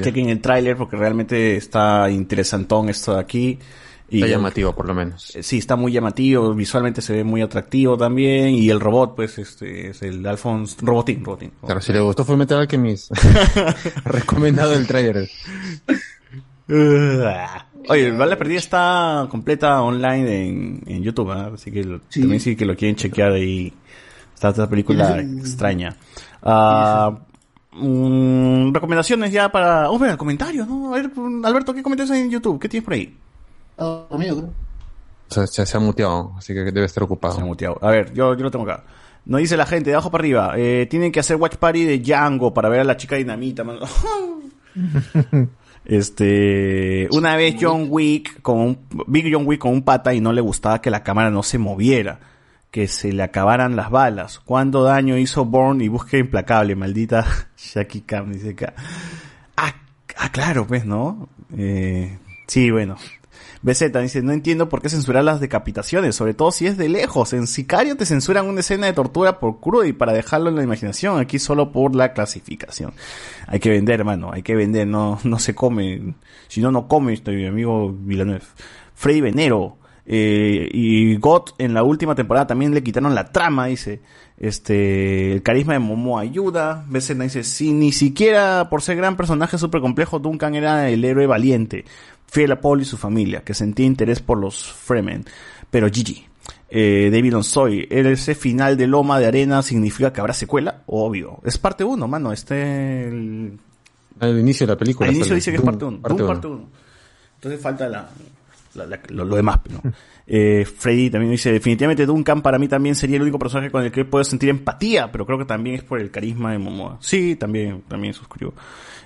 chequen el tráiler porque realmente está interesantón esto de aquí. Y Está llamativo, por lo menos. Eh, Sí, está muy llamativo, visualmente se ve muy atractivo también y el robot pues este es el Alphonse Robotín, Robotín. Claro, si le gustó fue Metal Alchemist. Recomendado el trailer. Oye, Bala Perdida está completa online en, en YouTube, ¿ah? así que lo- también sí que lo quieren chequear ahí. Está esta película Sí, extraña. Ah, mm, recomendaciones ya para... Oh, mira, comentarios, ¿no? A ver, Alberto, ¿qué comentarios hay en YouTube? ¿Qué tienes por ahí? Amigo, creo. O sea, se, se ha muteado, así que debe estar ocupado. Se ha muteado. A ver, yo, yo lo tengo acá. Nos dice la gente, de abajo para arriba, eh, tienen que hacer watch party de Django para ver a la chica dinamita, mano. Este, una vez John Wick con un, Big John Wick con un pata y no le gustaba que la cámara no se moviera, que se le acabaran las balas. ¿Cuánto daño hizo Bourne y busque implacable, maldita Shaki Cam dice acá. Ah, ah, claro, pues, ¿no? Eh, sí, bueno. BZ dice, no entiendo por qué censurar las decapitaciones, sobre todo si es de lejos. En Sicario te censuran una escena de tortura por crudo y para dejarlo en la imaginación, aquí solo por la clasificación. Hay que vender, hermano, hay que vender, no, no se come. Si no, no come, este mi amigo Villanueva. Freddy Venero, eh, y God en la última temporada también le quitaron la trama, dice. Este, el carisma de Momo ayuda. BZ dice, si ni siquiera por ser gran personaje súper complejo, Duncan era el héroe valiente, fiel a Paul y su familia, que sentía interés por los Fremen. Pero Gigi, eh, David Onsoy, ese final de Loma de Arena significa que habrá secuela, obvio. Es parte 1, mano, este, el, Al inicio de la película. al inicio dice que es parte 1. parte uno. parte 1. Entonces falta la, la- la- lo, lo demás, ¿no? Eh, Freddy también dice, definitivamente Duncan para mí también sería el único personaje con el que puedo sentir empatía, pero creo que también es por el carisma de Momoa. Sí, también, también suscribo.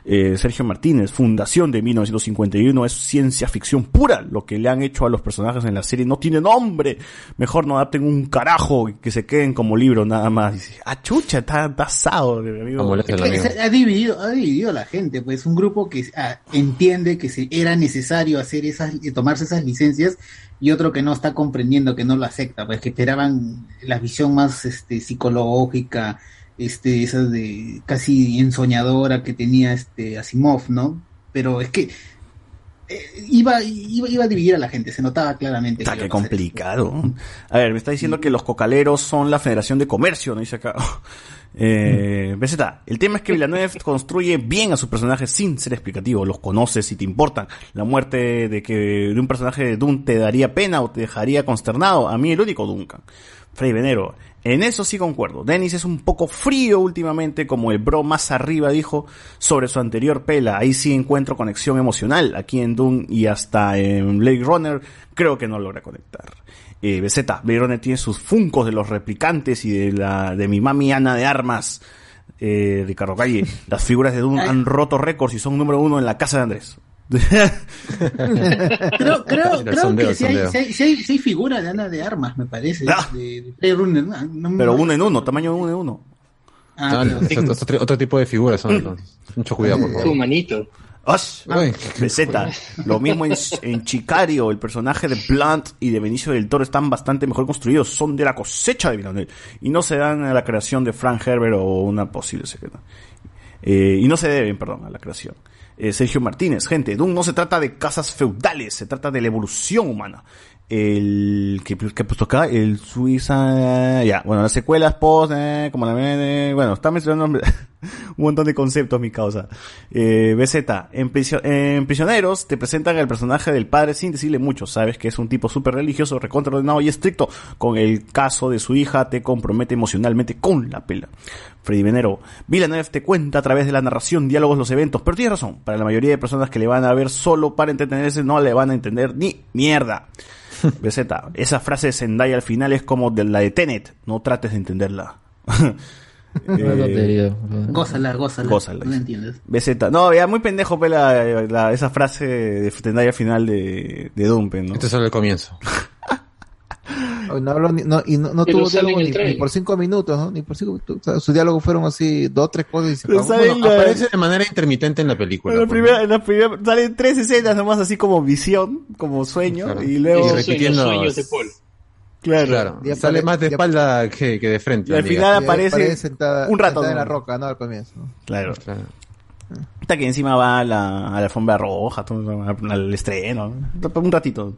Eh, Sergio Martínez, Fundación de 1951 es ciencia ficción pura. Lo que le han hecho a los personajes en la serie no tiene nombre. Mejor no adapten un carajo y que se queden como libro nada más. Dice, ah, chucha, está está asado, mi amigo. Es que se- ha dividido, ha dividido a la gente, pues un grupo que ah, entiende que se, era necesario hacer esas, eh, tomarse esas licencias y otro que no está comprendiendo, que no lo acepta, pues que esperaban la visión más este psicológica, este, esa de casi ensoñadora que tenía este Asimov, ¿no? Pero es que eh, iba, iba, iba a dividir a la gente, se notaba claramente. Está que a complicado. A ver, me está diciendo que los cocaleros son la Federación de Comercio, ¿no? Dice acá. Eh, BZ, el tema es que Villanueva construye bien a sus personajes sin ser explicativo. Los conoces y te importan. La muerte de que de un personaje de Dune te daría pena o te dejaría consternado. A mí el único Duncan. Frey Venero. En eso sí concuerdo. Dennis es un poco frío últimamente, como el bro más arriba dijo sobre su anterior pela. Ahí sí encuentro conexión emocional. Aquí en Dune y hasta en Blade Runner creo que no logra conectar. Eh, BZ, Blade Runner tiene sus funcos de los replicantes y de la de mi mami Ana de Armas. Eh, Ricardo Calle. Las figuras de Dune han roto récords y son número uno en la casa de Andrés. Creo, creo, creo sondeo, que sí hay, sí, hay, sí hay- sí hay figura de Ana de Armas, me parece. Ah. De, de Blade Runner, ¿no? No- Pero no- uno en uno, tamaño de uno en uno. Ah, Ah, pero- es otro, otro tipo de figuras son. los- Mucho cuidado, por Su favor. manito. Osh, Uy. BZ. Lo mismo en, en Chicario, el personaje de Blunt y de Benicio del Toro están bastante mejor construidos, son de la cosecha de Villeneuve y no se dan a la creación de Frank Herbert o una posible secreta. Eh, y no se deben, perdón, a la creación. Eh, Sergio Martínez, gente, Doom no se trata de casas feudales, se trata de la evolución humana. el que, que puesto acá, el Suiza, ya, bueno, las secuelas post, eh, como la eh, bueno, está mencionando un montón de conceptos, mi causa. Eh, BZ, en, en Prisioneros te presentan el personaje del padre sin decirle mucho, sabes que es un tipo súper religioso, recontraordenado y estricto. Con el caso de su hija te compromete emocionalmente con la pela. Freddy Venero, Villeneuve te cuenta a través de la narración, diálogos, los eventos, pero tienes razón, para la mayoría de personas que le van a ver solo para entretenerse no le van a entender ni mierda. BZ, esa frase de Zendaya al final es como de la de Tenet, no trates de entenderla. Eh, Gózala, gózala. Gózala. No la entiendes. BZ. No, ya muy pendejo pe, la, la- esa frase de Zendaya al final de, de Dumpe, ¿no? Este es solo el comienzo. No habló ni, no, y no, tuvo diálogo ni, por cinco minutos, ¿no? Ni por cinco minutos. O sea, sus diálogos fueron así, dos, tres cosas y se acabó. Bueno, aparece de manera intermitente en la película. En la primera, en la primera, salen tres escenas nomás así como visión, como sueño, Claro. y luego... Y repitiendo- Sueños de Paul. Claro. Claro. Y Sale más de espalda que, que de frente. Y al final Y aparece aparece sentada, un rato, sentada en la roca, ¿no? Al comienzo. ¿no? Claro. Hasta que encima va a la, a la alfombra roja, todo, al estreno, ¿no? un ratito.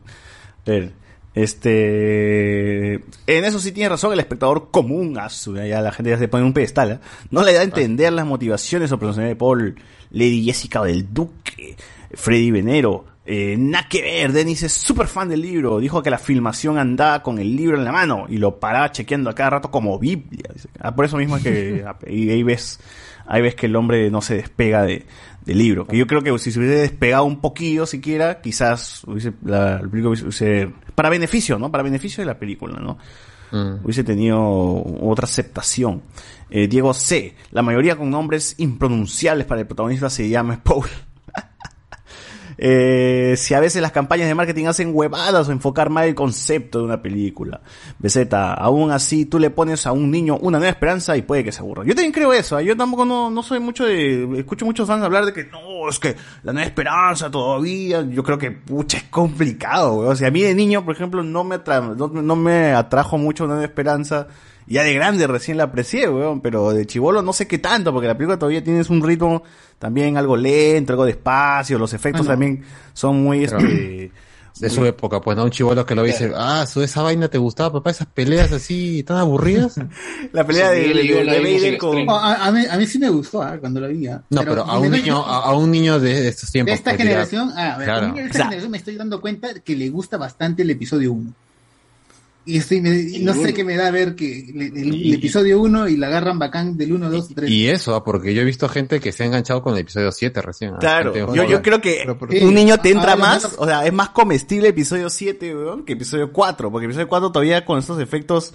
Este, en eso sí tiene razón el espectador común, a su- ya la gente ya se pone en un pedestal, ¿eh? no le da a entender las motivaciones o personalidad de Paul, Lady Jessica del Duque, Freddy Venero, eh, nada que ver, Dennis es súper fan del libro, dijo que la filmación andaba con el libro en la mano y lo paraba chequeando a cada rato como Biblia. Ah, por eso mismo es que y ahí ves, ahí ves que el hombre no se despega de, del libro. Que yo creo que si se hubiese despegado un poquillo siquiera, quizás hubiese, la, el película hubiese, para beneficio, ¿no? Para beneficio de la película, ¿no? Hubiese tenido otra aceptación. Eh, Diego C. La mayoría con nombres impronunciables para el protagonista se llama Paul. Eh, si a veces las campañas de marketing hacen huevadas o enfocar mal el concepto de una película. BZ, aún así tú le pones a un niño una nueva esperanza y puede que se aburra. Yo también creo eso, ¿eh? yo tampoco no, no soy mucho de... Escucho muchos fans hablar de que no, es que la nueva esperanza todavía, yo creo que pucha es complicado, weón. O sea, a mí de niño, por ejemplo, no me, no me atrajo mucho una nueva esperanza. Ya de grande recién la aprecié, weón, pero de chivolo no sé qué tanto, porque la película todavía tiene un ritmo también algo lento, algo despacio, los efectos Bueno. también son muy, Pero- este... De su época, pues, ¿no? Un chivolo que lo dice, ah, su esa vaina te gustaba, papá, esas peleas así tan aburridas. La pelea de, de- de- de Vader con... Oh, a, a mí, a mí sí me gustó ah, cuando la vi. ah. No, pero, a me un niño, a, a un niño de, de estos tiempos. de esta pues, generación, ah, a ver, claro. a mí de esta O sea, generación me estoy dando cuenta que le gusta bastante el episodio 1. Y, estoy, me- y no sé qué me da ver que le- el, el episodio 1 y la agarran bacán del 1, 2, 3. Y eso, ah, porque yo he visto gente que se ha enganchado con el episodio 7 recién. ah, Claro, yo, joven. yo creo que un niño te entra Ah, más, ya- o sea, es más comestible episodio 7, weón, que episodio 4, porque episodio 4 todavía con estos efectos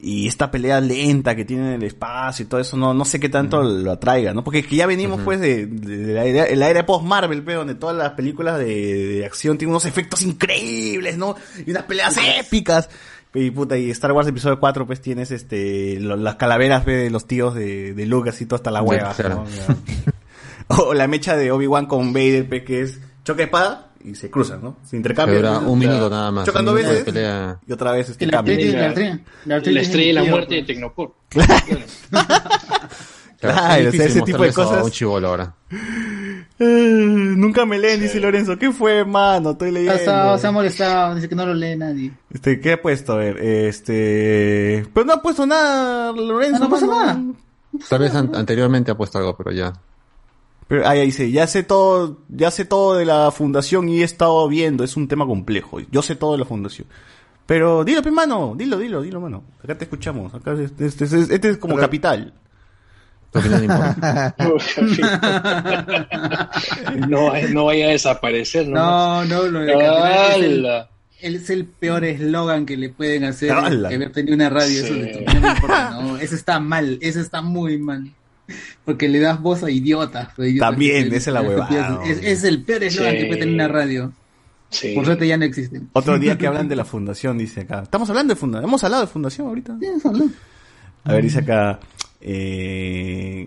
y esta pelea lenta que tiene en el espacio y todo eso, no, no sé qué tanto lo atraiga, ¿no? Porque que ya venimos pues de, de- de la era, la era post-Marvel, pero donde todas las películas de, de acción tienen unos efectos increíbles, ¿no? Y unas peleas épicas. Y puta, y Star Wars episodio 4 pues tienes este, lo- las calaveras pe, de los tíos de, de Luke así todo hasta la hueva, claro. ¿no? O la mecha de Obi-Wan con Vader, pe, que es choque de espada y se cruzan, ¿no? Se intercambian. Dura un minuto nada más, Chocan dos de veces pelea. y otra vez este La la La, estrella- la la estrella y la muerte de Tecnopor. Claro, es o sea, ese tipo de cosas. un chivolo ahora. Eh, nunca me leen, dice Lorenzo. ¿Qué fue, mano? Estoy leyendo. Se ha, se ha molestado, dice que no lo lee nadie. Este, ¿qué ha puesto? A ver, este... Pero no ha puesto nada, Lorenzo. No pasa mano. nada. Tal vez an- anteriormente ha puesto algo, pero ya. Pero ahí dice, ya sé todo, ya sé todo de la fundación y he estado viendo, es un tema complejo. Yo sé todo de la fundación. Pero dilo, pe, mano, dilo, dilo, dilo, mano. Acá te escuchamos. Acá este, este- este- este es como capital. No, no vaya a desaparecer, ¿no? No, no, lo de Capital es el, ¡Hala! es el peor eslogan que le pueden hacer ¡Hala! que haber tenido una radio. Eso, Sí. de- no importa, no, eso está mal, eso está muy mal. Porque le das voz a idiotas. idiotas También, esa es la huevada, Es, es el peor eslogan Sí. que puede tener una radio. Por suerte ya no existen. Otro día que hablan de la fundación, dice acá. Estamos hablando de fundación. Hemos hablado de fundación ahorita. A ver, dice acá. Eh...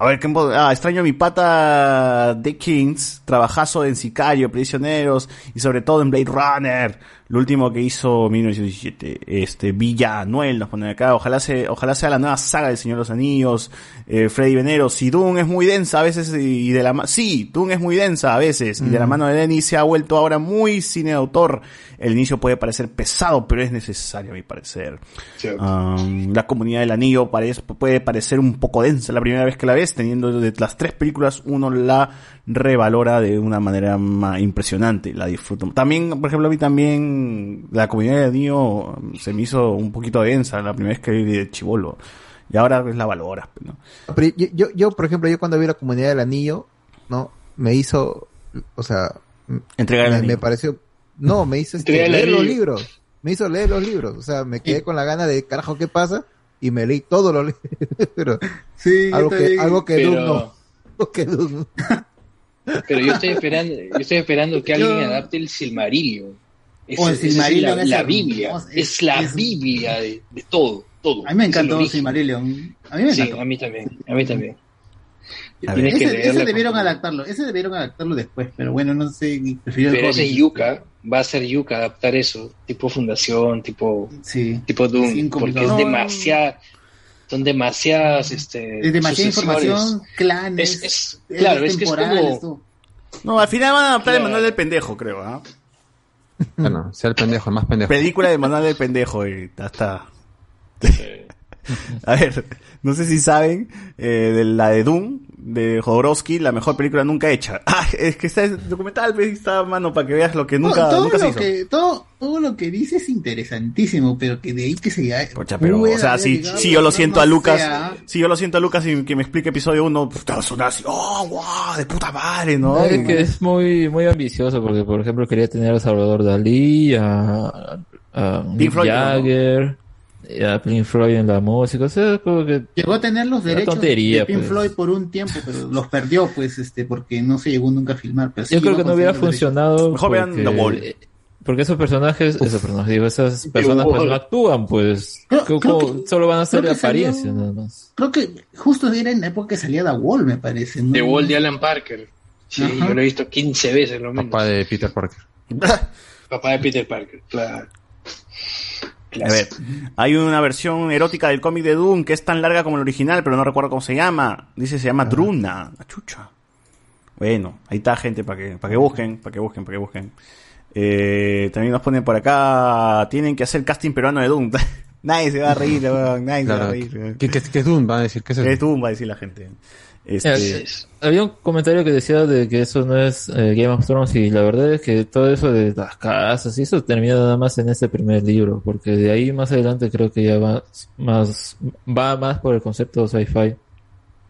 A ver, ¿qué ah, extraño a mi pata de Kings, trabajazo en Sicario, Prisioneros y sobre todo en Blade Runner. Lo último que hizo 1917, este, Villa Anuel nos pone acá, ojalá se, ojalá sea la nueva saga del Señor de los Anillos, eh, Freddy Venero, si Dune es muy densa a veces y de la ma- sí, Dune es muy densa a veces, y de la mano de Denis se ha vuelto ahora muy cine de autor. El inicio puede parecer pesado, pero es necesario a mi parecer. Um, la comunidad del anillo parece, puede parecer un poco densa la primera vez que la ves, teniendo de las tres películas uno la revalora de una manera más impresionante, la disfruto. También, por ejemplo, a mí también la comunidad del anillo um, se me hizo un poquito densa la primera vez que vi de Chivolo. Y ahora pues la valoras. ¿no? Pero yo, yo, yo, por ejemplo, yo cuando vi la comunidad del anillo, ¿no? Me hizo, o sea, Entregar el me, anillo. me pareció, no, me hizo este, leer los libros, me hizo leer los libros, o sea, me quedé con la gana de, carajo, ¿qué pasa? Y me leí todos los libros. Sí, algo que, algo que Pero- no. Algo que no. Pero yo estoy esperando, yo estoy esperando que alguien Yo- adapte el Silmarillion. Es, Oh, el es Silmarillion la, es la Biblia, es- es, la es- Biblia de, de todo, todo. A mí me Es el encantó. Silmarillion. A mí me Sí, encantó. a mí también, a mí también. A Ese, ese debieron adaptarlo, ese debieron adaptarlo después, pero bueno, no sé, prefiero el Pero ese Hobbit. Yuka, va a ser Yuka adaptar eso, tipo fundación, tipo, Sí. tipo Doom, porque es demasiada, son demasiadas, este, Es demasiada información, clanes, Es, es- es claro, es que es temporales, como. No, al final van a adaptar el manual del pendejo, creo, ¿ah? Bueno, sea el pendejo, el más pendejo. Película del manual del pendejo y ya está. A ver, no sé si saben eh, de la de Doom de Jodorowsky, la mejor película nunca hecha. Ah, es que está el documental, está a mano para que veas lo que nunca, todo, todo nunca se lo hizo. que, todo, todo lo que dice es interesantísimo, pero que de ahí que se Pocha, pero, o sea, si, si yo lo siento a Lucas, si yo lo siento a Lucas y que me explique episodio 1, pues te va a sonar así, oh, wow, de puta madre, ¿no? Es que es muy, muy ambicioso porque, por ejemplo, quería tener a Salvador Dalí, a, a Floyd, Jagger, a Pink Floyd en la música, o sea, como que... Llegó a tener los derechos tontería, de Pink pues. Floyd por un tiempo, pero los perdió, pues, este, porque no se llegó nunca a filmar. Pero sí Yo creo que no hubiera funcionado. Mejor vean porque, The Wall. eh, Porque esos personajes, esos personajes, digo, esas personas pues no actúan, pues. Creo- Co- creo co- que- solo van a ser de apariencia, nada más. Creo que justo era en la época que salía The Wall, me parece. ¿no? The Wall de Alan Parker. Sí, Ajá. yo lo he visto 15 veces lo menos. Papá de Peter Parker. Papá de Peter Parker, claro. A ver, hay una versión erótica del cómic de Doom que es tan larga como el original, pero no recuerdo cómo se llama. Dice se llama Druna. La chucha. Bueno, ahí está gente para que, para que busquen, para que busquen, para que busquen. Eh, también nos ponen por acá, tienen que hacer casting peruano de Doom. nadie se va a reír, nadie se va a Claro. reír. ¿Qué, qué, qué es Doom? Va a decir, ¿qué es eso? Es Doom, va a decir la gente. Este, había un comentario que decía de que eso no es eh, Game of Thrones y la verdad es que todo eso de las casas y eso termina nada más en este primer libro, porque de ahí más adelante creo que ya va más, va más por el concepto sci-fi.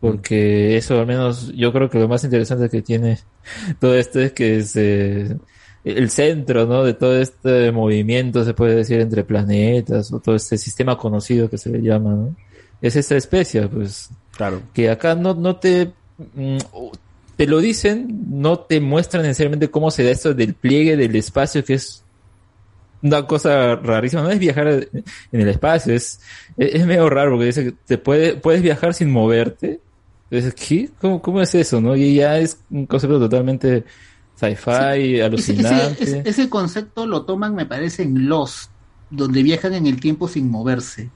Porque eso al menos yo creo que lo más interesante que tiene todo esto es que es eh, el centro, ¿no? De todo este movimiento, se puede decir, entre planetas o todo este sistema conocido que se le llama, ¿no? Es esta especie, pues. Claro. Que acá no, no te, mm, te lo dicen, no te muestran necesariamente cómo se da esto del pliegue del espacio, que es una cosa rarísima. No es viajar en el espacio, es, es, es medio raro porque dice que te puede, puedes viajar sin moverte. Entonces, ¿qué? ¿Cómo, ¿Cómo es eso, no? Y ya es un concepto totalmente sci-fi, Ese, alucinante. ese- ese concepto lo toman, me parece, en Lost, donde viajan en el tiempo sin moverse.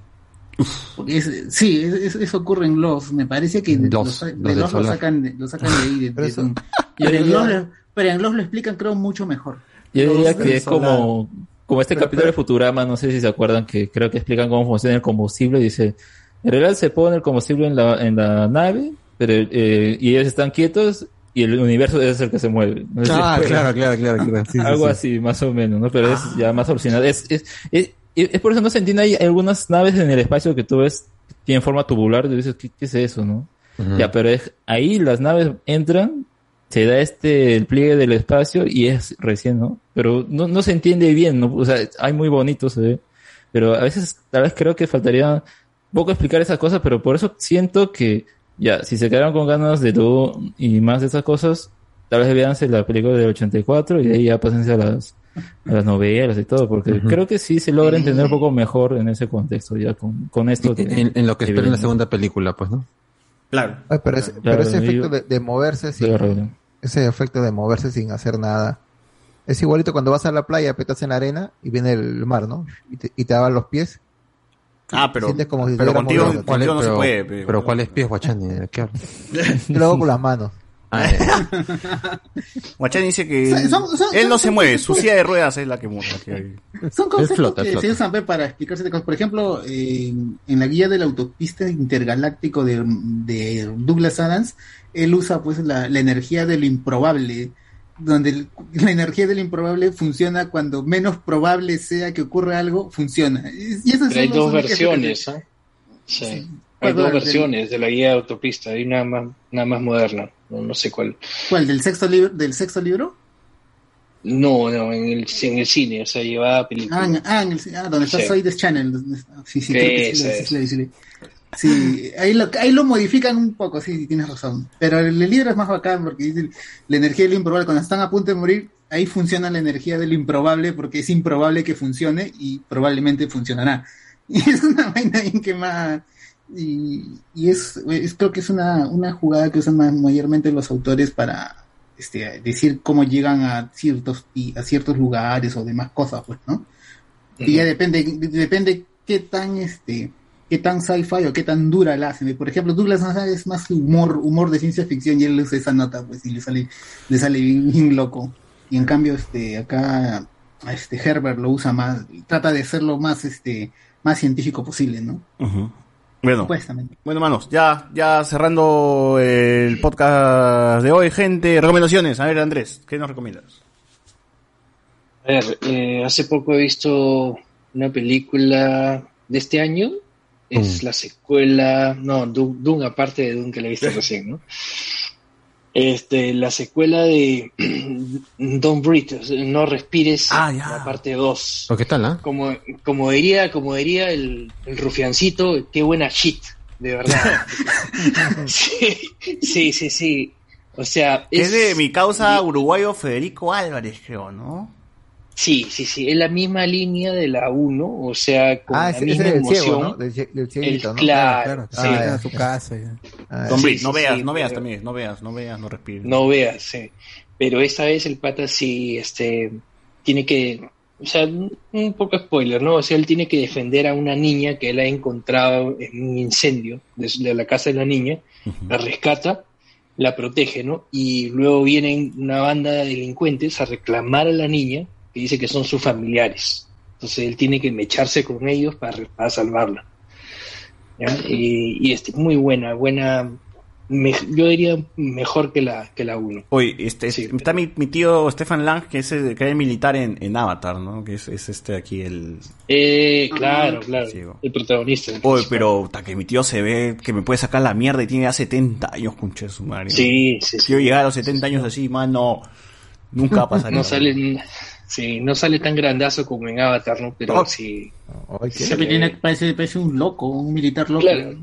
Porque es- sí, es- es- eso ocurre en Lost. Me parece que Lost, lo sa- los de Lost lo sacan, de, lo sacan de ahí. de- Pero de- eso- de- Yo pero, en diría- Lost, lo- pero en Lost lo explican, creo, mucho mejor. Yo diría Los- que es como, como este Pero- capítulo de Futurama, no sé si se acuerdan, que creo que explican cómo funciona el combustible. Dice, en realidad se pone el combustible en la, en la nave, pero eh, y ellos están quietos y el universo es el que se mueve. No sé Ah, claro, claro, claro, claro. Sí, Algo sí. así, más o menos, ¿no? Pero es ya más alucinante. Es, es, es, es por eso no se entiende, hay algunas naves en el espacio que tú ves tienen forma tubular y dices, ¿qué, qué es eso, no? Ya, pero es, ahí las naves entran, se da este, el pliegue del espacio y es recién, ¿no? Pero no, no se entiende bien, ¿no? O sea, hay muy bonito, se ve. Pero a veces, tal vez creo que faltaría poco explicar esas cosas, pero por eso siento que, ya, si se quedaron con ganas de todo y más de esas cosas, tal vez véanse la película del 84 y de ahí ya pásense a las, a las novelas y todo, porque creo que sí se logra entender un poco mejor en ese contexto, ya con, con esto. de- En, en lo que espera en la segunda película, pues, ¿no? Claro. Ay, pero ese, Claro, pero ese efecto de, de moverse sin, Claro. ese efecto de moverse sin hacer nada, Es igualito cuando vas a la playa, petas en la arena y viene el mar, ¿no? Y te, y te lavan los pies. Ah, pero, Sientes como si pero contigo, contigo no se pero, puede. pe. pero ¿cuáles pies, Guachani? ¿De qué hablas? Yo lo hago con las manos. Ah. Guachani dice que Son- son- son- él no son- se son- mueve, su silla de ruedas es la que mueve. la Son conceptos flota, que flota. se usan pe, para explicarse de cosas. Por ejemplo, eh, en la guía del autopista intergaláctico de, de Douglas Adams, él usa pues la, la energía de lo improbable, donde el- la energía de lo improbable funciona cuando menos probable sea que ocurra algo, funciona. Y y esas Pero hay dos versiones, ¿ah? Sí. Hay ¿Cuál, dos versiones de la guía de autopista. Hay una más, una más moderna. No, no sé cuál. ¿Cuál? ¿Del sexto libro? ¿Del sexto libro? No, no, en el, en el cine, o sea, llevaba película. Ah, en- ah, en el- ah, donde está Sí. Soy This Channel. Sí, sí, creo que sí, sí, es. sí, sí, sí. Sí, ahí lo, ahí lo modifican un poco, sí, tienes razón. Pero el, el libro es más bacán porque dice la energía del improbable. Cuando están a punto de morir, ahí funciona la energía del improbable porque es improbable que funcione y probablemente funcionará. Y es una vaina bien que más... Y, y es, es- creo que es una, una jugada que usan mayormente los autores para este, decir cómo llegan a ciertos y a ciertos lugares o demás cosas, pues, ¿no? Y ya depende, depende qué tan este, qué tan sci-fi o qué tan dura la hacen. Por ejemplo, Douglas es más humor, humor de ciencia ficción y él usa esa nota, pues, y le sale, le sale bien, bien loco. Y en cambio, este, acá, este Herbert lo usa más, trata de ser lo más, este, más científico posible, ¿no? Ujú. Bueno, Supuestamente. bueno, manos, ya, ya cerrando el podcast de hoy, gente. Recomendaciones. A ver, Andrés, ¿qué nos recomiendas? A ver, eh, hace poco he visto una película de este año. Es la secuela, no, Dune, Dune, aparte de Dune que la he visto recién, ¿no? Este, la secuela de Don't Breathe, No Respires, la parte 2. ¿O qué tal, ah? Como, como diría, como diría el, el rufiancito, qué buena shit, de verdad. sí, sí, sí, sí. O sea, Es de mi causa uruguayo Federico Álvarez, creo, ¿no? Sí, sí, sí, es la misma línea de la 1, o sea, con Ah, la ese, misma ese del emoción. ciego, ¿no? Del, del cieguito, El- ¿no? claro, Ah, sí. ya. a su casa. ya. Ah, Don sí, no veas, sí, no veas pero- también, no veas, no veas, no respires. No veas, sí. Pero esta vez el pata sí, este, tiene que, o sea, un poco spoiler, ¿no? O sea, él tiene que defender a una niña que él ha encontrado en un incendio de la casa de la niña, la rescata, la protege, ¿no? Y luego vienen una banda de delincuentes a reclamar a la niña, que dice que son sus familiares. Entonces él tiene que mecharse con ellos para, para salvarla. ¿ya? Y, y este, muy buena, buena, me- yo diría mejor que la, que la 1. Oye, este, está mi, mi tío Stefan Lang, que es, el- que es militar en, en Avatar, ¿no? Que es, es este aquí el... Eh, claro, claro. El protagonista. Oye, pero ta, que mi tío se ve que me puede sacar la mierda y tiene ya 70 años, concha de su madre. Sí, sí, sí. Quiero llegar a los 70 años así, mano. Nunca va a pasar. No sale, sí, no sale tan grandazo como en Avatar, ¿no? Pero Oh. sí. Ese tiene- parece, parece un loco, un militar loco. Claro.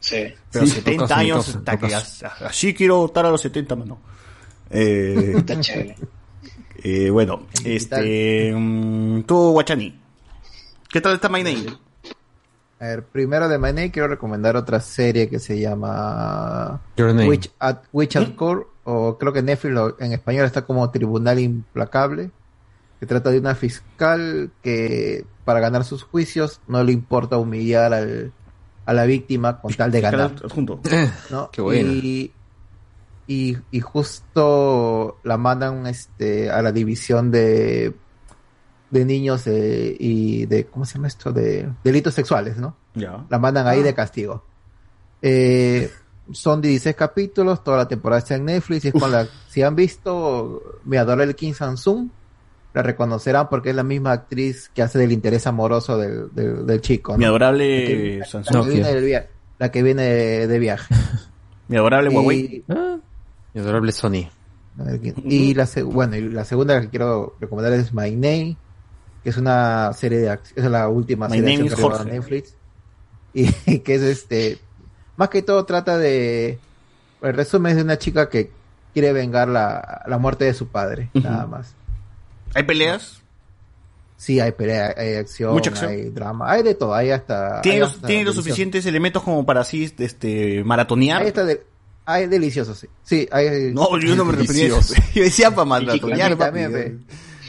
Sí. Pero Sí. 70 Tocas, años, tocas, ta, que tocas. as- así quiero estar a los 70, mano. Eh, Está chévere. eh, bueno, este... mm, tú, Guachani. ¿Qué tal está My Name? A ver, primero de My Name quiero recomendar otra serie que se llama Your Name. Witch at, Witch at Core, o creo que Netflix lo- en español está como Tribunal Implacable, que trata de una fiscal que para ganar sus juicios no le importa humillar al, a la víctima con tal de ganar. Junto. ¿no? Qué buena. Y, y, y justo la mandan este, a la división de, de niños de- y de, ¿cómo se llama esto? De delitos sexuales, ¿no? Ya. La mandan ahí de castigo. Eh, son 16 capítulos, toda la temporada está en Netflix y es con la, si han visto Mi adorable Kim Samsung, la reconocerán porque es la misma actriz que hace del interés amoroso del, del, del chico. ¿no? Mi adorable La que- la que viene del via- la que viene de, de viaje. Mi adorable Y- Huawei. Mi adorable Sony. Y la, bueno, y la segunda que quiero recomendar es My Name, que es una serie de acción, es la última My serie de que Jorge. Netflix. Y que es este, más que todo trata de, el resumen es de una chica que quiere vengar la, la muerte de su padre, nada más. ¿Hay peleas? Sí, hay pelea, hay acción, Mucha acción. hay drama, hay de todo, hay hasta... ¿Tiene hay los, hasta tiene los delicioso. suficientes elementos como para así este, maratonear? Hay, hasta de- hay delicioso, sí. Sí, hay... No, yo no me refería. Yo decía para maratonear, también,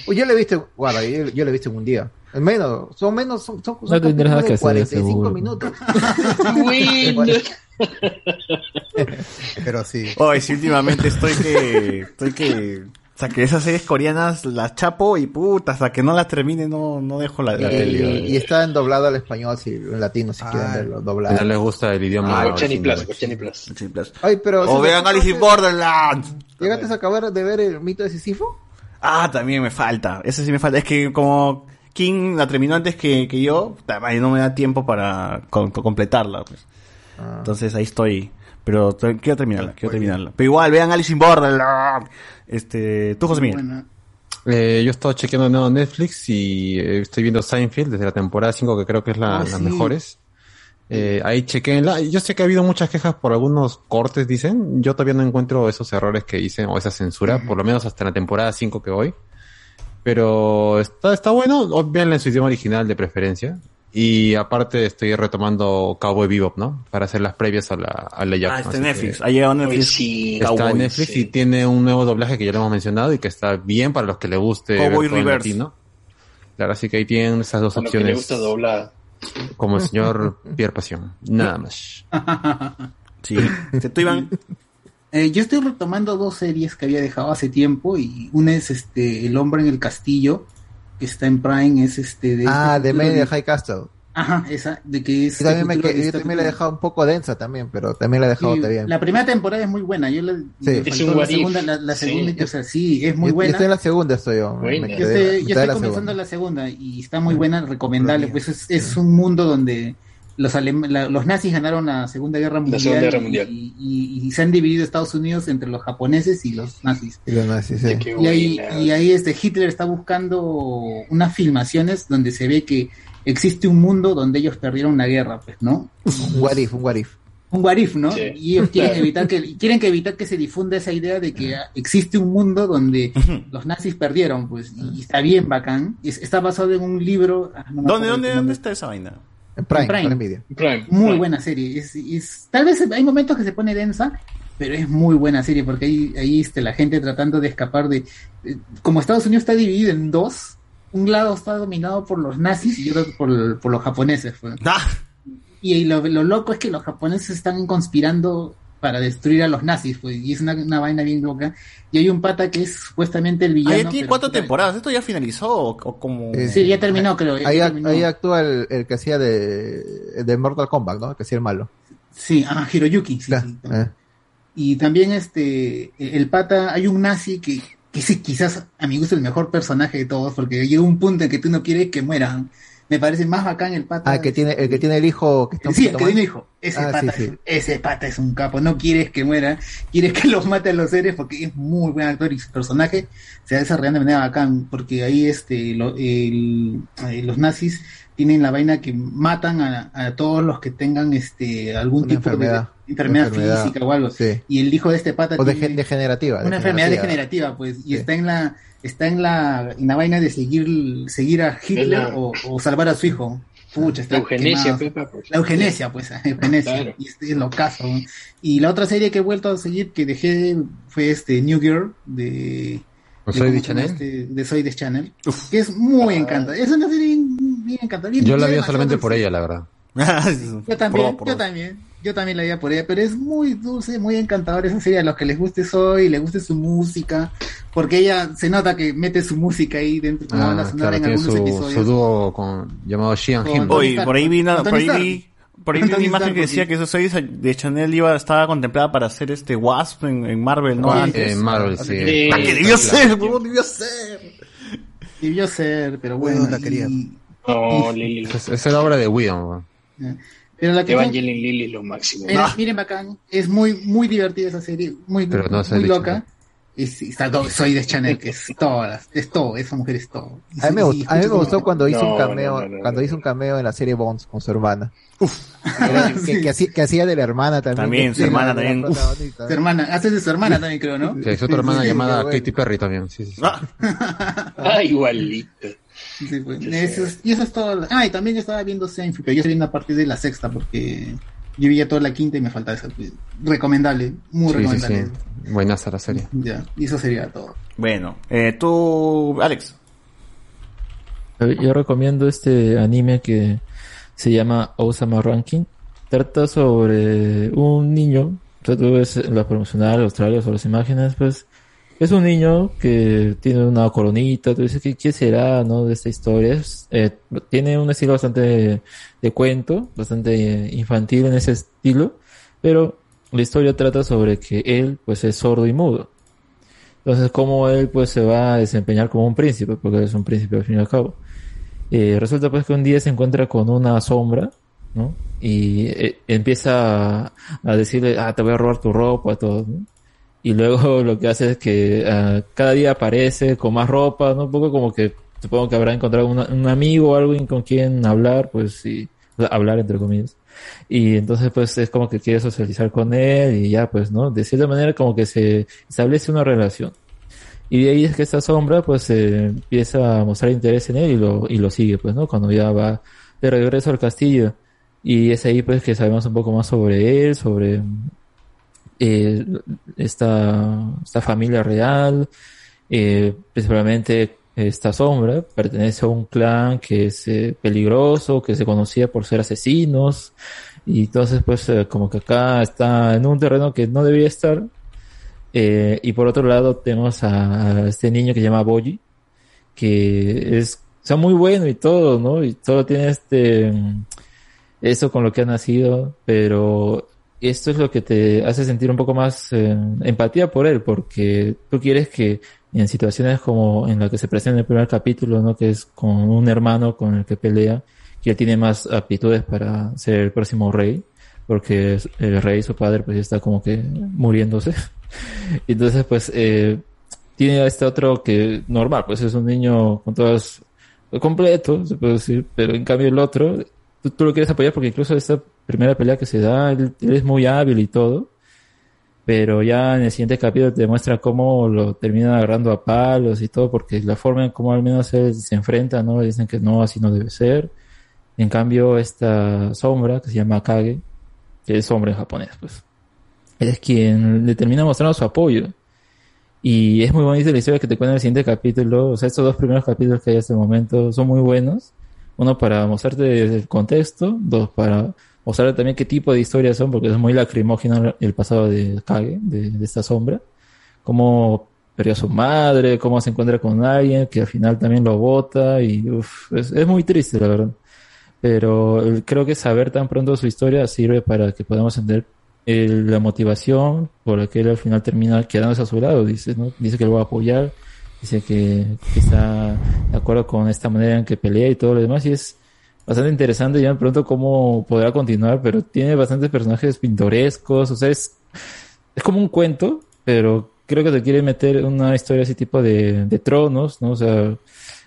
papi. yo le he visto, guarda, yo, yo le he visto en un día. En menos, son menos, son, son, son No tendrás capítulos que de hacer, 45 seguro. minutos. Pero sí. Hoy sí, últimamente estoy que, estoy que, o sea, que esas series coreanas las chapo y puta, hasta que no las termine no, no dejo la, la Y, tele. y está en doblado al español, si en latino, si quieren verlo doblado. No les gusta el idioma. Ah, Chani. Plus, Chani Plus. Ay, pero. O vean Alice in Borderlands. ¿Llegaste a acabar de ver el mito de Sísifo? Ah, también me falta. Eso sí me falta. Es que como King la terminó antes que, que yo, también no me da tiempo para com- completarla. Pues. Ah. Entonces ahí estoy. Pero quiero terminarla, quiero terminarla. Pero igual, vean Alice in Borderlands. Este, tú, José Miguel. Eh, yo he estado chequeando nuevo Netflix y eh, estoy viendo Seinfeld desde la temporada 5 que creo que es la, Ah, las sí. mejores. Eh, ahí chequenla. Yo sé que ha habido muchas quejas por algunos cortes, dicen. Yo todavía no encuentro esos errores que dicen o esa censura, por lo menos hasta la temporada 5 que voy. Pero está, está bueno, o véanla en su idioma original de preferencia. Y aparte estoy retomando Cowboy Bebop, ¿no? Para hacer las previas a la, a la Ah, está en Netflix. Ha llegado a Netflix. Está Cowboy, en Netflix sí. y tiene un nuevo doblaje que ya lo hemos mencionado y que está bien para los que le guste Cowboy Reverse. latino. Claro, así que ahí tienen esas dos A lo que le opciones. gusta doblada. Como el señor Pierre Pasión. Nada más. Sí. ¿Tú, Iván? Eh, yo estoy retomando dos series que había dejado hace tiempo y una es este El hombre en el castillo que está en Prime es este de Ah, este de Media di- High Castle. Ajá, esa de que es Yo también, me, que- yo también la he dejado un poco densa también, pero también la he dejado Sí, bien. La primera temporada es muy buena. Yo la, Sí. Es un la segunda, la, la Sí. segunda, o sea, sí, es muy Yo- yo buena. estoy en la segunda, estoy yo. me- Buena. me Yo quedé- estoy, yo de estoy la comenzando segunda. la segunda y está muy buena, recomendable. Pues es, es un mundo donde los, la- los nazis ganaron la Segunda Guerra Mundial, Segunda Guerra Mundial. Y, y- y se han dividido Estados Unidos entre los japoneses y los nazis. Y los nazis, sí. Qué Y ahí, y ahí este Hitler está buscando unas filmaciones donde se ve que existe un mundo donde ellos perdieron una guerra, pues, ¿no? Un what if, un what if. un guarif, ¿no? Sí. Y ellos quieren evitar que quieren que evitar que se difunda esa idea de que existe un mundo donde los nazis perdieron, pues, y está bien bacán. Está basado en un libro. ah, no ¿Dónde, dónde, dónde está esa vaina? En Prime, Prime. Prime Video. Prime. Muy Prime. buena serie. Es, es- tal vez hay momentos que se pone densa, pero es muy buena serie porque ahí, ahí este, la gente tratando de escapar de... eh, Como Estados Unidos está dividido en dos, un lado está dominado por los nazis y otro por, por los japoneses. pues. Ah, Y, lo, lo loco es que los japoneses están conspirando para destruir a los nazis, pues, y es una, una vaina bien loca. Y hay un pata que es supuestamente el villano. tiene cuatro temporadas. ¿Esto ya finalizó o, o como...? Eh, Sí, ya terminó, creo. ya Ahí, ac- terminó. ahí actúa el, el que hacía de, de Mortal Kombat, ¿no? El que hacía el malo. Sí, ah, Hiroyuki. sí, sí. Eh. Y también este, el pata, hay un nazi que, que es quizás a mi gusto el mejor personaje de todos, porque llega un punto en que tú no quieres que mueran. Me parece más bacán el pata. Ah, que tiene, el que tiene el hijo que está un Sí, el que tiene hijo. Ese, Ah, pata, sí, sí. ese pata es un capo. No quieres que muera, quieres que los mate a los seres porque es muy buen actor y su personaje se va desarrollando de manera bacán. Porque ahí este, lo- el- eh, los nazis tienen la vaina que matan a, a todos los que tengan este algún Una tipo enfermedad. de enfermedad, Enfermedad, física o algo. sí. Y el hijo de este pata O de- tiene degenerativa. una enfermedad degenerativa, pues, y está en la está en la, en la vaina de seguir seguir a Hitler la- o, o salvar a su hijo. Pucha, está La eugenesia. Pepa, pues. La eugenesia, pues, eugenesia. Claro. Y este es lo caso. Y la otra serie que he vuelto a seguir, que dejé, fue este New Girl, de... ¿O de Soy de Chanel? este, de Soy de Channel. Que es muy encantadora. Es una serie bien, bien encantadora. Yo la vi solamente por ella, la verdad. Yo también, Por- por- yo también, yo también la veía por ella, pero es muy dulce, muy encantadora esa serie, a los que les guste Soy, les guste su música, porque ella se nota que mete su música ahí dentro banda Ah, sonora claro, en tiene algunos su, episodios. su dúo con, llamado Sheehan Con Him. Oye, por ahí vi, una- por ahí vi, por ahí vi una imagen que decía que eso soy de Chanel iba, estaba contemplada para hacer este Wasp en, en Marvel, ¿no? Sí, Antes. en Marvel, sí. Sí. Ah, que debió ser, huevón, debió ser. Debió ser, pero bueno. la quería. y- No, Lily. Es, es la obra de weón. Pero la que Evangeline Lily es lo máximo. miren, miren bacán, es muy, muy divertida esa serie, muy, Pero no es muy loca. Y sí, está todo- soy de Chanel, que es todas, es todo, esa mujer es todo. A mí me, gustó, y a mí me escucha gustó como- cuando hizo un cameo, no, no, no, cuando no. hizo un cameo en la serie Bonds con su hermana. Era- que, que hacía, que hacía de la hermana también. También, su hermana la- de la también. Su hermana, hace de su hermana también creo, ¿no? Sí, es otra hermana sí, llamada bueno. Katy Perry también. Sí, sí, sí. Ah, igualito. Sí, eso es- y eso es todo. Ah, y también estaba viendo Seinfeld, pero yo estoy viendo a partir de la sexta porque yo vi ya toda la quinta y me falta esa. pues, Recomendable, muy Sí, sí, recomendable. sí. Buenaza la serie. Ya, y eso sería todo. Bueno, eh, tú, Alex. Yo recomiendo este anime que se llama Osama Ranking. Trata sobre un niño, tú ves la promocional Australia o las imágenes, pues es un niño que tiene una coronita, tú dices, ¿qué, será, no, de esta historia? Eh, tiene un estilo bastante de cuento, bastante eh, infantil en ese estilo, pero la historia trata sobre que él, pues, es sordo y mudo. Entonces, cómo él, pues, se va a desempeñar como un príncipe, porque es un príncipe al fin y al cabo. Eh, resulta, pues, que un día se encuentra con una sombra, ¿no? Y empieza a, a decirle, ah, te voy a robar tu ropa, todo, ¿no? Y luego lo que hace es que ah, cada día aparece con más ropa, ¿no? Un poco como que supongo que habrá encontrado una- un amigo o alguien con quien hablar, pues sea, hablar entre comillas. Y entonces pues es como que quiere socializar con él y ya pues, ¿no? De cierta manera como que se establece una relación. Y de ahí es que esta sombra pues eh, empieza a mostrar interés en él y lo, y lo sigue pues, ¿no? Cuando ya va de regreso al castillo. Y es ahí pues que sabemos un poco más sobre él, sobre eh, esta, esta familia real, eh, principalmente esta sombra pertenece a un clan que es eh, peligroso, que se conocía por ser asesinos, y entonces pues eh, como que acá está en un terreno que no debería estar. Y por otro lado tenemos a, este niño que se llama Boji, que es, o muy bueno y todo, ¿no? Y todo tiene este, mm, eso con lo que ha nacido, pero esto es lo que te hace sentir un poco más eh, empatía por él, porque tú quieres que en situaciones como en la que se presenta en el primer capítulo, ¿no? Que es con un hermano con el que pelea, que él tiene más aptitudes para ser el próximo rey, porque el rey, su padre, pues está como que muriéndose. Entonces, pues, eh, tiene a este otro que normal, pues es un niño con todas completo, se puede decir, pero en cambio el otro, tú, tú lo quieres apoyar porque incluso esta primera pelea que se da, él, es muy hábil y todo, pero ya en el siguiente capítulo te muestra cómo lo termina agarrando a palos y todo, porque la forma en cómo al menos él se enfrenta, ¿no? Dicen que no, así no debe ser. En cambio, esta sombra, que se llama Kage, que es hombre en japonés, pues, es quien le termina mostrando su apoyo. Y es muy bonita la historia que te cuenta en el siguiente capítulo. O sea, estos dos primeros capítulos que hay hasta el momento son muy buenos. Uno para mostrarte el contexto, dos para mostrarte también qué tipo de historias son, porque es muy lacrimógeno el pasado de Kage, de, de esta sombra. Cómo perdió a su madre, cómo se encuentra con alguien que al final también lo bota y uf, es, muy triste, la verdad. Pero creo que saber tan pronto su historia sirve para que podamos entender eh, la motivación por la que él al final termina quedándose a su lado. Dice, ¿no? Dice que lo va a apoyar, dice que, que está de acuerdo con esta manera en que pelea y todo lo demás. Y es bastante interesante ya de pronto cómo podrá continuar, pero tiene bastantes personajes pintorescos. O sea, es, es como un cuento, pero creo que te quiere meter una historia así tipo de, de tronos, ¿no? O sea,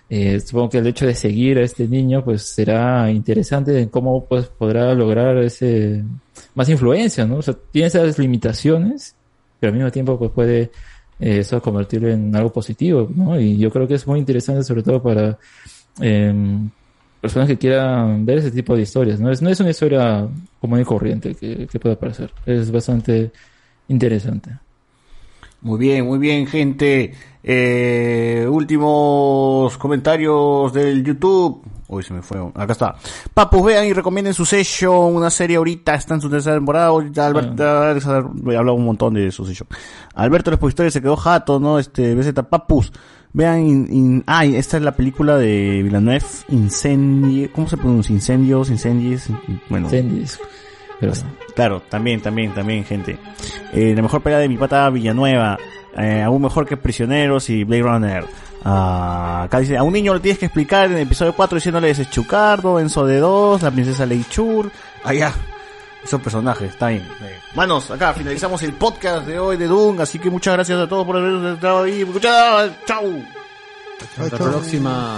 eh, supongo que el hecho de seguir a este niño pues será interesante en cómo pues podrá lograr ese más influencia, ¿no? O sea, tiene esas limitaciones, pero al mismo tiempo pues puede eh, eso convertirlo en algo positivo, ¿no? Y yo creo que es muy interesante sobre todo para em, personas que quieran ver ese tipo de historias, ¿no? Es, no es una historia común y corriente que, que pueda parecer, es bastante interesante. Muy bien, muy bien, gente. Eh, últimos comentarios del YouTube. Uy, se me fue. Acá está. Papus, vean y recomienden su session. Una serie ahorita. Está en su tercera temporada. Alberto, he hablado un montón de su session. Alberto, la historia se quedó jato, ¿no? Este, BZ Papus. Vean, in- in- ay, esta es la película de Villanueva. Incendio. ¿Cómo se pronuncia? Incendios, incendies. Bueno. Incendies. Pero, Claro, también, también, también, gente. Eh, la mejor pelea de mi pata Villanueva. Eh, aún mejor que Prisioneros y Blade Runner. Ah, acá dice, a un niño le tienes que explicar en el episodio 4 diciéndole ese es Chucardo, Enzo de 2, la princesa Leichur. Allá. Esos personajes, está bien. Manos, acá finalizamos el podcast de hoy de Doom, así que muchas gracias a todos por haber estado ahí. Escuchado, chau. Hasta la próxima.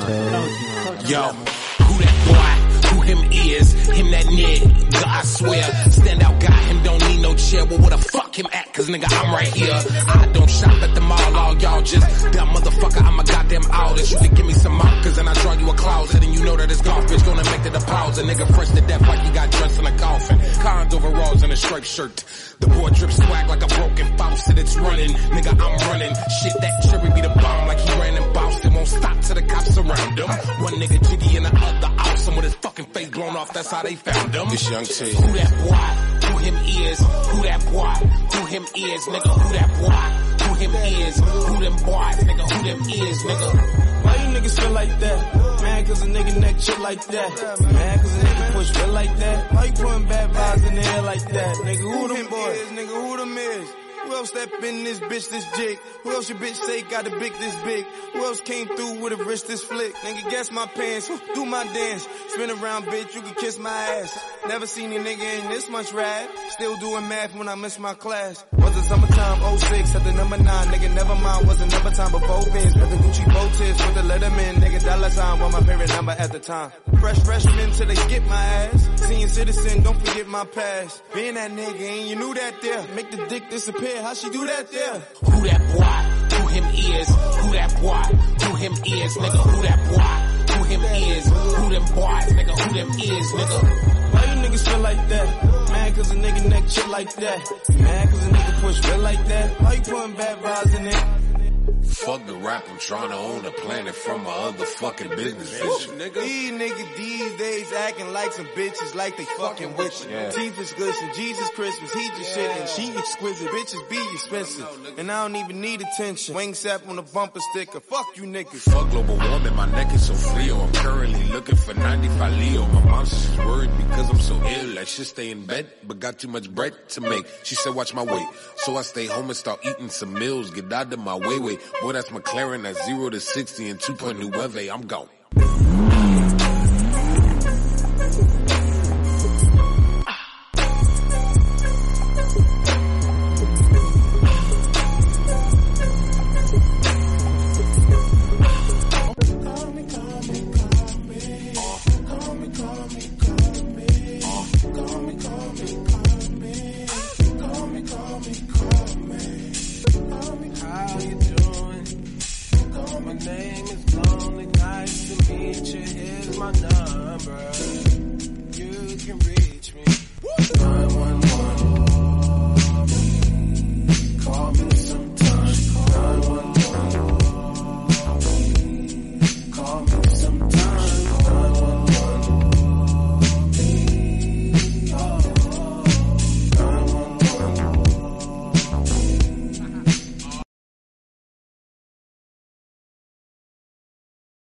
Yo, who that boy? Who him is? Him that nigga, I swear. Stand out guy, him don't need no chair. Well, where the fuck him at? Cause nigga, I'm right here. I don't shop at the mall, all y'all just dumb motherfucker. I'm a goddamn artist. You can give me some markers and I draw you a closet. And you know that it's bitch gonna make the deposit. Nigga fresh to death like you got dressed in a coffin. cons overalls and a striped shirt. The boy drips swag like a broken faucet, it's running. Nigga, I'm running. Shit, that cherry be the bomb like he ran and bounced. It won't stop till the cops surround him. One nigga jiggy and the other awesome with his fucking face blown off, that's how they found him. This young T. Who that boy? Who him is? Who that boy? Who him is? Nigga, who that boy? Who him is? Who them boys? Nigga, who them is? Nigga. Why you niggas feel like that? Man, cause a nigga neck shit like that. Man, cause a nigga push feel like that. Why you putting bad vibes in the air like that? Nigga, who them boys? Nigga, who them is? Who else step in this bitch this jig? Who else your bitch say got a big this big? Who else came through with a wrist this flick? Nigga, guess my pants, do my dance. Spin around, bitch, you can kiss my ass. Never seen a nigga in this much rad. Still doing math when I miss my class. Was it summertime 06 at the number 9? Nigga, never mind, wasn't never time before Vince. Got the Gucci bow tips with the Letterman. Nigga, dollar sign was my favorite number at the time. Fresh freshman till they get my ass. Seeing citizen, don't forget my past. Being that nigga and you knew that there. Make the dick disappear, how she do that there? Who that boy? Who him is? Who that boy? Who him is? Nigga, who that boy? Who him is? Who them boys? Nigga, who them is? Nigga. Why you niggas feel like that? Man, cause a nigga neck shit like that. Man, cause a nigga push feel like that. Why you putting bad vibes in it? Fuck the rap, I'm trying to own the planet from my other fucking business vision. These niggas these days acting like some bitches like they fucking witches. Yeah. Teeth is glisten, Jesus Christmas, he just shit and she exquisite. Bitches be expensive. And I don't even need attention. Wing sap on a bumper sticker. Fuck you niggas. Fuck global warming, my neck is so frio. I'm currently looking for 95 Leo. My mom's just worried because I'm so ill. I should stay in bed, but got too much bread to make. She said, watch my weight. So I stay home and start eating some meals. Get out of my way, way. Boy, that's McLaren. That's 0 to 60 and 2.9. I'm gone.